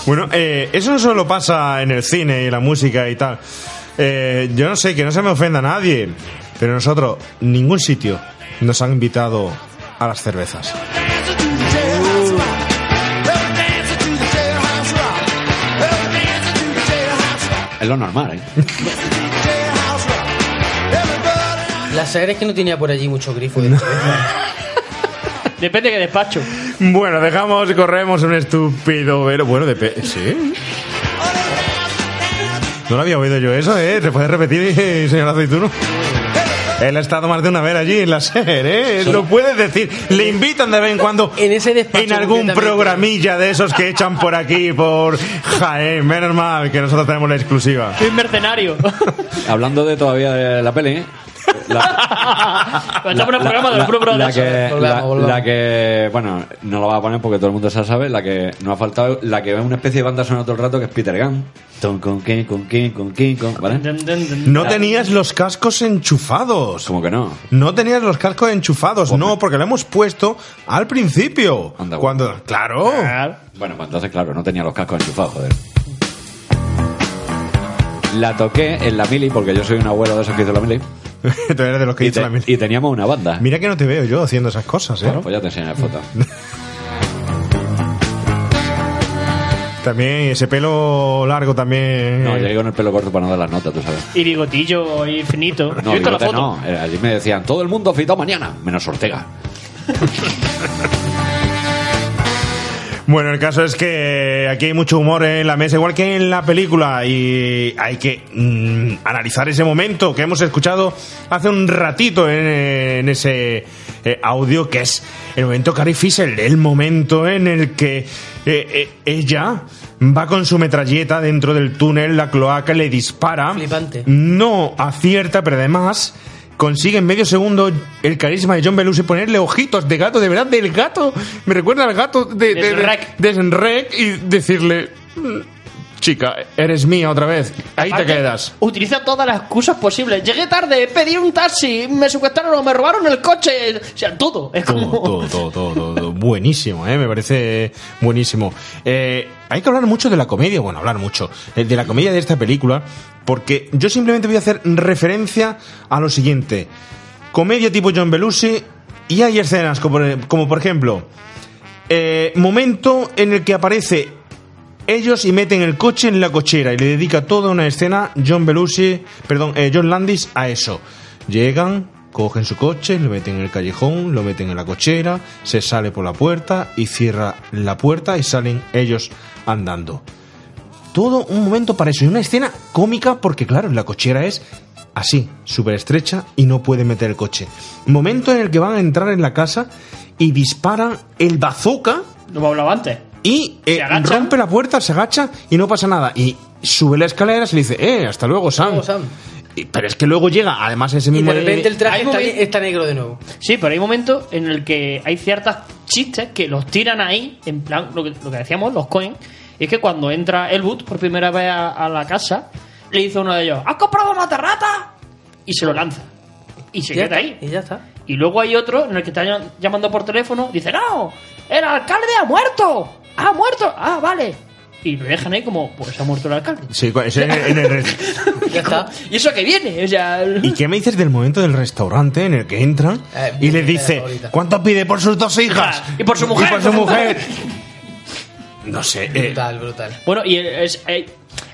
Speaker 4: Bueno, eh, eso no solo pasa en el cine y la música y tal. Eh, yo no sé, que no se me ofenda nadie, pero nosotros, ningún sitio nos han invitado a las cervezas.
Speaker 8: Es lo normal, ¿eh?
Speaker 5: La serie es que no tenía por allí mucho grifo de.
Speaker 6: Depende de qué despacho.
Speaker 4: Bueno, dejamos, corremos un estúpido velo. Bueno, de pe- ¿Sí? No lo había oído yo eso, ¿eh? ¿Te puedes repetir, señor Aceituno? Él ha estado más de una vez allí en la serie, ¿eh? Lo puedes decir. Le invitan de vez en cuando
Speaker 5: en, ese
Speaker 4: en algún programilla de esos que echan por aquí, por Jaén. Menos mal que nosotros tenemos la exclusiva.
Speaker 6: Soy mercenario.
Speaker 8: Hablando de todavía de la peli, ¿eh? La la, la que, bueno, no lo va a poner porque todo el mundo se la sabe, la que no ha faltado, la que ve una especie de banda sonora todo el rato que es Peter Gunn. Ton, con quién, con quién, con quién, con, ¿vale?
Speaker 4: No tenías los cascos enchufados.
Speaker 8: ¿Cómo que no?
Speaker 4: No tenías los cascos enchufados, no, porque lo hemos puesto al principio. Cuando, claro.
Speaker 8: Bueno, pues entonces, claro, no tenía los cascos enchufados, joder. La toqué en la mili, porque yo soy un abuelo de esos que hizo la mili.
Speaker 4: Tú eres de los que
Speaker 8: y, te-
Speaker 4: la
Speaker 8: y teníamos una banda.
Speaker 4: Mira que no te veo yo haciendo esas cosas, ¿eh?
Speaker 8: Bueno, pues ya te enseñaré fotos.
Speaker 4: También ese pelo largo también.
Speaker 8: No, llegué con el pelo corto para no dar las notas, tú sabes.
Speaker 6: Y bigotillo.
Speaker 8: No,
Speaker 6: Yo la
Speaker 8: bigote
Speaker 6: foto.
Speaker 8: no. Eh, Allí me decían, todo el mundo afeitado mañana, menos Ortega.
Speaker 4: Bueno, el caso es que aquí hay mucho humor en la mesa, igual que en la película, y hay que mm, analizar ese momento que hemos escuchado hace un ratito en, en ese eh, audio, que es el momento Carrie Fisher, el momento en el que eh, eh, ella va con su metralleta dentro del túnel, la cloaca, le dispara.
Speaker 5: Flipante.
Speaker 4: No acierta, pero además consigue en medio segundo el carisma de John Belushi ponerle ojitos de gato, de verdad, del gato. Me recuerda al gato de, de, de- y decirle, "Mm, chica, eres mía otra vez. Ahí te quedas.
Speaker 6: Utiliza todas las excusas posibles. Llegué tarde, pedí un taxi, me secuestraron, me robaron el coche. O sea, todo. Es como...
Speaker 4: Todo, todo, todo, todo, todo, todo. Buenísimo, ¿eh? me parece buenísimo. Eh, hay que hablar mucho de la comedia, bueno, hablar mucho, eh, de la comedia de esta película, porque yo simplemente voy a hacer referencia a lo siguiente. Comedia tipo John Belushi y hay escenas como, como por ejemplo, eh, momento en el que aparece ellos y meten el coche en la cochera y le dedica toda una escena John Belushi, perdón, eh, John Landis a eso. Llegan, cogen su coche, lo meten en el callejón, lo meten en la cochera, se sale por la puerta y cierra la puerta y salen ellos andando. Todo un momento para eso y una escena cómica porque claro, la cochera es así, súper estrecha y no puede meter el coche. Momento en el que van a entrar en la casa y disparan el bazooka
Speaker 6: Lo hemos hablado antes.
Speaker 4: Y eh, rompe la puerta, se agacha y no pasa nada. Y sube la escalera y le dice, eh, hasta luego, Sam. Y- pero es que luego llega, además ese
Speaker 5: Y
Speaker 4: mismo...
Speaker 5: de repente el traje está, negro de nuevo.
Speaker 6: Sí, pero hay momentos en el que hay ciertos chistes que los tiran ahí, en plan, lo que, lo que decíamos, los coin. Y es que cuando entra Elwood por primera vez a, a la casa, le dice uno de ellos, ¿has comprado una terrata? Y se lo lanza. Y se queda
Speaker 5: está,
Speaker 6: ahí.
Speaker 5: Y ya está.
Speaker 6: Y luego hay otro en el que está llam- llamando por teléfono, dice, no, el alcalde ha muerto. Ha muerto. Ah, vale. Y lo dejan ahí como, pues ha muerto el alcalde.
Speaker 4: Sí, ese en el- en el
Speaker 6: Ya está. ¿Y eso que viene? O sea,
Speaker 4: ¿Y qué me dices del momento del restaurante en el que entran
Speaker 6: Eh,
Speaker 4: y le
Speaker 6: mi
Speaker 4: dice,
Speaker 6: favorita.
Speaker 4: ¿cuánto pide por sus dos hijas?
Speaker 6: Y por su mujer.
Speaker 4: Y por su mujer. No sé. eh,
Speaker 5: Brutal, brutal.
Speaker 6: Bueno, y es... eh,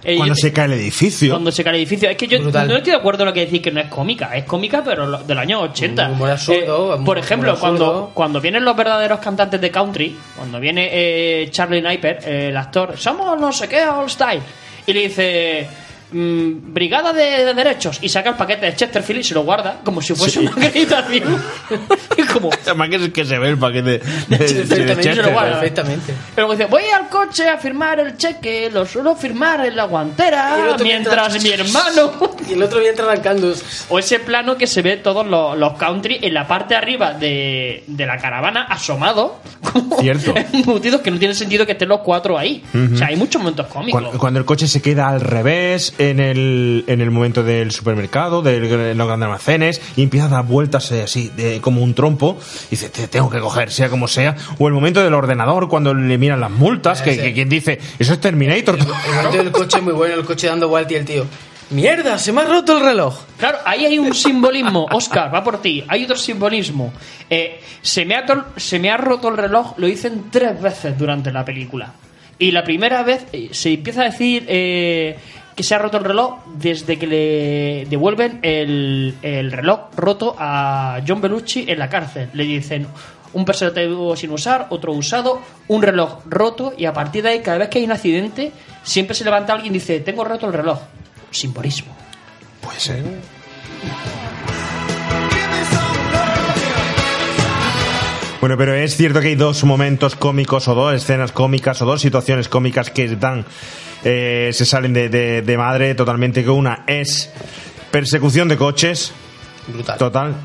Speaker 6: eh,
Speaker 4: cuando
Speaker 6: yo-
Speaker 4: se cae el edificio.
Speaker 6: Cuando se cae el edificio. Es que yo
Speaker 5: Brutal.
Speaker 6: no estoy de acuerdo en lo que decís que no es cómica. Es cómica, pero lo- del año 80.
Speaker 5: Humor absurdo,
Speaker 6: Eh, por ejemplo, cuando, cuando vienen los verdaderos cantantes de country, cuando viene eh, Charlie Napier, eh, el actor, somos no sé qué, all style, y le dice. Mm, brigada de, de derechos y saca el paquete de Chesterfield y se lo guarda como si fuese
Speaker 4: Sí.
Speaker 6: una acreditación es como
Speaker 4: Además que, es que se ve el paquete de, de- de
Speaker 6: se lo guarda.
Speaker 5: Perfectamente.
Speaker 6: pero dice voy al coche a firmar el cheque lo suelo firmar en la guantera mientras
Speaker 5: mientras-
Speaker 6: mi hermano
Speaker 5: Y el otro viene arrancando.
Speaker 6: O ese plano que se ve todos los, los country en la parte de arriba de, de la caravana asomado.
Speaker 4: Cierto.
Speaker 6: Embutidos que no tiene sentido que estén los cuatro ahí.
Speaker 4: Ujú.
Speaker 6: O sea, hay muchos momentos cómicos.
Speaker 4: Cuando, cuando el coche se queda al revés en el, en el momento del supermercado, de los grandes almacenes, y empieza a dar vueltas eh, así, de- como un trompo, y dice, te tengo que coger, sea como sea. O el momento del ordenador, cuando le miran las multas, que, que quien dice, eso es Terminator.
Speaker 5: El momento del coche es muy bueno, el coche dando vuelta y el tío. ¡Mierda! ¡Se me ha roto el reloj!
Speaker 6: Claro, ahí hay un simbolismo. Oscar, va por ti. Hay otro simbolismo. Eh, se, me ha se me ha roto el reloj, lo dicen tres veces durante la película. Y la primera vez eh, se empieza a decir eh, que se ha roto el reloj desde que le devuelven el, el reloj roto a John Belushi en la cárcel. Le dicen un preservativo sin usar, otro usado, un reloj roto y a partir de ahí cada vez que hay un accidente siempre se levanta alguien y dice tengo roto el reloj. Simbolismo.
Speaker 4: Puede ser. Bueno, pero es cierto que hay dos momentos cómicos o dos escenas cómicas o dos situaciones cómicas que dan, eh, se salen de, de- de madre totalmente. Que una es persecución de coches.
Speaker 5: Brutal.
Speaker 4: Total.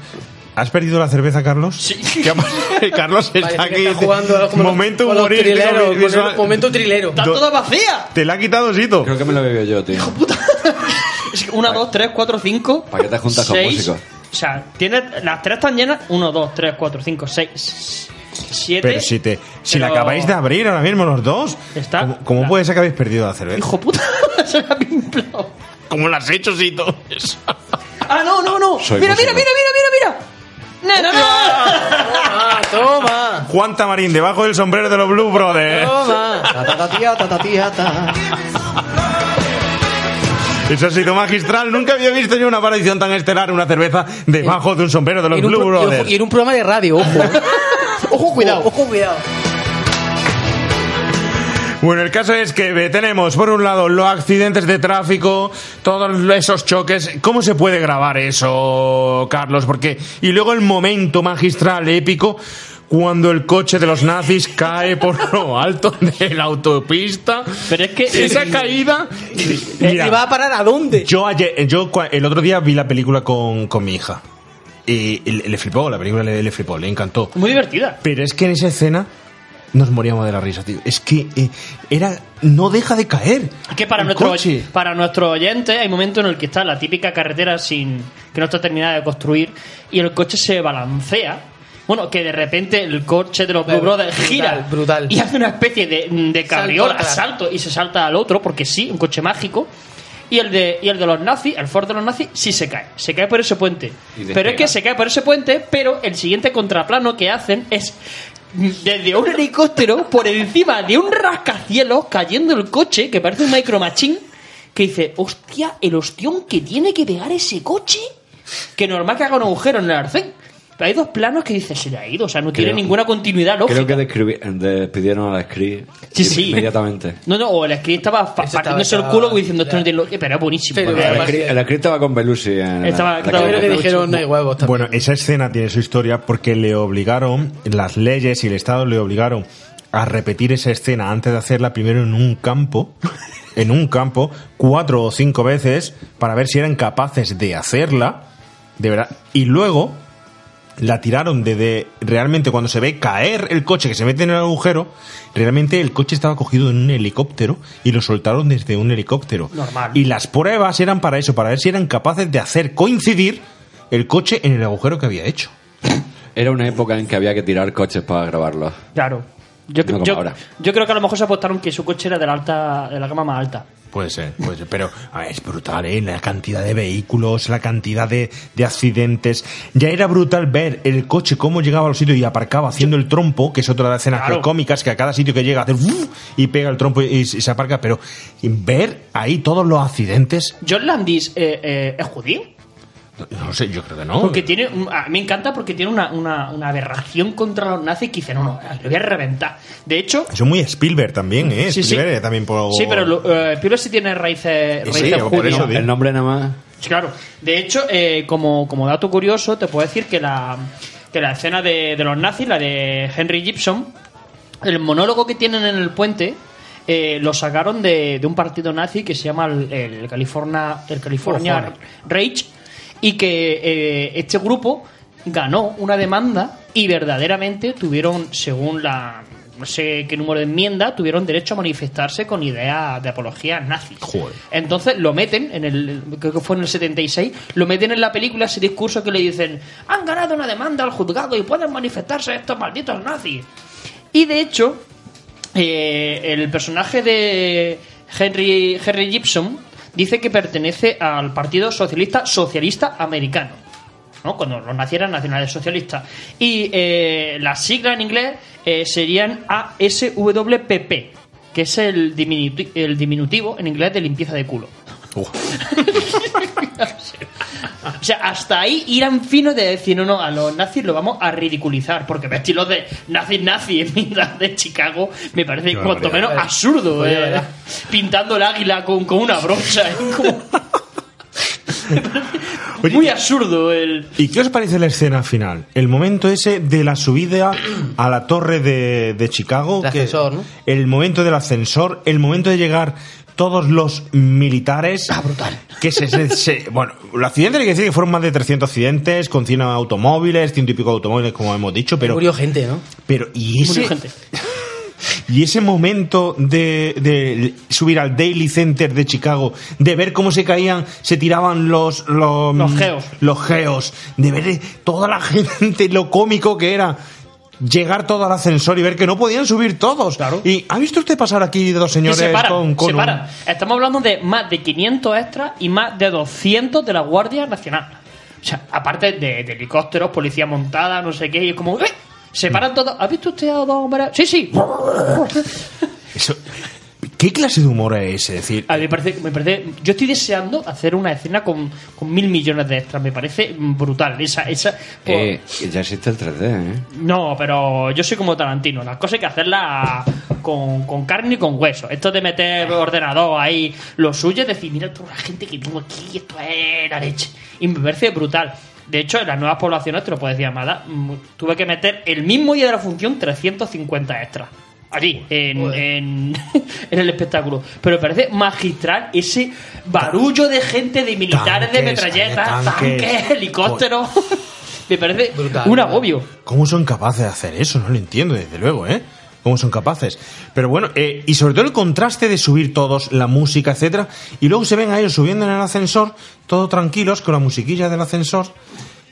Speaker 4: ¿Has perdido la cerveza, Carlos?
Speaker 6: Sí.
Speaker 4: ¿Qué ha pasado? Carlos está
Speaker 5: Parece
Speaker 4: aquí.
Speaker 5: que está jugando como los-
Speaker 4: momento
Speaker 5: con los
Speaker 4: humorístico,
Speaker 5: trileros, con el
Speaker 4: visual.
Speaker 5: momento trilero.
Speaker 6: ¡Está toda vacía!
Speaker 4: Te la ha quitado Sito.
Speaker 8: Creo que me lo bebo yo, tío.
Speaker 6: Es que una, dos, tres, cuatro, cinco.
Speaker 8: ¿Para qué te juntas con
Speaker 6: seis.
Speaker 8: músicos?
Speaker 6: O sea, tiene, las tres están llenas. Uno, dos, tres, cuatro, cinco, seis, siete.
Speaker 4: Pero si te, si la acabáis de abrir ahora mismo los dos,
Speaker 6: Está-
Speaker 4: ¿cómo, puede ser que habéis perdido la cerveza?
Speaker 6: Hijo puta, se me ha pimplado.
Speaker 4: ¿Cómo la has hecho, Sito?
Speaker 6: Ah, no, no, no.
Speaker 4: Soy
Speaker 6: mira, mira, mira, mira, mira, mira. No, no, no.
Speaker 5: ¡Ah, toma!
Speaker 4: Juan Tamarín, debajo del sombrero de los Blue Brothers.
Speaker 5: ¡Toma!
Speaker 4: Eso ha sido magistral. Nunca había visto yo una aparición tan estelar, una cerveza debajo de un sombrero de los Blue
Speaker 5: pro- y ojo-
Speaker 4: Brothers.
Speaker 5: Y en un programa de radio, ojo.
Speaker 6: Ojo, cuidado.
Speaker 5: Ojo, cuidado.
Speaker 4: Bueno, el caso es que eh, tenemos, por un lado, los accidentes de tráfico, todos esos choques. ¿Cómo se puede grabar eso, Carlos? Porque y luego el momento magistral, épico, cuando el coche de los nazis cae por lo alto de la autopista.
Speaker 6: Pero es que
Speaker 4: esa caída. Mira,
Speaker 5: ¿Y va a parar a dónde?
Speaker 4: yo ayer, yo cua- el otro día vi la película con, con mi hija. Y le, flipó, la película le, le flipó, le encantó.
Speaker 6: Muy divertida.
Speaker 4: Pero es que en esa escena nos moríamos de la risa, tío. Es que eh, era. No deja de caer.
Speaker 6: Es que para nuestro,
Speaker 4: coche.
Speaker 6: para nuestro oyente hay momentos en el que está la típica carretera sin que no está terminada de construir y el coche se balancea. Bueno, que de repente el coche de los Blue Brothers gira
Speaker 5: brutal.
Speaker 6: y hace una especie de, de cabriola,
Speaker 5: atrás.
Speaker 6: salto y se salta al otro, porque sí, un coche mágico. Y el de, y el de los nazis, el Ford de los nazis, sí se cae. Se cae por ese puente. Pero es que se cae por ese puente, pero el siguiente contraplano que hacen es desde un helicóptero por encima de un rascacielos cayendo el coche, que parece un micro machine, que dice, hostia, el ostión que tiene que pegar ese coche, que normal que haga un agujero en el arcén. Pero hay dos planos que dice, se le ha ido, o sea, no tiene
Speaker 8: Creo-
Speaker 6: ninguna continuidad lógica.
Speaker 8: Creo que describi- despidieron a la Scree
Speaker 6: Sí, sí.
Speaker 8: inmediatamente.
Speaker 6: No, no, o el script estaba fa- partiéndose el culo diciendo esto no tiene lo- Pero es buenísimo. Porque
Speaker 8: El
Speaker 6: además-
Speaker 8: Scree- el Scree estaba con Belushi en
Speaker 6: Estaba-
Speaker 8: la, la
Speaker 6: estaba-
Speaker 8: cabina.
Speaker 5: Creo que dijeron no hay huevos también.
Speaker 4: Bueno, esa escena tiene su historia porque le obligaron, las leyes y el Estado le obligaron a repetir esa escena antes de hacerla primero en un campo, en un campo, cuatro o cinco veces para ver si eran capaces de hacerla, de verdad, y luego la tiraron desde realmente cuando se ve caer el coche que se mete en el agujero, realmente el coche estaba cogido en un helicóptero y lo soltaron desde un helicóptero.
Speaker 6: Normal.
Speaker 4: Y las pruebas eran para eso, para ver si eran capaces de hacer coincidir el coche en el agujero que había hecho.
Speaker 8: Era una época en que había que tirar coches para grabarlos.
Speaker 6: Claro. Yo,
Speaker 8: No como
Speaker 6: yo-
Speaker 8: ahora.
Speaker 6: yo creo que a lo mejor se apostaron que su coche era de la alta de la gama más alta.
Speaker 4: Puede ser, puede ser, pero es brutal, ¿eh? La cantidad de vehículos, la cantidad de, de accidentes. Ya era brutal ver el coche cómo llegaba a los sitios y aparcaba haciendo el trompo, que es otra de las escenas
Speaker 6: Claro.
Speaker 4: cómicas, que a cada sitio que llega hace y pega el trompo y, y se aparca, pero ver ahí todos los accidentes,
Speaker 6: John Landis eh, eh, es judío.
Speaker 4: No sé, yo creo que no.
Speaker 6: Porque tiene, a mí me encanta porque tiene una, una, una aberración contra los nazis que dice, no, no, lo voy a reventar. De hecho,
Speaker 4: Eso es muy Spielberg también, ¿eh?
Speaker 6: Sí, sí.
Speaker 4: Spielberg también por...
Speaker 6: sí, pero eh, Spielberg sí tiene raíces,
Speaker 4: Sí,
Speaker 6: raíces
Speaker 4: por
Speaker 6: judías.
Speaker 4: eso.
Speaker 8: El nombre nada más.
Speaker 6: Sí, Claro. De hecho, eh, como, como dato curioso, te puedo decir que la, que la escena de, de los nazis, la de Henry Gibson, el monólogo que tienen en el puente, eh, lo sacaron de, de un partido nazi que se llama el, el California, el California Rage, y que eh, este grupo ganó una demanda y verdaderamente tuvieron, según la no sé qué número de enmienda, tuvieron derecho a manifestarse con ideas de apología nazi.
Speaker 4: Joder.
Speaker 6: Entonces lo meten, en el, creo que fue en el 76, lo meten en la película ese discurso que le dicen, han ganado una demanda al juzgado y pueden manifestarse estos malditos nazis. Y de hecho, eh, el personaje de Henry, Henry Gibson dice que pertenece al Partido Socialista Socialista Americano. ¿no? Cuando los nazis eran nacionales socialistas. Y eh, las siglas en inglés eh, serían ASWPP, que es el, el diminutivo en inglés de limpieza de culo. O sea, hasta ahí irán finos de decir, no, no, a los nazis lo vamos a ridiculizar, porque vestidos de nazis nazis en mitad de Chicago me parece
Speaker 4: Qué
Speaker 6: cuanto
Speaker 4: barbaridad.
Speaker 6: menos absurdo.
Speaker 5: Oye,
Speaker 6: eh. Pintando el águila con, con una brocha. es como- Me parece Muy absurdo el...
Speaker 4: ¿Y qué os parece la escena final? El momento ese de la subida a la torre de, de Chicago.
Speaker 5: El
Speaker 4: que-
Speaker 5: ascensor, ¿no?
Speaker 4: El momento del ascensor, el momento de llegar todos los militares. Ah, brutal. Que se, se- se- bueno, los accidentes hay que decir que fueron más de 300 accidentes, con 100 automóviles, ciento y pico de automóviles, como hemos dicho, pero.
Speaker 5: Murió gente, ¿no?
Speaker 4: Pero, y ese.
Speaker 6: Murió gente.
Speaker 4: Y ese momento de, de subir al Daily Center de Chicago, de ver cómo se caían, se tiraban los los,
Speaker 6: Los geos.
Speaker 4: los geos, de ver toda la gente, lo cómico que era llegar todo al ascensor y ver que no podían subir todos. Y ¿ha visto usted pasar aquí dos señores
Speaker 6: se paran,
Speaker 4: con, con
Speaker 6: se
Speaker 4: un-
Speaker 6: paran. Estamos hablando de más de 500 extras y más de 200 de la Guardia Nacional. O sea, aparte de, de helicópteros, policía montada, no sé qué, y es como... ¡eh! Se paran todos. ¿Ha visto usted a dos hombres? Sí, sí.
Speaker 4: Eso- ¿Qué clase de humor es ese? Es decir,
Speaker 6: A mí me parece, me parece. Yo estoy deseando hacer una escena con, con mil millones de extras. Me parece brutal. Esa, esa. por-
Speaker 8: Eh, ya existe el 3D, ¿eh?
Speaker 6: No, pero yo soy como Tarantino. Las cosas hay que hacerlas con, con carne y con hueso. Esto de meter ordenador ahí, lo suyo es decir, mira toda la gente que tengo aquí, esto es la leche. Y me parece brutal. De hecho, en las nuevas poblaciones, te lo puedes decir, Amada, mm, tuve que meter el mismo día de la función 350 extras. Allí, en, en, en el espectáculo. Pero me parece magistral ese barullo de gente, de militares, de metralletas,
Speaker 4: tanques.
Speaker 6: tanques, helicópteros. me parece
Speaker 5: Brutal,
Speaker 6: un agobio.
Speaker 4: ¿Cómo son capaces de hacer eso? No lo entiendo, desde luego, ¿eh? ¿Cómo son capaces? Pero bueno, eh, y sobre todo el contraste de subir todos, la música, etcétera, y luego se ven a ellos subiendo en el ascensor, todo tranquilos, con la musiquilla del ascensor,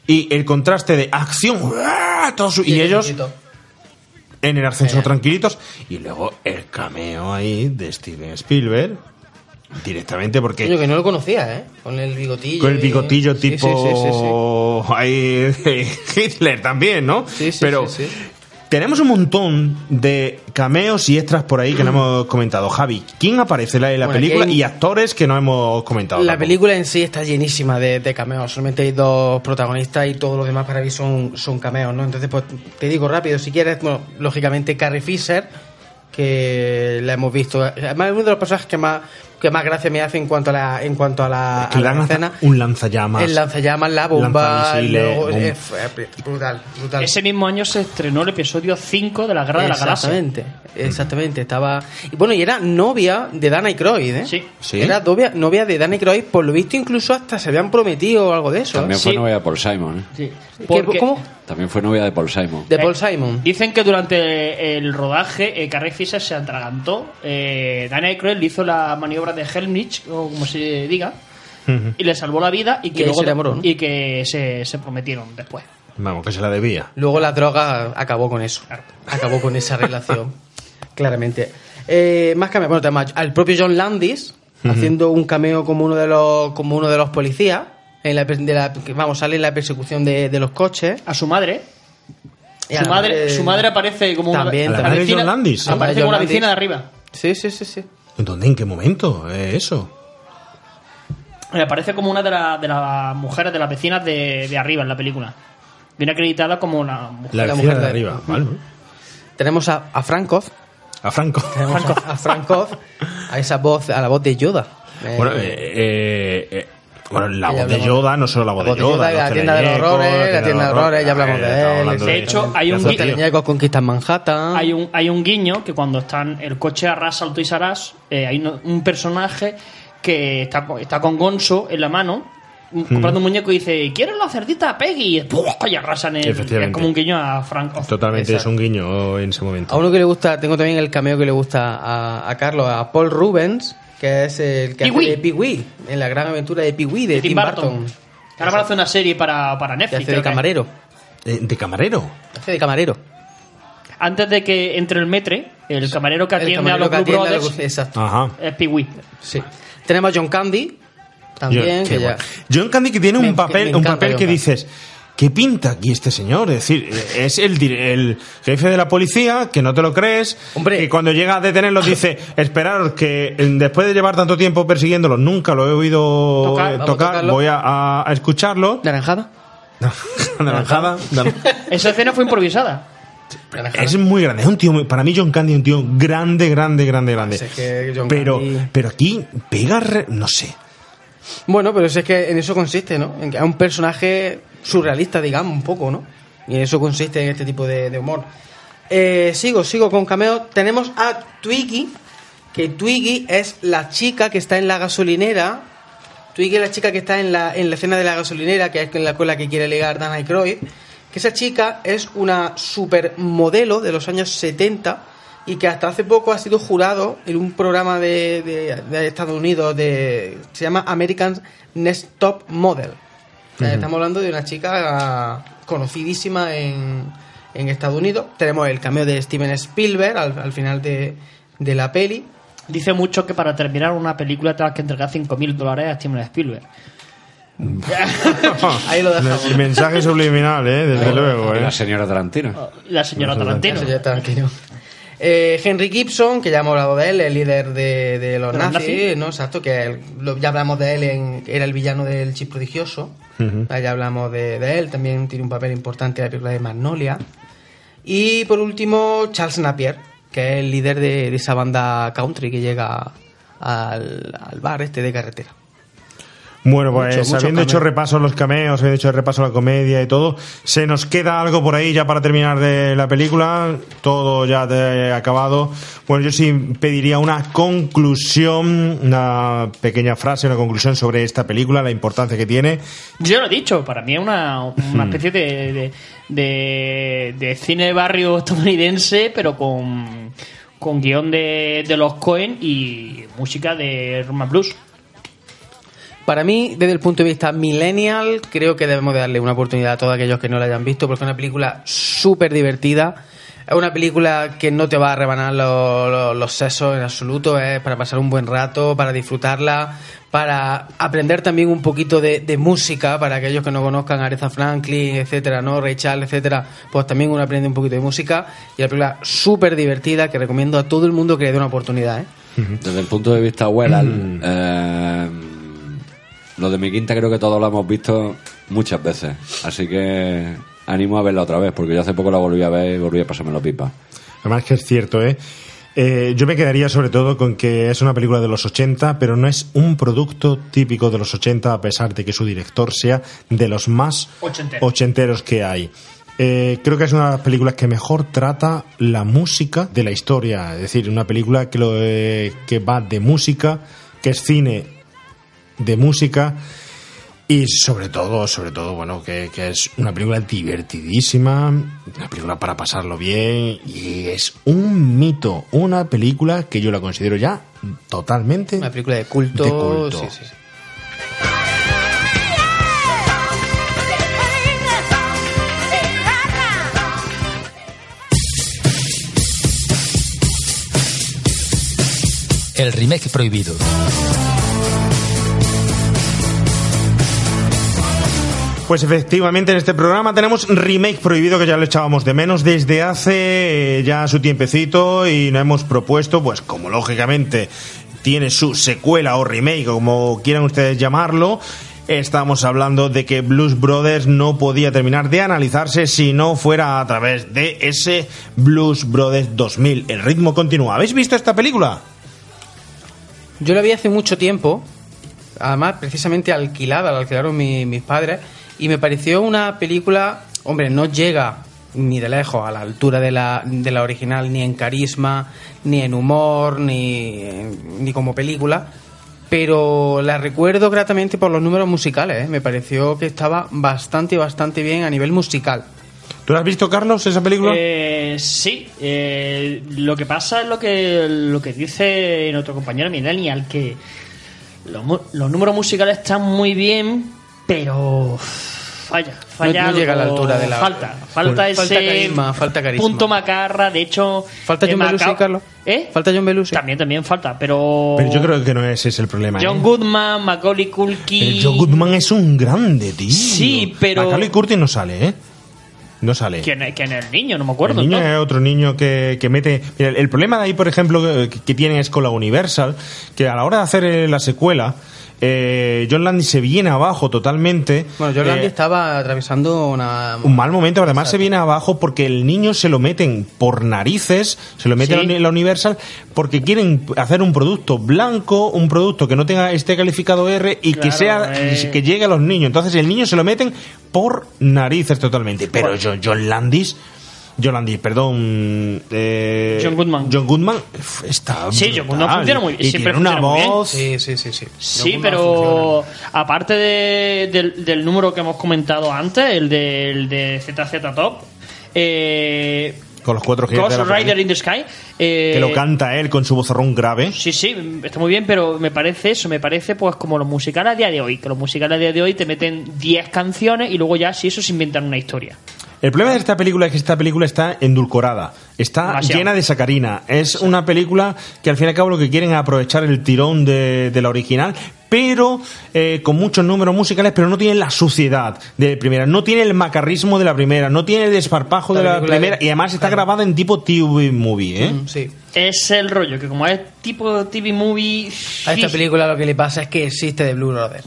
Speaker 4: y el contraste de acción, todos su- y, ellos en el ascensor tranquilitos, y luego el cameo ahí de Steven Spielberg, directamente porque...
Speaker 5: Coño, que no lo conocía, ¿eh? Con el bigotillo.
Speaker 4: Con el bigotillo tipo
Speaker 5: sí, sí, sí,
Speaker 4: ahí, Hitler también, ¿no?
Speaker 5: Sí, sí,
Speaker 4: Pero
Speaker 5: sí, sí.
Speaker 4: Tenemos un montón de cameos y extras por ahí que no hemos comentado. Javi, ¿quién aparece en la, en la
Speaker 5: Bueno,
Speaker 4: película
Speaker 5: hay-
Speaker 4: y actores que no hemos comentado?
Speaker 5: La
Speaker 4: tampoco?
Speaker 5: película en sí está llenísima de, de cameos. Solamente hay dos protagonistas y todos los demás para mí son, son cameos, ¿no? Entonces, pues te digo rápido, si quieres, bueno, lógicamente Carrie Fisher, que la hemos visto. Además, es uno de los personajes que más, que más gracia me hace en cuanto a la, en cuanto a la,
Speaker 4: Que
Speaker 5: a la
Speaker 4: lanza
Speaker 5: escena.
Speaker 4: un lanzallamas.
Speaker 5: El lanzallamas, la bomba, luego- eh, brutal, brutal.
Speaker 6: Ese mismo año se estrenó el episodio 5 de la Guerra de la Galaxia.
Speaker 5: Exactamente, exactamente. Estaba. Y bueno, y era novia de Dana Aykroyd, ¿eh?
Speaker 6: Sí.
Speaker 4: Sí.
Speaker 5: Era novia, novia de Dana Aykroyd, por lo visto incluso hasta se habían prometido algo de eso.
Speaker 8: También
Speaker 5: ¿eh?
Speaker 8: fue novia de Paul Simon, ¿eh?
Speaker 6: Sí.
Speaker 5: ¿Qué-
Speaker 6: Porque
Speaker 5: ¿Cómo?
Speaker 8: También fue novia de Paul Simon.
Speaker 5: De Paul Simon.
Speaker 6: dicen que durante el rodaje eh, Carrie Fisher se atragantó. Eh, Danny Aykroyd le hizo la maniobra de Helmich, o como se diga, y le salvó la vida y
Speaker 5: Y
Speaker 6: que, luego
Speaker 5: se
Speaker 6: y que se, se prometieron después.
Speaker 4: Vamos, que se la debía.
Speaker 5: Luego la droga acabó con eso. Acabó con esa relación. claramente. Eh, más cameo. Bueno, tenemos al propio John Landis haciendo un cameo como uno de los, como uno de los policías. En la, de la- que, vamos, sale en la persecución de, de los coches.
Speaker 6: A su madre.
Speaker 5: Y
Speaker 6: Su madre,
Speaker 5: madre-
Speaker 6: su madre aparece como una,
Speaker 5: También,
Speaker 6: la
Speaker 5: también.
Speaker 4: ¿A la madre de
Speaker 6: vecina-
Speaker 4: John Landis?
Speaker 6: Aparece como la vecina de
Speaker 5: Landis.
Speaker 6: arriba.
Speaker 5: Sí, sí, sí, sí.
Speaker 4: ¿En dónde? ¿En qué momento? Eh, eso.
Speaker 6: Aparece como una de, la- de las mujeres de las vecinas de, de arriba en la película. Viene acreditada como una mujer.
Speaker 4: La
Speaker 5: La mujer
Speaker 4: de
Speaker 5: de-
Speaker 4: arriba, ¿vale?
Speaker 5: Tenemos a, a Frankov.
Speaker 4: A Franco.
Speaker 5: Tenemos a, a Frankov, a esa voz, a la voz de Yoda. Eh,
Speaker 4: Bueno, eh, eh, eh, bueno, la voz de. Yoda, no solo la voz
Speaker 5: La
Speaker 4: de
Speaker 5: voz de
Speaker 4: Yoda.
Speaker 5: Yoda, la tienda de los horrores, la tienda de los horrores, ya hablamos de él,
Speaker 6: De hecho, hay un
Speaker 5: los
Speaker 6: gui-
Speaker 5: teleñecos conquistan Manhattan.
Speaker 6: Hay un, hay un guiño que cuando están el coche arrasa al Toys R Us, eh, hay uno- un personaje que está, está con Gonzo en la mano un- comprando un muñeco y dice ¿Quieres la cerdita Peggy? Y, arrasan el, como un guiño a Frank Oz.
Speaker 4: Totalmente
Speaker 5: Exacto.
Speaker 4: es un guiño en ese momento.
Speaker 5: A uno que le gusta, tengo también el cameo que le gusta a, a Carlos, a Paul Rubens, que es el que hace de Pee-wee, en la gran aventura de Pee-wee de,
Speaker 6: de
Speaker 5: Tim,
Speaker 6: Tim Burton.
Speaker 5: Burton.
Speaker 6: Ahora van a hacer una serie para, para
Speaker 5: Que
Speaker 6: Netflix.
Speaker 5: hace de camarero.
Speaker 4: Eh, ¿De camarero?
Speaker 5: Hace de camarero.
Speaker 6: Antes de que entre el metre, el camarero que
Speaker 5: El
Speaker 6: atiende
Speaker 5: camarero
Speaker 6: a los
Speaker 5: que
Speaker 6: Blue
Speaker 5: atiende a
Speaker 6: Brothers
Speaker 5: los- Exacto.
Speaker 4: Ajá.
Speaker 6: es Pee-wee.
Speaker 5: Sí. Tenemos a John Candy, también,
Speaker 4: John,
Speaker 5: que
Speaker 4: qué
Speaker 5: ya...
Speaker 4: bueno. John Candy que tiene
Speaker 5: Me-
Speaker 4: un papel, un papel que dices, ¿qué pinta aquí este señor? Es decir, es el, el jefe de la policía, que no te lo crees,
Speaker 5: Hombre.
Speaker 4: que cuando llega a detenerlos dice, esperaros que eh, después de llevar tanto tiempo persiguiéndolos, nunca lo he oído
Speaker 6: Tocar,
Speaker 4: eh, tocar, voy a, a- escucharlo.
Speaker 5: ¿Naranjada?
Speaker 4: Naranjada. naran-
Speaker 6: Esa escena fue improvisada.
Speaker 4: Es muy grande, es un tío, para mí John Candy es un tío grande, grande, grande, grande. Pero,
Speaker 5: Candy-
Speaker 4: pero aquí pega, re- no sé.
Speaker 5: Bueno, pero es que en eso consiste, ¿no? En que es un personaje surrealista, digamos, un poco, ¿no? Y en eso consiste en este tipo de, humor. Eh, sigo, sigo con cameo. Tenemos a Twiggy, que Twiggy es la chica que está en la gasolinera. Twiggy es la chica que está en la, en la escena de la gasolinera, que es en la escuela que quiere ligar Dan Aykroyd. Que esa chica es una supermodelo de los años 70 y que hasta hace poco ha sido jurado en un programa de, de- de Estados Unidos de se llama American Next Top Model. Estamos hablando de una chica conocidísima en, en Estados Unidos. Tenemos el cameo de Steven Spielberg al, al final de, de la peli.
Speaker 6: Dice mucho que para terminar una película tengas que entregar 5.000 dólares a Steven Spielberg.
Speaker 5: Ahí lo dejamos.
Speaker 4: El mensaje subliminal, ¿eh? Desde luego, ¿eh?
Speaker 8: la señora Tarantino.
Speaker 6: La señora Tarantino.
Speaker 5: Ya está tranquilo. Eh, Henry Gibson, que ya hemos hablado de él, el líder de, de los nazis,
Speaker 6: nazis.
Speaker 5: ¿no? Exacto, que él- lo- ya hablamos de él, en, era el villano del Chip Prodigioso. Ah, Ya hablamos de, de él, también tiene un papel importante en la película de Magnolia. Y por último, Charles Napier, que es el líder de, de esa banda country que llega al, al bar este de carretera.
Speaker 4: Bueno, pues
Speaker 5: Mucho, mucho
Speaker 4: habiendo hecho repaso a los cameos, habiendo hecho repaso a la comedia y todo, ¿se nos queda algo por ahí ya para terminar de la película? Todo ya de- acabado. Bueno, yo sí pediría una conclusión, una pequeña frase, una conclusión sobre esta película, la importancia que tiene.
Speaker 6: Yo lo he dicho, para mí es una, una
Speaker 4: Hmm.
Speaker 6: especie de, de, de- de cine de barrio estadounidense, pero con, con guion de, de los Cohen y música de Roman Blues.
Speaker 5: Para mí, desde el punto de vista millennial, creo que debemos de darle una oportunidad a todos aquellos que no la hayan visto, porque es una película súper divertida. Es una película que no te va a rebanar los, los- los sesos en absoluto, es para pasar un buen rato, para disfrutarla, para aprender también un poquito de, de música, para aquellos que no conozcan a Aretha Franklin, etcétera, ¿no? Ray Charles, etcétera, pues también uno aprende un poquito de música. Y la película súper divertida que recomiendo a todo el mundo que le dé una oportunidad, ¿eh?
Speaker 8: Desde el punto de vista Wellal, eh, lo de mi quinta creo que todos lo hemos visto muchas veces. Así que animo a verla otra vez, porque yo hace poco la volví a ver y volví a pasármelo pipa.
Speaker 4: Además que es cierto, ¿eh? Eh, yo me quedaría sobre todo con que es una película de los 80, pero no es un producto típico de los 80, a pesar de que su director sea de los más
Speaker 6: Ochenteros.
Speaker 4: ochenteros que hay. Eh, creo que es una de las películas que mejor trata la música de la historia. Es decir, una película que, lo, eh, que va de música, que es cine de música y sobre todo, sobre todo, bueno, que, que es una película divertidísima, una película para pasarlo bien y es un mito, una película que yo la considero ya totalmente
Speaker 5: Una película de culto.
Speaker 4: de culto.
Speaker 5: sí, sí, sí.
Speaker 27: El remake prohibido.
Speaker 4: Pues efectivamente en este programa tenemos remake prohibido que ya lo echábamos de menos desde hace ya su tiempecito y nos hemos propuesto, pues como lógicamente tiene su secuela o remake, como quieran ustedes llamarlo, estamos hablando de que Blues Brothers no podía terminar de analizarse si no fuera a través de ese Blues Brothers 2000. El ritmo continúa. ¿Habéis visto esta película?
Speaker 5: Yo la vi hace mucho tiempo, además precisamente alquilada, la alquilaron mi- mis padres, y me pareció una película, hombre, no llega ni de lejos a la altura de la, de la original, ni en carisma, ni en humor, ni, ni como película, pero la recuerdo gratamente por los números musicales, ¿eh? me pareció que estaba bastante, bastante bien a nivel musical.
Speaker 4: ¿Tú la has visto, Carlos, esa película?
Speaker 6: Eh, sí, eh, lo que pasa es lo que, lo que dice nuestro compañero Millennial, que los, los números musicales están muy bien, pero falla, falla.
Speaker 5: No- no llega a la altura de la-
Speaker 6: Falta, falta
Speaker 5: Bueno,
Speaker 6: ese
Speaker 5: falta carisma, falta carisma.
Speaker 6: punto macarra, de hecho...
Speaker 5: ¿Falta
Speaker 6: eh,
Speaker 5: John Belushi,
Speaker 6: Macao-
Speaker 5: Carlos?
Speaker 6: ¿Eh?
Speaker 5: ¿Falta John Belushi?
Speaker 6: También, también falta, pero...
Speaker 4: Pero yo creo que no es ese el problema.
Speaker 6: John
Speaker 4: ¿eh?
Speaker 6: Goodman, Macaulay Culkin...
Speaker 4: El Joe Goodman es un grande, tío.
Speaker 6: Sí, pero-
Speaker 4: Macaulay Culkin no sale, ¿eh? No sale.
Speaker 6: ¿Quién, es- quién es el niño? No me acuerdo.
Speaker 4: el niño
Speaker 6: ¿no?
Speaker 4: es otro niño que, que mete. Mira, el, el problema de ahí, por ejemplo, que, que tienen es con la Universal, que a la hora de hacer eh, la secuela, eh, John Landy se viene abajo totalmente.
Speaker 5: Bueno, John
Speaker 4: Eh,
Speaker 5: Landy estaba atravesando una...
Speaker 4: un mal momento, además se viene abajo porque el niño se lo meten por narices, se lo meten
Speaker 5: Sí.
Speaker 4: en la Universal porque quieren hacer un producto blanco, un producto que no tenga este calificado R y que sea
Speaker 6: eh.
Speaker 4: que llegue a los niños. Entonces el niño se lo meten por narices totalmente. Pero John, John Landis, John Landis, perdón, eh,
Speaker 6: John Goodman.
Speaker 4: John Goodman está
Speaker 6: Sí, John Goodman funciona muy-
Speaker 4: y
Speaker 6: siempre
Speaker 4: tiene una
Speaker 6: funciona muy bien.
Speaker 4: voz.
Speaker 5: Sí, sí, sí, sí.
Speaker 6: Sí, pero aparte de- del, del número que hemos comentado antes, el de, el de ZZ Top, eh,
Speaker 4: con los cuatro
Speaker 6: Ghost Rider in the Sky, eh,
Speaker 4: que lo canta él con su vozarrón grave.
Speaker 6: Sí, sí, está muy bien, pero me parece eso, me parece pues como los musicales a día de hoy, que los musicales a día de hoy te meten 10 canciones y luego ya si eso se inventan una historia.
Speaker 4: El problema de esta película es que esta película está endulcorada, está
Speaker 6: Demasiado.
Speaker 4: llena de sacarina. Es una película que al fin y al cabo lo que quieren es aprovechar el tirón de, de la original, pero eh, con muchos números musicales, pero no tiene la suciedad de la primera, no tiene el macarrismo de la primera, no tiene el desparpajo de la primera,
Speaker 5: de-
Speaker 4: y además está grabada en tipo TV movie, ¿eh?
Speaker 5: Mm, sí.
Speaker 6: Es el rollo, que como es tipo TV movie...
Speaker 5: A esta película lo que le pasa es que existe de Blue Brother.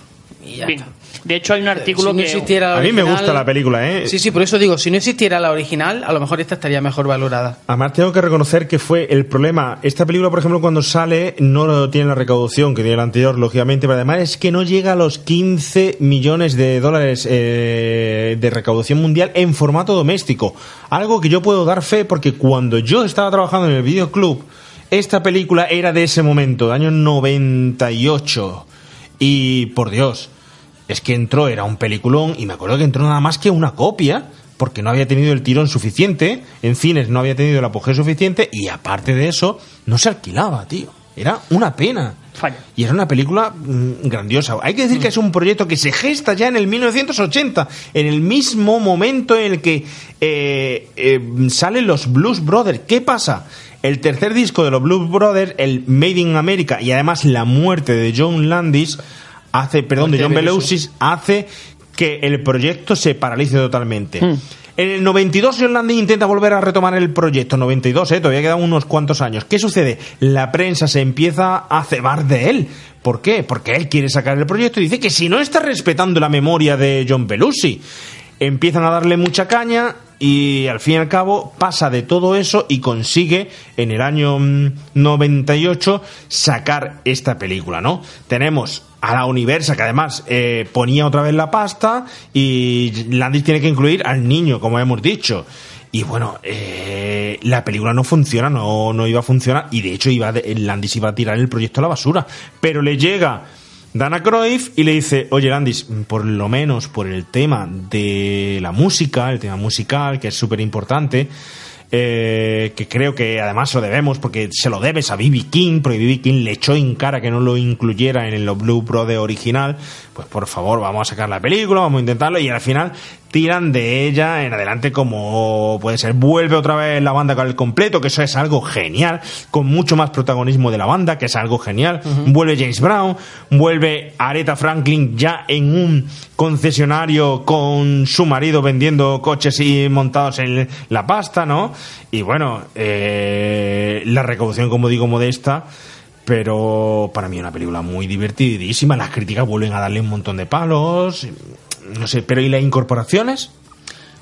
Speaker 5: Y ya
Speaker 6: Bien.
Speaker 5: está.
Speaker 6: De hecho, hay un artículo
Speaker 5: Si no
Speaker 6: que...
Speaker 5: existiera la
Speaker 4: A mí me
Speaker 5: original-
Speaker 4: gusta la película, ¿eh?
Speaker 5: Sí, sí, por eso digo, si no existiera la original, a lo mejor esta estaría mejor valorada.
Speaker 4: Además, tengo que reconocer que fue el problema. Esta película, por ejemplo, cuando sale, no tiene la recaudación que tiene la anterior, lógicamente, pero además es que no llega a los 15 millones de dólares eh, de recaudación mundial en formato doméstico. Algo que yo puedo dar fe porque cuando yo estaba trabajando en el videoclub, esta película era de ese momento, de año 98. Y por Dios, es que entró, era un peliculón, y me acuerdo que entró nada más que una copia, porque no había tenido el tirón suficiente, en cines no había tenido el apogeo suficiente, y aparte de eso, no se alquilaba, tío. Era una pena.
Speaker 6: Falla.
Speaker 4: Y era una película mm, grandiosa. Hay que decir que es un proyecto que se gesta ya en el 1980, en el mismo momento en el que eh, eh, salen los Blues Brothers. ¿Qué pasa? El tercer disco de los Blues Brothers, el Made in America, y además la muerte de John Landis, hace, perdón, de John
Speaker 5: Belushi.
Speaker 4: Hace que el proyecto se paralice totalmente. En el 92 John Landis intenta volver a retomar el proyecto, 92, ¿eh? todavía quedan unos cuantos años. ¿Qué sucede? La prensa se empieza a cebar de él. ¿Por qué? Porque él quiere sacar el proyecto y dice que si no está respetando la memoria de John Belushi. Empiezan a darle mucha caña y al fin y al cabo pasa de todo eso y consigue en el año mm, 98 sacar esta película, ¿no? Tenemos a la Universa que además eh, ponía otra vez la pasta y Landis tiene que incluir al niño, como hemos dicho. Y bueno, eh, la película no funciona, no, no iba a funcionar y de hecho iba de- Landis iba a tirar el proyecto a la basura. Pero le llega Dana Cruyff y le dice, oye Landis, por lo menos por el tema de la música, el tema musical, que es súper importante, eh, que creo que además lo debemos porque se lo debes a B.B. King, porque B.B. King le echó en cara que no lo incluyera en el Blue Brother original, pues por favor vamos a sacar la película, vamos a intentarlo y al final tiran de ella en adelante como puede ser, vuelve otra vez la banda con el completo, que eso es algo genial, con mucho más protagonismo de la banda, que es algo genial, vuelve James Brown, vuelve Aretha Franklin ya en un concesionario con su marido vendiendo coches y montados en la pasta, ¿no? Y bueno, eh, la recaudación, como digo, modesta, pero para mí una película muy divertidísima. Las críticas vuelven a darle un montón de palos, no sé, pero ¿y las incorporaciones?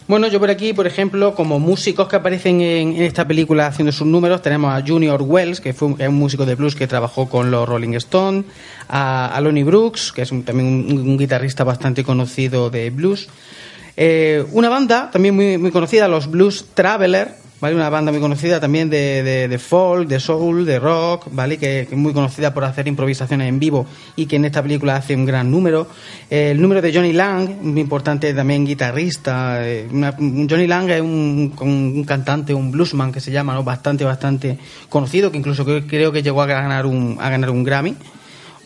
Speaker 5: Bueno, yo por aquí, por ejemplo, como músicos que aparecen en, en esta película haciendo sus números, tenemos a Junior Wells, que fue un, un músico de blues que trabajó con los Rolling Stones, a, Lonnie Brooks, que es también un, un guitarrista bastante conocido de blues. Eh, una banda también muy, muy conocida, los Blues Traveler, ¿vale? Una banda muy conocida también de, de, de folk, de soul, de rock, ¿vale? Que, es muy conocida por hacer improvisaciones en vivo y que en esta película hace un gran número. Eh, el número de Johnny Lang, muy importante también guitarrista. eh, Johnny Lang es un, un- un cantante, un bluesman que se llama, ¿no? Bastante, bastante conocido, que incluso creo, creo que llegó a ganar un, a ganar un Grammy.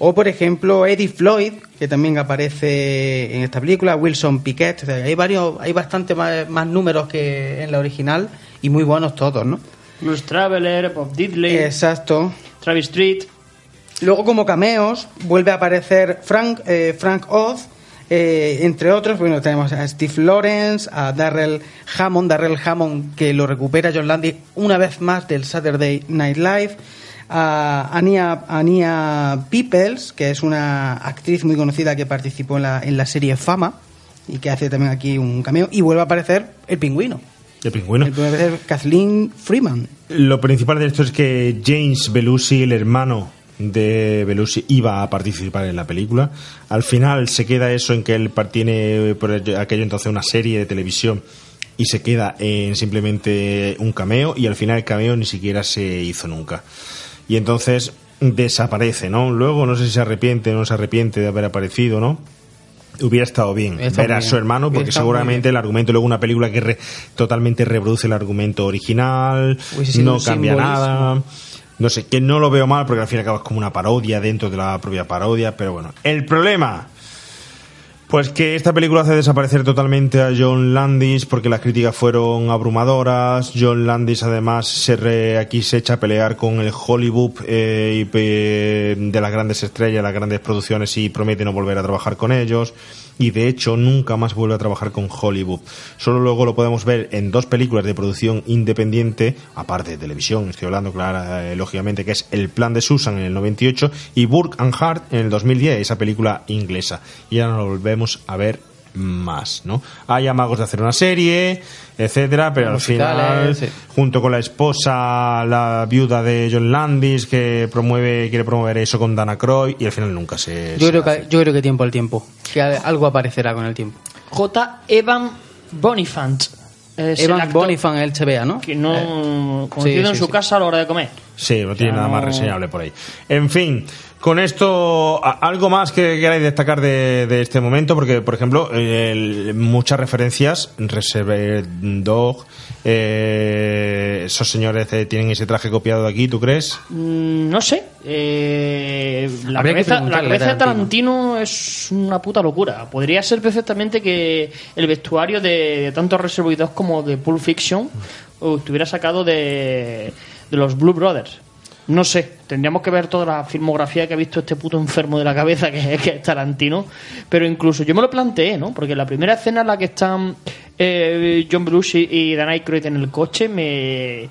Speaker 5: O, por ejemplo, Eddie Floyd, que también aparece en esta película, Wilson Piquet. O sea, hay varios, hay bastante más, más números que en la original y muy buenos todos, ¿no?
Speaker 6: Blues Traveler, Bob Diddley,
Speaker 5: Exacto.
Speaker 6: Travis Street.
Speaker 5: Luego, como cameos, vuelve a aparecer Frank, eh, Frank Oz, eh, entre otros. Bueno, tenemos a Steve Lawrence, a Darrell Hammond, Darrell Hammond, que lo recupera John Landy una vez más del Saturday Night Live. A Ania, Ania Peoples, que es una actriz muy conocida que participó en la, en la serie Fama y que hace también aquí un cameo. Y vuelve a aparecer el pingüino.
Speaker 4: El pingüino.
Speaker 5: Aparecer Kathleen Freeman.
Speaker 4: Lo principal de esto es que James Belushi, el hermano de Belushi, iba a participar en la película. Al final se queda eso en que él tiene por aquello entonces una serie de televisión y se queda en simplemente un cameo y al final el cameo ni siquiera se hizo nunca. Y entonces desaparece, ¿no? Luego no sé si se arrepiente o no se arrepiente de haber aparecido, ¿no? Hubiera estado bien
Speaker 5: Está
Speaker 4: ver a su hermano porque seguramente el argumento luego una película que re- totalmente reproduce el argumento original no cambia
Speaker 5: simbolismo.
Speaker 4: nada no sé que no lo veo mal porque al fin y al cabo es como una parodia dentro de la propia parodia pero bueno el problema Pues que esta película hace desaparecer totalmente a John Landis porque las críticas fueron abrumadoras. John Landis además se re- aquí se echa a pelear con el Hollywood eh, pe- de las grandes estrellas, las grandes producciones y promete no volver a trabajar con ellos. Y de hecho nunca más vuelve a trabajar con Hollywood. Solo luego lo podemos ver en dos películas de producción independiente, aparte de televisión, estoy hablando clara, eh, lógicamente, que es El plan de Susan en el 98 y Burke and Hart en el 2010, esa película inglesa. Y ya no lo a ver más, ¿no? Hay amagos de hacer una serie, etcétera, pero al final,
Speaker 5: sí.
Speaker 4: junto con la esposa, la viuda de John Landis, que promueve, quiere promover eso con Dana Croy, y al final nunca se.
Speaker 5: Yo
Speaker 4: se
Speaker 5: creo, que, yo creo que tiempo al tiempo. Que algo aparecerá con el tiempo.
Speaker 6: J. Evan Bonifant. Es
Speaker 5: Evan Bonifant, el CBA, ¿no?
Speaker 6: Que no.
Speaker 5: Eh,
Speaker 6: conocido
Speaker 5: sí,
Speaker 6: en
Speaker 5: sí,
Speaker 6: su
Speaker 5: sí.
Speaker 6: casa a la hora de comer.
Speaker 4: Sí, no tiene nada más reseñable por ahí. En fin, con esto, algo más que queráis destacar de, de este momento, porque, por ejemplo, el- muchas referencias, Reserve Dog, eh, esos señores eh, tienen ese traje copiado de aquí, ¿tú crees?
Speaker 6: Mm, No sé. eh, la cabeza, la de Tarantino es una puta locura. Podría ser perfectamente que el vestuario de, de tanto Reservoir Dogs como de Pulp Fiction uh, estuviera sacado de, de los Blue Brothers. No sé, tendríamos que ver toda la filmografía que ha visto este puto enfermo de la cabeza que, que es Tarantino. Pero incluso yo me lo planteé, ¿no? Porque la primera escena en la que están eh, John Belushi y Dan Aykroyd en el coche me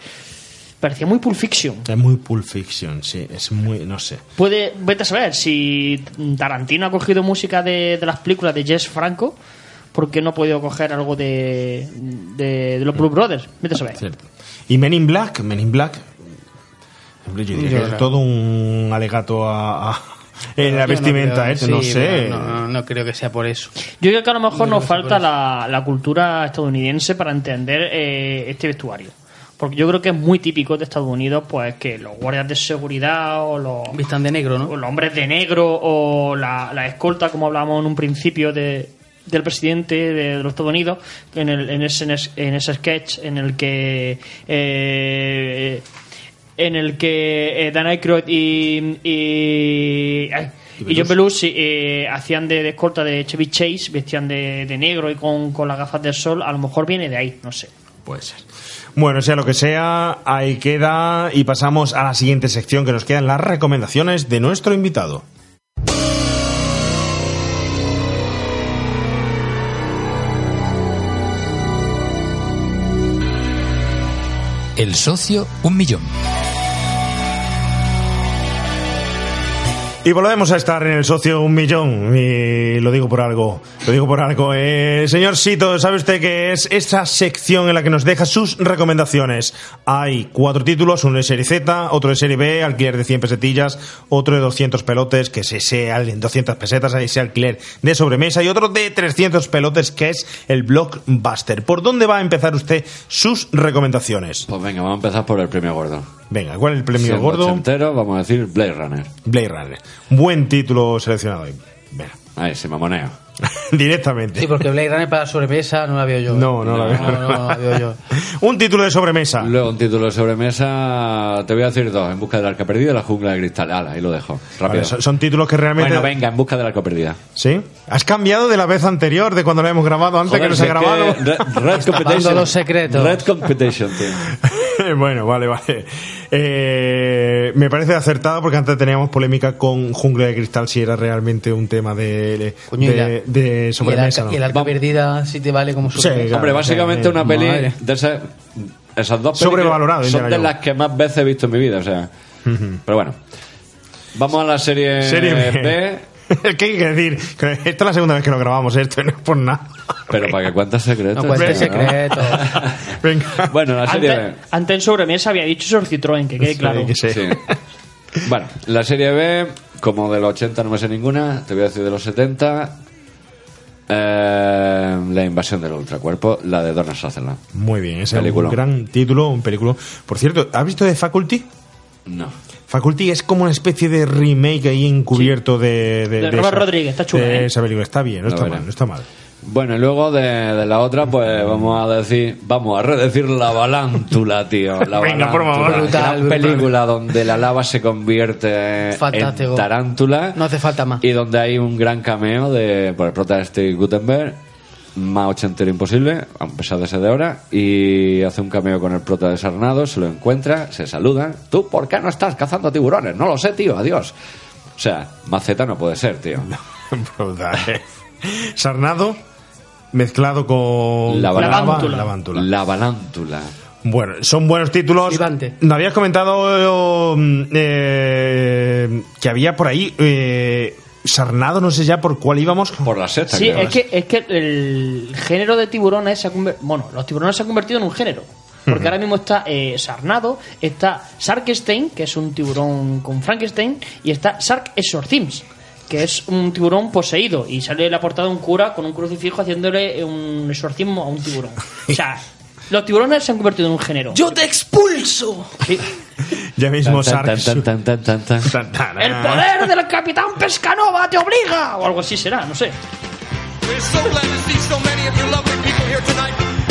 Speaker 6: parecía muy Pulp Fiction.
Speaker 4: Es muy Pulp Fiction, sí, es muy, no sé.
Speaker 6: Puede, vete a saber, si Tarantino ha cogido música de, de las películas de Jess Franco, ¿por qué no ha podido coger algo de, de, de los Blue Brothers? Vete a saber.
Speaker 4: Cierto. Y Men in Black, Men in Black, hombre, yo diría
Speaker 5: Yo
Speaker 4: que todo un alegato a, a- en la
Speaker 5: Yo no
Speaker 4: vestimenta,
Speaker 5: creo-
Speaker 4: ¿eh? no
Speaker 5: sí,
Speaker 4: sé.
Speaker 5: No, no, no creo que sea por eso.
Speaker 6: Yo creo que a lo mejor nos falta la, la cultura estadounidense para entender eh, este vestuario. Porque yo creo que es muy típico de Estados Unidos, pues que los guardias de seguridad o los,
Speaker 5: Vistan de negro, ¿no?
Speaker 6: o los hombres de negro o la, la escolta, como hablábamos en un principio de, del presidente de, los Estados Unidos, en, el, en, ese, en ese sketch en el que eh, en el que eh, Dan Aykroyd y, y, ay, y John Belushi eh, hacían de, de escolta de Chevy Chase, vestían de, de negro y con, con las gafas del sol, a lo mejor viene de ahí, no sé.
Speaker 4: Puede ser. Bueno, sea lo que sea, ahí queda y pasamos a la siguiente sección que nos quedan las recomendaciones de nuestro invitado.
Speaker 27: El socio, un millón.
Speaker 4: Y volvemos a estar en el socio un millón, y lo digo por algo, lo digo por algo. Eh, señor Sito, ¿sabe usted qué es esa sección en la que nos deja sus recomendaciones? Hay cuatro títulos, uno de serie Z, otro de serie B, alquiler de 100 pesetillas, otro de 200 pelotes, que es ese al- 200 pesetas, ese alquiler de sobremesa, y otro de 300 pelotes, que es el Blockbuster. ¿Por dónde va a empezar usted sus recomendaciones?
Speaker 8: Pues venga, vamos a empezar por el premio gordo.
Speaker 4: Venga, ¿cuál es el premio gordo?
Speaker 8: ochentero, vamos a decir Blade Runner.
Speaker 4: Blade Runner. Buen título seleccionado hoy. Venga.
Speaker 8: Ahí, se mamoneo.
Speaker 4: Directamente.
Speaker 5: Sí, porque Blade Runner para sobremesa no la veo yo. ¿eh?
Speaker 4: No, no la veo.
Speaker 5: No, no la veo yo.
Speaker 4: Un título de sobremesa.
Speaker 8: Luego un título de sobremesa, te voy a decir dos. En busca del arca perdida y la jungla de cristal. Ala, ahí lo dejo. Rápido.
Speaker 4: Vale, son, títulos que realmente.
Speaker 8: Bueno, venga, en busca del arca perdida.
Speaker 4: ¿Sí? ¿Has cambiado de la vez anterior, de cuando lo hemos grabado, antes
Speaker 8: Joder,
Speaker 4: que no se ha grabado?
Speaker 8: que Red, Red Competition.
Speaker 5: los secretos.
Speaker 8: Red Competition, tío.
Speaker 4: bueno, vale, vale. Eh, me parece acertado porque antes teníamos polémica con Jungla de Cristal si era realmente un tema de, de,
Speaker 5: Coño, y la-
Speaker 4: de- de sobremesa.
Speaker 5: y el, arca, perdida si te vale como
Speaker 4: Sí,
Speaker 5: sobremesa.
Speaker 4: claro.
Speaker 8: Hombre, básicamente
Speaker 4: sí,
Speaker 8: una peli
Speaker 5: madre.
Speaker 8: de esas, esas dos pelis son de las que más veces he visto en mi vida, o sea. Pero bueno. Vamos a la serie,
Speaker 4: Serie B.
Speaker 8: B,
Speaker 4: Es que hay que decir, que esta es la segunda vez que lo grabamos, esto no es por nada.
Speaker 8: pero para que cuentes secretos.
Speaker 5: No cuentes secretos.
Speaker 4: Venga.
Speaker 8: Bueno, la serie B.
Speaker 6: Antes, en sobremesa había dicho sobre Citroën, que quede
Speaker 4: Sí,
Speaker 6: claro.
Speaker 4: que sí.
Speaker 8: Sí. Bueno, la serie B, como de los 80 no me sé ninguna, te voy a decir de los 70. eh, la invasión del ultracuerpo, la de Donald Sutherland.
Speaker 4: Muy bien, ese es
Speaker 8: Película.
Speaker 4: un gran título, un película. Por cierto, ¿has visto de Faculty?
Speaker 8: No.
Speaker 4: Faculty es como una especie de remake ahí encubierto de,
Speaker 6: De Robert
Speaker 4: esa-
Speaker 6: Rodríguez, está chula,
Speaker 4: de
Speaker 6: ¿eh?
Speaker 4: esa película. Está bien, no está mal, no está mal.
Speaker 8: Bueno, y luego de, de la otra, pues vamos a decir, vamos a redecir la balántula, tío. La
Speaker 5: Venga, por favor. Brutal,
Speaker 8: película donde la lava se convierte
Speaker 5: Fantástico.
Speaker 8: en tarántula.
Speaker 5: No hace falta más.
Speaker 8: Y donde hay un gran cameo de, por el prota de Steve Gutenberg, más ochentero imposible, a pesar de ser de ahora, y hace un cameo con el prota de Sarnado, se lo encuentra, se saludan. ¿Tú por qué no estás cazando tiburones? No lo sé, tío, adiós. O sea, maceta no puede ser, tío.
Speaker 4: Brutal, eh. Sarnado mezclado con
Speaker 8: La balántula.
Speaker 4: la balántula.
Speaker 8: La balántula.
Speaker 4: Bueno, son buenos títulos. Nos habías comentado eh, que había por ahí eh, Sarnado, no sé ya por cuál íbamos.
Speaker 8: Por la seta,
Speaker 6: Sí, es que, es que el género de tiburones se ha convertido. Bueno, los tiburones se han convertido en un género. Porque ahora mismo está eh, Sarnado, está Sarkstein, que es un tiburón con Frankenstein, y está Sark Exorcisms, que es un tiburón poseído. Y sale la portada un cura con un crucifijo haciéndole un exorcismo a un tiburón. O sea, los tiburones se han convertido en un género.
Speaker 5: ¡Yo te expulso!
Speaker 6: Sí.
Speaker 4: Ya mismo
Speaker 8: Tan, tan,
Speaker 4: Sark.
Speaker 8: tan, tan, tan, tan, tan.
Speaker 6: ¡El poder del capitán Pescanova te obliga! O algo así será, no sé.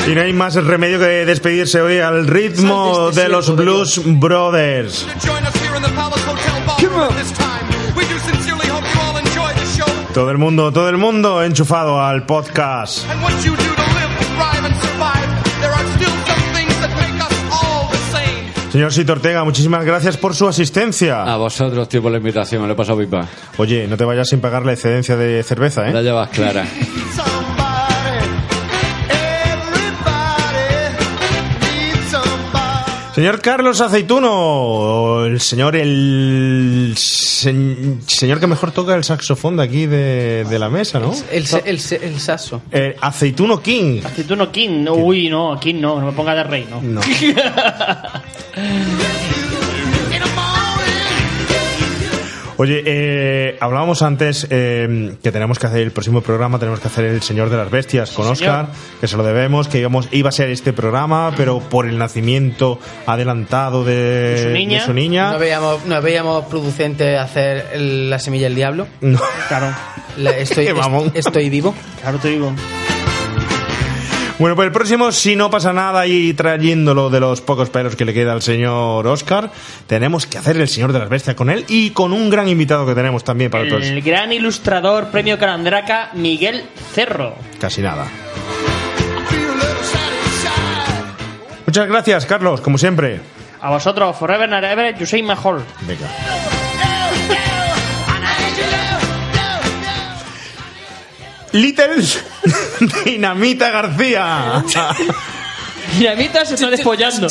Speaker 4: Y no hay más remedio que despedirse hoy al ritmo de los Blues Brothers. Todo el mundo, todo el mundo enchufado al podcast. Señor Sito Ortega, muchísimas gracias por su asistencia.
Speaker 8: A vosotros, tío, por la invitación, me lo he pasado pipa.
Speaker 4: Oye, no te vayas sin pagar la excedencia de cerveza, ¿eh?
Speaker 8: La llevas clara.
Speaker 4: Señor Carlos Aceituno, el señor, el se- señor que mejor toca el saxofón de aquí de, de la mesa, ¿no?
Speaker 5: El, el, se- el saso.
Speaker 4: El Aceituno King.
Speaker 6: Aceituno King, no, uy, no, King no, no me ponga de rey, no.
Speaker 4: No. Oye, eh, hablábamos antes eh, que tenemos que hacer el próximo programa, tenemos que hacer El Señor de las Bestias con
Speaker 6: Sí, señor.
Speaker 4: Oscar, que se lo debemos, que íbamos, iba a ser este programa, pero por el nacimiento adelantado de,
Speaker 5: De su
Speaker 4: de su niña.
Speaker 5: ¿No veíamos, no veíamos producente hacer el- la semilla del diablo?
Speaker 4: No.
Speaker 6: Claro.
Speaker 5: La- estoy,
Speaker 4: Qué mamón.
Speaker 5: est- estoy vivo.
Speaker 6: Claro, te digo.
Speaker 4: Bueno, pues el próximo, si no pasa nada y trayéndolo de los pocos pelos que le queda al señor Oscar, tenemos que hacer El Señor de las Bestias con él y con un gran invitado que tenemos también para el próximo.
Speaker 6: El gran ilustrador premio Carandraca, Miguel Cerro.
Speaker 4: Casi nada. Muchas gracias, Carlos, como siempre.
Speaker 6: A vosotros, Forever and Ever, you say mejor.
Speaker 4: Venga. Little Dinamita García.
Speaker 6: Dinamita se está despollando.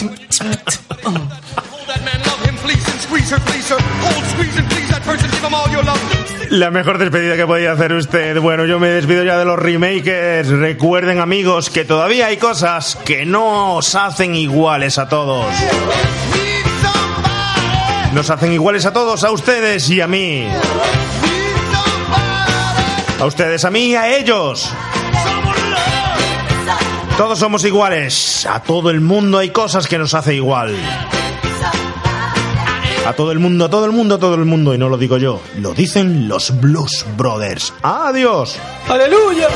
Speaker 4: La mejor despedida que podía hacer usted. Bueno, yo me despido ya de los remakers. Recuerden, amigos, que todavía hay cosas que no os hacen iguales a todos. Nos hacen iguales a todos, a ustedes y a mí. A ustedes, a mí a ellos. Todos somos iguales. A todo el mundo hay cosas que nos hace igual. A todo el mundo, a todo el mundo, a todo el mundo. Y no lo digo yo, lo dicen los Blues Brothers. Adiós.
Speaker 5: ¡Aleluya!